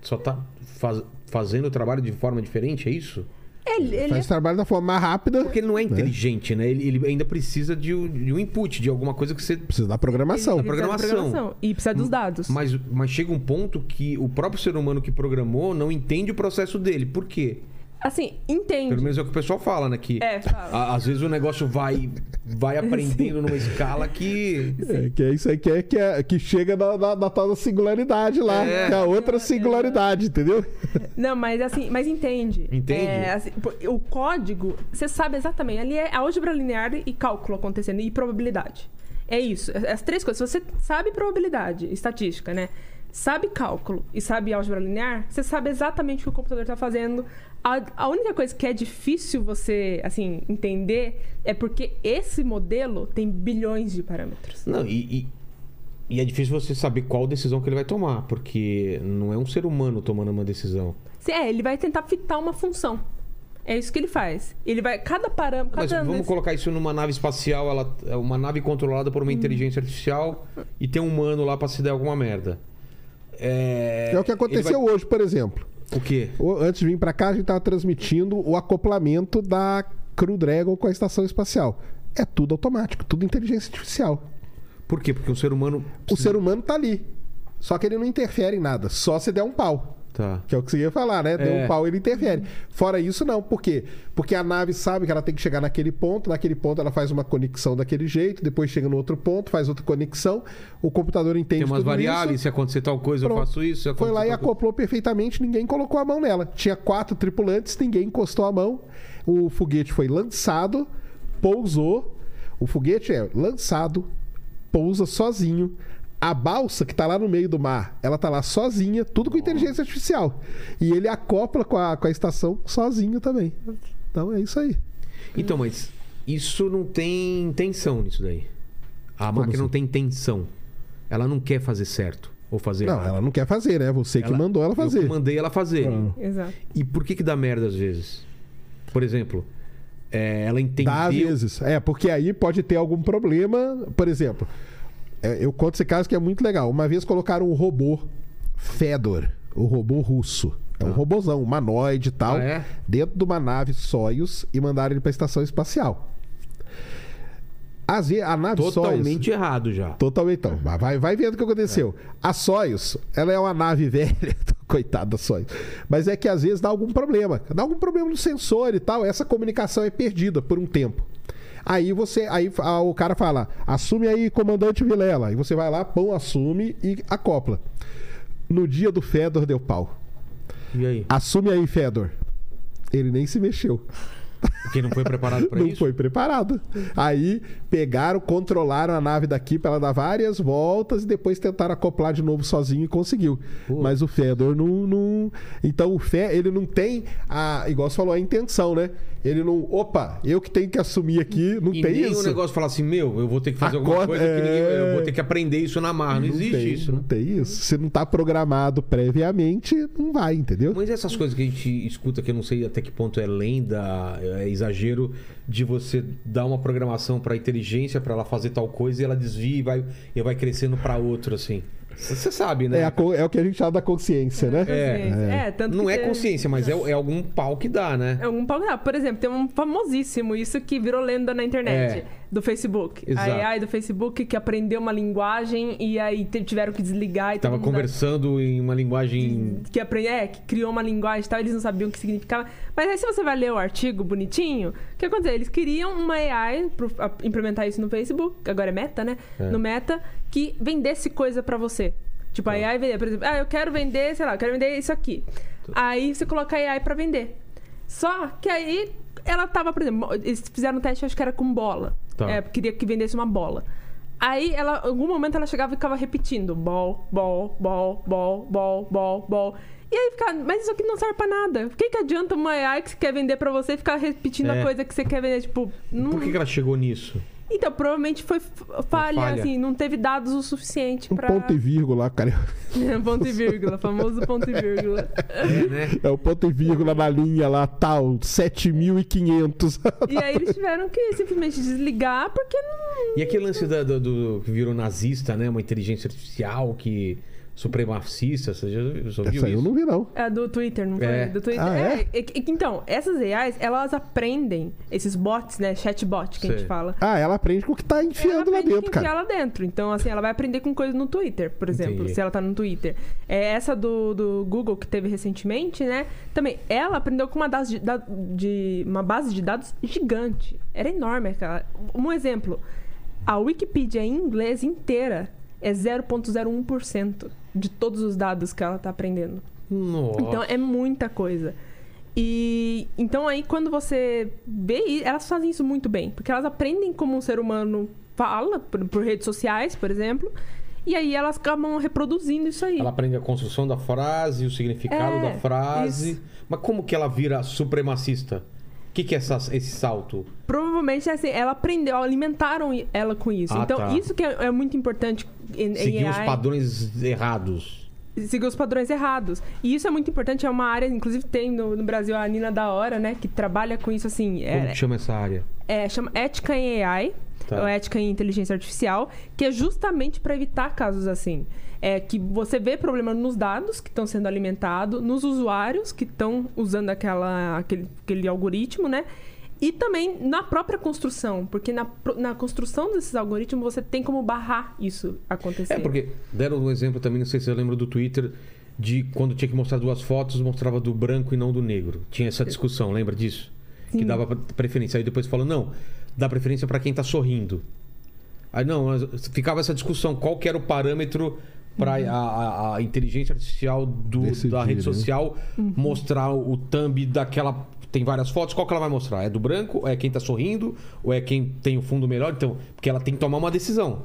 só tá faz- fazendo o trabalho de forma diferente, é isso? Ele, ele Faz trabalho da forma mais rápida. Porque ele não é inteligente, né? Ele, ele ainda precisa de, um- de um input, de alguma coisa que você. Precisa da programação. ele precisa da programação. E precisa dos dados. Mas, mas chega um ponto que o próprio ser humano que programou não entende o processo dele. Por quê? Assim, entende. Pelo menos é o que o pessoal fala, né? Que É, fala. a- às vezes o negócio vai, vai [LAUGHS] aprendendo numa escala que. É, que é isso aí que, é, que, é- que chega na, na, na tal da singularidade lá. É. Que é a outra singularidade, entendeu? Não, mas assim, mas entende. Entende? É, assim, o código, você sabe exatamente. Ali é álgebra linear e cálculo acontecendo e probabilidade. É isso. é- As três coisas. Se você sabe probabilidade, estatística, né? Sabe cálculo e sabe álgebra linear, você sabe exatamente o que o computador está fazendo. A, a única coisa que é difícil você, assim, entender é porque esse modelo tem bilhões de parâmetros. Não, e, e, e é difícil você saber qual decisão que ele vai tomar, porque não é um ser humano tomando uma decisão. Se- É, ele vai tentar fitar uma função. É isso que ele faz. Ele vai. Cada parâmetro. Mas vamos nesse- colocar isso numa nave espacial, ela é uma nave controlada por uma Hum. inteligência artificial e tem um humano lá pra se der alguma merda. É, É o que aconteceu ele hoje, por exemplo. O quê? Antes de vir pra cá, a gente tava transmitindo o acoplamento da Crew Dragon com a estação espacial. É tudo automático, tudo inteligência artificial. Por quê? Porque o ser humano. O ser humano tá ali. Só que ele não interfere em nada, só se der um pau. Tá. Que é o que você ia falar, né? Deu É. um pau, ele interfere. Fora isso, não. Por quê? Porque a nave sabe que ela tem que chegar naquele ponto, naquele ponto ela faz uma conexão daquele jeito, depois chega no outro ponto, faz outra conexão. O computador entende Tem umas variáveis, isso. se acontecer tal coisa, eu Pronto. faço isso. Foi lá e tal coisa- acoplou perfeitamente, ninguém colocou a mão nela. Tinha quatro tripulantes, ninguém encostou a mão. O foguete foi lançado, pousou. O foguete é lançado, pousa sozinho. A balsa que tá lá no meio do mar, ela tá lá sozinha, tudo com inteligência artificial. E ele acopla com a, com a estação sozinho também. Então é isso aí. Então, mas isso não tem intenção nisso daí. A máquina assim? não tem intenção. Ela não quer fazer certo ou fazer Não, errado. ela não quer fazer, né? Você que Ela- mandou ela Eu fazer. que mandei ela fazer. Ah. Exato. E por que que dá merda às vezes? Por exemplo, é, ela entendeu... Dá às vezes. É, porque aí pode ter algum problema. Por exemplo, eu conto esse caso que é muito legal. Uma vez colocaram um robô Fedor, o robô russo. É um robôzão, humanoide e tal, Ah, é? dentro de uma nave Soyuz e mandaram ele para a estação espacial. Às vezes, a nave Soyuz... Totalmente errado já. Totalmente. Então, mas vai, vai vendo o que aconteceu. A Soyuz, ela é uma nave [LAUGHS] velha, coitada da Soyuz. Mas é que às vezes dá algum problema. Dá algum problema no sensor e tal. Essa comunicação é perdida por um tempo. Aí você, aí ah, o cara fala, assume aí, comandante Vilela. Aí você vai lá, pão, assume e acopla. No dia do Fedor deu pau. E aí? Assume aí, Fedor. Ele nem se mexeu. Porque não foi preparado [LAUGHS] não isso? foi preparado. Aí pegaram, controlaram a nave daqui pra ela dar várias voltas e depois tentaram acoplar de novo sozinho e conseguiu. Pô. Mas o Fedor não, não. Então o Fé, ele não tem a. Igual você falou, a intenção, né? Ele não. Opa, eu que tenho que assumir aqui. Não E tem nem isso. o negócio falar assim, meu, eu vou ter que fazer alguma Acorda- coisa que ninguém, é. eu vou ter que aprender isso na marra. Não, existe tem, isso, Não né? tem isso. Se não tá programado previamente, não vai, entendeu? Mas essas coisas que a gente escuta, que eu não sei até que ponto é lenda, é exagero, de você dar uma programação pra inteligência pra ela fazer tal coisa e ela desvia e vai, e vai crescendo pra outro, assim. Você sabe, né? É, a é o que a gente chama da consciência, né? É, tanto não que é tem- consciência, mas é, é algum pau que dá, né? É um pau que dá. Por exemplo, tem um famosíssimo, isso que virou lenda na internet, É. do Facebook. Exato. A AI do Facebook que aprendeu uma linguagem e aí tiveram que desligar e Tava conversando em uma linguagem. que aprende, é, que criou uma linguagem e tal, eles não sabiam o que significava. Mas aí se você vai ler o artigo bonitinho, o que aconteceu? Eles queriam uma AI pro, a- implementar isso no Facebook, que agora é Meta, né? É. No Meta, que vendesse coisa pra você. Tipo, a AI vender, por exemplo, ah, eu quero vender, sei lá, eu quero vender isso aqui. Aí você coloca a AI pra vender. Só que aí ela tava, por exemplo, eles fizeram um teste, acho que era com bola. Tá. É, queria que vendesse uma bola. Aí, ela, em algum momento, ela chegava e ficava repetindo: bol, bol, bol, bol, bol, bol, bol. E aí ficava, mas isso aqui não serve pra nada. Por que, que adianta uma AI que você quer vender pra você ficar repetindo É. a coisa que você quer vender? Tipo, não... Por que, que ela chegou nisso? Então, provavelmente foi falha, falha. assim, não teve dados o suficiente Um pra. ponto e vírgula, cara. [LAUGHS] ponto e vírgula, famoso ponto e vírgula. É, né? É o ponto e vírgula na linha lá, tal, 7.500. E aí eles tiveram que simplesmente desligar porque não. E aquele lance da- do, do- que virou nazista, né? Uma inteligência artificial que. Supremacista, você já, já ouviu Essa aí eu isso? não vi, não. É do Twitter, não foi? É. Do Twitter. Ah, é? é, que- Então, essas AIs, elas aprendem, esses bots, né? Chatbot que a Sei. gente fala. Ah, ela aprende com o que tá ela enfiando lá aprende dentro, que enfiar cara. lá dentro. Então, assim, ela vai aprender com coisas no Twitter, por exemplo, Entendi. se ela tá no Twitter. É, essa do, do Google que teve recentemente, né? Também, ela aprendeu com uma, das de, da- de- uma base de dados gigante. Era enorme aquela. Um exemplo. A Wikipedia em inglês inteira é 0,01% de todos os dados que ela tá aprendendo. Nossa. Então é muita coisa. E então aí quando você vê, elas fazem isso muito bem, porque elas aprendem como um ser humano fala por, por redes sociais, por exemplo, e aí elas acabam reproduzindo isso aí. Ela aprende a construção da frase, o significado É, da frase. isso. Mas como que ela vira supremacista? O que, que é essa- esse salto? Provavelmente assim, ela aprendeu, alimentaram ela com isso. Ah, então tá. isso que é, é muito importante em, em Seguir os AI. padrões errados. seguir os padrões errados. E isso é muito importante, é uma área, inclusive tem no, no Brasil a Nina da Hora, né, que trabalha com isso assim, Como é, que chama essa área? é, chama Ética em AI, Tá. ou Ética em Inteligência Artificial, que é justamente para evitar casos assim. É que você vê problema nos dados que estão sendo alimentados, nos usuários que estão usando aquela, aquele, aquele algoritmo, né? E também na própria construção, porque na, na construção desses algoritmos você tem como barrar isso acontecer. É, porque deram um exemplo também, não sei se você lembra do Twitter, de quando tinha que mostrar duas fotos, mostrava do branco e não do negro. Tinha essa discussão, lembra disso? Que Sim. dava pre- preferência. Aí depois falou, não, dá preferência para quem tá sorrindo. Aí não, ficava essa discussão, qual que era o parâmetro para Uhum. a, a- inteligência artificial do- Decidir, da rede né? social Uhum. mostrar o thumb daquela. Tem várias fotos, qual que ela vai mostrar? É do branco? Ou é quem tá sorrindo? Ou é quem tem o fundo melhor? Então, porque ela tem que tomar uma decisão.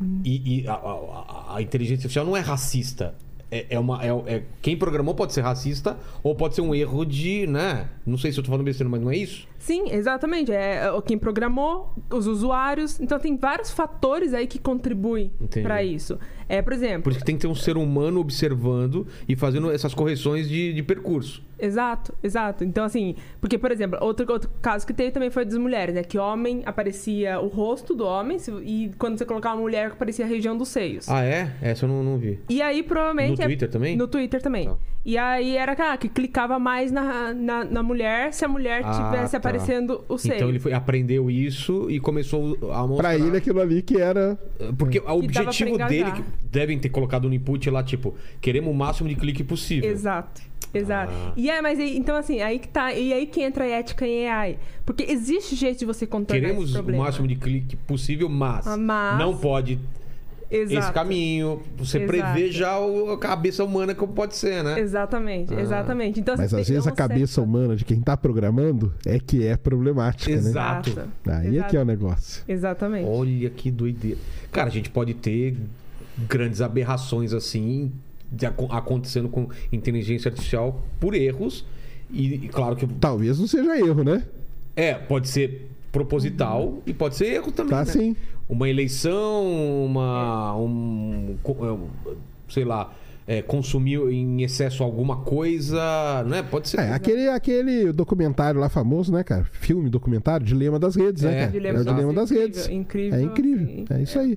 Uhum. E, e a, a- a inteligência artificial não é racista. É, é uma, é, é- quem programou pode ser racista ou pode ser um erro de, né? Não sei se eu tô falando besteira, mas não é isso? Sim, exatamente. É é quem programou, os usuários. Então tem vários fatores aí que contribuem para isso. É, por exemplo, Por isso que tem que ter um ser humano observando e fazendo essas correções de, de percurso. Exato, exato. Então, assim, porque, por exemplo, outro, outro caso que teve também foi das mulheres, né? Que homem aparecia o rosto do homem se- e quando você colocava uma mulher aparecia a região dos seios. Ah, é? Essa eu não, não vi. E aí, provavelmente. No é- Twitter também? No Twitter também. Tá. E aí era ah, que clicava mais na, na, na mulher se a mulher Ah, tivesse tá. aparecendo o seio. Então ele foi, aprendeu isso e começou a mostrar. Pra ele, aquilo ali que era. Porque o pra objetivo dele, devem ter colocado no input lá, tipo, queremos o máximo de clique possível. Exato. Exato. Ah. E é, mas aí- então assim, aí que tá. E aí que entra a ética em AI. Porque existe jeito de você contornar Queremos esse o máximo de clique possível, mas, Ah, mas- não pode esse Exato. caminho. Você Exato. prevê já o- a cabeça humana como pode ser, né? Exatamente, exatamente. Então, Mas você às vezes a cabeça humana de quem tá programando é que é problemática, né? Exato. Aí é que é o negócio. Exatamente. Olha que doideira. Cara, a gente pode ter grandes aberrações assim de aco- acontecendo com inteligência artificial por erros. E, e claro que Talvez não seja erro, né? é, pode ser proposital e pode ser erro também. Tá né? sim. Uma eleição, uma. Um, co- é, sei lá. é, consumiu em excesso alguma coisa, né? Pode ser. É, aquele, aquele documentário lá famoso, né, cara? Filme, documentário, Dilema das Redes, É, né, cara? Dilema é o das Dilema das Redes. Redes. Incrível, É incrível. sim. É isso aí.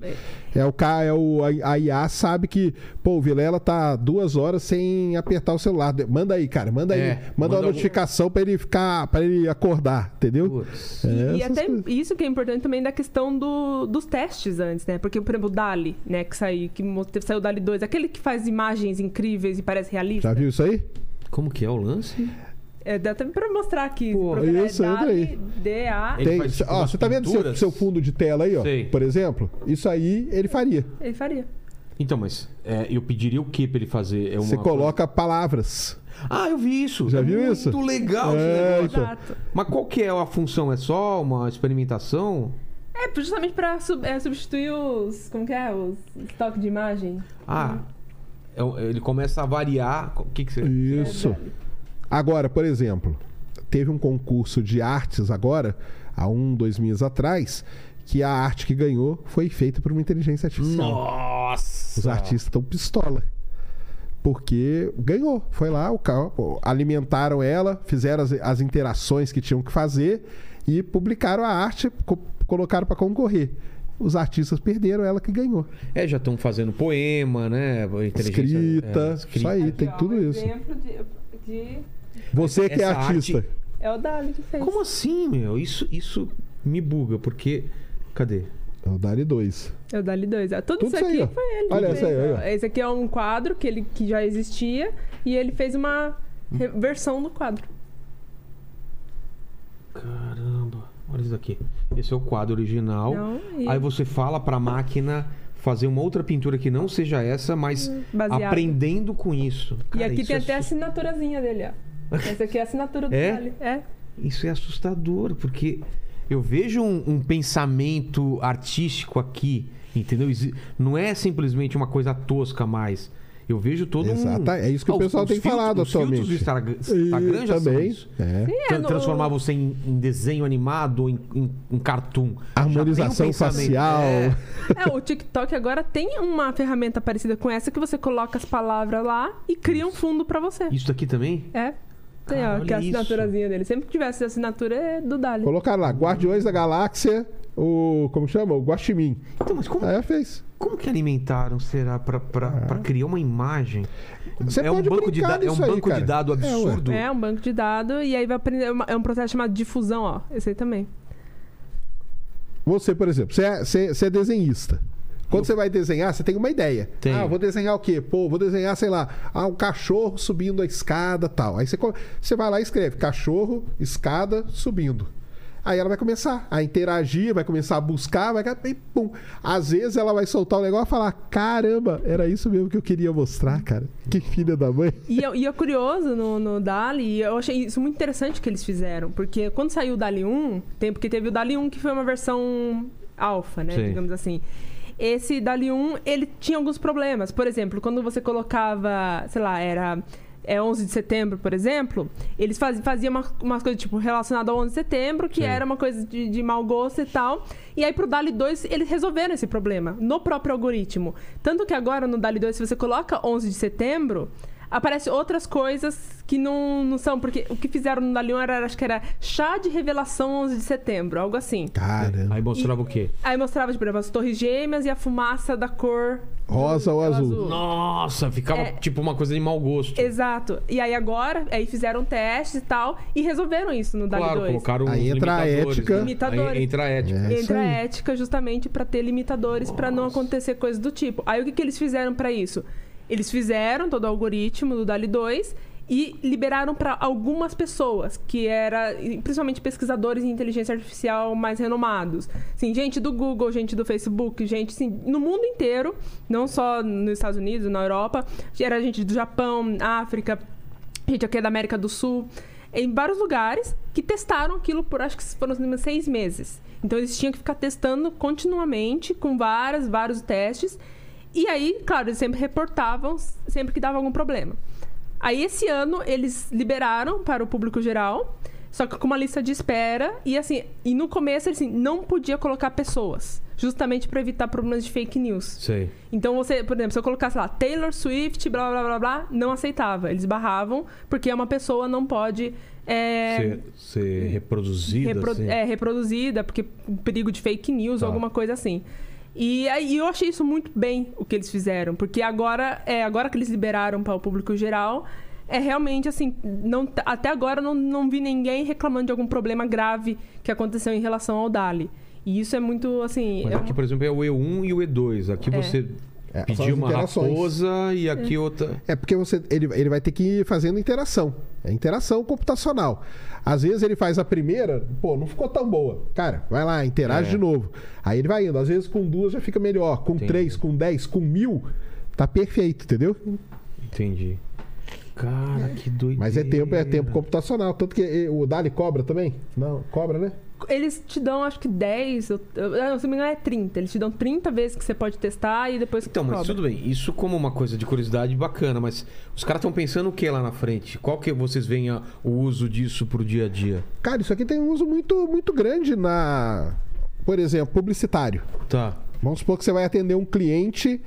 É, o cara, é o a a IA sabe que, pô, o Vilela tá duas horas sem apertar o celular. Manda aí, cara, manda aí. É, manda, manda uma algum- notificação pra ele ficar, para ele acordar, entendeu? É, E essas até coisas. isso que é importante também da questão do- dos testes antes, né? Porque, por exemplo, o Dali, né, que saiu, que saiu o Dali 2, aquele que faz imagens incríveis e parece realista. Já viu isso aí? Como que é o lance? É, dá até pra mostrar aqui. Pô, isso, é. Ele Tem, faz, tipo, ó, você tá vendo seu, seu fundo de tela aí, ó? Sei. Por exemplo? Isso aí ele faria. Ele faria. Então, mas é, eu pediria o que pra ele fazer? É uma Você coisa- coloca palavras. Ah, eu vi isso. Já É viu muito isso? Muito legal esse É, negócio. então. Exato. Mas qual que é a função? É só uma experimentação? É, justamente pra sub- é, substituir os. Como que é? Os estoques de imagem. Ah, é o- ele começa a variar. O que, que você. Isso. Agora, por exemplo, teve um concurso de artes agora, há um, dois meses atrás, que a arte que ganhou foi feita por uma inteligência artificial. Nossa! Os artistas estão pistola. Porque ganhou. Foi lá, o ca- alimentaram ela, fizeram as, as interações que tinham que fazer e publicaram a arte, co- colocaram para concorrer. Os artistas perderam, ela que ganhou. É, já estão fazendo poema, né? Escrita, é, isso aí, tem tudo um isso. exemplo de, de- Você que é Essa artista. arte- É o Dali que fez. Como assim, meu? Isso, isso me buga, porque. Cadê? É o Dali 2. É o Dali 2. É, tudo, Tudo isso isso aí, aqui ó. foi ele. que Olha fez, essa aí, ó. aí, ó. Esse aqui é um quadro que, ele, que já existia e ele fez uma re- versão do quadro. Caramba, olha isso aqui. Esse é o quadro original. Não, e- Aí você fala pra máquina fazer uma outra pintura que não seja essa, mas Baseado. aprendendo com isso. E Cara, aqui isso tem é até a assinaturazinha dele, ó. Essa aqui é a assinatura do É? Dali. É. Isso é assustador, porque eu vejo um, um pensamento artístico aqui, entendeu? Não é simplesmente uma coisa tosca mais. Eu vejo todo um... Exato, é isso que o os- pessoal os tem filtros- falado os filtros do atualmente. Instagram, Instagram já são também. isso. É. É, Tra- no- Transformar você em, em desenho animado ou em, em, em cartoon. Harmonização um facial. É. É, o TikTok agora tem uma ferramenta parecida com essa que você coloca as palavras lá e cria um fundo pra você. Isso aqui também? É. Tem, ó, que é a isso. assinaturazinha dele. Sempre que tivesse assinatura é do Dali. Colocaram lá, Guardiões da Galáxia, o. Como chama? O Guaxinim. Então, mas como, Aí fez. como que alimentaram, será, pra, pra, pra criar uma imagem? Você é um banco, de, da- é um aí, banco de cara. dado É, absurdo. É, um banco de dados e aí vai aprender. é É um processo chamado difusão, ó. Esse aí também. Você, por exemplo, você é, você- você é desenhista. Quando você vai desenhar, você tem uma ideia. Tenho. Ah, vou desenhar o quê? Pô, vou desenhar, sei lá, ah, um cachorro subindo a escada tal. Aí você, você vai lá e escreve cachorro, escada, subindo. Aí ela vai começar a interagir, vai começar a buscar, vai e pum. Às vezes ela vai soltar o negócio e falar: caramba, era isso mesmo que eu queria mostrar, cara. Que filha da mãe. E é, e é curioso no, no Dali, e eu achei isso muito interessante que eles fizeram, porque quando saiu o Dali 1, tem, porque teve o Dali 1 que foi uma versão alfa, né, Sim. digamos assim. Esse Dali 1, ele tinha alguns problemas. Por exemplo, quando você colocava, sei lá, era é 11 de setembro, por exemplo, eles faz, faziam uma, umas coisas tipo relacionadas ao 11 de setembro, que Sim. era uma coisa de, de mau gosto e tal. E aí pro Dali 2 eles resolveram esse problema no próprio algoritmo. Tanto que agora no Dali 2, se você coloca 11 de setembro, aparece outras coisas que não, não são. Porque o que fizeram no Dali 1 era, acho que era chá de revelação 11 de setembro, algo assim. Caramba. Aí mostrava o quê? Aí mostrava, tipo, as torres gêmeas e a fumaça da cor Rosa ou azul? Nossa, ficava É. tipo uma coisa de mau gosto. Exato. E aí agora, aí fizeram testes e tal, e resolveram isso no DALI Claro, 2. colocaram Aí entra a limitadores, ética. né? Limitadores. Aí entra a ética. É. Entra a ética justamente pra ter limitadores pra não acontecer coisas do tipo. Aí o que, que eles fizeram pra isso? Eles fizeram todo o algoritmo do DALI 2 e liberaram para algumas pessoas, que era principalmente pesquisadores em inteligência artificial mais renomados. Sim, gente do Google, gente do Facebook, gente assim, no mundo inteiro, não só nos Estados Unidos, na Europa, era gente do Japão, África, gente aqui da América do Sul, em vários lugares que testaram aquilo por acho que foram seis meses. Então eles tinham que ficar testando continuamente com várias, vários testes. E aí, claro, eles sempre reportavam sempre que dava algum problema. Aí esse ano eles liberaram para o público geral, só que com uma lista de espera e assim, e no começo assim, não podia colocar pessoas, justamente para evitar problemas de fake news. Sei. Então você, por exemplo, se eu colocasse lá Taylor Swift, blá blá blá blá, não aceitava. Eles barravam porque uma pessoa não pode é, Ser, ser reproduzida. repro- assim. é, reproduzida, porque perigo de fake news Tá. ou alguma coisa assim. E aí eu achei isso muito bem o que eles fizeram, porque agora, é, agora que eles liberaram para o público geral, é realmente assim, não, até agora não, não vi ninguém reclamando de algum problema grave que aconteceu em relação ao DALI. E isso é muito assim. Mas é aqui, uma- por exemplo, é o E1 e o E2. Aqui É. você É, pediu uma raposa e aqui outra. É porque você, ele, ele vai ter que ir fazendo interação. É interação computacional. Às vezes ele faz a primeira, pô, não ficou tão boa. Cara, vai lá, interage É. de novo. Aí ele vai indo. Às vezes com duas já fica melhor. Com Entendi. três, com dez, com mil, tá perfeito, entendeu? Entendi. Cara, que doideira. Mas é tempo, é tempo computacional. Tanto que o Dali cobra também? Não, cobra, né? Eles te dão, acho que 10, eu, eu, não, se não me engano é 30. Eles te dão 30 vezes que você pode testar e depois Então, mas tudo bem. Isso como uma coisa de curiosidade bacana, mas os caras estão pensando o que lá na frente? Qual que vocês veem a- o uso disso pro dia a dia? Cara, isso aqui tem um uso muito, muito grande na. Por exemplo, publicitário. Tá. Vamos supor que você vai atender um cliente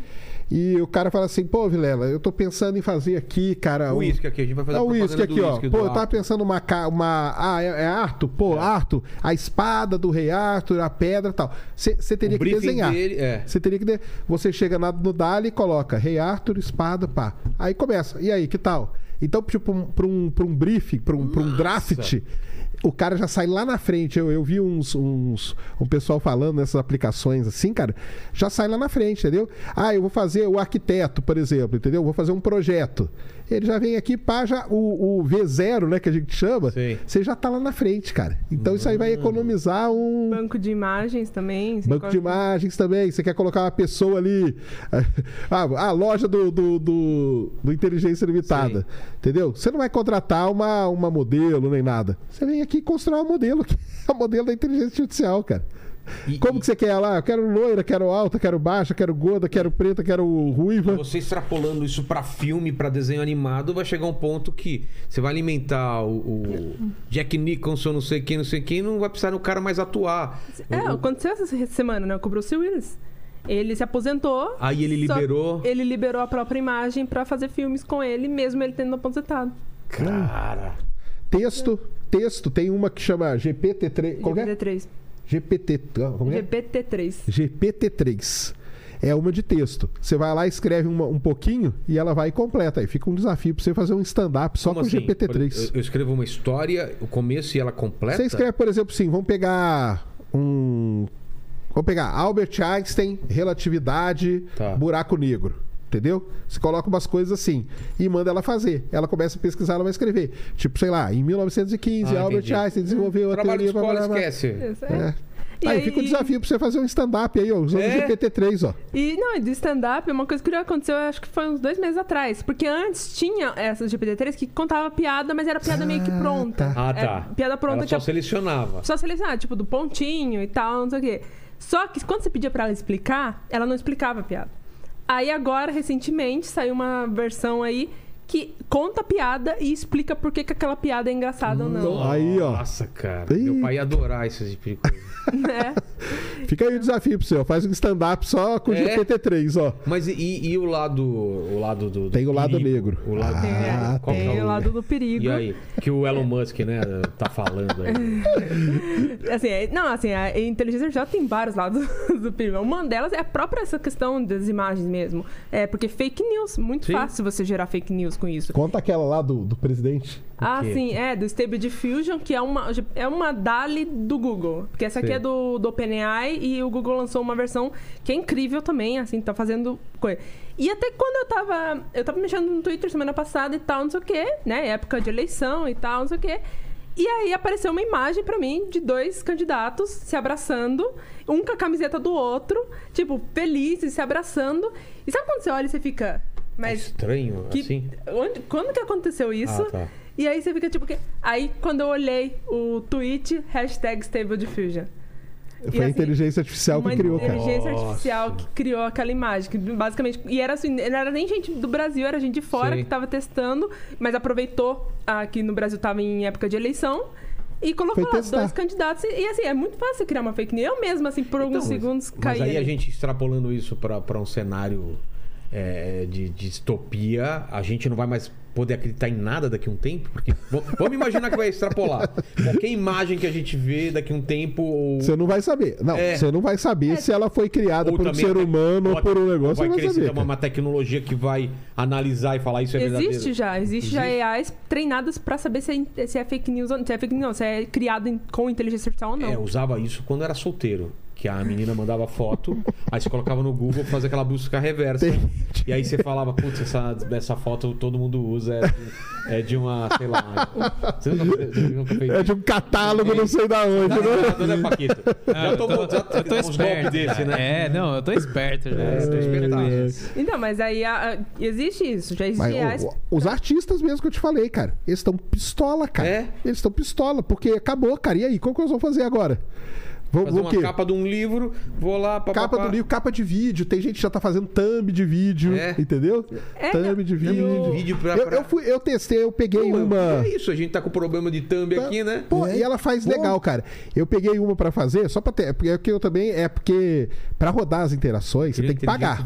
e o cara fala assim, pô, Vilela, eu tô pensando em fazer aqui, cara. O um- uísque aqui, a gente vai fazer É o uísque aqui, ó. Pô, eu tava Arthur. pensando uma, uma. Ah, é, é Arthur? Pô, Arthur, a espada do rei Arthur, a pedra e tal. Você teria O que desenhar. dele, é. Você teria que. de- Você chega na- no Dali e coloca rei Arthur, espada, pá. Aí começa. E aí, que tal? Então, tipo, pra um, pra um briefing, pra um, pra um draft. O cara já sai lá na frente. Eu, eu vi uns, uns um pessoal falando nessas aplicações assim, cara. Já sai lá na frente, entendeu? Ah, eu vou fazer o arquiteto, por exemplo, entendeu? Vou fazer um projeto. Ele já vem aqui, pá, já o, o V0, né, que a gente chama. Sei. Você já tá lá na frente, cara. Então isso aí vai economizar um. Banco de imagens também. Banco de imagens também. Você quer colocar uma pessoa ali. [LAUGHS] Ah, a loja do, do, do- do Inteligência Limitada. Sim. Entendeu? Você não vai contratar uma, uma modelo nem nada. Você vem aqui construir um modelo. [LAUGHS] que é o modelo da inteligência artificial, cara. E- Como e- que você quer lá? Eu quero loira, quero alta, quero baixa, quero gorda, quero preta, quero ruiva. Você extrapolando isso pra filme, pra desenho animado, vai chegar um ponto que você vai alimentar o, o Jack Nicholson, não sei quem, não sei quem, não vai precisar do cara mais atuar. É, O- aconteceu essa semana, né? Com o Bruce Willis. Ele se aposentou. Aí ele liberou. Ele liberou a própria imagem pra fazer filmes com ele, mesmo ele tendo aposentado. Cara. Texto, texto. Tem uma que chama GPT-3. Qual que é? GPT-3. GPT. Como é? GPT-3. GPT-3. É uma de texto. Você vai lá, escreve uma- um pouquinho e ela vai e completa. Aí fica um desafio pra você fazer um stand-up só Como com assim? GPT-3. Eu, eu escrevo uma história, o começo e ela completa? Você escreve, por exemplo, assim, vamos pegar um. Vamos pegar Albert Einstein, relatividade, Tá. buraco negro. Entendeu? Você coloca umas coisas assim e manda ela fazer. Ela começa a pesquisar, ela vai escrever. Tipo, sei lá, em 1915, Ah, Albert entendi. Einstein desenvolveu a Trabalho de teoria. escola, blá, blá. esquece. É. E aí, aí- fica o desafio pra você fazer um stand-up aí, ó, usando É? o GPT-3, ó. E não, e do stand-up, uma coisa que aconteceu, eu acho que foi uns dois meses atrás. Porque antes tinha essas GPT-3 que contava piada, mas era piada meio que Ah, pronta. tá. Ah, tá. É, piada pronta Ela que só a selecionava. Só selecionar, tipo, do pontinho e tal, não sei o quê. Só que quando você pedia pra ela explicar, ela não explicava a piada. Aí agora, recentemente, saiu uma versão aí que conta a piada e explica por que, que aquela piada é engraçada ou não. Aí, ó. Nossa, cara. Ih. Meu pai ia adorar esse tipo de coisa. [LAUGHS] né? Fica aí o desafio pro ó. Faz um stand-up só com o É? GPT-3, ó. Mas e, e o lado. O lado do. do Tem o lado perigo? negro. O lado Tem, Ah, Qual que é tem o lado do perigo. E aí? Que o Elon Musk, né, tá falando aí. [LAUGHS] Assim, é- não, assim, a inteligência artificial tem vários lados [LAUGHS] do perigo. Uma delas é a própria essa questão das imagens mesmo. É porque fake news, muito Sim. fácil você gerar fake news. Preocupados com isso. Conta aquela lá do, do presidente. Ah, quê? sim, é, do Stable Diffusion, que é uma, é uma DALI do Google. Porque essa aqui Sim. é do, do OpenAI e o Google lançou uma versão que é incrível também, assim, tá fazendo coisa. E até quando eu tava. Eu tava mexendo no Twitter semana passada e tal, não sei o quê, né? Época de eleição e tal, não sei o quê. E aí apareceu uma imagem pra mim de dois candidatos se abraçando, um com a camiseta do outro, tipo, felizes, se abraçando. E sabe quando você olha e você fica. Mas Estranho, que- assim. onde- quando que aconteceu isso? Ah, tá. E aí você fica tipo. que- Aí quando eu olhei o tweet, hashtag Stable Diffusion. Foi a assim, inteligência artificial que criou, cara. inteligência Nossa. artificial que criou aquela imagem. Que basicamente. E era assim, não era nem gente do Brasil, era gente de fora Sim. que tava testando, mas aproveitou ah, que no Brasil tava em época de eleição. E colocou lá testar. dois candidatos. E, e, assim, é muito fácil criar uma fake news. Eu mesma, assim, por alguns Então, mas- segundos Mas caí. aí a gente extrapolando isso para um cenário é, de distopia, a gente não vai mais poder acreditar em nada daqui a um tempo? Porque vamos imaginar que vai extrapolar. Qualquer imagem que a gente vê daqui a um tempo. Ou... Você não vai saber. Não, É. você não vai saber se ela foi criada ou por um ser humano ou por um ou negócio. Vai Você não vai crescer saber. uma, cara. uma tecnologia que vai analisar e falar isso é verdadeiro. Existe já, existe, já Existe? AIs treinadas pra saber se é, se é fake news ou se é fake news, não, se é criado em- com inteligência artificial ou não. É, eu usava isso quando era solteiro. Que a menina mandava foto, [LAUGHS] aí você colocava no Google pra fazer aquela busca reversa. E aí você falava, putz, essa, essa foto todo mundo usa, é de, é de uma, sei lá. Você nunca, você nunca fez É de um catálogo, não sei da onde, Tá né? ligado, né, Paquito? Ah, eu tô, eu tô esperto. desse, né? É, não, eu tô esperto já. É, tô espertaço. Então, mas aí a- a- existe isso, já existe Mas AIs. o- o- os artistas mesmo que eu te falei, cara, eles estão pistola, cara. É? Eles estão pistola, porque acabou, cara. E aí, como que nós vamos fazer agora? Vamos Fazer o uma capa de um livro, vou lá, papapá. Capa do livro, capa de vídeo. Tem gente que já tá fazendo thumb de vídeo, É. entendeu? É, thumb de Thumb vídeo. de vídeo pra- Eu, pra- eu, fui, eu testei, eu peguei Pô, uma. É isso, a gente tá com problema de thumb aqui, né? Pô, É. e ela faz Pô. legal, cara. Eu peguei uma pra fazer, só pra ter. Porque é eu também. É porque pra rodar as interações, você tem que pagar.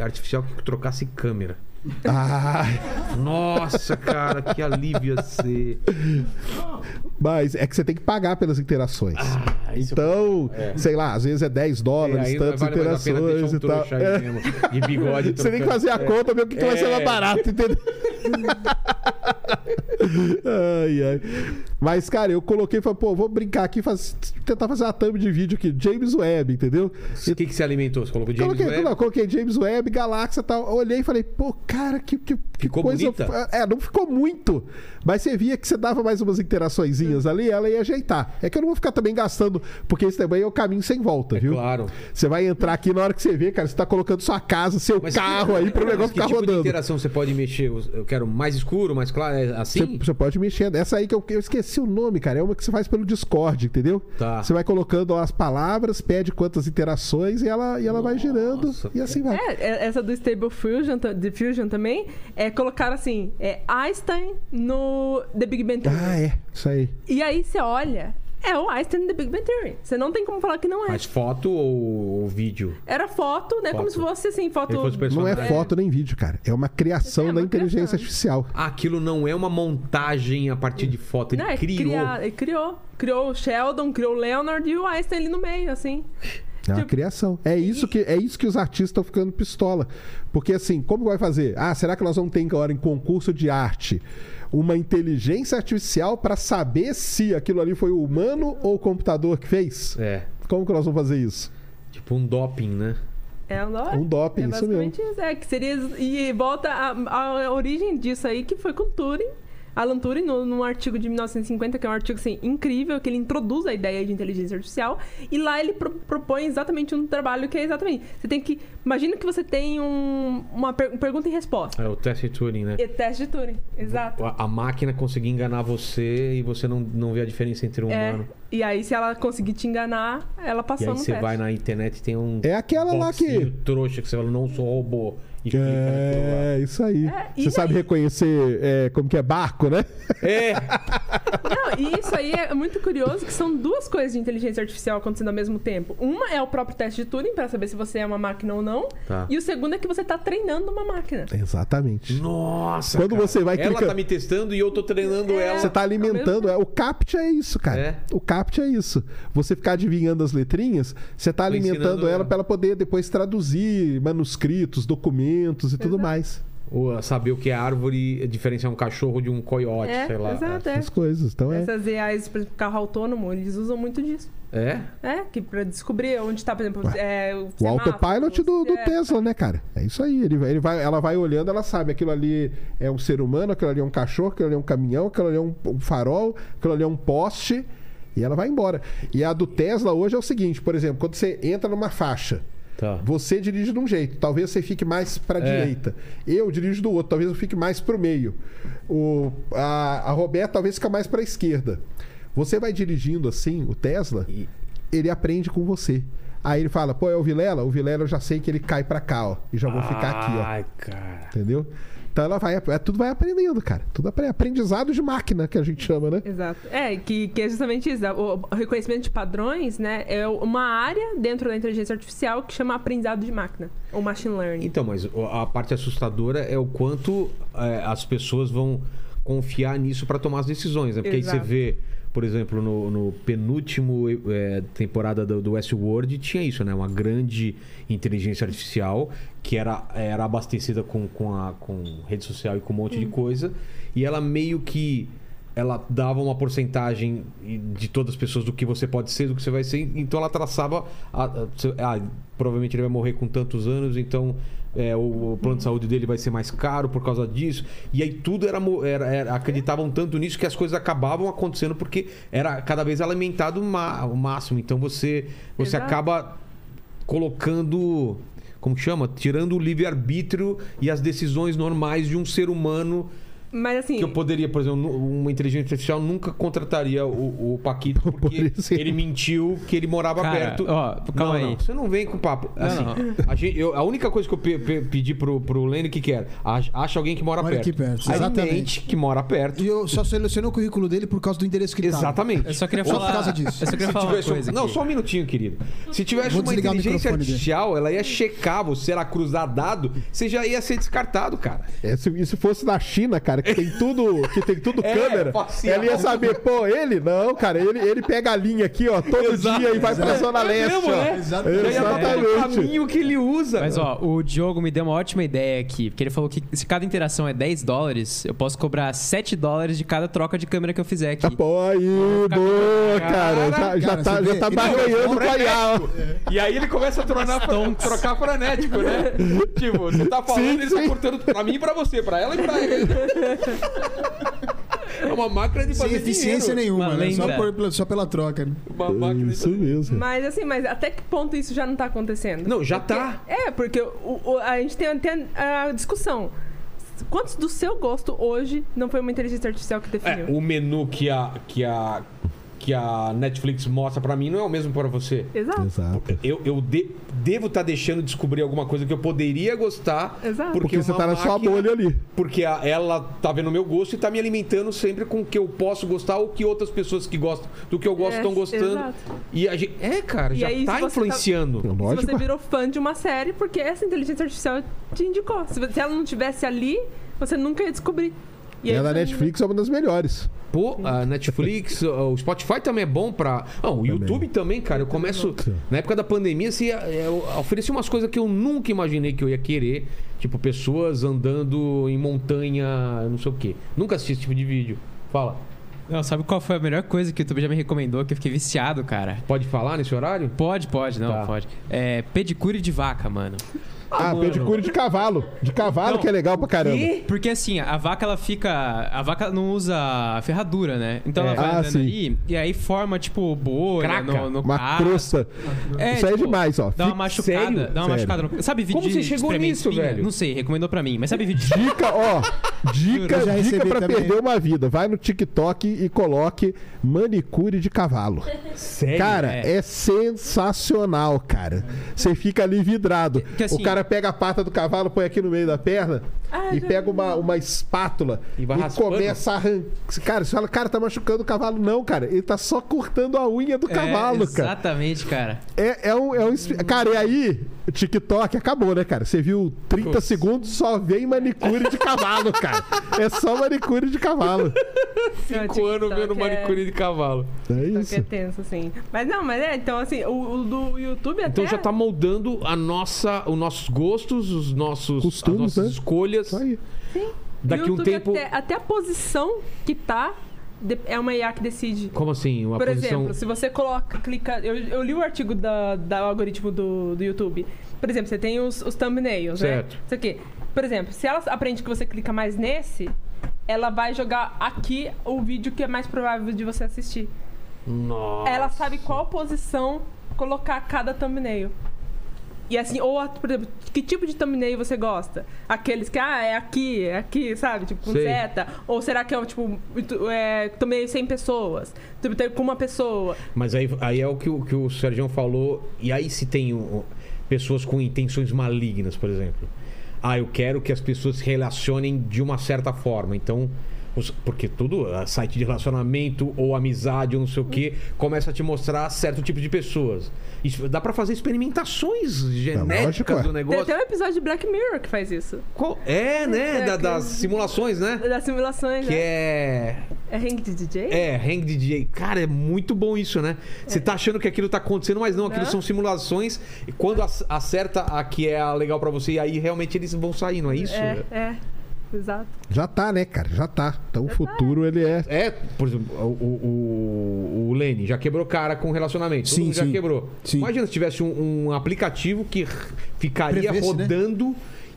Artificial que trocasse câmera. Ah, Nossa, cara, que alívio ia ser. mas é que você tem que pagar pelas interações. Ah, então, É. sei lá, às vezes é 10 dólares, aí tantas vale mais interações um e tal. É. mesmo, de bigode. Você tem que fazer a conta, ver o que, que vai ser mais É. barato, entendeu? ai, ai. Mas, cara, eu coloquei e falei, pô, vou brincar aqui, faz- tentar fazer uma thumb de vídeo aqui, James Webb, entendeu? O que, que você alimentou? Você colocou James coloquei, Webb? não, coloquei James Webb, Galáxia e tal. Olhei e falei, pô, cara, que, que, que Ficou coisa. bonita? É, não ficou muito. Mas você via que você dava mais umas interaçõezinhas ali, ela ia ajeitar. É que eu não vou ficar também gastando, porque esse também é o caminho sem volta, É viu? claro. Você vai entrar aqui na hora que você vê, cara, você tá colocando sua casa, seu Mas carro que- aí pro negócio que ficar tipo de rodando. interação você pode mexer? Eu quero mais escuro, mais claro, é assim? Você, você pode mexer. Essa aí que eu, eu esqueci o nome, cara. É uma que você faz pelo Discord, entendeu? Tá. Você vai colocando as palavras, pede quantas interações e ela, e ela vai girando. E assim vai. É, é, essa do Stable Fusion, ta- Também, é colocar assim, é Einstein no The Big Bang Theory. Ah, é. Isso aí. E aí você olha, é o Einstein no The Big Bang Theory. Você não tem como falar que não é. Mas foto ou, ou vídeo? Era foto, né? Como Foto. se fosse assim, foto. Fosse Não é foto nem vídeo, cara. É uma criação É uma da inteligência criação. artificial. Ah, aquilo não é uma montagem a partir de foto. Ele Não, é criou. criar- ele criou. Criou o Sheldon, criou o Leonard e o Einstein ali no meio, assim. É uma Tipo, criação. É isso, que, é isso que os artistas estão ficando pistola. Porque assim, como vai fazer? Ah, será que nós vamos ter agora em concurso de arte uma inteligência artificial para saber se aquilo ali foi o humano ou o computador que fez? É. Como que nós vamos fazer isso? Tipo um doping, né? É um, Um doping, é isso mesmo. isso. É, que seria. E volta a, a origem disso aí, que foi com Turing. Alan Turing, no, num artigo de 1950, que é um artigo assim, incrível, que ele introduz a ideia de inteligência artificial. E lá ele pro- propõe exatamente um trabalho que é exatamente. Você tem que. Imagina que você tem um, uma per- pergunta e resposta. É o teste de Turing, né? E teste de Turing, exato. A, a máquina conseguir enganar você e você não, não vê a diferença entre um É, humano. E aí, se ela conseguir te enganar, ela E passou aí no você teste. vai na internet e tem um. É aquela lá que- boxinho trouxa que você fala, não sou robô. E clica naquilo lá. É, isso aí. É, e Você sabe daí? reconhecer é, como que é barco, né? É! Não, e isso aí é muito curioso, que são duas coisas de inteligência artificial acontecendo ao mesmo tempo. Uma é o próprio teste de Turing, para saber se você é uma máquina ou não. Tá. E o segundo é que você tá treinando uma máquina. Exatamente. Nossa! Quando cara. você vai Ela clicar- tá me testando e eu tô treinando É. ela. Você tá alimentando. É, o CAPT é isso, cara. É. O CAPT é isso. Você ficar adivinhando as letrinhas, você tá Tô alimentando ela para ela poder depois traduzir manuscritos, documentos e tudo Exato. mais. Ou saber o que é árvore, diferenciar um cachorro de um coiote, É, sei lá. exato, é. Essas coisas. Então é. Essas AIs, por exemplo, carro autônomo, eles usam muito disso. É? É, que pra descobrir onde tá, por exemplo, é, o, O autopilot do, do é, Tesla, né, cara? É isso aí. Ele, vai- ele vai, ela vai olhando, ela sabe. Aquilo ali é um ser humano, aquilo ali é um cachorro, aquilo ali é um caminhão, aquilo ali é um, um farol, aquilo ali é um poste. E ela vai embora. E a do Tesla hoje é o seguinte, por exemplo, quando você entra numa faixa, Tá. você dirige de um jeito, talvez você fique mais para É. direita. Eu dirijo do outro, talvez eu fique mais para o meio. O, a, a Roberta talvez fica mais para a esquerda. Você vai dirigindo assim, o Tesla, E- ele aprende com você. Aí ele fala, pô, é o Vilela? O Vilela eu já sei que ele cai para cá, ó. E já vou ficar aqui, ó. Ai, cara. Entendeu? Então ela vai, é, tudo vai aprendendo, cara. Tudo apre- aprendizado de máquina que a gente chama, né? Exato. É, que, que é justamente isso. O o reconhecimento de padrões, né? É uma área dentro da inteligência artificial que chama aprendizado de máquina, ou machine learning. Então, mas a parte assustadora é o quanto é, as pessoas vão confiar nisso para tomar as decisões, né? Porque aí Exato. você vê, por exemplo, no, no penúltimo é, temporada do, do Westworld tinha isso, né? Uma grande inteligência artificial que era, era abastecida com, com, a, com rede social e com um monte de coisa e ela meio que ela dava uma porcentagem de todas as pessoas do que você pode ser, do que você vai ser. Então ela traçava. a- a- se- ah, provavelmente ele vai morrer com tantos anos, então é, o, plano de saúde dele vai ser mais caro por causa disso. E aí tudo era, era- era- acreditavam tanto nisso que as coisas acabavam acontecendo porque era cada vez alimentado o máximo. Então você, você Exato. acaba colocando. Como que chama? Tirando o livre-arbítrio e as decisões normais de um ser humano Mas assim. que eu poderia, por exemplo, uma inteligência artificial nunca contrataria o, o Paquito [LAUGHS] porque Por isso. ele mentiu que ele morava Cara, perto. ó, calma não, aí. não, você não vem com papo. Não, Assim, não. A, gente- eu- a única coisa que eu pe- pe- pedi pro, pro Lene que quer, ach- acha alguém que mora Mora perto. aqui perto, Aí exatamente. mente que mora perto. E eu só selecionei o currículo dele por causa do endereço que ele tava. Exatamente. Eu só queria Só por falar. causa disso. Eu só queria Se falar uma tivesse um- coisa não, aqui. só um minutinho, querido. Se tivesse Vou uma inteligência microfone dele. artificial, ela ia checar você, era cruzar dado, você já ia ser descartado, cara. É, se, e se fosse na China, cara, que tem tudo, que tem tudo [LAUGHS] É, câmera, facial. ela ia saber, pô, ele não, cara, ele, ele pega a linha aqui, ó, todo Exato. dia e vai pra Zona É Leste, mesmo, ó. né? Exatamente. Já ia estar pelo Exatamente. caminho que ele usa. Mas ó, o Diogo me deu uma ótima ideia aqui, porque ele falou que se cada interação é 10 dólares, eu posso cobrar 7 dólares de cada troca de câmera que eu fizer aqui. Tá, pô, aí, boa, cara. Já, já Cara, tá, já vê, tá barganhando com a. E aí ele começa a tronar, [LAUGHS] trocar frenético, né? [LAUGHS] tipo, você tá falando, Sim, ele tá sim. cortando pra mim e pra você, pra ela e pra ele. É uma máquina de Sem fazer eficiência dinheiro. nenhuma, Uma né? Só, por- só pela troca. né? Uma máquina de Isso mesmo. Mas assim, mas até que ponto isso já não tá acontecendo? Não, já Porque- tá. É, porque o- o- a gente tem, tem a discussão. Quantos do seu gosto hoje não foi uma inteligência artificial que definiu? É, o menu que a, que a, que a Netflix mostra pra mim não é o mesmo pra você. Exato. Exato. Eu, eu de- devo estar deixando de descobrir alguma coisa que eu poderia gostar. Exato. Porque você uma tá na sua máquina- bolha ali. Porque a- ela tá vendo o meu gosto e tá me alimentando sempre com o que eu posso gostar ou que outras pessoas que gostam do que eu gosto É, estão gostando. exato. E a gente. É, cara, E já aí, tá se você tá- influenciando. Se Lógico. você virou fã de uma série, porque essa inteligência artificial te indicou. Se, se ela não tivesse ali, você nunca ia descobrir. E E aí a da Netflix é uma das melhores. Pô, a Netflix, o Spotify também é bom pra. Não, o YouTube também, cara. Eu começo. Na época da pandemia, assim, eu ofereci umas coisas que eu nunca imaginei que eu ia querer. Tipo, pessoas andando em montanha, não sei o quê. Nunca assisti esse tipo de vídeo. Fala. Não, sabe qual foi a melhor coisa que o YouTube já me recomendou, que eu fiquei viciado, cara? Pode falar nesse horário? Pode, pode, não, Tá. pode. É pedicure de vaca, mano. Ah, mano. pedicure de cavalo. De cavalo Não. que é legal pra caramba. Porque assim, a vaca ela fica. A vaca não usa ferradura, né? Então ela É. vai Ah, andando sim. ali e aí forma, tipo, bolha Craca. no, no Uma casco. crosta. É, Isso aí é tipo, demais, ó. Dá uma machucada. sério? Dá uma Sério. machucada. No... Sabe vídeo Como de você chegou nisso, espinha? velho? Não sei, recomendou pra mim. Mas sabe vídeo de. Dica, ó. Dica, dica pra também. perder uma vida. Vai no TikTok e coloque manicure de cavalo. Sério? Cara, É. é sensacional, cara. Você fica ali vidrado. que assim- o cara pega a pata do cavalo, põe aqui no meio da perna Ah, e pega uma, uma espátula E e, começa a arrancar. Cara, você fala, cara, tá machucando o cavalo. Não, cara. Ele tá só cortando a unha do cavalo, é, cara. Exatamente, cara. É, é um, é um. esp- Cara, e aí, TikTok acabou, né, cara? Você viu 30 Putz. segundos, só vem manicure de cavalo, cara. É só manicure de cavalo. Cinco anos vendo manicure de cavalo. É TikTok é isso. tenso, assim. Mas não, mas é, então assim, o, o do YouTube até... Então já tá moldando a nossa, os nossos gostos, os nossos, Costumes, as nossas né? escolhas. Isso aí. Daqui o um YouTube tempo. Até, até a posição que tá, é uma IA que decide. Como assim? Uma Por posição. exemplo, se você coloca, clica. Eu, eu li o artigo da, da algoritmo do, do YouTube. Por exemplo, você tem os, os thumbnails, Certo. né? Isso aqui. Por exemplo, se ela aprende que você clica mais nesse, ela vai jogar aqui o vídeo que é mais provável de você assistir. Nossa. Ela sabe qual posição colocar cada thumbnail. E assim, ou, por exemplo, que tipo de thumbnail você gosta? Aqueles que, ah, é aqui, é aqui, sabe? Tipo, com Sei. seta. Ou será que é, um, tipo, é, thumbnail sem pessoas? Tipo, tem com uma pessoa. Mas aí, aí é o que, o que o Sérgio falou. E aí se tem o- pessoas com intenções malignas, por exemplo. Ah, eu quero que as pessoas se relacionem de uma certa forma. Então. Os- Porque tudo, site de relacionamento ou amizade ou não sei o que, começa a te mostrar certo tipo de pessoas. Isso, dá pra fazer experimentações genéticas lógico, é. do Tem negócio. até um episódio de Black Mirror que faz isso. Qual- É, né? É, Da- que- das simulações, né? Das simulações, Que né? é. É Hang de DJ? É, Hang DJ. Cara, é muito bom isso, né? Você tá achando que aquilo tá acontecendo, mas não, aquilo Não. são simulações. E quando ac- acerta a que é a legal pra você, aí realmente eles vão sair, não é isso? É, é. Exato. Já tá, né, cara? Já tá. Então o futuro, ele é. É, por exemplo, o, o, o Lenny já quebrou cara com relacionamento. Todo Sim, mundo já sim. quebrou. Sim. Imagina se tivesse um, um aplicativo que ficaria Prevesse, né?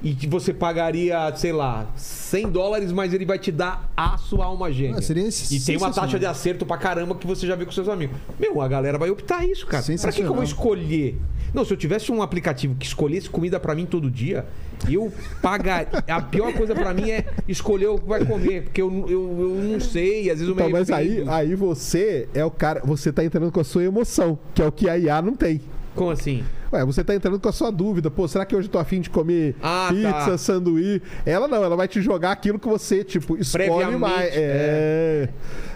E que você pagaria, sei lá, 100 dólares, mas ele vai te dar a sua alma gêmea. Ah, seria e tem uma taxa de acerto pra caramba que você já viu com seus amigos. Meu, a galera vai optar isso, cara. Pra que, que eu vou escolher? Não, se eu tivesse um aplicativo que escolhesse comida pra mim todo dia, eu pagaria. A pior coisa pra mim é escolher o que vai comer, porque eu, eu, eu não sei, às vezes me Então, mas aí, aí você é o cara. Você tá entrando com a sua emoção, que é o que a IA não tem. Como assim? Ué, você tá entrando com a sua dúvida. Pô, será que hoje eu tô afim de comer Ah, pizza, tá. sanduíche? Ela não, ela vai te jogar aquilo que você, tipo, escolhe mais. É.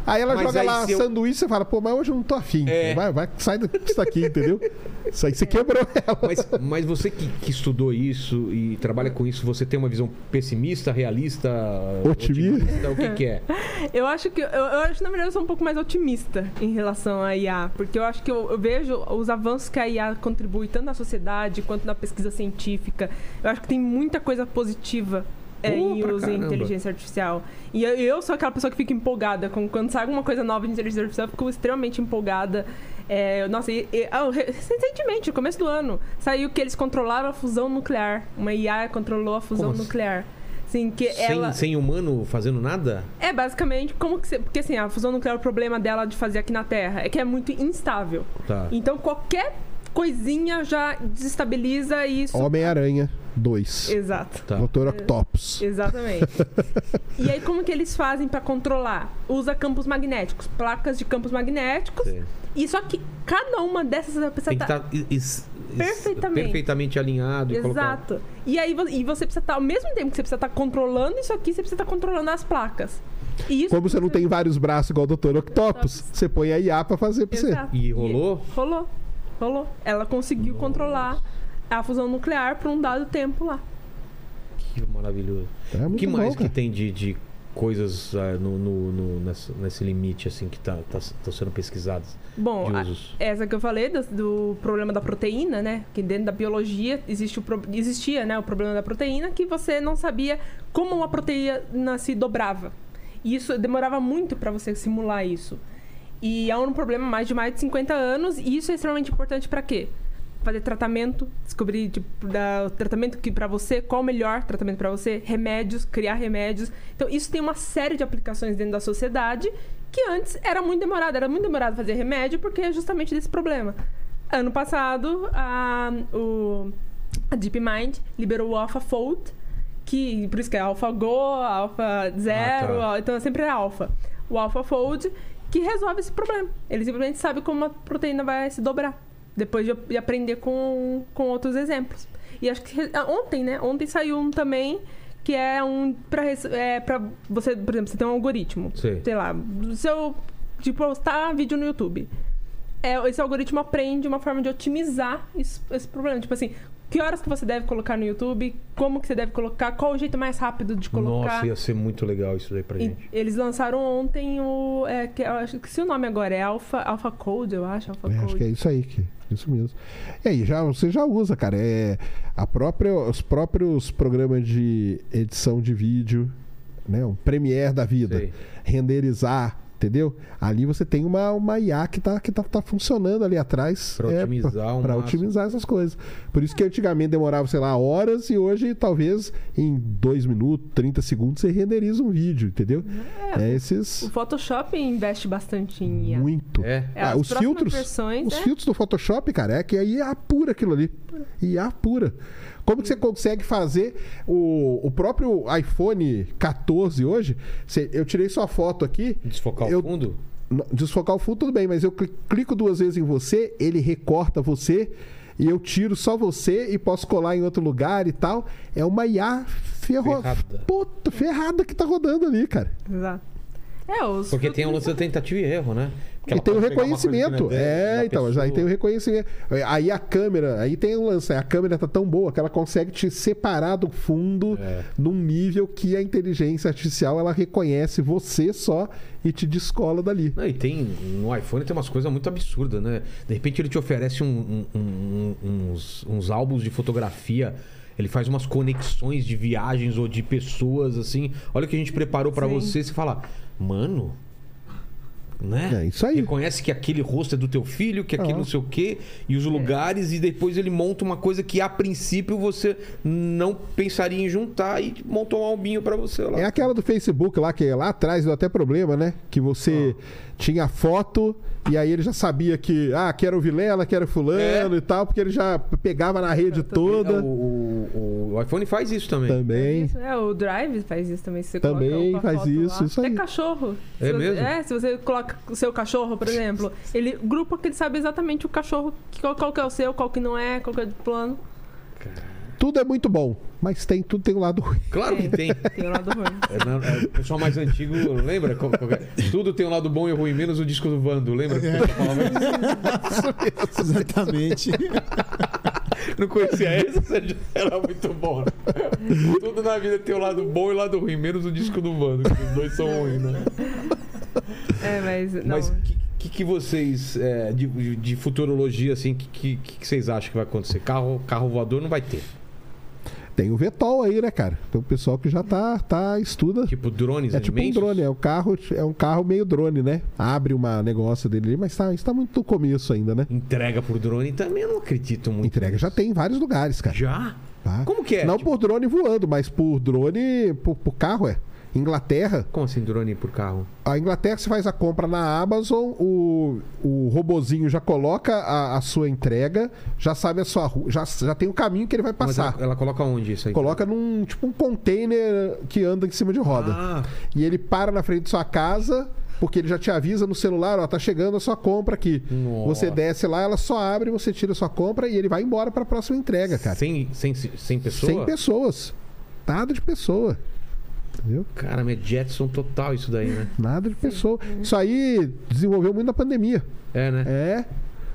Aí ela Mas joga aí lá eu- sanduíche você fala, pô, mas hoje eu não tô afim. É. Vai, vai, sai disso daqui, entendeu? Isso aí você quebrou ela. Mas, mas você que, que estudou isso e trabalha com isso, você tem uma visão pessimista, realista, Otimista? O que, que é? [LAUGHS] Eu acho que. Eu, eu acho, na verdade, eu sou um pouco mais otimista em relação à IA. Porque eu acho que eu, eu vejo os avanços que a IA contribui, tanto na sociedade quanto na pesquisa científica. Eu acho que tem muita coisa positiva. É, Pô, em pra uso em caramba. inteligência artificial. E eu, eu sou aquela pessoa que fica empolgada. Com, quando sai alguma coisa nova de inteligência artificial, eu fico extremamente empolgada. É, nossa, e, e- re- recentemente, no começo do ano, saiu que eles controlaram a fusão nuclear. Uma IA controlou a fusão Como assim? nuclear. Assim, que Sem, ela... sem humano fazendo nada? É, basicamente, como que você... Porque assim, a fusão nuclear, o problema dela de fazer aqui na Terra é que é muito instável. Tá. Então, qualquer coisinha já desestabiliza isso. Homem-Aranha 2. Exato. Tá. Doutor Octopus. Exatamente. [LAUGHS] e aí, como que eles fazem pra controlar? Usa campos magnéticos, placas de campos magnéticos. Sei. E só que cada uma dessas você precisa Tem que tá- estar is- is- Perfeitamente. perfeitamente alinhado e. Exato. E aí e você precisa estar, ao mesmo tempo que você precisa estar controlando isso aqui, você precisa estar controlando as placas. E isso Como você não tem vários braços igual o Doutor Octopus, você põe a IA pra fazer pra você. Exato. E rolou? rolou. Rolou. Ela conseguiu controlar a fusão nuclear por um dado tempo lá. Que maravilhoso. É O que mais bom, que tem de, de coisas ah, no, no- no- nesse, nesse limite assim que tá, tá, estão sendo pesquisadas? Bom, a- essa que eu falei do, do problema da proteína, né? Que dentro da biologia existe o, pro- existia né, o problema da proteína que você não sabia como uma proteína se dobrava. E isso demorava muito para você simular isso. E é um problema mais de mais de 50 anos e isso é extremamente importante para quê? Fazer tratamento, descobrir tipo, da, o tratamento que para você, qual o melhor tratamento para você, remédios, criar remédios. Então isso tem uma série de aplicações dentro da sociedade que antes era muito demorado, era muito demorado fazer remédio porque é justamente desse problema. Ano passado, a, o, a DeepMind liberou o AlphaFold, que por isso que é AlphaGo, Alpha Zero, Ah, tá. então sempre é Alpha. O AlphaFold que resolve esse problema. Ele simplesmente sabe como a proteína vai se dobrar. Depois de, de aprender com, com outros exemplos. E acho que ah, ontem, né? Ontem saiu um também que é um para é pra você, por exemplo, você tem um algoritmo. Sei. Sei lá, seu de postar vídeo no YouTube. É, esse algoritmo aprende uma forma de otimizar isso- esse problema. Tipo assim, que horas que você deve colocar no YouTube, como que você deve colocar, qual o jeito mais rápido de colocar. Nossa, ia ser muito legal isso daí pra E gente. eles lançaram ontem o. É, que, eu acho que se o nome agora é Alpha, Alpha Code, eu acho. Alpha É, Code. acho que é isso aí, que, isso mesmo. E aí, já, você já usa, cara. É a própria, os próprios programas de edição de vídeo, né? O Premiere da vida. Sei. Renderizar, entendeu? Ali você tem uma, uma IA que tá, que tá, tá funcionando ali atrás. Pra é, otimizar máximo. otimizar essas coisas. Por isso que antigamente demorava, sei lá, horas e hoje, talvez, em 2 minutos, 30 segundos, você renderiza um vídeo, entendeu? É, esses. O Photoshop investe bastante em IA. Muito. É. É, Ah, as os filtros, versões, os é. filtros do Photoshop, cara, é que aí é pura aquilo ali. IA pura. Como que você consegue fazer o, o próprio iPhone 14 hoje? você- eu tirei sua foto aqui. Desfocar eu- o fundo? Desfocar o fundo, tudo bem, mas eu cli- clico duas vezes em você, ele recorta você e eu tiro só você e posso colar em outro lugar e tal. É uma IA ferro... Ferrada. Puta, ferrada que tá rodando ali, cara. Exato. É, os Porque tem o lance da tentativa e erro, né? Porque E ela tem o pode pegar uma coisa que não reconhecimento. É, então, já aí pessoa. tem o reconhecimento. Aí a câmera, aí tem o lance. A câmera tá tão boa que ela consegue te separar do fundo É. num nível que a inteligência artificial ela reconhece você só e te descola dali. Não, e tem no iPhone tem umas coisas muito absurdas, né? De repente ele te oferece um- um- um- uns, uns álbuns de fotografia. Ele faz umas conexões de viagens ou de pessoas, assim. Olha o que a gente preparou pra Sim. você. Você fala, mano. Né? É isso aí. Reconhece que aquele rosto é do teu filho, que aquele Ah. não sei o quê, e os lugares, e depois ele monta uma coisa que a princípio você não pensaria em juntar e montou um albinho pra você lá. É aquela do Facebook lá, que lá atrás deu até problema, né? Que você tinha foto e aí ele já sabia que, ah, que era o Vilela, que era o fulano É. e tal, porque ele já pegava na rede toda. O, o- o iPhone faz isso também. Também. Isso, É, o Drive faz isso também. Se você Também faz foto isso, lá. isso aí. Até cachorro. É Se você- mesmo? É, se você coloca o seu cachorro, por exemplo, ele grupa que ele sabe exatamente o cachorro, qual, qual que é o seu, qual que não é, qual que é o plano. Tudo é muito bom, mas tem tudo tem um lado ruim. Claro que tem. Tem o lado ruim. É, não, é, o pessoal mais antigo lembra? Qual- qual é? Tudo tem um lado bom e ruim, menos o disco do Vando, lembra? que o pessoal falava isso? Exatamente. [LAUGHS] Não conhecia essa, era muito bom. Tudo na vida tem um lado bom e um lado ruim, menos o disco do Vando, que os dois são ruins, né? É, mas. Não. Mas o que, que, que vocês, é, de, de futurologia, assim, que, que, que vocês acham que vai acontecer? Carro, carro voador não vai ter. Tem o Vetol aí, né, cara? Tem o pessoal que já tá, tá estuda. Tipo drones É tipo um drone, é um carro, é um carro meio drone, né? Abre uma negócio dele ali, mas tá, isso tá muito no começo ainda, né? Entrega por drone também eu não acredito muito. Entrega já tem em vários lugares, cara. Já? Tá? Como que é? Não Tipo- por drone voando, mas por drone, por, por carro, é. Inglaterra, Como assim drone por carro? a Inglaterra você faz a compra na Amazon, o, o robozinho já coloca a, a sua entrega, já sabe a sua rua, já, já tem o caminho que ele vai passar. ela, ela coloca onde isso aí? Coloca num tipo um container que anda em cima de roda. Ah, E ele para na frente da sua casa, porque ele já te avisa no celular, ó, tá chegando a sua compra aqui. Nossa. Você desce lá, ela só abre, você tira a sua compra e ele vai embora para a próxima entrega, cara. sem, sem, sem pessoa? 100 pessoas. Nada de pessoa. Entendeu? Cara, é Jetson total isso daí, né? [LAUGHS] Nada de pessoa. Isso aí desenvolveu muito na pandemia. É, né? É.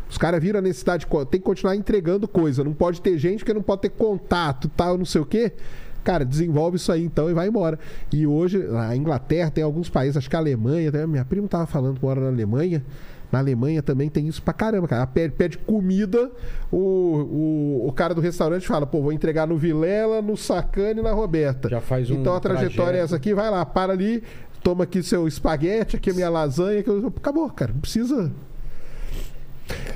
Os caras viram a necessidade, tem que continuar entregando coisa. Não pode ter gente que não pode ter contato, tal, não sei o quê. Cara, desenvolve isso aí então e vai embora. E hoje, a Inglaterra tem alguns países, acho que a Alemanha, minha prima tava falando que mora na Alemanha. Na Alemanha também tem isso pra caramba, cara. Pede, pede comida, o, o, o cara do restaurante fala, pô, vou entregar no Vilela, no Sacane e na Roberta. Já faz um Então a trajetória trajeto. é essa aqui, vai lá, para ali, toma aqui seu espaguete, aqui a minha lasanha, que eu... acabou, cara. Não precisa.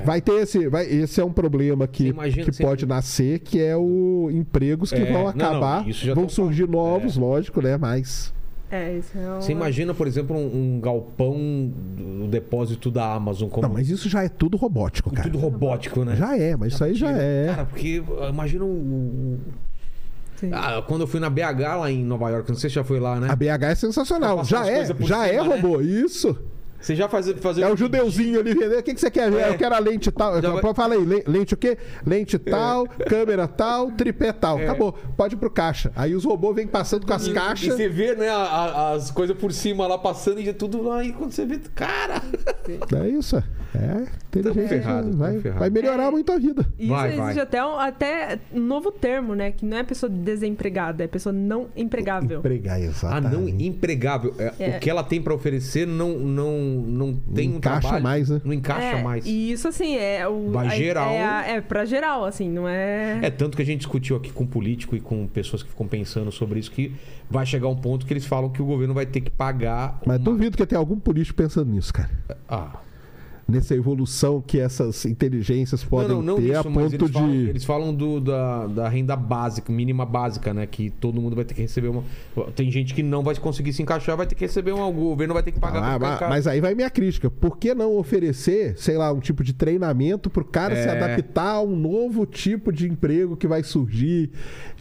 Vai ter esse. Vai, esse é um problema que, imagina que pode nascer, que é o empregos que É, vão não, não, acabar. isso já vão tô surgir falando. novos, lógico, né? Mas. É, isso é um... Você imagina, por exemplo, um, um galpão do depósito da Amazon como Não, mas isso já é tudo robótico, cara. tudo robótico, né? Já é, mas isso aí já é. Cara, porque imagina o. Ah, quando eu fui na BH lá em Nova York, não sei se já foi lá, né? A BH é sensacional. Passar Já é, já é né? robô. Isso. Você já faz, fazer É o judeuzinho ali vendendo. O que, que você quer ver? É. Eu quero a lente tal. Já vai- É. Fala aí, le- lente o quê? Lente tal, câmera tal, tripé tal. Acabou. Pode ir pro caixa. Aí os robôs vêm passando com as E caixas. você vê, né, a- a- as coisas por cima lá passando e é tudo lá. E quando você vê, cara. É isso. É, inteligência ferrado, tamo vai, ferrado. vai melhorar É. muito a vida. Isso Vai, existe vai. até um, até um novo termo, né? Que não é pessoa desempregada, é pessoa não empregável. Empregar, Ah, exatamente. não empregável. É, É. O que ela tem pra oferecer não, não, não tem um encaixa trabalho. mais, né? Não encaixa é, mais. E isso, assim, é o. Vai a- geral. É, a- é pra geral, assim, não é. É tanto que a gente discutiu aqui com político e com pessoas que ficam pensando sobre isso que vai chegar um ponto que eles falam que o governo vai ter que pagar. Mas uma- duvido que tenha algum político pensando nisso, cara. Ah, Nessa evolução que essas inteligências podem não, não, não ter isso, a ponto eles falam, de. eles falam do, da, da renda básica, mínima básica, né? Que todo mundo vai ter que receber uma. Tem gente que não vai conseguir se encaixar, vai ter que receber uma. O governo vai ter que pagar Ah, mas, mas aí vai minha crítica. Por que não oferecer, sei lá, um tipo de treinamento pro cara se É. adaptar a um novo tipo de emprego que vai surgir?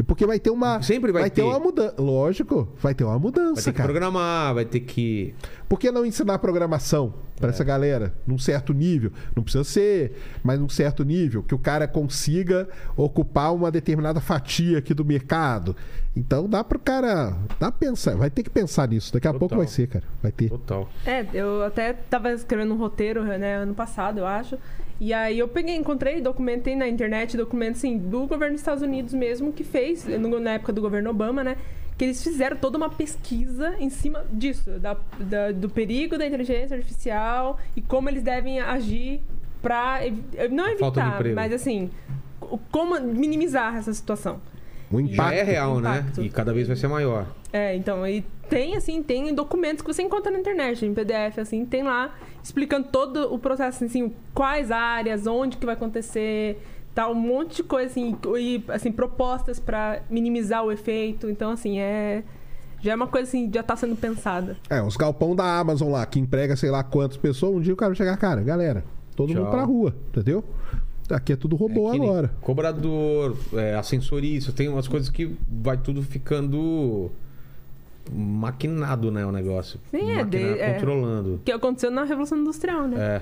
Porque vai ter uma. Sempre vai ter. ter. uma mudança. Lógico, vai ter uma Vai mudança, ter que cara. programar, vai ter que. Por que não ensinar programação para essa galera num certo nível? Não precisa ser, mas num certo nível, que o cara consiga ocupar uma determinada fatia aqui do mercado. Então dá pro cara, dá pra pensar, vai ter que pensar nisso. Daqui a Total. pouco vai ser, cara, vai ter. Total. É, eu até tava escrevendo um roteiro, né, ano passado, eu acho. E aí eu peguei, encontrei, documentei na internet documentos, assim, do governo dos Estados Unidos mesmo, que fez, no- na época do governo Obama, né? Que eles fizeram toda uma pesquisa em cima disso, da, da- do perigo da inteligência artificial e como eles devem agir pra evi- não evitar, mas assim, como minimizar essa situação. O Já impacto. é real, né? impacto. E cada vez vai ser maior. É, então, e tem, assim, tem documentos que você encontra na internet, em PDF, assim, tem lá, explicando todo o processo, assim, quais áreas, onde que vai acontecer, tal, um monte de coisa, assim, e, assim, propostas pra minimizar o efeito. Então, assim, é... Já é uma coisa, assim, já tá sendo pensada. É, os galpão da Amazon lá, que emprega sei lá quantas pessoas, um dia o cara vai chegar, cara, galera, todo Tchau. mundo pra rua, entendeu? Aqui é tudo robô É que nem agora. Cobrador, é, ascensorista, tem umas coisas que vai tudo ficando maquinado, né? O negócio. Sim, é, de- é. controlando. Que aconteceu na Revolução Industrial, né? É.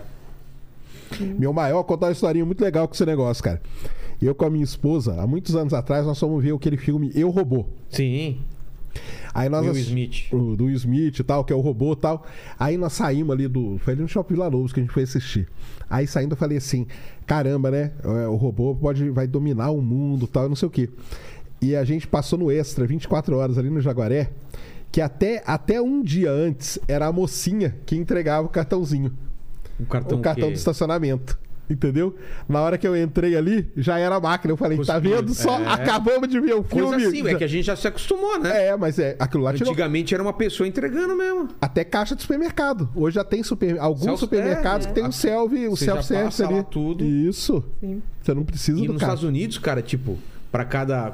Meu maior contar uma historinha muito legal com esse negócio, cara. Eu com a minha esposa, há muitos anos atrás, nós fomos ver aquele filme Eu Robô. Sim. Aí nós Will Smith. O, do Will Smith e tal, que é o robô e tal. Aí nós saímos ali do. Foi ali no Shopping Vila Lobos que a gente foi assistir. Aí saindo eu falei assim: caramba, né? é, O robô pode, vai dominar o mundo e tal, não sei o quê. E a gente passou no extra 24 horas ali no Jaguaré, que até, até um dia antes era a mocinha que entregava o cartãozinho. O cartão, o cartão que... de estacionamento. Entendeu? Na hora que eu entrei ali, já era a máquina. Eu falei, tá Cuspiu. vendo só? É. Acabamos de ver o filme. Coisa assim, é que a gente já se acostumou, né? É, mas é, aquilo lá tirou Antigamente era uma pessoa entregando mesmo. até caixa de supermercado. Hoje já tem super, alguns Self- supermercados é, que tem é. o self, o Você já self-service passa ali. lá tudo. Isso. Sim. Você não precisa E do nos carro. Estados Unidos, cara, tipo, pra cada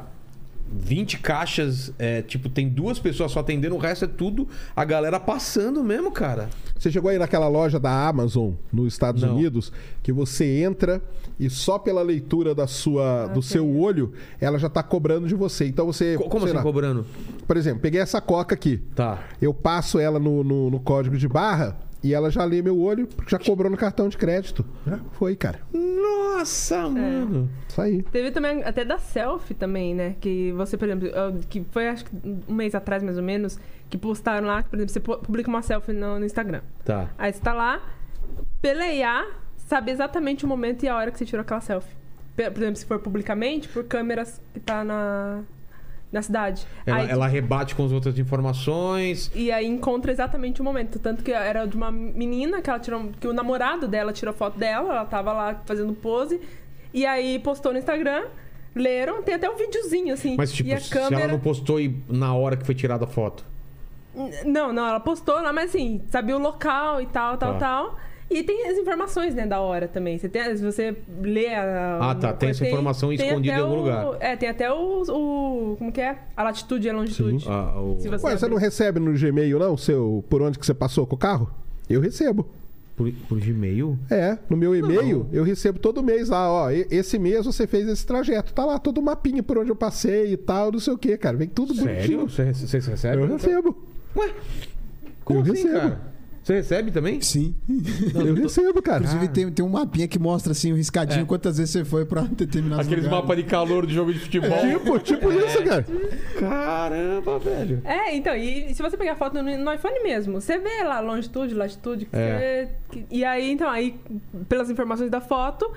20 caixas, é, tipo, tem duas pessoas só atendendo, o resto é tudo a galera passando mesmo, cara. Você chegou aí naquela loja da Amazon nos Estados Não. Unidos que você entra e só pela leitura da sua, do Ok. seu olho ela já tá cobrando de você. Então você, Co- Como assim lá, cobrando? por exemplo, peguei essa coca aqui. Tá. Eu passo ela no, no, no código de barra e ela já lê meu olho, já cobrou no cartão de crédito. Já foi, cara. Nossa, mano. Isso aí. Teve também até da selfie também, né? Que você, por exemplo, que foi acho que um mês atrás mais ou menos, que postaram lá, que, por exemplo, você pu- publica uma selfie no, no Instagram. Tá. Aí você tá lá, pela IA, sabe exatamente o momento e a hora que você tirou aquela selfie. Por exemplo, se for publicamente, por câmeras que tá na, na cidade. Ela, Aí- ela rebate com as outras informações. E aí encontra exatamente o momento. Tanto que era de uma menina que ela tirou. Que o namorado dela tirou foto dela, ela tava lá fazendo pose. E aí postou no Instagram, leram, tem até um videozinho, assim. Mas, tipo, e a se câmera. ela não postou na hora que foi tirada a foto. Não, não, ela postou lá, mas assim, sabia o local e tal, tal, Tá. tal. E tem as informações, né, da hora também. Você tem, se você lê a. Ah, tá, tem essa informação escondida até em algum o- lugar. É, tem até o, o. Como que é? A latitude e a longitude. Ah, o- Se você Ué, você não recebe no Gmail, não, seu, por onde que você passou com o carro? Eu recebo. Por, por Gmail? É, no meu e-mail eu recebo todo mês lá, ó. Esse mês você fez esse trajeto. Tá lá todo o mapinha por onde eu passei e tal, não sei o que, cara. Vem tudo Sério? bonitinho. Você, rece- vocês recebem? Eu recebo. Ué? Como Eu assim, recebo. cara? Você recebe também? Sim. Eu recebo, cara. Inclusive tem, tem um mapinha que mostra assim, um riscadinho, quantas vezes você foi pra [LAUGHS] determinados Aqueles lugares. mapas de calor de jogo de futebol. Tipo, tipo isso, cara. Caramba, velho. É, então, e se você pegar foto no, no iPhone mesmo, você vê lá longitude, latitude, que É. você- e aí, então, aí, pelas informações da foto,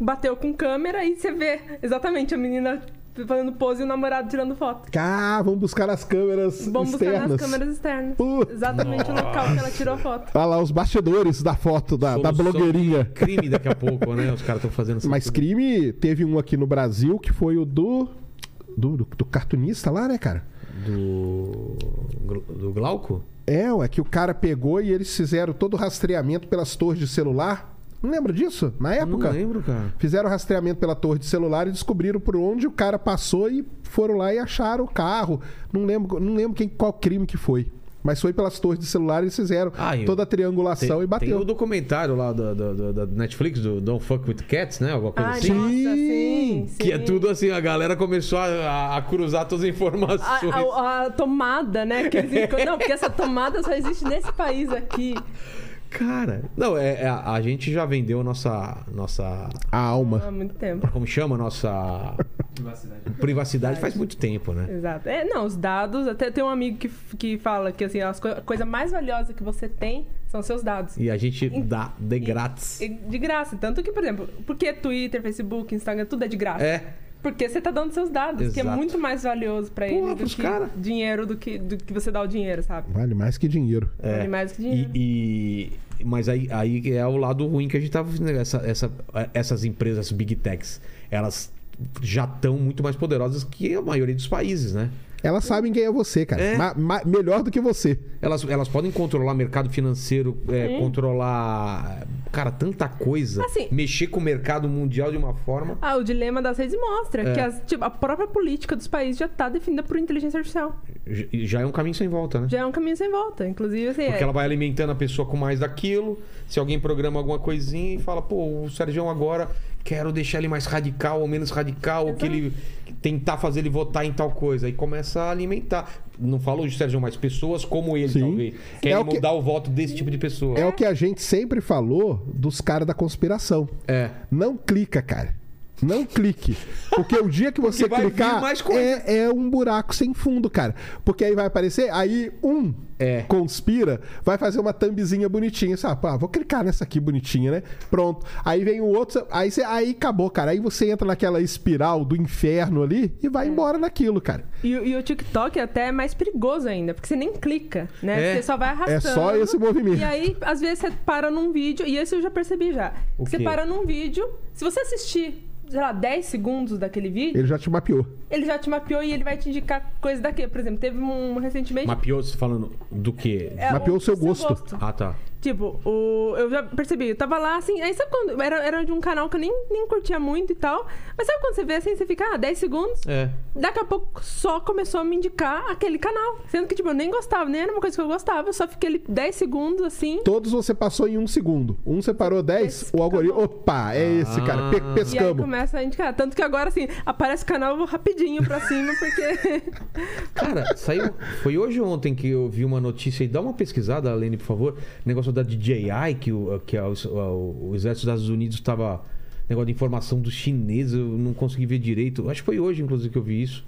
bateu com câmera e você vê exatamente a menina fazendo pose e o namorado tirando foto. Ah, vamos buscar as câmeras Vamos buscar externas. nas câmeras externas. Exatamente o local que ela tirou a foto. Olha lá os bastidores da foto da, da Solução blogueirinha. de Crime daqui a pouco, né? Os caras estão fazendo essa Mas crime, teve um aqui no Brasil que foi o do, do, do, do cartunista lá, né, cara? Do. Do Glauco? É, é que o cara pegou e eles fizeram todo o rastreamento pelas torres de celular. Não lembra disso? Na época? Não lembro, cara. Fizeram rastreamento pela torre de celular e descobriram por onde o cara passou e foram lá e acharam o carro. Não lembro, não lembro quem, qual crime que foi. Mas foi pelas torres de celular e eles fizeram Ah, e toda a triangulação e Tem bateu. o documentário lá da, da, da- da Netflix, do Don't Fuck with Cats, né? Alguma coisa Ai, assim. nossa, sim, Que é sim. tudo assim, a galera começou a, a cruzar todas as informações. A, a- a tomada, né? Que Não, porque essa tomada só existe nesse país aqui. Cara, não, é, é- a gente já vendeu nossa. Nossa. A alma. Há muito tempo. Como chama? Nossa privacidade faz muito tempo, né? Exato. É, não, os dados. Até tem um amigo que, que fala que assim, as co- a coisa mais valiosa que você tem são seus dados. E a gente E- dá de grátis. E de graça. Tanto que, por exemplo, porque Twitter, Facebook, Instagram, tudo é de graça? É. Porque você tá dando seus dados, que é Exato. muito mais valioso pra Porra, ele do pros que cara. dinheiro do que, do que você dá o dinheiro, sabe? Vale mais que dinheiro. É. Vale mais que dinheiro. E, e- mas aí, aí é o lado ruim que a gente tá vendo. Essa, essa, essas empresas big techs, elas já estão muito mais poderosas que a maioria dos países, né? Elas sabem quem é você, cara. É. Ma- ma- melhor do que você. Elas, elas podem controlar mercado financeiro, é, controlar, cara, tanta coisa. Assim- mexer com o mercado mundial de uma forma. Ah, o dilema das redes mostra É. que as- tipo, a própria política dos países já tá definida por inteligência artificial. j- Já é um caminho sem volta, né? Já é um caminho sem volta. Inclusive, assim, Porque é- ela vai alimentando a pessoa com mais daquilo. Se alguém programa alguma coisinha e fala, pô, o Sérgio agora quero deixar ele mais radical ou menos radical, ou que ele tentar fazer ele votar em tal coisa. Aí começa a alimentar. Não falo de Sérgio, mas pessoas como ele, Sim. talvez. É Querem o que- mudar o voto desse tipo de pessoa. É o que a gente sempre falou dos caras da conspiração. É. Não clica, cara. Não clique. Porque o dia que você clicar é, é um buraco sem fundo, cara. Porque aí vai aparecer, aí um É. conspira, vai fazer uma thumbzinha bonitinha. Sabe? Ah, vou clicar nessa aqui bonitinha, né? Pronto. Aí vem o outro, aí, você, aí acabou, cara. Aí você entra naquela espiral do inferno ali e É. vai embora naquilo, cara. E, o- e o TikTok é até mais perigoso ainda, porque você nem clica, né? É. Você só vai arrastando. É só esse movimento. E aí, às vezes, você para num vídeo, e esse eu já percebi já. O você quê? para num vídeo, se você assistir, sei lá, 10 segundos daquele vídeo, Ele já te mapeou. ele já te mapeou e ele vai te indicar coisa daqui. Por exemplo, teve um recentemente. Mapeou, você falando do quê? é, mapeou o seu gosto. Ah, tá. Tipo, o, eu já percebi, eu tava lá assim, aí sabe quando. Era, era de um canal que eu nem, nem curtia muito e tal. Mas sabe quando você vê assim, você fica, ah, 10 segundos. É. Daqui a pouco só começou a me indicar aquele canal. Sendo que, tipo, eu nem gostava, nem era uma coisa que eu gostava. Eu só fiquei ali 10 segundos assim. Todos você passou em um segundo. Um separou 10, Esse o algoritmo. Opa, é esse, cara. Pe Ah. E aí pescamos. começa a indicar. Tanto que agora, assim, aparece o canal, eu vou rapidinho pra cima, porque. Cara, saiu. Foi hoje ou ontem que eu vi uma notícia aí. Dá uma pesquisada, Lene, por favor. Negócio da DJI, que o, que a- o, o exército dos Estados Unidos estava. Negócio de informação dos chineses, eu não consegui ver direito. Acho que foi hoje, inclusive, que eu vi isso.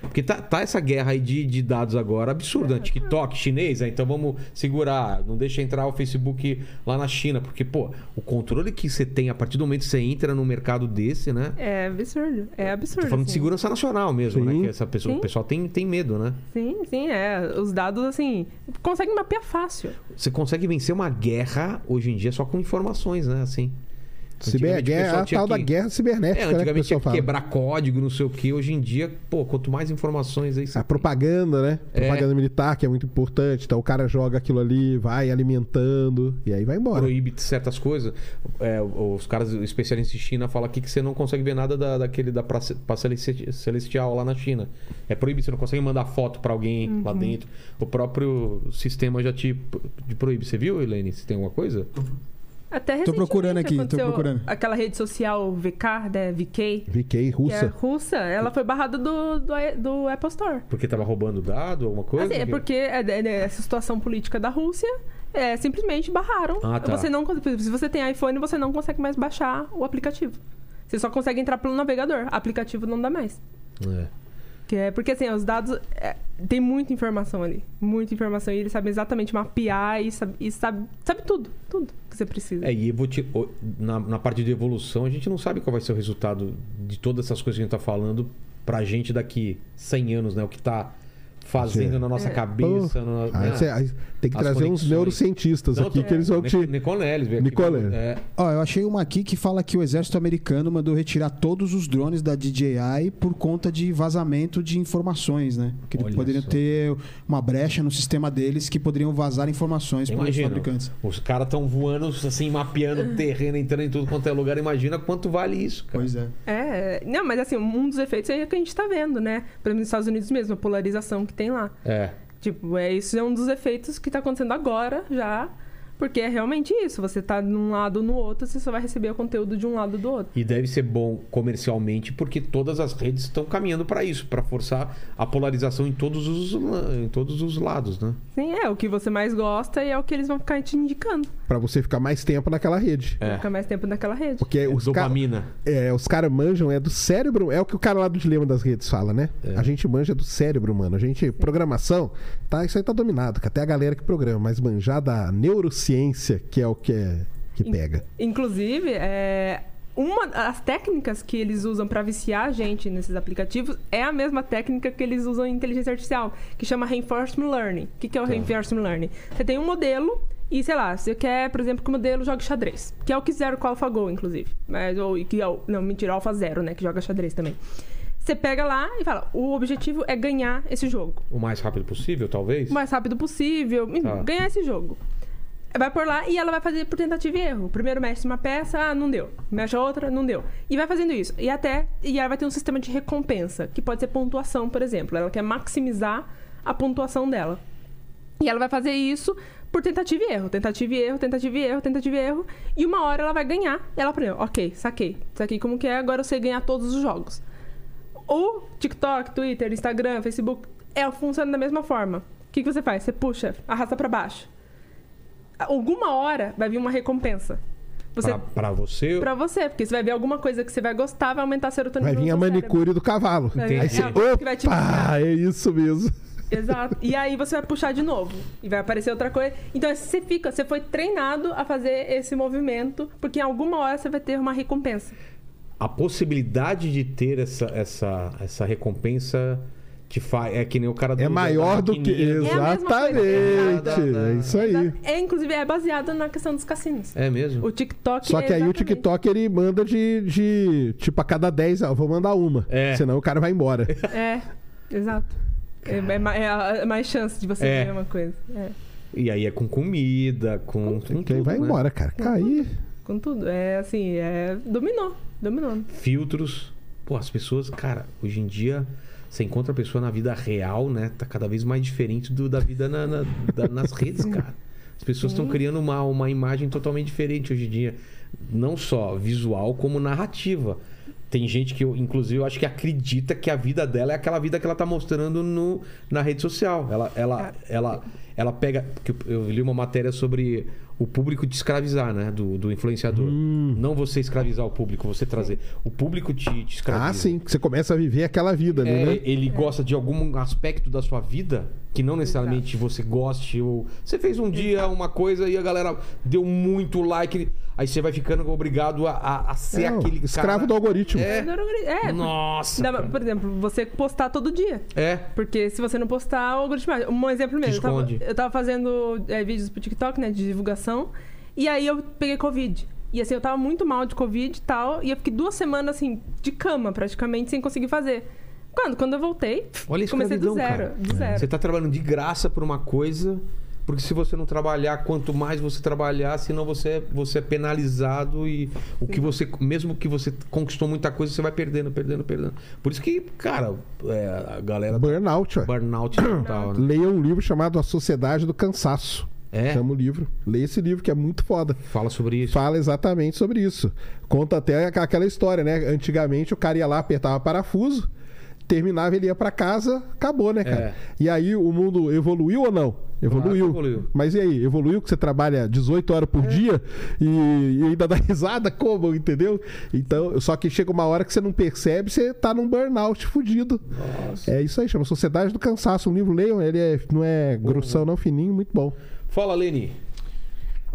Porque tá, tá essa guerra aí de, de dados agora absurda. né? TikTok chinês, ah, então vamos segurar. Não deixa entrar o Facebook lá na China. Porque, pô, o controle que você tem a partir do momento que você entra num mercado desse, né? É absurdo. É absurdo. Tô falando de assim. segurança nacional mesmo, Sim. né? Que essa pessoa, Sim. o pessoal tem, tem medo, né? Sim, sim, é. Os dados, assim, conseguem mapear fácil. Você consegue vencer uma guerra hoje em dia só com informações, né? Assim. Ciber, Antigamente guerra, a tal da que- guerra É, cibernética, né? Que antigamente tinha que fala. quebrar código, não sei o que. Hoje em dia, pô, quanto mais informações aí você A propaganda, né? É. Propaganda militar, que é muito importante. Então o cara joga aquilo ali, vai alimentando e aí vai embora. proíbe certas coisas. É, os caras especialistas em China falam aqui que você não consegue ver nada da, daquele da praça, praça Celesti- celestial lá na China. É proibido, você não consegue mandar foto pra alguém lá dentro. O próprio sistema já te, te proíbe. Você viu, Helene? Se tem alguma coisa? Até Tô procurando recentemente aqui, tô procurando. Aquela rede social VK, né? VK. VK é russa. russa, ela foi barrada do, do, do Apple Store. Porque tava roubando dado, alguma coisa? Assim, é Que- porque é, é, é essa situação política da Rússia é, simplesmente barraram. Ah, tá. Você não, se você tem iPhone, você não consegue mais baixar o aplicativo. Você só consegue entrar pelo navegador. Aplicativo não dá mais. É. Que é porque assim, os dados. é, tem muita informação ali. Muita informação. E eles sabem exatamente mapear e sabe, e sabe, sabe tudo. Tudo que você precisa. É, e o- na, na parte de evolução, a gente não sabe qual vai ser o resultado de todas essas coisas que a gente tá falando pra gente daqui 100 anos, né? O que tá fazendo Sim. na nossa É. cabeça. na- Aí né? Tem que As trazer uns conexões. neurocientistas Não, aqui que eles vão te. Nic- Nicoleles, veio aqui. Nicoleles. É, Ó, eu achei uma aqui que fala que o exército americano mandou retirar todos os drones da DJI por conta de vazamento de informações, né? Que eles Olha poderiam só. ter uma brecha no sistema deles que poderiam vazar informações para os Imagina, fabricantes. os caras estão voando, assim, mapeando o terreno, entrando em tudo quanto é lugar. Imagina quanto vale isso, cara. Pois é. É, não, mas assim, um dos efeitos é que a gente tá vendo, né? Por exemplo, nos Estados Unidos mesmo, a polarização que tem lá. É. Tipo, é, isso é um dos efeitos que tá acontecendo agora já. Porque é realmente isso. Você tá num lado ou no outro, você só vai receber o conteúdo de um lado ou do outro. E deve ser bom comercialmente, porque todas as redes estão caminhando para isso, para forçar a polarização em todos os, em todos os lados, né? Sim, é o que você mais gosta e é o que eles vão ficar te indicando. Pra você ficar mais tempo naquela rede. É. Ficar mais tempo naquela rede. Porque É os caras. dopamina. É, os caras manjam, é do cérebro, é o que o cara lá do dilema das redes fala, né? É. A gente manja do cérebro, mano. A gente, programação, tá, isso aí tá dominado, que até a galera que programa, mas manjar da neurociência, que é o que, é, que pega. Inclusive, é, uma das técnicas que eles usam para viciar a gente nesses aplicativos é a mesma técnica que eles usam em inteligência artificial, que chama Reinforcement Learning. O que, que é o Tá. Reinforcement Learning? Você tem um modelo e, sei lá, você quer, por exemplo, que o modelo jogue xadrez, que é o que fizeram com o AlphaGo, inclusive. Mas, ou, que é o, não, mentira, o AlphaZero, né, que joga xadrez também. Você pega lá e fala, o objetivo é ganhar esse jogo O mais rápido possível, talvez? o mais rápido possível, Tá. ganhar esse jogo. Vai por lá e ela vai fazer por tentativa e erro. Primeiro mexe uma peça, ah, não deu. Mexe outra, não deu. E vai fazendo isso. E até. E ela vai ter um sistema de recompensa, que pode ser pontuação, por exemplo. Ela quer maximizar a pontuação dela. E ela vai fazer isso por tentativa e erro, tentativa e erro, tentativa e erro, tentativa e erro. E uma hora ela vai ganhar. Ela aprendeu, ok, saquei. Saquei como que é, agora eu sei ganhar todos os jogos. O TikTok, Twitter, Instagram, Facebook, é, funciona da mesma forma. O que, que você faz? Você puxa, arrasta pra baixo. Alguma hora vai vir uma recompensa. Você, Pra, pra você, pra você, porque você vai ver alguma coisa que você vai gostar, vai aumentar a serotonina Vai vir a seu cérebro. manicure do cavalo. Vai Aí você, que viciar. é isso mesmo. [LAUGHS] Exato. E aí você vai puxar de novo. E vai aparecer outra coisa. Então você fica, você foi treinado a fazer esse movimento, porque em alguma hora você vai ter uma recompensa. a possibilidade de ter essa, essa, essa recompensa te faz. É que nem o cara do. É maior do que. É. Exatamente. É isso aí. É, inclusive, é baseado na questão dos cassinos. É mesmo? O TikTok Só é que aí o TikTok ele manda de, de tipo a cada 10, ó, vou mandar uma. É. Senão o cara vai embora. É, exato. É, é é é mais chance de você É. ver uma coisa. É, E aí é com comida, com. com Quem tudo, vai né? embora, cara. Cair. com tudo. É assim, é. Dominou. Dominou. Filtros. Pô, as pessoas, cara, hoje em dia. Você encontra a pessoa na vida real, né? Tá cada vez mais diferente do, da vida na- na- da- nas redes, [LAUGHS] cara. As pessoas estão criando uma, uma imagem totalmente diferente hoje em dia. Não só visual, como narrativa. Tem gente que, eu, inclusive, eu acho que acredita que a vida dela é aquela vida que ela tá mostrando no, na rede social. Ela, ela, ela, ela pega. Eu li uma matéria sobre o público te escravizar, né? Do, do influenciador. Não você escravizar o público, você trazer. O público te, te escraviza. Ah, sim. Você começa a viver aquela vida ali, É, né? ele gosta de algum aspecto da sua vida que não necessariamente você goste ou você fez um dia uma coisa e a galera deu muito like aí você vai ficando obrigado a, a, a ser Não, aquele escravo cara... do algoritmo. É. É. Nossa Dá- cara. por exemplo, você postar todo dia. é Porque se você não postar, o algoritmo. Um exemplo mesmo. Tava, esconde. Eu tava fazendo é, vídeos pro TikTok, né? De divulgação. E aí eu peguei Covid. E assim, eu tava muito mal de Covid e tal. E eu fiquei duas semanas, assim, de cama, praticamente, sem conseguir fazer. Quando? Quando eu voltei, olha comecei do zero. cara. Do zero. você tá trabalhando de graça por uma coisa porque se você não trabalhar quanto mais você trabalhar senão você é, você é penalizado e o que você mesmo que você conquistou muita coisa você vai perdendo perdendo perdendo por isso que cara é, a galera Burnout, ué. burnout [CLEARS THROAT] total né? Leia um livro chamado A Sociedade do Cansaço. É? Chama o livro. Leia esse livro que é muito foda. Fala sobre isso. Fala exatamente sobre isso. Conta até aqu- aquela história, né? Antigamente o cara ia lá, apertava parafuso, terminava, ele ia pra casa, acabou, né, cara? É. E aí o mundo evoluiu ou não? Evoluiu. Claro evoluiu. Mas e aí? Evoluiu que você trabalha 18 horas por dia e, e ainda dá [LAUGHS] risada? Como? Entendeu? Então, só que chega uma hora que você não percebe, você tá num burnout fudido. É isso aí, chama Sociedade do Cansaço. Um livro, leiam, ele é, não é grossão, não, fininho, muito bom. Fala, Leni.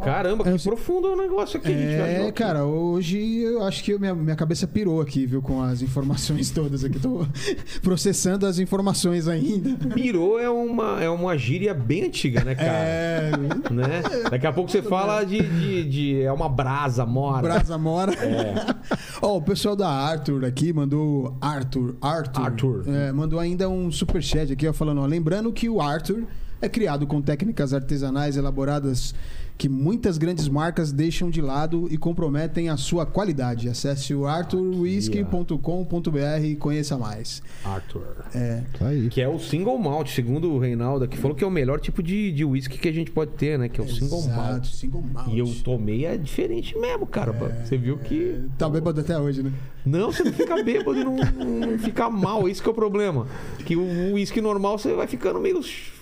Caramba, que eu profundo é o negócio aqui. É, aqui. cara, hoje eu acho que minha, minha cabeça pirou aqui, viu, com as informações [LAUGHS] todas aqui. Tô [LAUGHS] processando as informações ainda. Pirou é uma, é uma gíria bem antiga, né, cara? É, Né? Daqui a pouco você fala de, de, de- É uma brasa, mora. Brasa Mora. É. [LAUGHS] Ó, o pessoal da Arthur aqui mandou. Arthur, Arthur. Arthur. É, mandou ainda um superchat aqui, ó, falando, ó, lembrando que o Arthur é criado com técnicas artesanais elaboradas que muitas grandes marcas deixam de lado e comprometem a sua qualidade. Acesse o arthurwhisky.com.br e conheça mais. Arthur. É. Tá aí. Que é o single malt, segundo o Reinaldo aqui. Falou que é o melhor tipo de, de whisky que a gente pode ter, né? Que é o single Exato, malt. single malt. E eu tomei, é diferente mesmo, cara. Você viu que. Tá bêbado até hoje, né? Não, você não fica bêbado e não, não fica mal. Esse que é o problema. Que o uísque normal você vai ficando meio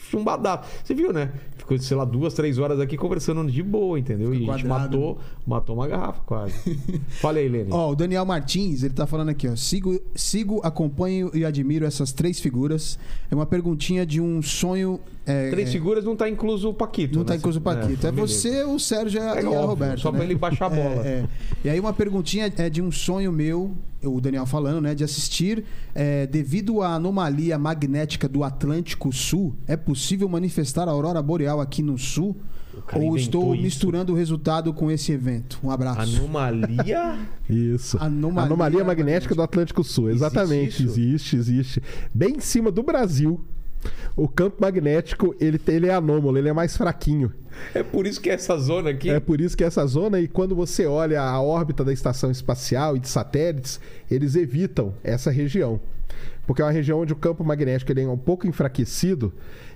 chumbadaço. Você viu, né? Ficou, sei lá, duas, três horas aqui conversando de boa, entendeu? E a gente quadrado. matou, matou uma garrafa quase. [LAUGHS] Fala aí, Lene. Ó, o Daniel Martins, ele tá falando aqui, ó. Sigo, sigo, acompanho e admiro essas três figuras. É uma perguntinha de um sonho. É, Três é, figuras não tá incluso o Paquito. Não né? tá incluso o Paquito. É, beleza. você, o Sérgio e a, É e óbvio, Roberto. só né? pra ele baixar a bola. É, é. E aí uma perguntinha é de um sonho meu, o Daniel falando, né? De assistir. é, devido à anomalia magnética do Atlântico Sul, é possível manifestar a aurora boreal aqui no sul? Ou estou isso. misturando o resultado com esse evento? Um abraço. Anomalia? [LAUGHS] Isso. Anomalia Anomalia, magnética magnética. do Atlântico Sul. Existe Exatamente. isso? Existe, existe. Bem em cima do Brasil. O campo magnético, ele, tem- ele é anômalo, ele é mais fraquinho. É por isso que é essa zona aqui. É por isso que essa zona, e quando você olha a órbita da estação espacial e de satélites, eles evitam essa região. Porque é uma região onde o campo magnético ele é um pouco enfraquecido,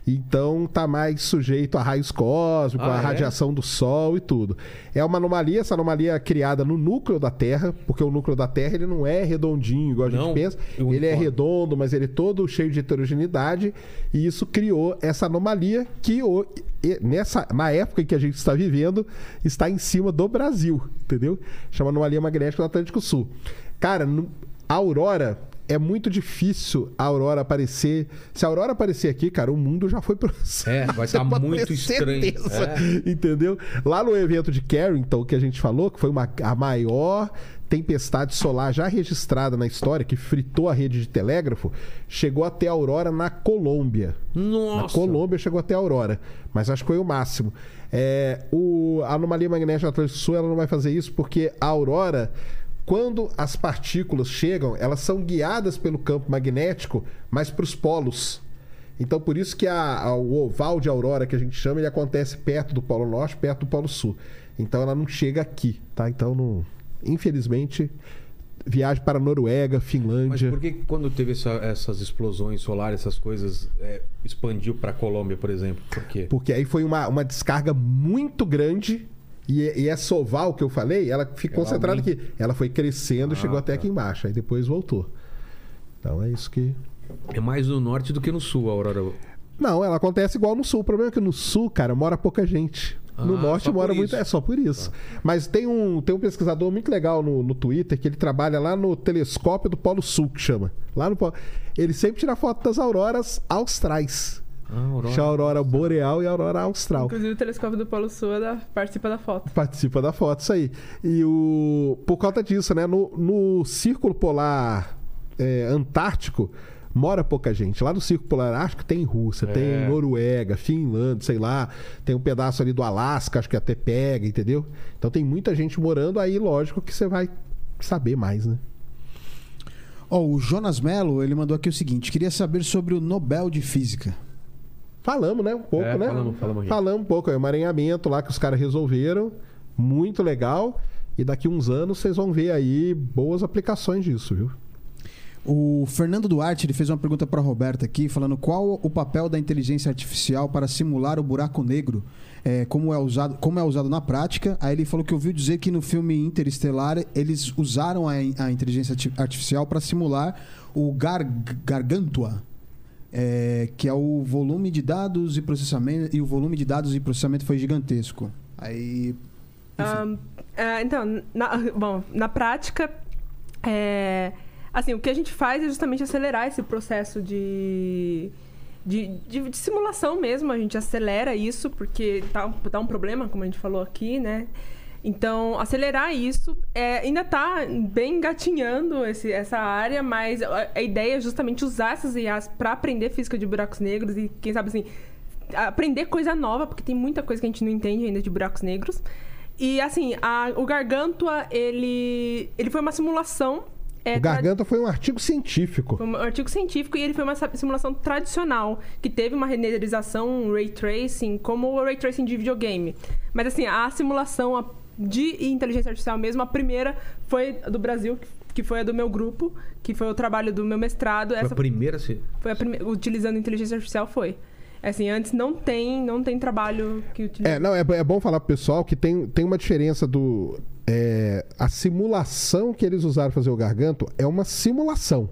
então tá mais sujeito a raios cósmicos, Ah, a é? radiação do Sol e tudo. É uma anomalia, essa anomalia é criada no núcleo da Terra, porque o núcleo da Terra ele não é redondinho, igual a gente Não, pensa. Ele é redondo, mas ele é todo cheio de heterogeneidade, e isso criou essa anomalia que nessa, na época em que a gente está vivendo está em cima do Brasil, entendeu? Chama anomalia magnética do Atlântico Sul. Cara, a aurora é muito difícil a aurora aparecer. Se a aurora aparecer aqui, cara, o mundo já foi pro [LAUGHS] É, vai Você tá muito estranho. É. Entendeu? Lá no evento de Carrington, que a gente falou, que foi uma, a maior tempestade solar já registrada na história, que fritou a rede de telégrafo, chegou até a aurora na Colômbia. Nossa. Na Colômbia chegou até a aurora, mas acho que foi o máximo. É, o, a anomalia magnética do Atlântico Sul ela não vai fazer isso porque a aurora, quando as partículas chegam, elas são guiadas pelo campo magnético, mas para os polos. Então, por isso que a- a- o oval de aurora que a gente chama, ele acontece perto do Polo Norte, perto do Polo Sul. Então, ela não chega aqui, tá? Então, não- infelizmente, viagem para a Noruega, Mas Finlândia. por que quando teve essa- essas explosões solares, essas coisas, é, expandiu pra Colômbia, por exemplo? Por quê? Porque aí foi uma, uma descarga muito grande. E, e essa oval que eu falei, ela ficou concentrada aqui. Ela foi crescendo Ah, chegou até tá. aqui embaixo. Aí depois voltou. Então é isso que. É mais no norte do que no sul, a aurora. Não, ela acontece igual no sul. O problema é que no sul, cara, mora pouca gente. No Ah, norte mora muito. É só por isso. Mas tem um, tem um pesquisador muito legal no, no Twitter que ele trabalha lá no telescópio do Polo Sul, que chama. Lá no. Ele sempre tira foto das auroras austrais. Ah, aurora. A aurora boreal e a aurora austral. Inclusive o telescópio do Polo Sul é da- participa da foto. Participa da foto, isso aí. E o. Por conta disso, né? No, no Círculo Polar é, Antártico mora pouca gente. Lá no Círculo Polar Ártico tem Rússia, É. tem Noruega, Finlândia, sei lá. Tem um pedaço ali do Alasca, acho que até pega, entendeu? Então tem muita gente morando aí, lógico que você vai saber mais, né? Ó, o Jonas Mello, ele mandou aqui o seguinte: queria saber sobre o Nobel de Física. Falamos, né? Um pouco, É, né? falamos, falamos. Falamos um pouco. É um emaranhamento lá que os caras resolveram. Muito legal. E daqui uns anos vocês vão ver aí boas aplicações disso, viu? O Fernando Duarte ele fez uma pergunta para Roberta aqui, falando qual o papel da inteligência artificial para simular o buraco negro, é, como, é usado, como é usado na prática. Aí ele falou que ouviu dizer que no filme Interestelar eles usaram a, a inteligência arti- artificial para simular o gar, Gargantua. É, que é o volume de dados e processamento. E o volume de dados e processamento foi gigantesco. Aí. Ahn, é, então, na, bom, na prática, é, assim, o que a gente faz é justamente acelerar esse processo de, de, de- de simulação mesmo. A gente acelera isso porque tá, um- tá um problema, como a gente falou aqui, né? Então, acelerar isso é, ainda está bem engatinhando esse, essa área, mas a, a ideia é justamente usar essas IAs para aprender física de buracos negros e, quem sabe assim, aprender coisa nova, porque tem muita coisa que a gente não entende ainda de buracos negros. E assim, a- o Gargantua, ele, ele foi uma simulação. é, O Garganta foi um artigo científico. foi um artigo científico e ele foi uma simulação tradicional, que teve uma renderização, um ray tracing, como o ray tracing de videogame. Mas assim, a simulação a- de inteligência artificial mesmo, a primeira foi do Brasil, que foi a do meu grupo, que foi o trabalho do meu mestrado. Foi Essa a primeira. se- foi a prime... utilizando inteligência artificial foi. Assim, antes não tem, não tem trabalho que utiliza. É, não, é, é bom falar pro pessoal que tem, tem uma diferença do. é, a simulação que eles usaram para fazer o garganto é uma simulação.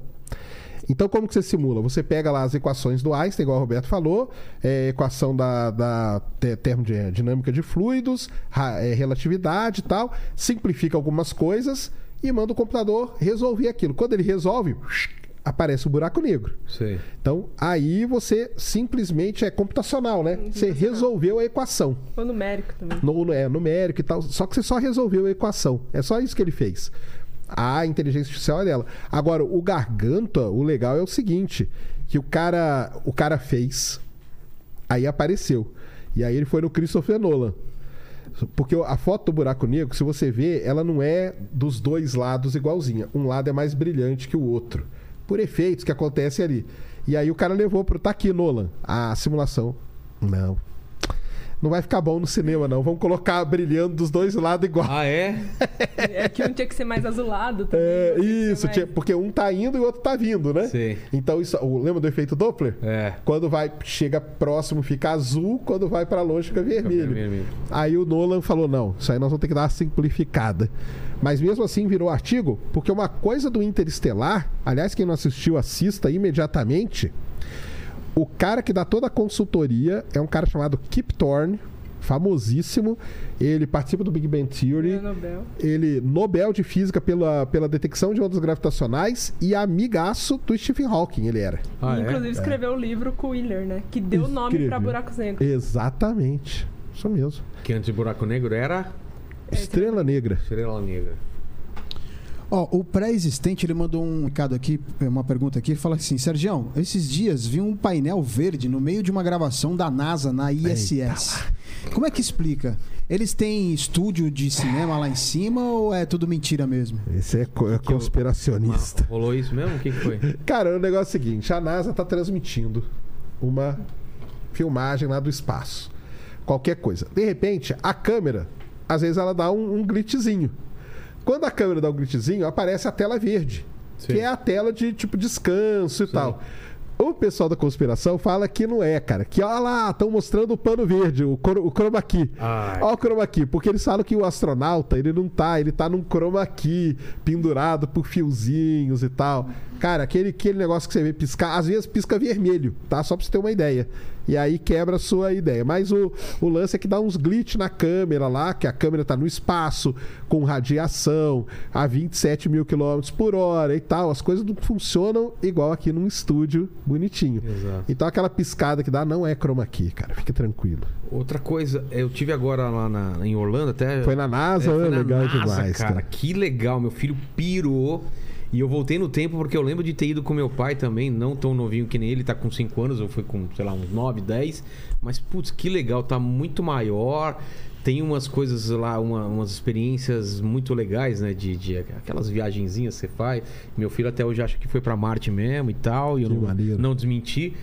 Então, como que você simula? Você pega lá as equações do Einstein, igual o Roberto falou, é, equação da, da te- termodinâmica de fluidos, ra- é, relatividade e tal, simplifica algumas coisas e manda o computador resolver aquilo. Quando ele resolve, [SNIFFS] aparece o buraco negro. Sei. Então, aí você simplesmente é computacional, né? Você resolveu a equação. Ou numérico também. No- é, numérico e tal. Só que você só resolveu a equação. É só isso que ele fez. A inteligência artificial é dela. Agora, o Garganta, o legal é o seguinte: que o cara, o cara fez, aí apareceu. E aí ele foi no Christopher Nolan. Porque a foto do buraco negro, se você vê, ela não é dos dois lados igualzinha. Um lado é mais brilhante que o outro. Por efeitos que acontecem ali. E aí o cara levou pro. Tá aqui, Nolan, a simulação. Não. Não vai ficar bom no cinema, não. Vamos colocar brilhando dos dois lados igual. Ah, é? [LAUGHS] É que um tinha que ser mais azulado também. É, ser isso, mais- tinha- porque um tá indo e o outro tá vindo, né? Sei. Então, isso, o- lembra do efeito Doppler? É. Quando vai, chega próximo fica azul, quando vai pra longe fica vermelho. vermelho. Aí o Nolan falou: não, isso aí nós vamos ter que dar uma simplificada. Mas mesmo assim virou artigo, porque uma coisa do Interestelar, aliás, quem não assistiu, assista imediatamente. O cara que dá toda a consultoria é um cara chamado Kip Thorne, famosíssimo. Ele participa do Big Bang Theory. Prêmio Nobel. Ele, Nobel de Física pela, pela detecção de ondas gravitacionais e amigaço do Stephen Hawking, ele era. Ah, é? Inclusive escreveu o livro com o Wheeler, né? Que deu nome Escreveu. pra buracos negros. Exatamente. Isso mesmo. Que antes de buraco negro era Estrela Negra. estrela negra. Ó, o pré-existente, ele mandou um recado aqui, uma pergunta aqui, ele fala assim, Sergião, esses dias vi um painel verde no meio de uma gravação da NASA na ISS. Como é que explica? Eles têm estúdio de cinema lá em cima ou é tudo mentira mesmo? Esse é, co- é conspiracionista. Rolou isso mesmo? O que, que foi? [LAUGHS] Cara, o negócio é o seguinte: a NASA tá transmitindo uma filmagem lá do espaço. Qualquer coisa. De repente, a câmera, às vezes ela dá um, um glitchzinho. Quando a câmera dá um glitchzinho, aparece a tela verde. Sim. Que é a tela de tipo descanso e tal. O pessoal da conspiração fala que não é, cara. Que olha lá, estão mostrando o pano verde, o, cro- o chroma key. Ai. Olha o chroma key, porque eles falam que o astronauta, ele não tá, ele tá num chroma key, pendurado por fiozinhos e tal. Cara, aquele, aquele negócio que você vê piscar, às vezes pisca vermelho, tá? Só pra você ter uma ideia. E aí quebra a sua ideia. Mas o, o lance é que dá uns glitch na câmera lá, que a câmera tá no espaço, com radiação, a 27 mil quilômetros por hora e tal. As coisas não funcionam igual aqui num estúdio bonitinho. Exato. Então aquela piscada que dá não é chroma key, cara. Fica tranquilo. Outra coisa, eu tive agora lá na- em Orlando até. Foi na NASA, É, foi né? na legal NASA, demais, cara. cara. Que legal, meu filho pirou. E eu voltei no tempo porque eu lembro de ter ido com meu pai também, não tão novinho que nem ele, tá com 5 anos, eu fui com, sei lá, uns 9, 10. Mas, putz, que legal, tá muito maior. Tem umas coisas lá, uma- umas experiências muito legais, né? De, de aquelas viagenzinhas que você faz. Meu filho até hoje acha que foi pra Marte mesmo e tal. E eu não, não desmenti.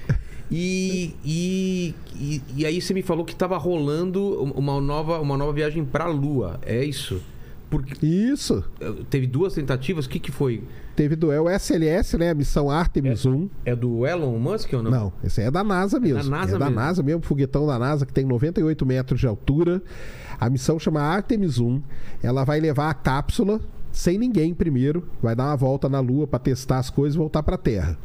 E, e, e, e aí você me falou que tava rolando uma nova, uma nova viagem pra Lua. É isso? Porque Isso. teve duas tentativas. O que, que foi? Teve duel SLS, né? A missão Artemis 1. É do Elon Musk ou não? Não, esse é da NASA mesmo. Da NASA é da mesmo. NASA mesmo, foguetão da NASA que tem 98 metros de altura. A missão chama Artemis 1. Ela vai levar a cápsula sem ninguém primeiro, vai dar uma volta na Lua para testar as coisas e voltar para a Terra.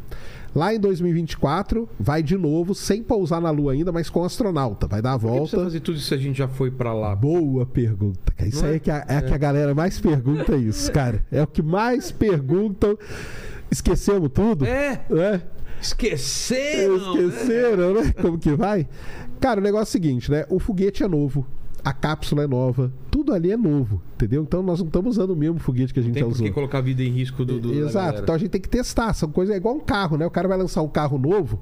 Lá em 2024, vai de novo, sem pousar na Lua ainda, mas com astronauta. Vai dar a Por que volta. fazer tudo isso a gente já foi pra lá? Boa pergunta. Isso aí é? é que a, é que a galera mais pergunta isso, cara. É o que mais perguntam. Esquecemos tudo? É, É. esqueceram. né? Esqueceram, né? Como que vai? Cara, o negócio é o seguinte, né? O foguete é novo. A cápsula é nova. Tudo ali é novo, entendeu? Então nós não estamos usando o mesmo foguete que a gente Tem já usou. que colocar a vida em risco do. do Exato. Então a gente tem que testar. São coisas é igual um carro, né? O cara vai lançar um carro novo.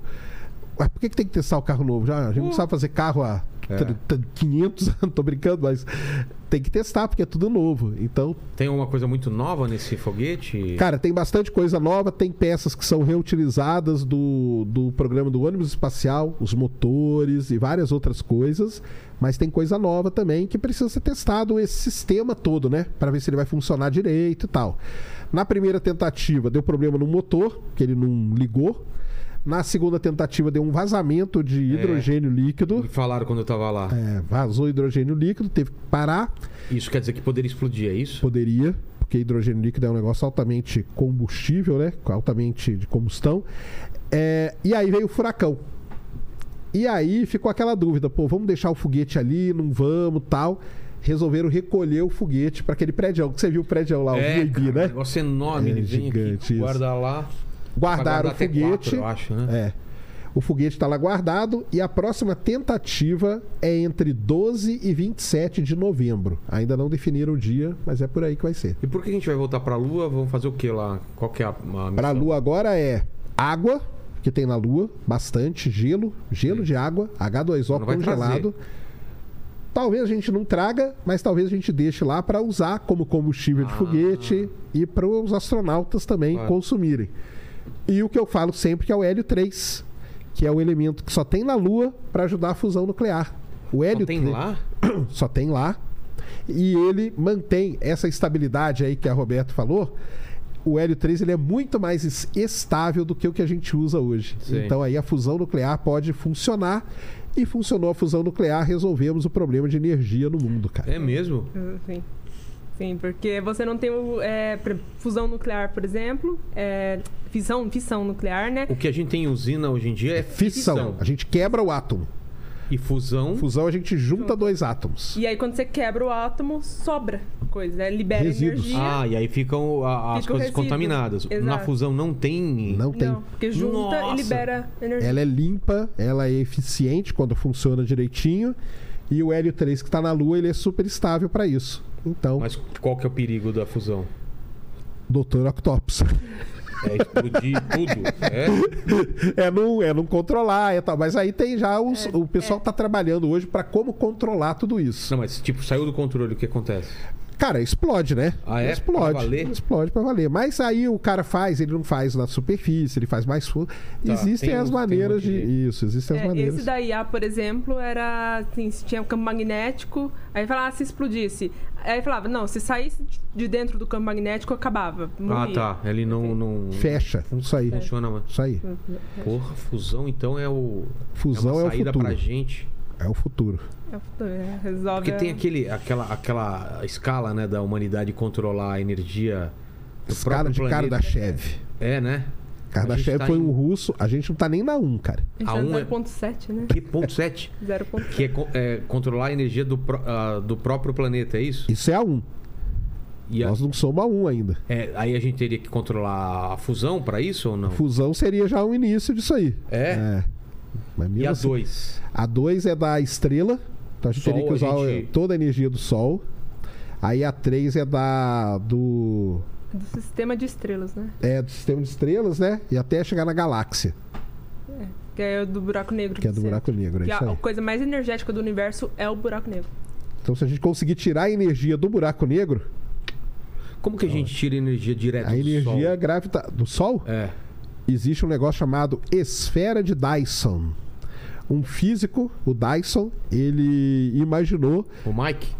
Mas por que, que tem que testar o carro novo? Já, a gente não sabe fazer carro há É. tr- tr- 500 anos, tô brincando, mas tem que testar porque é tudo novo. Então, Tem uma coisa muito nova nesse foguete? cara, tem bastante coisa nova. Tem peças que são reutilizadas do, do programa do ônibus espacial, os motores e várias outras coisas. Mas tem coisa nova também que precisa ser testado esse sistema todo, né? Para ver se ele vai funcionar direito e tal. Na primeira tentativa deu problema no motor, que ele não ligou. Na segunda tentativa deu um vazamento de hidrogênio líquido. Me falaram quando eu tava lá. É, vazou hidrogênio líquido, teve que parar. Isso quer dizer que poderia explodir, é isso? Poderia, porque hidrogênio líquido é um negócio altamente combustível, né? Altamente de combustão. É, e aí veio o furacão. E aí ficou aquela dúvida, pô, vamos deixar o foguete ali, não vamos, tal. Resolveram recolher o foguete para aquele prédio. Que você viu o prédio lá, o é, cara, um né? negócio enorme. É ele vem gigante aqui, isso. guarda lá. Guardaram o foguete. quatro, acho, né? É. O foguete está lá guardado e a próxima tentativa é entre 12 e 27 de novembro. Ainda não definiram o dia, mas é por aí que vai ser. E por que a gente vai voltar pra Lua? Vamos fazer o que lá? Qual que é a, a? Para a Lua agora é água, que tem na Lua, bastante gelo, gelo de água, H2O Não vai congelado. Talvez a gente não traga, mas talvez a gente deixe lá para usar como combustível de Ah. foguete e para os astronautas também Claro. consumirem. E o que eu falo sempre que é o hélio 3, que é o elemento que só tem na Lua para ajudar a fusão nuclear. O Só hélio tem 3 lá? [CLEARS THROAT] só tem lá. E ele mantém essa estabilidade aí que a Roberto falou. O hélio 3 ele é muito mais es- estável do que o que a gente usa hoje. Sim. Então aí a fusão nuclear pode funcionar. E funcionou a fusão nuclear, resolvemos o problema de energia no mundo, cara. É mesmo? Sim. Sim, porque você não tem é, fusão nuclear, por exemplo, é, fissão, fissão nuclear, né? O que a gente tem em usina hoje em dia é Fissão. A gente quebra o átomo. E fusão. Fusão a gente junta dois átomos. E aí quando você quebra o átomo, sobra coisa, né? libera Resíduos. energia. Ah, e aí ficam a- as Fica coisas contaminadas. Na Exato. fusão não tem. Não tem. Não, porque junta Nossa. e libera energia. Ela é limpa, ela é eficiente quando funciona direitinho. E o hélio 3 que está na Lua, ele é super estável para isso. Então, Mas qual que é o perigo da fusão? Dr. Octopus. É explodir tudo. É? É não, é não controlar e tal. Mas aí tem já os, É, o pessoal tá trabalhando hoje para como controlar tudo isso. Não, mas tipo, saiu do controle, o que acontece? Cara, explode, né? Ah, é? Explode. Pra valer? Explode pra valer. Mas aí o cara faz, ele não faz na superfície, ele faz mais fundo. Tá, existem tem as um- maneiras um de... Isso, existem as É, maneiras. esse da IA, por exemplo, era assim, se tinha um campo magnético, aí falava ah, se explodisse. Aí falava, não, se saísse de dentro do campo magnético, acabava. Ah, morria. tá. Ele não. não Fecha. Isso aí. Funciona, mano. Isso aí. Porra, fusão então é o. Fusão é é, uma o saída futuro. pra gente. É o futuro. É é, resolve. Porque a- tem aquele, aquela, aquela escala, né, da humanidade controlar a energia do Escala próprio de cara da planeta. Chev. É, né? A Chev tá foi em- um russo. A gente não tá nem na 1, cara. A gente a tá um é- 0.7, né? Que ponto 7? 0.7. [LAUGHS] Que é, é controlar a energia do, ah, do próprio planeta, é isso? Isso é a 1. E a- Nós não somos a 1 ainda. é, aí a gente teria que controlar a fusão pra isso ou não? Fusão seria já o início disso aí. É? É. Mas E a assim- 2? A 2 é da estrela. Então a gente Sol, teria que a usar gente- toda a energia do Sol. Aí a 3 é da. do. Do sistema de estrelas, né? É do sistema de estrelas, né? E até chegar na galáxia, Que é do buraco negro. que é do buraco negro. É Que a coisa mais energética do universo é o buraco negro. Então se a gente conseguir tirar a energia do buraco negro, Como que a gente tira energia direto a do energia Sol? gravita do Sol, É. existe um negócio chamado esfera de Dyson. Um físico, o Dyson, ele imaginou. O Mike?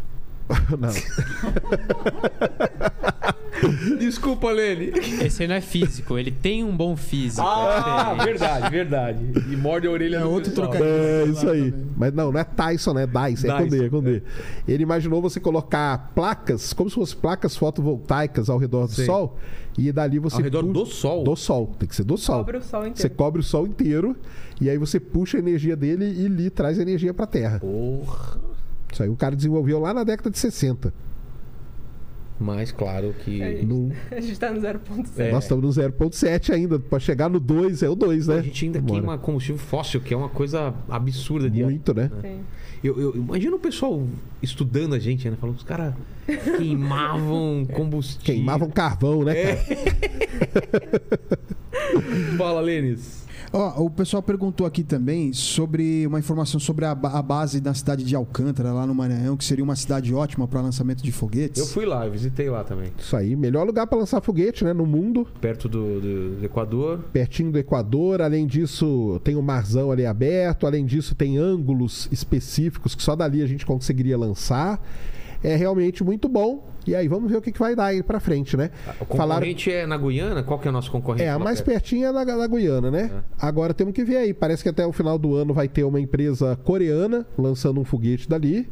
[LAUGHS] Não. [LAUGHS] [LAUGHS] Desculpa, Lene. Esse aí não é físico, ele tem um bom físico. Ah, É. verdade, verdade. E morde a orelha É do outro pessoal. trocadilho. É isso aí. também. Mas não, não é Tyson, é Dyson, é com D, é com D. Ele imaginou você colocar placas, como se fossem placas fotovoltaicas ao redor do Sei. Sol, e dali você. Ao redor pu- do Sol? Do Sol, tem que ser do Sol. Cobre o sol Você inteiro. cobre o Sol inteiro, e aí você puxa a energia dele e lhe traz energia pra Terra. Porra. Isso aí o cara desenvolveu lá na década de 60. Mas claro que. É. No- [LAUGHS] A gente tá no 0.7. É. Nós estamos no 0.7 ainda. Pra chegar no 2 é o 2, né? A gente ainda Bora. queima combustível fóssil, que é uma coisa absurda de. Muito, né? Sim. Eu, eu imagino o pessoal estudando a gente, né? Falando que os caras queimavam [LAUGHS] combustível. Queimavam carvão, né, É. cara? [LAUGHS] Fala, Lênis. Ó, o pessoal perguntou aqui também sobre uma informação sobre a, a base da cidade de Alcântara, lá no Maranhão, que seria uma cidade ótima para lançamento de foguetes. Eu fui lá, eu visitei lá também. Isso aí. Melhor lugar pra lançar foguete, né? No mundo. Perto do, do- do Equador. pertinho do Equador. Além disso, tem um marzão ali aberto. Além disso, tem ângulos específicos que só dali a gente conseguiria lançar. É realmente muito bom. E aí, vamos ver o que, que vai dar aí pra frente, né? O concorrente é na Guiana? Qual que é o nosso concorrente? É, a mais perto? pertinho é da, da Guiana, né? É. Agora temos que ver aí. Parece que até o final do ano vai ter uma empresa coreana lançando um foguete dali.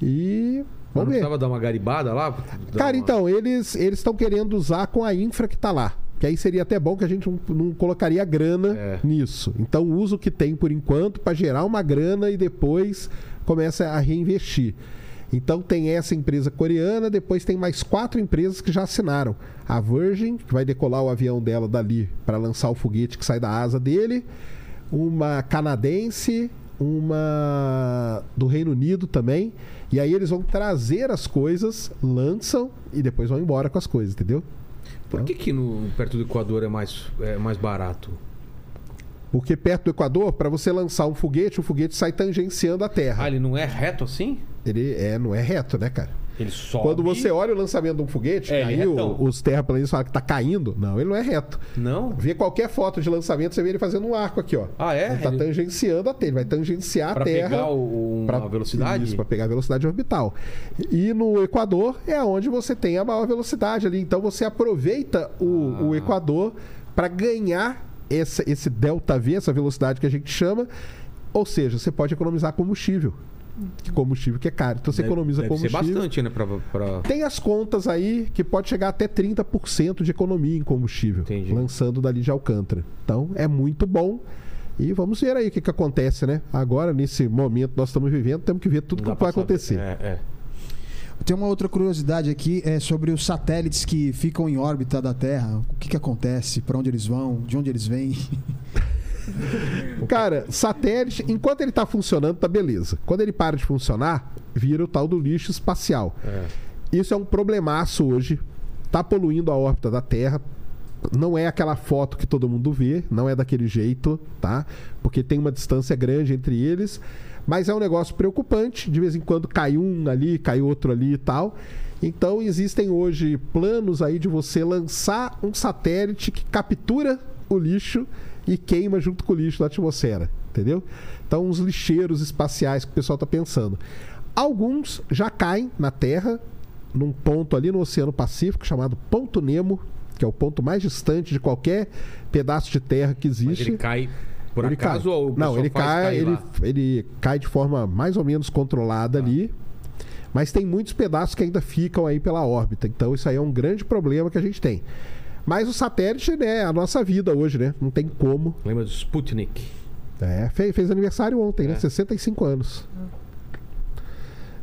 E. Vamos ver. precisava dar uma garibada lá? Cara, uma- então, eles eles estão querendo usar com a infra que tá lá. Que aí seria até bom que a gente não, não colocaria grana É. nisso. Então usa o que tem por enquanto para gerar uma grana e depois começa a reinvestir. Então tem essa empresa coreana, depois tem mais quatro empresas que já assinaram. A Virgin, que vai decolar o avião dela dali para lançar o foguete que sai da asa dele. Uma canadense, uma do Reino Unido também. E aí eles vão trazer as coisas, lançam e depois vão embora com as coisas, entendeu? Por que, que no, perto do Equador é mais, é mais barato? Porque perto do Equador, para você lançar um foguete, o foguete sai tangenciando a Terra. Ah, ele não é reto assim? Ele é, não é reto, né, cara? Ele sobe. Quando você olha o lançamento de um foguete, É, ele é os terraplanistas falam que tá caindo. Não, ele não é reto. Não? Vê qualquer foto de lançamento, você vê ele fazendo um arco aqui, ó. Ah, é? Ele tá Ele- tangenciando a Terra, ele vai tangenciar Pra a Terra. pegar o, pra- uma velocidade? Isso, para pegar a velocidade orbital. E no Equador é onde você tem a maior velocidade ali. Então você aproveita o, Ah. o Equador para ganhar essa, esse delta V, essa velocidade que a gente chama. Ou seja, você pode economizar combustível. Que combustível que é caro. Então você Deve- economiza deve ser combustível. bastante, né? Pra, pra... Tem as contas aí que pode chegar até 30% de economia em combustível, Entendi. lançando dali de Alcântara. Então é muito bom. E vamos ver aí o que, que acontece, né? Agora, nesse momento que nós estamos vivendo, temos que ver tudo dá que vai acontecer. É, é. Tem uma outra curiosidade aqui é sobre os satélites que ficam em órbita da Terra. O que, que acontece? Para onde eles vão? De onde eles vêm? [LAUGHS] [LAUGHS] Cara, satélite, enquanto ele tá funcionando, tá beleza. Quando ele para de funcionar, vira o tal do lixo espacial. É. Isso é um problemaço hoje. Tá poluindo a órbita da Terra. Não é aquela foto que todo mundo vê, não é daquele jeito, tá? Porque tem uma distância grande entre eles. Mas é um negócio preocupante. De vez em quando cai um ali, cai outro ali e tal. Então existem hoje planos aí de você lançar um satélite que captura o lixo e queima junto com o lixo da atmosfera, entendeu? Então, uns lixeiros espaciais que o pessoal está pensando. Alguns já caem na Terra, num ponto ali no Oceano Pacífico, chamado Ponto Nemo, que é o ponto mais distante de qualquer pedaço de terra que Mas existe. ele cai por Ele acaso cai. ou o Não, ele cai, ele, lá? ele cai de forma mais ou menos controlada ali. Mas tem muitos pedaços que ainda ficam aí pela órbita. Então isso aí é um grande problema que a gente tem. Mas o satélite né, é a nossa vida hoje, né? Não tem como. Lembra do Sputnik? É, fez, fez aniversário ontem, né? É. 65 anos.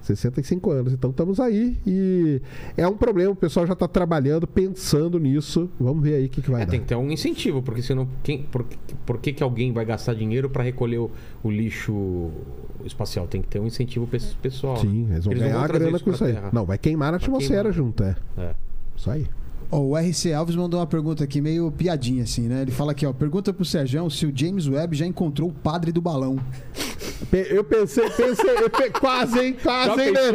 65 anos. Então estamos aí e é um problema. O pessoal já está trabalhando, pensando nisso. Vamos ver aí o que, que vai É, dar. tem que ter um incentivo, porque senão quem, por, por que, que alguém vai gastar dinheiro para recolher o, o lixo espacial? Tem que ter um incentivo pe- pessoal. Sim, eles vão Eles ganhar vão a trazer grana com isso aí. Terra. Não, vai queimar na Vai atmosfera queimar. junto, é. É. Isso aí. Ó, o RC Alves mandou uma pergunta aqui, meio piadinha assim, né? Ele fala aqui, ó, pergunta pro Serjão se o James Webb já encontrou o padre do balão. Eu pensei, pensei, eu pe- quase, hein? Quase, Já hein, né?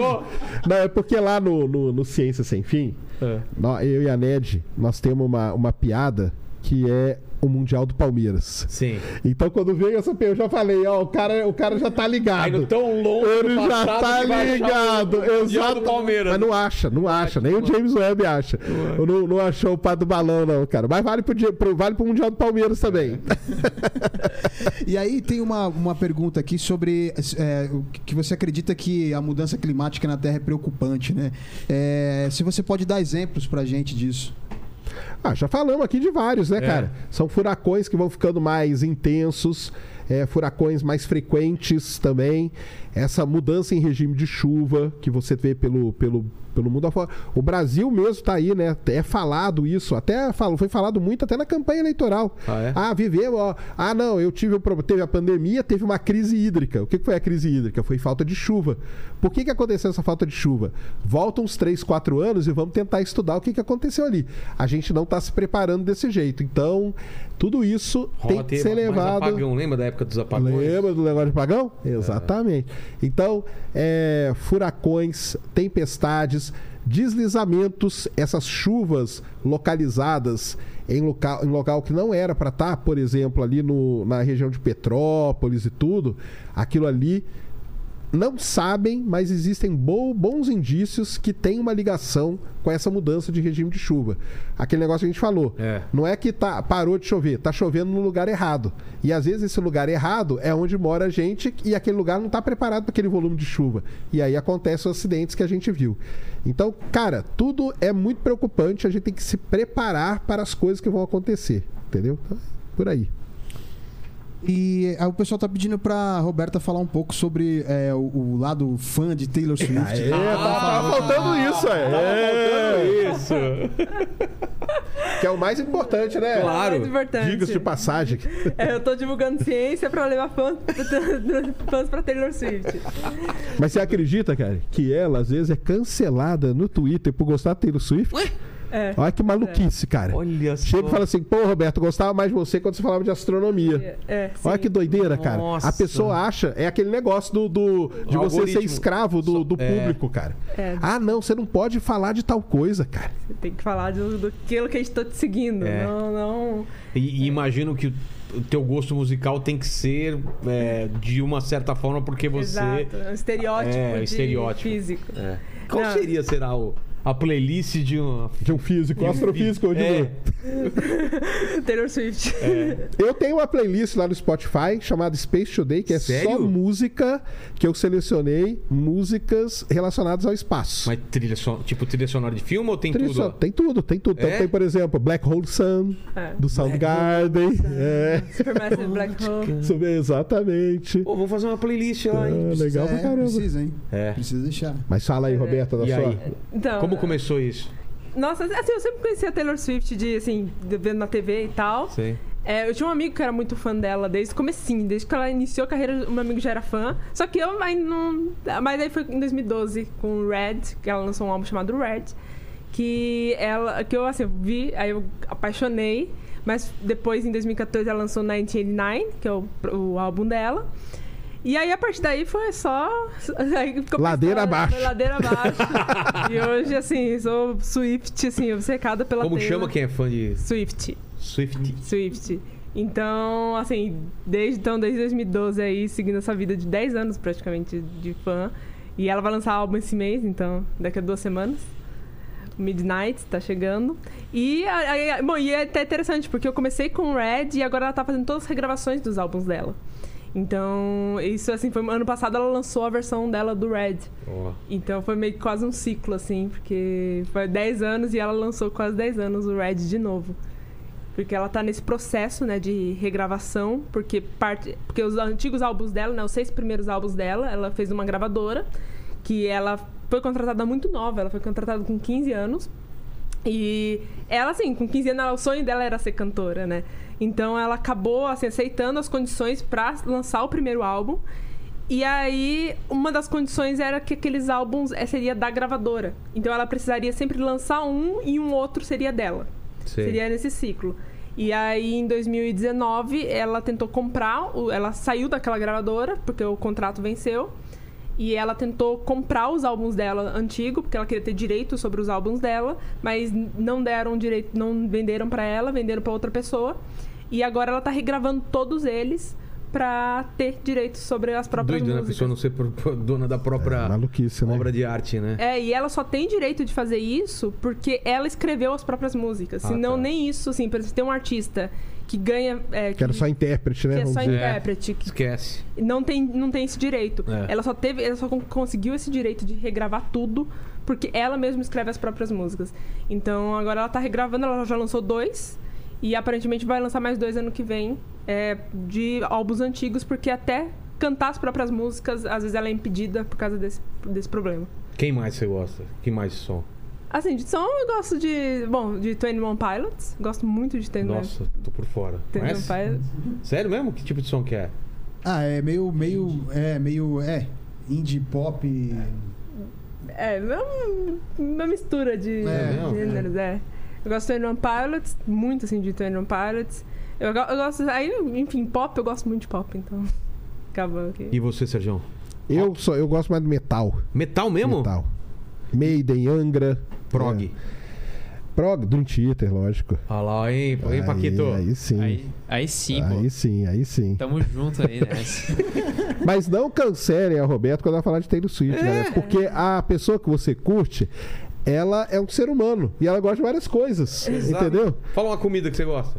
Não, é porque lá no, no, no Ciência Sem Fim, É. nó- eu e a Ned, nós temos uma, uma piada que é o Mundial do Palmeiras. Sim. Então quando veio essa pergunta, eu já falei, ó, o cara, o cara já tá ligado. No tão longe Ele do já tá ligado, o Mundial do exato. Palmeiras. Mas não acha, não acha, nem o James Webb acha. Não, não achou o pá do balão, não, cara. Mas vale pro, pro- vale pro Mundial do Palmeiras também. [LAUGHS] E aí tem uma, uma pergunta aqui sobre é, o que você acredita que a mudança climática na Terra é preocupante, né? É, se você pode dar exemplos pra gente disso. Ah, já falamos aqui de vários, né, É. cara? São furacões que vão ficando mais intensos, é, furacões mais frequentes também. Essa mudança em regime de chuva que você vê pelo, pelo, pelo mundo afora. O Brasil mesmo tá aí, né? É falado isso, até falo, foi falado muito até na campanha eleitoral. Ah, é? vivemos, ó. Ah, não, eu tive, teve a pandemia, teve uma crise hídrica. O que que foi a crise hídrica? Foi falta de chuva. Por que, que aconteceu essa falta de chuva? Volta uns 3, 4 anos e vamos tentar estudar o que, que aconteceu ali. A gente não está se preparando desse jeito. Então, tudo isso tem que ter ser levado. apagão. Lembra da época dos apagões? Lembra do negócio de apagão? Exatamente. Então, é, furacões, tempestades, deslizamentos, essas chuvas localizadas em local, em local que não era para estar, por exemplo, ali no, na região de Petrópolis e tudo, aquilo ali não sabem, mas existem bo- bons indícios que tem uma ligação com essa mudança de regime de chuva. Aquele negócio que a gente falou. É. Não é que tá, parou de chover, tá chovendo no lugar errado. E às vezes esse lugar errado é onde mora a gente e aquele lugar não está preparado para aquele volume de chuva. E aí acontecem os acidentes que a gente viu. Então, cara, tudo é muito preocupante, a gente tem que se preparar para as coisas que vão acontecer. Entendeu? Então, por aí. E aí o pessoal tá pedindo pra Roberta falar um pouco sobre é, o, o lado fã de Taylor Swift. É, tá, tá faltando isso, é. Isso. [LAUGHS] Que é o mais importante, né? Claro. Importante. Diga-se de passagem. [LAUGHS] É, eu tô divulgando ciência pra levar fãs, [LAUGHS] fãs pra Taylor Swift. Mas você acredita, cara, que ela às vezes é cancelada no Twitter por gostar de Taylor Swift? É. Olha que maluquice, cara. Olha só. Chega e fala assim, pô, Roberto, eu gostava mais de você quando você falava de astronomia. É, Olha sim. que doideira, cara. Nossa. A pessoa acha, é aquele negócio do, do- de você ser algoritmo. escravo do, do É. público, cara. É. Ah, não, você não pode falar de tal coisa, cara. Você tem que falar do, do aquilo que a gente tá te seguindo. É. Não, não. E, e imagino que o, o teu gosto musical tem que ser é, de uma certa forma porque você. Exato. É um estereótipo É, estereótipo. físico. É. Qual Não. seria, será, o, a playlist de um. De um físico, astrofísico, eu digo. É. [LAUGHS] Taylor Swift. Eu tenho uma playlist lá no Spotify chamada Space Today, que é só Sério? música que eu selecionei, músicas relacionadas ao espaço. Mas trilha son... tipo trilha sonora de filme ou tem Trilha tudo? sonora- Tem tudo, tem tudo. Então É? tem, por exemplo, Black Hole Sun, É. do Soundgarden. É, Supermassive Black Hole. exatamente. Pô, vou fazer uma playlist lá, hein? Ah, legal pra é, caramba. precisa, hein? É. Precisa deixar. Mas fala aí, Roberta, da E sua. aí? Então, Como começou isso? Nossa, assim, eu sempre conhecia a Taylor Swift de, assim, de- vendo na TV e tal. Sei. É, eu tinha um amigo que era muito fã dela desde o comecinho, desde que ela iniciou a carreira, o meu amigo já era fã. Só que eu ainda não. Mas aí foi em 2012 com Red, que ela lançou um álbum chamado Red, que ela. que eu assim, vi, aí eu apaixonei. Mas depois, em 2014, ela lançou 1989, que é o, o álbum dela. E aí, a partir daí, foi só... [LAUGHS] aí ficou pra Ladeira história, abaixo. Ladeira abaixo. [LAUGHS] e hoje, assim, sou Swift, assim, obcecada pela Como Taylor. chama quem é fã de Swift. Swift? Swift. Então, assim, desde, então, desde 2012 aí, seguindo essa vida de 10 anos praticamente de fã. E ela vai lançar álbum esse mês, então, daqui a duas semanas. Midnight tá chegando. E, aí, aí- bom, e é até interessante, porque eu comecei com Red e agora ela tá fazendo todas as regravações dos álbuns dela. Então, isso assim, foi ano passado ela lançou a versão dela do Red. Ó. Então foi meio que quase um ciclo, assim, porque foi 10 anos e ela lançou quase 10 anos o Red de novo. Porque ela tá nesse processo, né, de regravação, porque parte. Porque os antigos álbuns dela, né, os seis primeiros álbuns dela, ela fez uma gravadora, que ela foi contratada muito nova, ela foi contratada com 15 anos. E ela, assim, com 15 anos, o sonho dela era ser cantora, né? Então ela acabou, assim, aceitando as condições pra lançar o primeiro álbum. E aí, uma das condições era que aqueles álbuns eh, seria da gravadora. Então ela precisaria sempre lançar um e um outro seria dela. Sei. Seria nesse ciclo. E aí, em 2019, ela tentou comprar, ela saiu daquela gravadora, porque o contrato venceu. E ela tentou comprar os álbuns dela antigo, porque ela queria ter direito sobre os álbuns dela, mas não deram direito, não venderam pra ela, venderam pra outra pessoa. E agora ela tá regravando todos eles pra ter direitos sobre as próprias Doido, né? A músicas. pessoa não ser dona da própria É, maluquice, né? obra de arte, né? É, e ela só tem direito de fazer isso porque ela escreveu as próprias músicas. Ah, Senão, tá. nem isso, assim, por exemplo, tem um artista que ganha. É, Que era só intérprete, né? que é só dizer. intérprete, que Esquece. não tem, não tem esse direito. É. Ela só teve, ela só con- conseguiu esse direito de regravar tudo porque ela mesma escreve as próprias músicas. Então agora ela tá regravando, ela já lançou dois e aparentemente vai lançar mais dois ano que vem é, de álbuns antigos porque até cantar as próprias músicas às vezes ela é impedida por causa desse, desse problema. Quem mais você gosta? Quem mais de som? Assim, de som eu gosto de, bom, de 21 Pilots, gosto muito de 21 Nossa, tô por fora. 21 Conhece? Pilots. Sério mesmo? Que tipo de som que é? Ah, é meio, meio, é, meio, é, indie pop. É, é um- uma mistura de É, mesmo? gêneros, é. Eu gosto de 21 Pilots, muito assim de 21 Pilots. Eu, eu gosto, aí, enfim, pop, eu gosto muito de pop, então. [LAUGHS] Acaba aqui. E você, Sérgio? Eu, só, eu gosto mais de metal. Metal mesmo? Metal. Maiden, Angra. Prog. É. Prog, Dream Theater, lógico. Olha lá, hein, hein aí, Paquito? Aí sim. Aí, Aí, aí sim, pô. sim, aí sim. Tamo junto aí, né? [LAUGHS] Mas não cancelem a Roberto quando ela falar de Taylor Swift, É. né? Porque a pessoa que você curte, ela é um ser humano. E ela gosta de várias coisas. Exato. Entendeu? Fala uma comida que você gosta.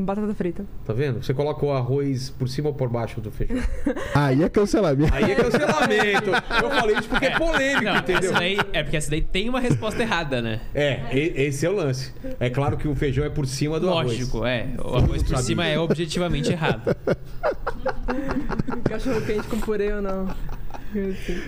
Batata frita. Tá vendo? Você coloca o arroz por cima ou por baixo do feijão. [LAUGHS] Aí é cancelamento. Aí é cancelamento. Eu falei isso porque é polêmico, Não, entendeu? essa daí, é porque essa daí tem uma resposta errada, né? É, esse é o lance. É claro que o feijão é por cima do Lógico, arroz. é. O arroz por Sabia. cima é objetivamente errado. [LAUGHS] Cachorro quente com purê ou não?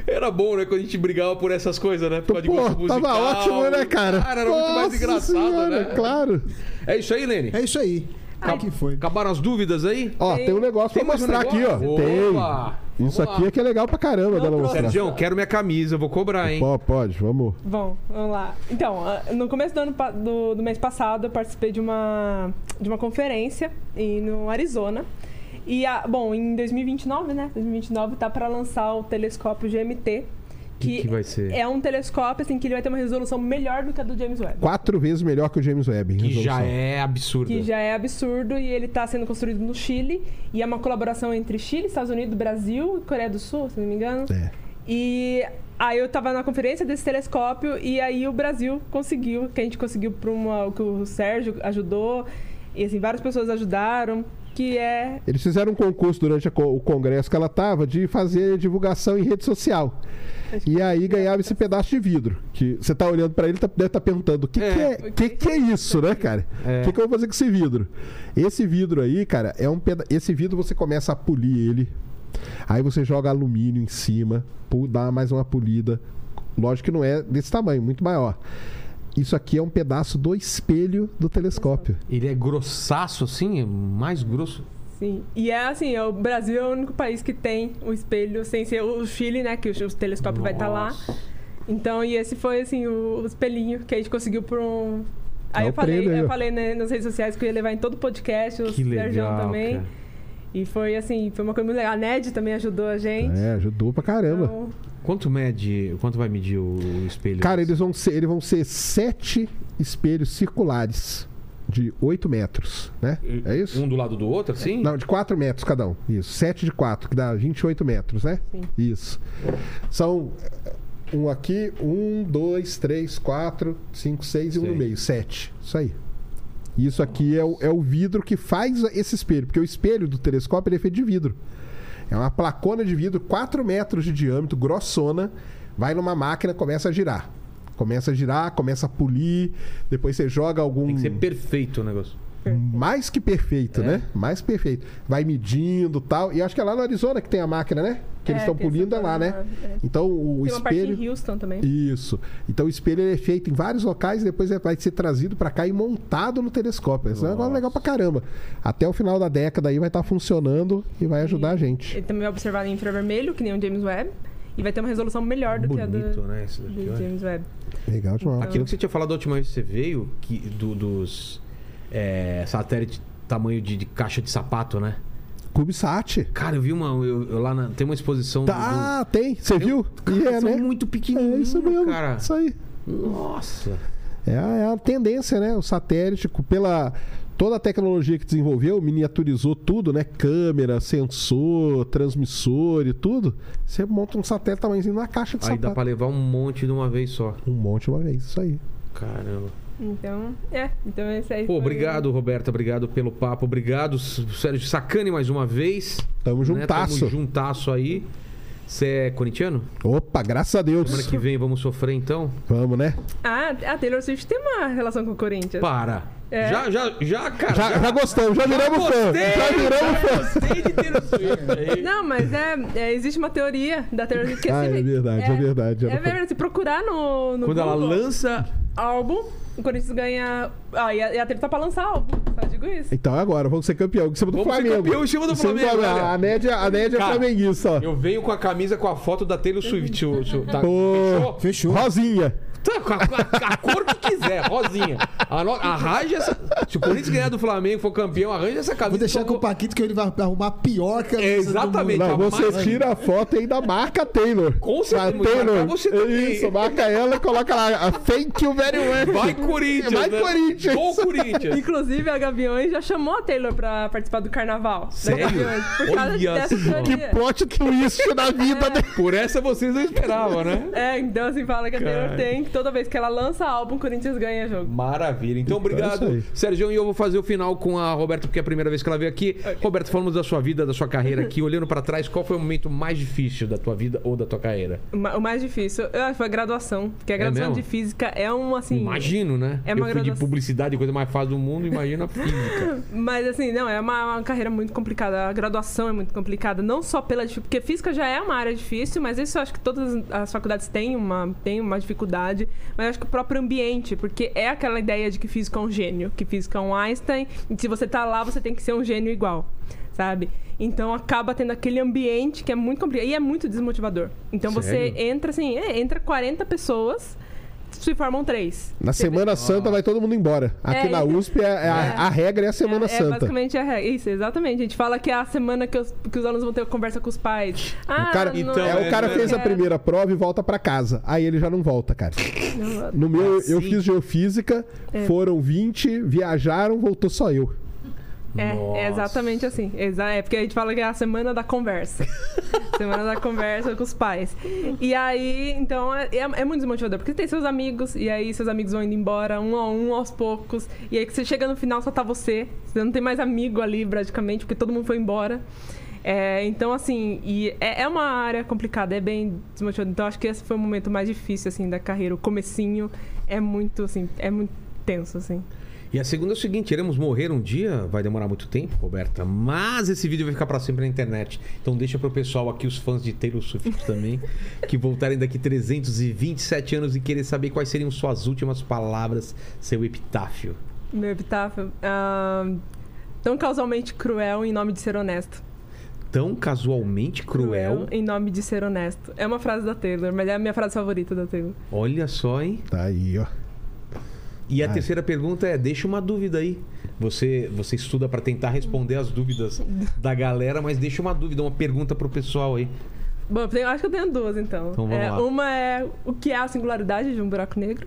Era bom, né? Quando a gente brigava por essas coisas, né? Por causa de gosto musical. tava ótimo, né, cara? Cara, era muito mais Nossa engraçado, Senhora, né? Claro. É isso aí, Lene. É isso aí. Ai. que foi. Acabaram as dúvidas aí? Ó, tem um negócio Tem pra mais um mostrar aqui, ó. Tem. Opa! Vamos Isso aqui lá. é que é legal pra caramba dela mostrar. Sérgio, quero minha camisa, vou cobrar, hein? Pô, pode, vamos. Bom, vamos lá. Então, ah, no começo do, ano, do, do mês passado, eu participei de uma, de uma conferência em, no Arizona. E, a, bom, em 2029, né? 2029 tá para lançar o telescópio GMT. Que, que vai ser? É um telescópio assim, que ele vai ter uma resolução melhor do que a do James Webb. Quatro vezes melhor que o James Webb. em Que já é absurdo. Que já é absurdo e ele está sendo construído no Chile. E é uma colaboração entre Chile, Estados Unidos, Brasil e Coreia do Sul, se não me engano. É. E aí eu tava na conferência desse telescópio e aí o Brasil conseguiu, que a gente conseguiu para uma que o Sérgio ajudou e assim várias pessoas ajudaram, que é Eles fizeram um concurso durante o congresso que ela tava de fazer divulgação em rede social. E aí ganhava esse pedaço de vidro. Que você tá olhando pra ele tá- deve estar perguntando: o que, É. que, é, que, que é isso, né, cara? O É. que, que eu vou fazer com esse vidro? Esse vidro aí, cara, é um peda... Esse vidro você começa a polir ele. Aí você joga alumínio em cima, dá mais uma polida. Lógico que não é desse tamanho, muito maior. Isso aqui é um pedaço do espelho do telescópio. Ele é grossaço assim? É mais grosso? sim. E é assim, o Brasil é o único país que tem o espelho sem ser o Chile, né, que o, o telescópio vai estar lá. Nossa. Então, e esse foi assim o, o espelhinho que a gente conseguiu por um Aí É eu falei, prêmio eu falei né, nas redes sociais que eu ia levar em todo o podcast, o Que Sérgio legal, também. cara. E foi assim, foi uma coisa muito legal. A Ned também ajudou a gente. É, ajudou pra caramba. Então, Quanto mede, quanto vai medir o, o espelho? Cara, eles vão ser, eles vão ser sete espelhos circulares de 8 metros, né? É isso? Um do lado do outro, assim? Não, de 4 metros cada um. Isso. 7 de 4, que dá 28 metros, né? Sim. Isso. São um aqui, um, dois, três, quatro, cinco, seis e um no meio. Sete. Isso aí. Isso aqui é o, é o vidro que faz esse espelho, porque o espelho do telescópio ele é feito de vidro. É uma placona de vidro, 4 metros de diâmetro, grossona, vai numa máquina, começa a girar. Começa a girar, começa a polir, depois você joga algum. Tem que ser perfeito o negócio. Mais que perfeito, É. né? Mais que perfeito. Vai medindo tal. E acho que é lá no Arizona que tem a máquina, né? Que eles É, estão tem polindo é lá, né? é. Então o Tem uma parte espelho. em Houston também. Isso. Então o espelho é feito em vários locais e depois ele vai ser trazido pra cá e montado no telescópio. Isso é um negócio legal pra caramba. Até o final da década aí vai estar funcionando e vai ajudar a gente. Ele também vai observar em infravermelho, que nem o James Webb. E vai ter uma resolução melhor do que a Bonito, do, né? Daqui, do. James Webb. Legal demais. Aquilo que você tinha falado da última vez que você veio, que, do- dos é, satélite tamanho de, de caixa de sapato, né? CubeSat. Cara, eu vi uma. Eu, eu lá na- tem uma exposição. do- Tá, tem. Você viu? do, cara, é, são né? muito É pequenininhos, isso mesmo. cara. Isso aí. Nossa. É a, é a tendência, né? O satélite, pela, toda a tecnologia que desenvolveu, miniaturizou tudo, né? Câmera, sensor, transmissor e tudo. Você monta um satélite tamanhozinho na caixa de Aí dá sapato. pra levar um monte de uma vez só. Um monte uma vez, isso aí. Caramba. Então, é. Então esse aí Pô, obrigado, Roberta. Obrigado pelo papo. Obrigado, Sérgio Sacani, mais uma vez. Tamo né? juntasso. Tamo juntaço aí. Você é corintiano? Opa, graças a Deus. Semana que vem vamos sofrer então? Vamos, né? Ah, a Taylor Swift tem uma relação com o Corinthians. Para. É. Já, já, já, cara. Já, já gostamos, já viramos fã. gostei, Já viramos fã. Gostei de o Swift. [LAUGHS] Não, mas é, é, existe uma teoria da Taylor Swift que Ah, se- é verdade, é verdade. É verdade, se procurar no, no Quando ela Google, lança. álbum, o Corinthians ganha. Ah, e a, e a tá pra lançar álbum, só digo isso. Então agora, vamos ser campeão em cima do Vamos ser Flamengo. campeão em cima do Em Flamengo, olha. A Nédia, a Nédia é Cara, flamenguista, ó. Eu venho com a camisa com a foto da Taylor Swift. o- o- Tá, Pô. fechou? Fechou. Rosinha. Com a, com a- a cor que quiser, rosinha. Ano- Arranja essa. Se o Corinthians ganhar do Flamengo for campeão, arranja essa camisa. Vou deixar com o. Paquito que ele vai arrumar a pior camisa É, do exatamente. mundo. Não, você mas- tira a foto e ainda marca a Taylor. Com certeza, Taylor. você também. Isso, marca ela e coloca lá. a Thank you very much. Vai Corinthians! Vai né? Corinthians. Gol Corinthians! Inclusive, a Gaviões já chamou a Taylor pra participar do carnaval. Sério? Gaviões, por causa Olha dessa só. Que plot twist na vida dele. Por essa vocês não esperavam, né? É, então assim, fala que a Taylor Cara. tem toda vez que ela lança álbum, o Corinthians ganha jogo. Maravilha. Então, é obrigado, aí. Sérgio. E eu vou fazer o final com a Roberta, porque é a primeira vez que ela veio aqui. Roberta, falamos da sua vida, da sua carreira aqui. [LAUGHS] Olhando pra trás, qual foi o momento mais difícil da tua vida ou da tua carreira? O ma- o mais difícil eu foi a graduação. Porque a graduação mesmo? de física é um, assim... Imagino, né? É eu uma fui de publicidade, coisa mais fácil do mundo, imagina a física. [LAUGHS] Mas assim, não, é uma, uma carreira muito complicada. A graduação é muito complicada, não só pela porque física já é uma área difícil, mas isso eu acho que todas as faculdades têm uma, têm uma dificuldade. Mas acho que o próprio ambiente, porque é aquela ideia de que físico é um gênio, que físico é um Einstein, e se você tá lá, você tem que ser um gênio igual, sabe? Então acaba tendo aquele ambiente que é muito complicado e é muito desmotivador. Então você Sério? entra assim, é, entra 40 pessoas, se formam três. Na Você vê- Semana Santa vai todo mundo embora. Aqui É, na então- USP, é, é a, É. a regra é a Semana é, É Santa. basicamente a regra. Isso, exatamente. A gente fala que é a semana que os, que os alunos vão ter conversa com os pais. Ah, O cara, não, Então, é, o cara é, fez a é. primeira prova e volta pra casa. Aí ele já não volta, cara. Não, No meu, eu Assim? fiz geofísica, É. foram 20, viajaram, voltou só eu. É, é exatamente assim. É porque a gente fala que é a semana da conversa. [LAUGHS] semana da conversa com os pais. E aí, então, é, é- é muito desmotivador. Porque tem seus amigos, e aí seus amigos vão indo embora, um a um, aos poucos. E aí que você chega no final, só tá você. Você não tem mais amigo ali, praticamente, porque todo mundo foi embora. É, então, assim, e é, é uma área complicada, é bem desmotivador. Então, acho que esse foi o momento mais difícil, assim, da carreira. O comecinho é muito, assim, é muito tenso, assim. E a segunda é o seguinte: iremos morrer um dia, vai demorar muito tempo, Roberta, mas esse vídeo vai ficar pra sempre na internet. Então deixa pro pessoal aqui, os fãs de Taylor Swift também, [LAUGHS] que voltarem daqui 327 anos e querer saber quais seriam suas últimas palavras, seu epitáfio. Meu epitáfio. ah, tão causalmente cruel em nome de ser honesto. Tão casualmente cruel. em nome de ser honesto. É uma frase da Taylor, mas é a minha frase favorita da Taylor. Olha só, hein? Tá aí, ó. E a Ai. terceira pergunta é: deixa uma dúvida aí. Você, você estuda pra tentar responder as dúvidas da galera, mas deixa uma dúvida, uma pergunta pro pessoal aí. Bom, eu acho que eu tenho duas, então. Então vamos É, lá. Uma é o que é a singularidade de um buraco negro,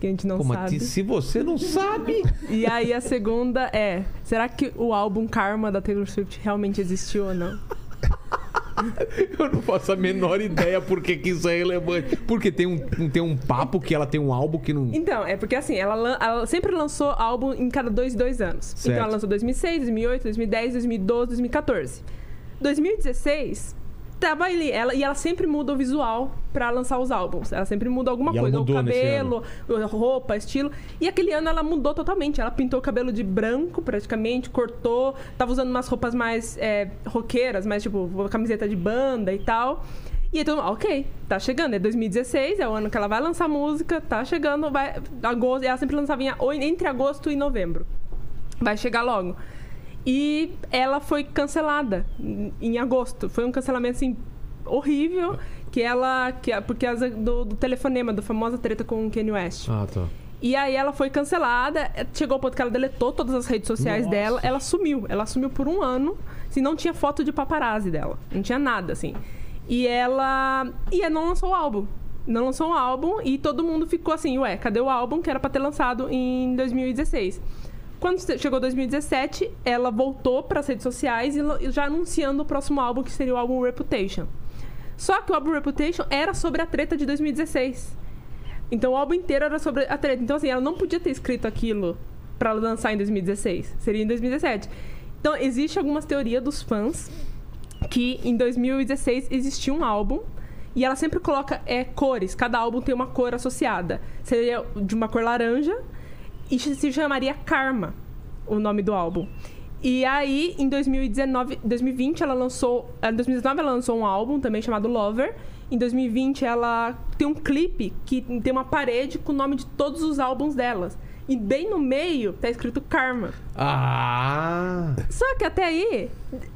que a gente não Pô, mas sabe. se você não sabe. E aí a segunda é, será que o álbum Karma da Taylor Swift realmente existiu ou não? [LAUGHS] [LAUGHS] Eu não faço a menor ideia por que, que isso é relevante. Porque tem um, tem um papo que ela tem um álbum que não. Então, é porque assim, ela, ela sempre lançou álbum em cada dois, dois anos. Certo. Então ela lançou 2006, 2008, 2010, 2012, 2014. 2016, tava ali. Ela, e ela sempre muda o visual pra lançar os álbuns. Ela sempre muda alguma E coisa. O cabelo, roupa, estilo. E aquele ano ela mudou totalmente. Ela pintou o cabelo de branco, praticamente, cortou. Tava usando umas roupas mais é, roqueiras, mais tipo, camiseta de banda e tal. E aí todo mundo, ok, tá chegando, é 2016, é o ano que ela vai lançar música, tá chegando, vai. Agosto, ela sempre lançava em- entre agosto e novembro. Vai chegar logo. E ela foi cancelada em- agosto. Foi um cancelamento assim horrível, que ela que por causa do, do telefonema, do famosa treta com o Kanye West. Ah, tá. E aí ela foi cancelada, eh, chegou ao ponto que ela deletou todas as redes sociais Nossa. dela, ela sumiu. Ela sumiu por um ano, assim, não tinha foto de paparazzi dela. Não tinha nada, assim. E ela. E ela não lançou o álbum. Não lançou um álbum e todo mundo ficou assim, ué, cadê o álbum que era pra ter lançado em 2016? Quando chegou 2017, ela voltou para as redes sociais e já anunciando o próximo álbum, que seria o álbum Reputation. Só que o álbum Reputation era sobre a treta de 2016. Então o álbum inteiro era sobre a treta. Então, assim, ela não podia ter escrito aquilo pra lançar em 2016. Seria em 2017. Então, existe algumas teorias dos fãs que em 2016 existia um álbum e ela sempre coloca é, cores. Cada álbum tem uma cor associada. Seria de uma cor laranja e se chamaria Karma, o nome do álbum. E aí, em 2019, 2020, ela lançou. eh, Em 2019, ela lançou um álbum também chamado Lover. Em 2020, ela tem um clipe que tem uma parede com o nome de todos os álbuns delas. E bem no meio tá escrito Karma. Ah! Só que até aí,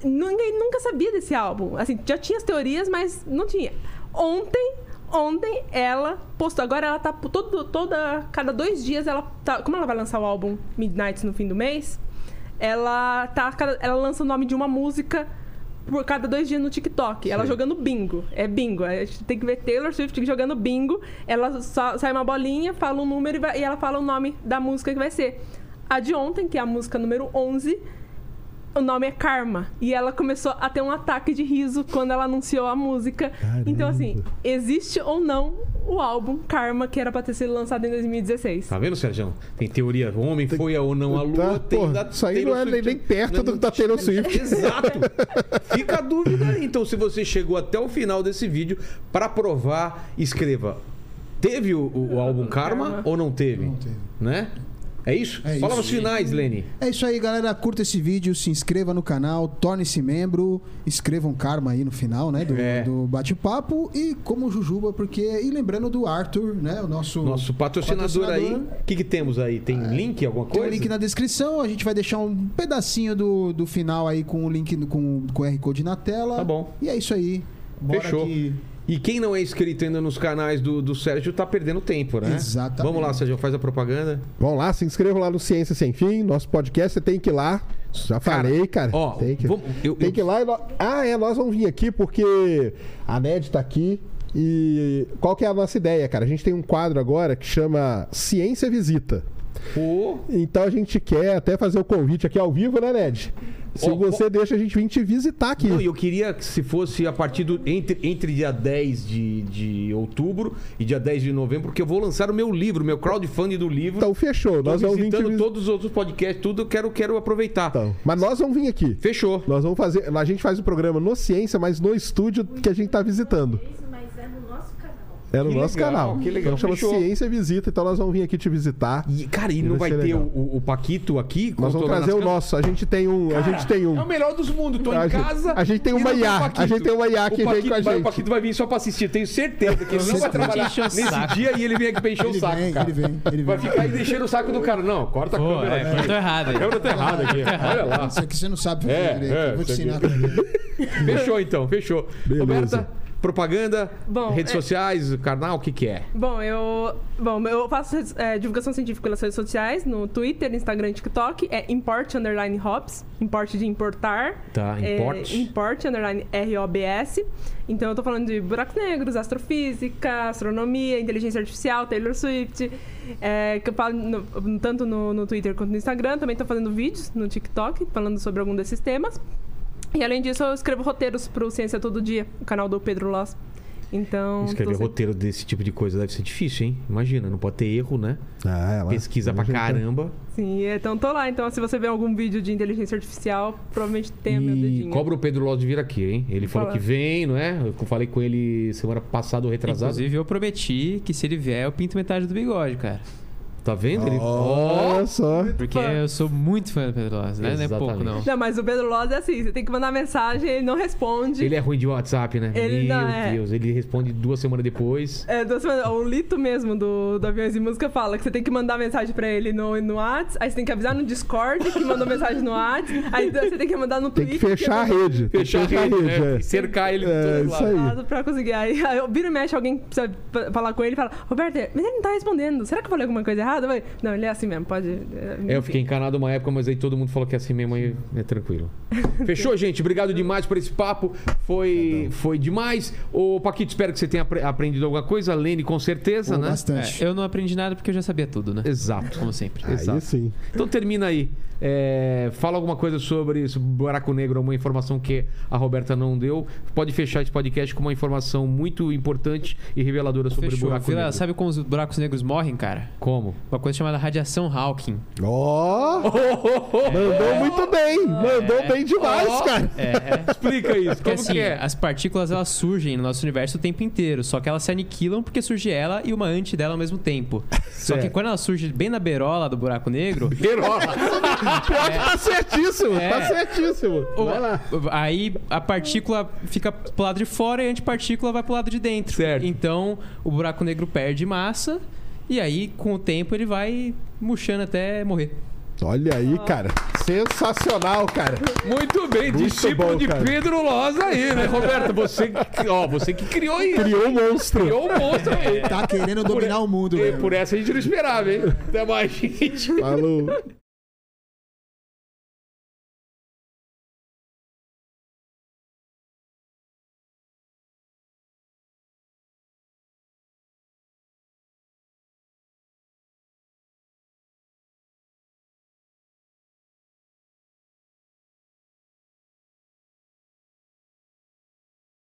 ninguém nunca sabia desse álbum. Assim, já tinha as teorias, mas não tinha. Ontem, ontem ela postou. Agora ela tá todo, toda. Cada dois dias ela tá. Como ela vai lançar o álbum Midnight no fim do mês, ela tá. Ela lança o nome de uma música por cada dois dias no TikTok. Ela Sei. jogando bingo. É bingo. A gente tem que ver Taylor Swift jogando bingo. Ela sai uma bolinha, fala um número e, vai- e ela fala o nome da música que vai ser. A de ontem, que é a música número 11, o nome é Karma. E ela começou a ter um ataque de riso quando ela anunciou a música. Então, assim, existe ou não o álbum Karma, que era pra ter sido lançado em 2016. Tá vendo, Sérgio? Tem teoria. O homem foi ou não à lua. Tá, tem pô, da isso aí não é nem- Swift. nem perto do que tá Taylor Swift. [LAUGHS] Exato. Fica a dúvida aí. Então, se você chegou até o final desse vídeo, pra provar, escreva. Teve o, o- o álbum Karma, Karma. ou não teve? Não teve. Né? É isso? É Fala isso. os finais, Lene. É isso aí, galera. Curta esse vídeo, se inscreva no canal, torne-se membro, escrevam karma aí no final, né? Do, É. do bate-papo. E como Jujuba, porque. E lembrando do Arthur, né? O nosso. Nosso patrocinador, aí. O que, que temos aí? Tem link, alguma É. Tem coisa? o link na descrição, a gente vai deixar um pedacinho do, do final aí com o link com o QR Code na tela. Tá bom. E é isso aí. Bora Fechou. que- E quem não é inscrito ainda nos canais do, do Sérgio tá perdendo tempo, né? Exatamente. Vamos lá, Sérgio, faz a propaganda. Vamos lá, se inscrevam lá no Ciência Sem Fim, nosso podcast, você tem que ir lá. Já falei, cara. ó, tem que, vamos- eu- tem eu- que ir lá e Ah, é, nós vamos vir aqui porque a Ned tá aqui. E qual que é a nossa ideia, cara? A gente tem um quadro agora que chama Ciência Visita. Pô, Então a gente quer até fazer o convite aqui ao vivo, né, Ned? Se Ó, você deixa a gente vir te visitar aqui. Não, eu queria que se fosse a partir do. Entre, entre dia 10 de, de outubro e dia 10 de novembro, porque eu vou lançar o meu livro, meu crowdfunding do livro. Então fechou. Tô Nós vamos vir te visitando todos os outros podcasts, tudo, eu quero, quero aproveitar. Então, mas nós vamos vir aqui. Fechou. Nós vamos fazer. A gente faz o programa no Ciência, mas no estúdio que a gente tá visitando. Isso, mas é no nosso canal. É no Que nosso legal, canal. que legal. Então chama Fechou. Ciência Visita, então nós vamos vir aqui te visitar. E, cara, e E não vai vai ter o, o- Paquito aqui? Nós vamos trazer o nosso. A gente tem um. a gente tem um. É o melhor dos mundos. Tô A em casa. a gente tem uma IA, a gente tem uma IA que vem com a vai- gente. O Paquito vai vir só pra assistir. Tenho certeza que ele não vai trabalhar nesse dia e ele vem aqui pra encher o Ele saco, vem, cara. ele vem, ele Vai vem. ficar aí deixando o saco do cara. Não, corta a câmera é, tô errado A aí. câmera tá errada aqui. Olha lá. Isso aqui você não sabe fazer É, direito. é, eu vou te ensinar. [LAUGHS] Fechou então, fechou. Beleza. Roberta, propaganda, Bom, redes é- sociais, canal, o que que é? Bom, eu, bom, eu faço é, divulgação científica pelas redes sociais, no Twitter, Instagram e TikTok. É import underline hops, import de importar. Tá, É, import. import underline ROBS. Então eu tô falando de buracos negros, astrofísica, astronomia, inteligência artificial, Taylor Swift. é, que eu falo no- tanto no, no Twitter quanto no Instagram. Também tô fazendo vídeos no TikTok falando sobre algum desses temas. E além disso, eu escrevo roteiros pro Ciência Todo Dia, o canal do Pedro Loss. Então. Escrever sempre- roteiro desse tipo de coisa deve ser difícil, hein? Imagina, não pode ter erro, né? Ah, ela- Pesquisa pra tá- caramba. Sim, então tô lá. Então, se você vê algum vídeo de inteligência artificial, provavelmente tem o meu E dedinho. cobra o Pedro de vir aqui, hein? Ele falou que vem, não é? Eu falei com ele semana passada ou retrasada. Inclusive, eu prometi que se ele vier, eu pinto metade do bigode, cara. Tá vendo? Ele... Olha Ó! só. Porque Fã. eu sou muito fã do Pedro Loz, né? Não é pouco, Exatamente. não. Não, mas o Pedro Loz é assim: você tem que mandar mensagem, ele não responde. Ele é ruim de WhatsApp, né? Ele Meu não é. Deus, ele responde duas semanas depois. É, duas semanas- o Lito mesmo do, do Aviões e Música fala que você tem que mandar mensagem pra ele no, no WhatsApp, aí você tem que avisar no Discord que mandou mensagem no WhatsApp, aí você tem que mandar no Tem Twitter. que fechar a rede. Tem que Fechar a rede, né? é. Cercar ele É, todo lado. aí. Pra conseguir. Aí, aí eu viro e mexe, alguém precisa fa- falar com ele e fala: Roberto, mas ele não tá respondendo. Será que eu falei alguma coisa errada? Errado? Vai. Não, ele é assim mesmo, pode. é, eu fiquei encanado uma época, mas aí todo mundo falou que é assim mesmo, aí é tranquilo. [LAUGHS] Fechou, gente? Obrigado demais por esse papo. Foi, foi demais. Ô, Paquito, espero que você tenha apre- aprendido alguma coisa. Lene, com certeza, Pô, né? Bastante. É, eu não aprendi nada porque eu já sabia tudo, né? Exato. Como sempre. Aí Exato. sim. Então termina aí. É, fala alguma coisa sobre esse buraco negro, uma informação que a Roberta não deu. Pode fechar esse podcast com uma informação muito importante e reveladora sobre Fechou. o buraco Vila, negro. sabe como os buracos negros morrem, cara? Como? Uma coisa chamada radiação Hawking. Ó! Mandou muito bem! Mandou bem demais, cara! É, Explica isso. Porque Como assim, que é? as partículas elas surgem no nosso universo o tempo inteiro, só que elas se aniquilam porque surge ela e uma anti dela ao mesmo tempo. Só que Certo. quando ela surge bem na beirola do buraco negro, [LAUGHS] Perola. Pior que tá certíssimo! É. Tá certíssimo! o- Vai lá. aí a partícula fica pro lado de fora e a antipartícula vai pro lado de dentro. Certo. Então o buraco negro perde massa e aí com o tempo ele vai murchando até morrer. Olha aí, cara. Sensacional, cara. Muito bem, Muito discípulo bom, de cara. Pedro Loza aí, né, Roberto? Você, que- ó, você que criou isso. Criou um monstro. Criou um monstro aí. Tá querendo dominar o mundo, E velho. por essa a gente não esperava, hein? Até mais, gente. Falou.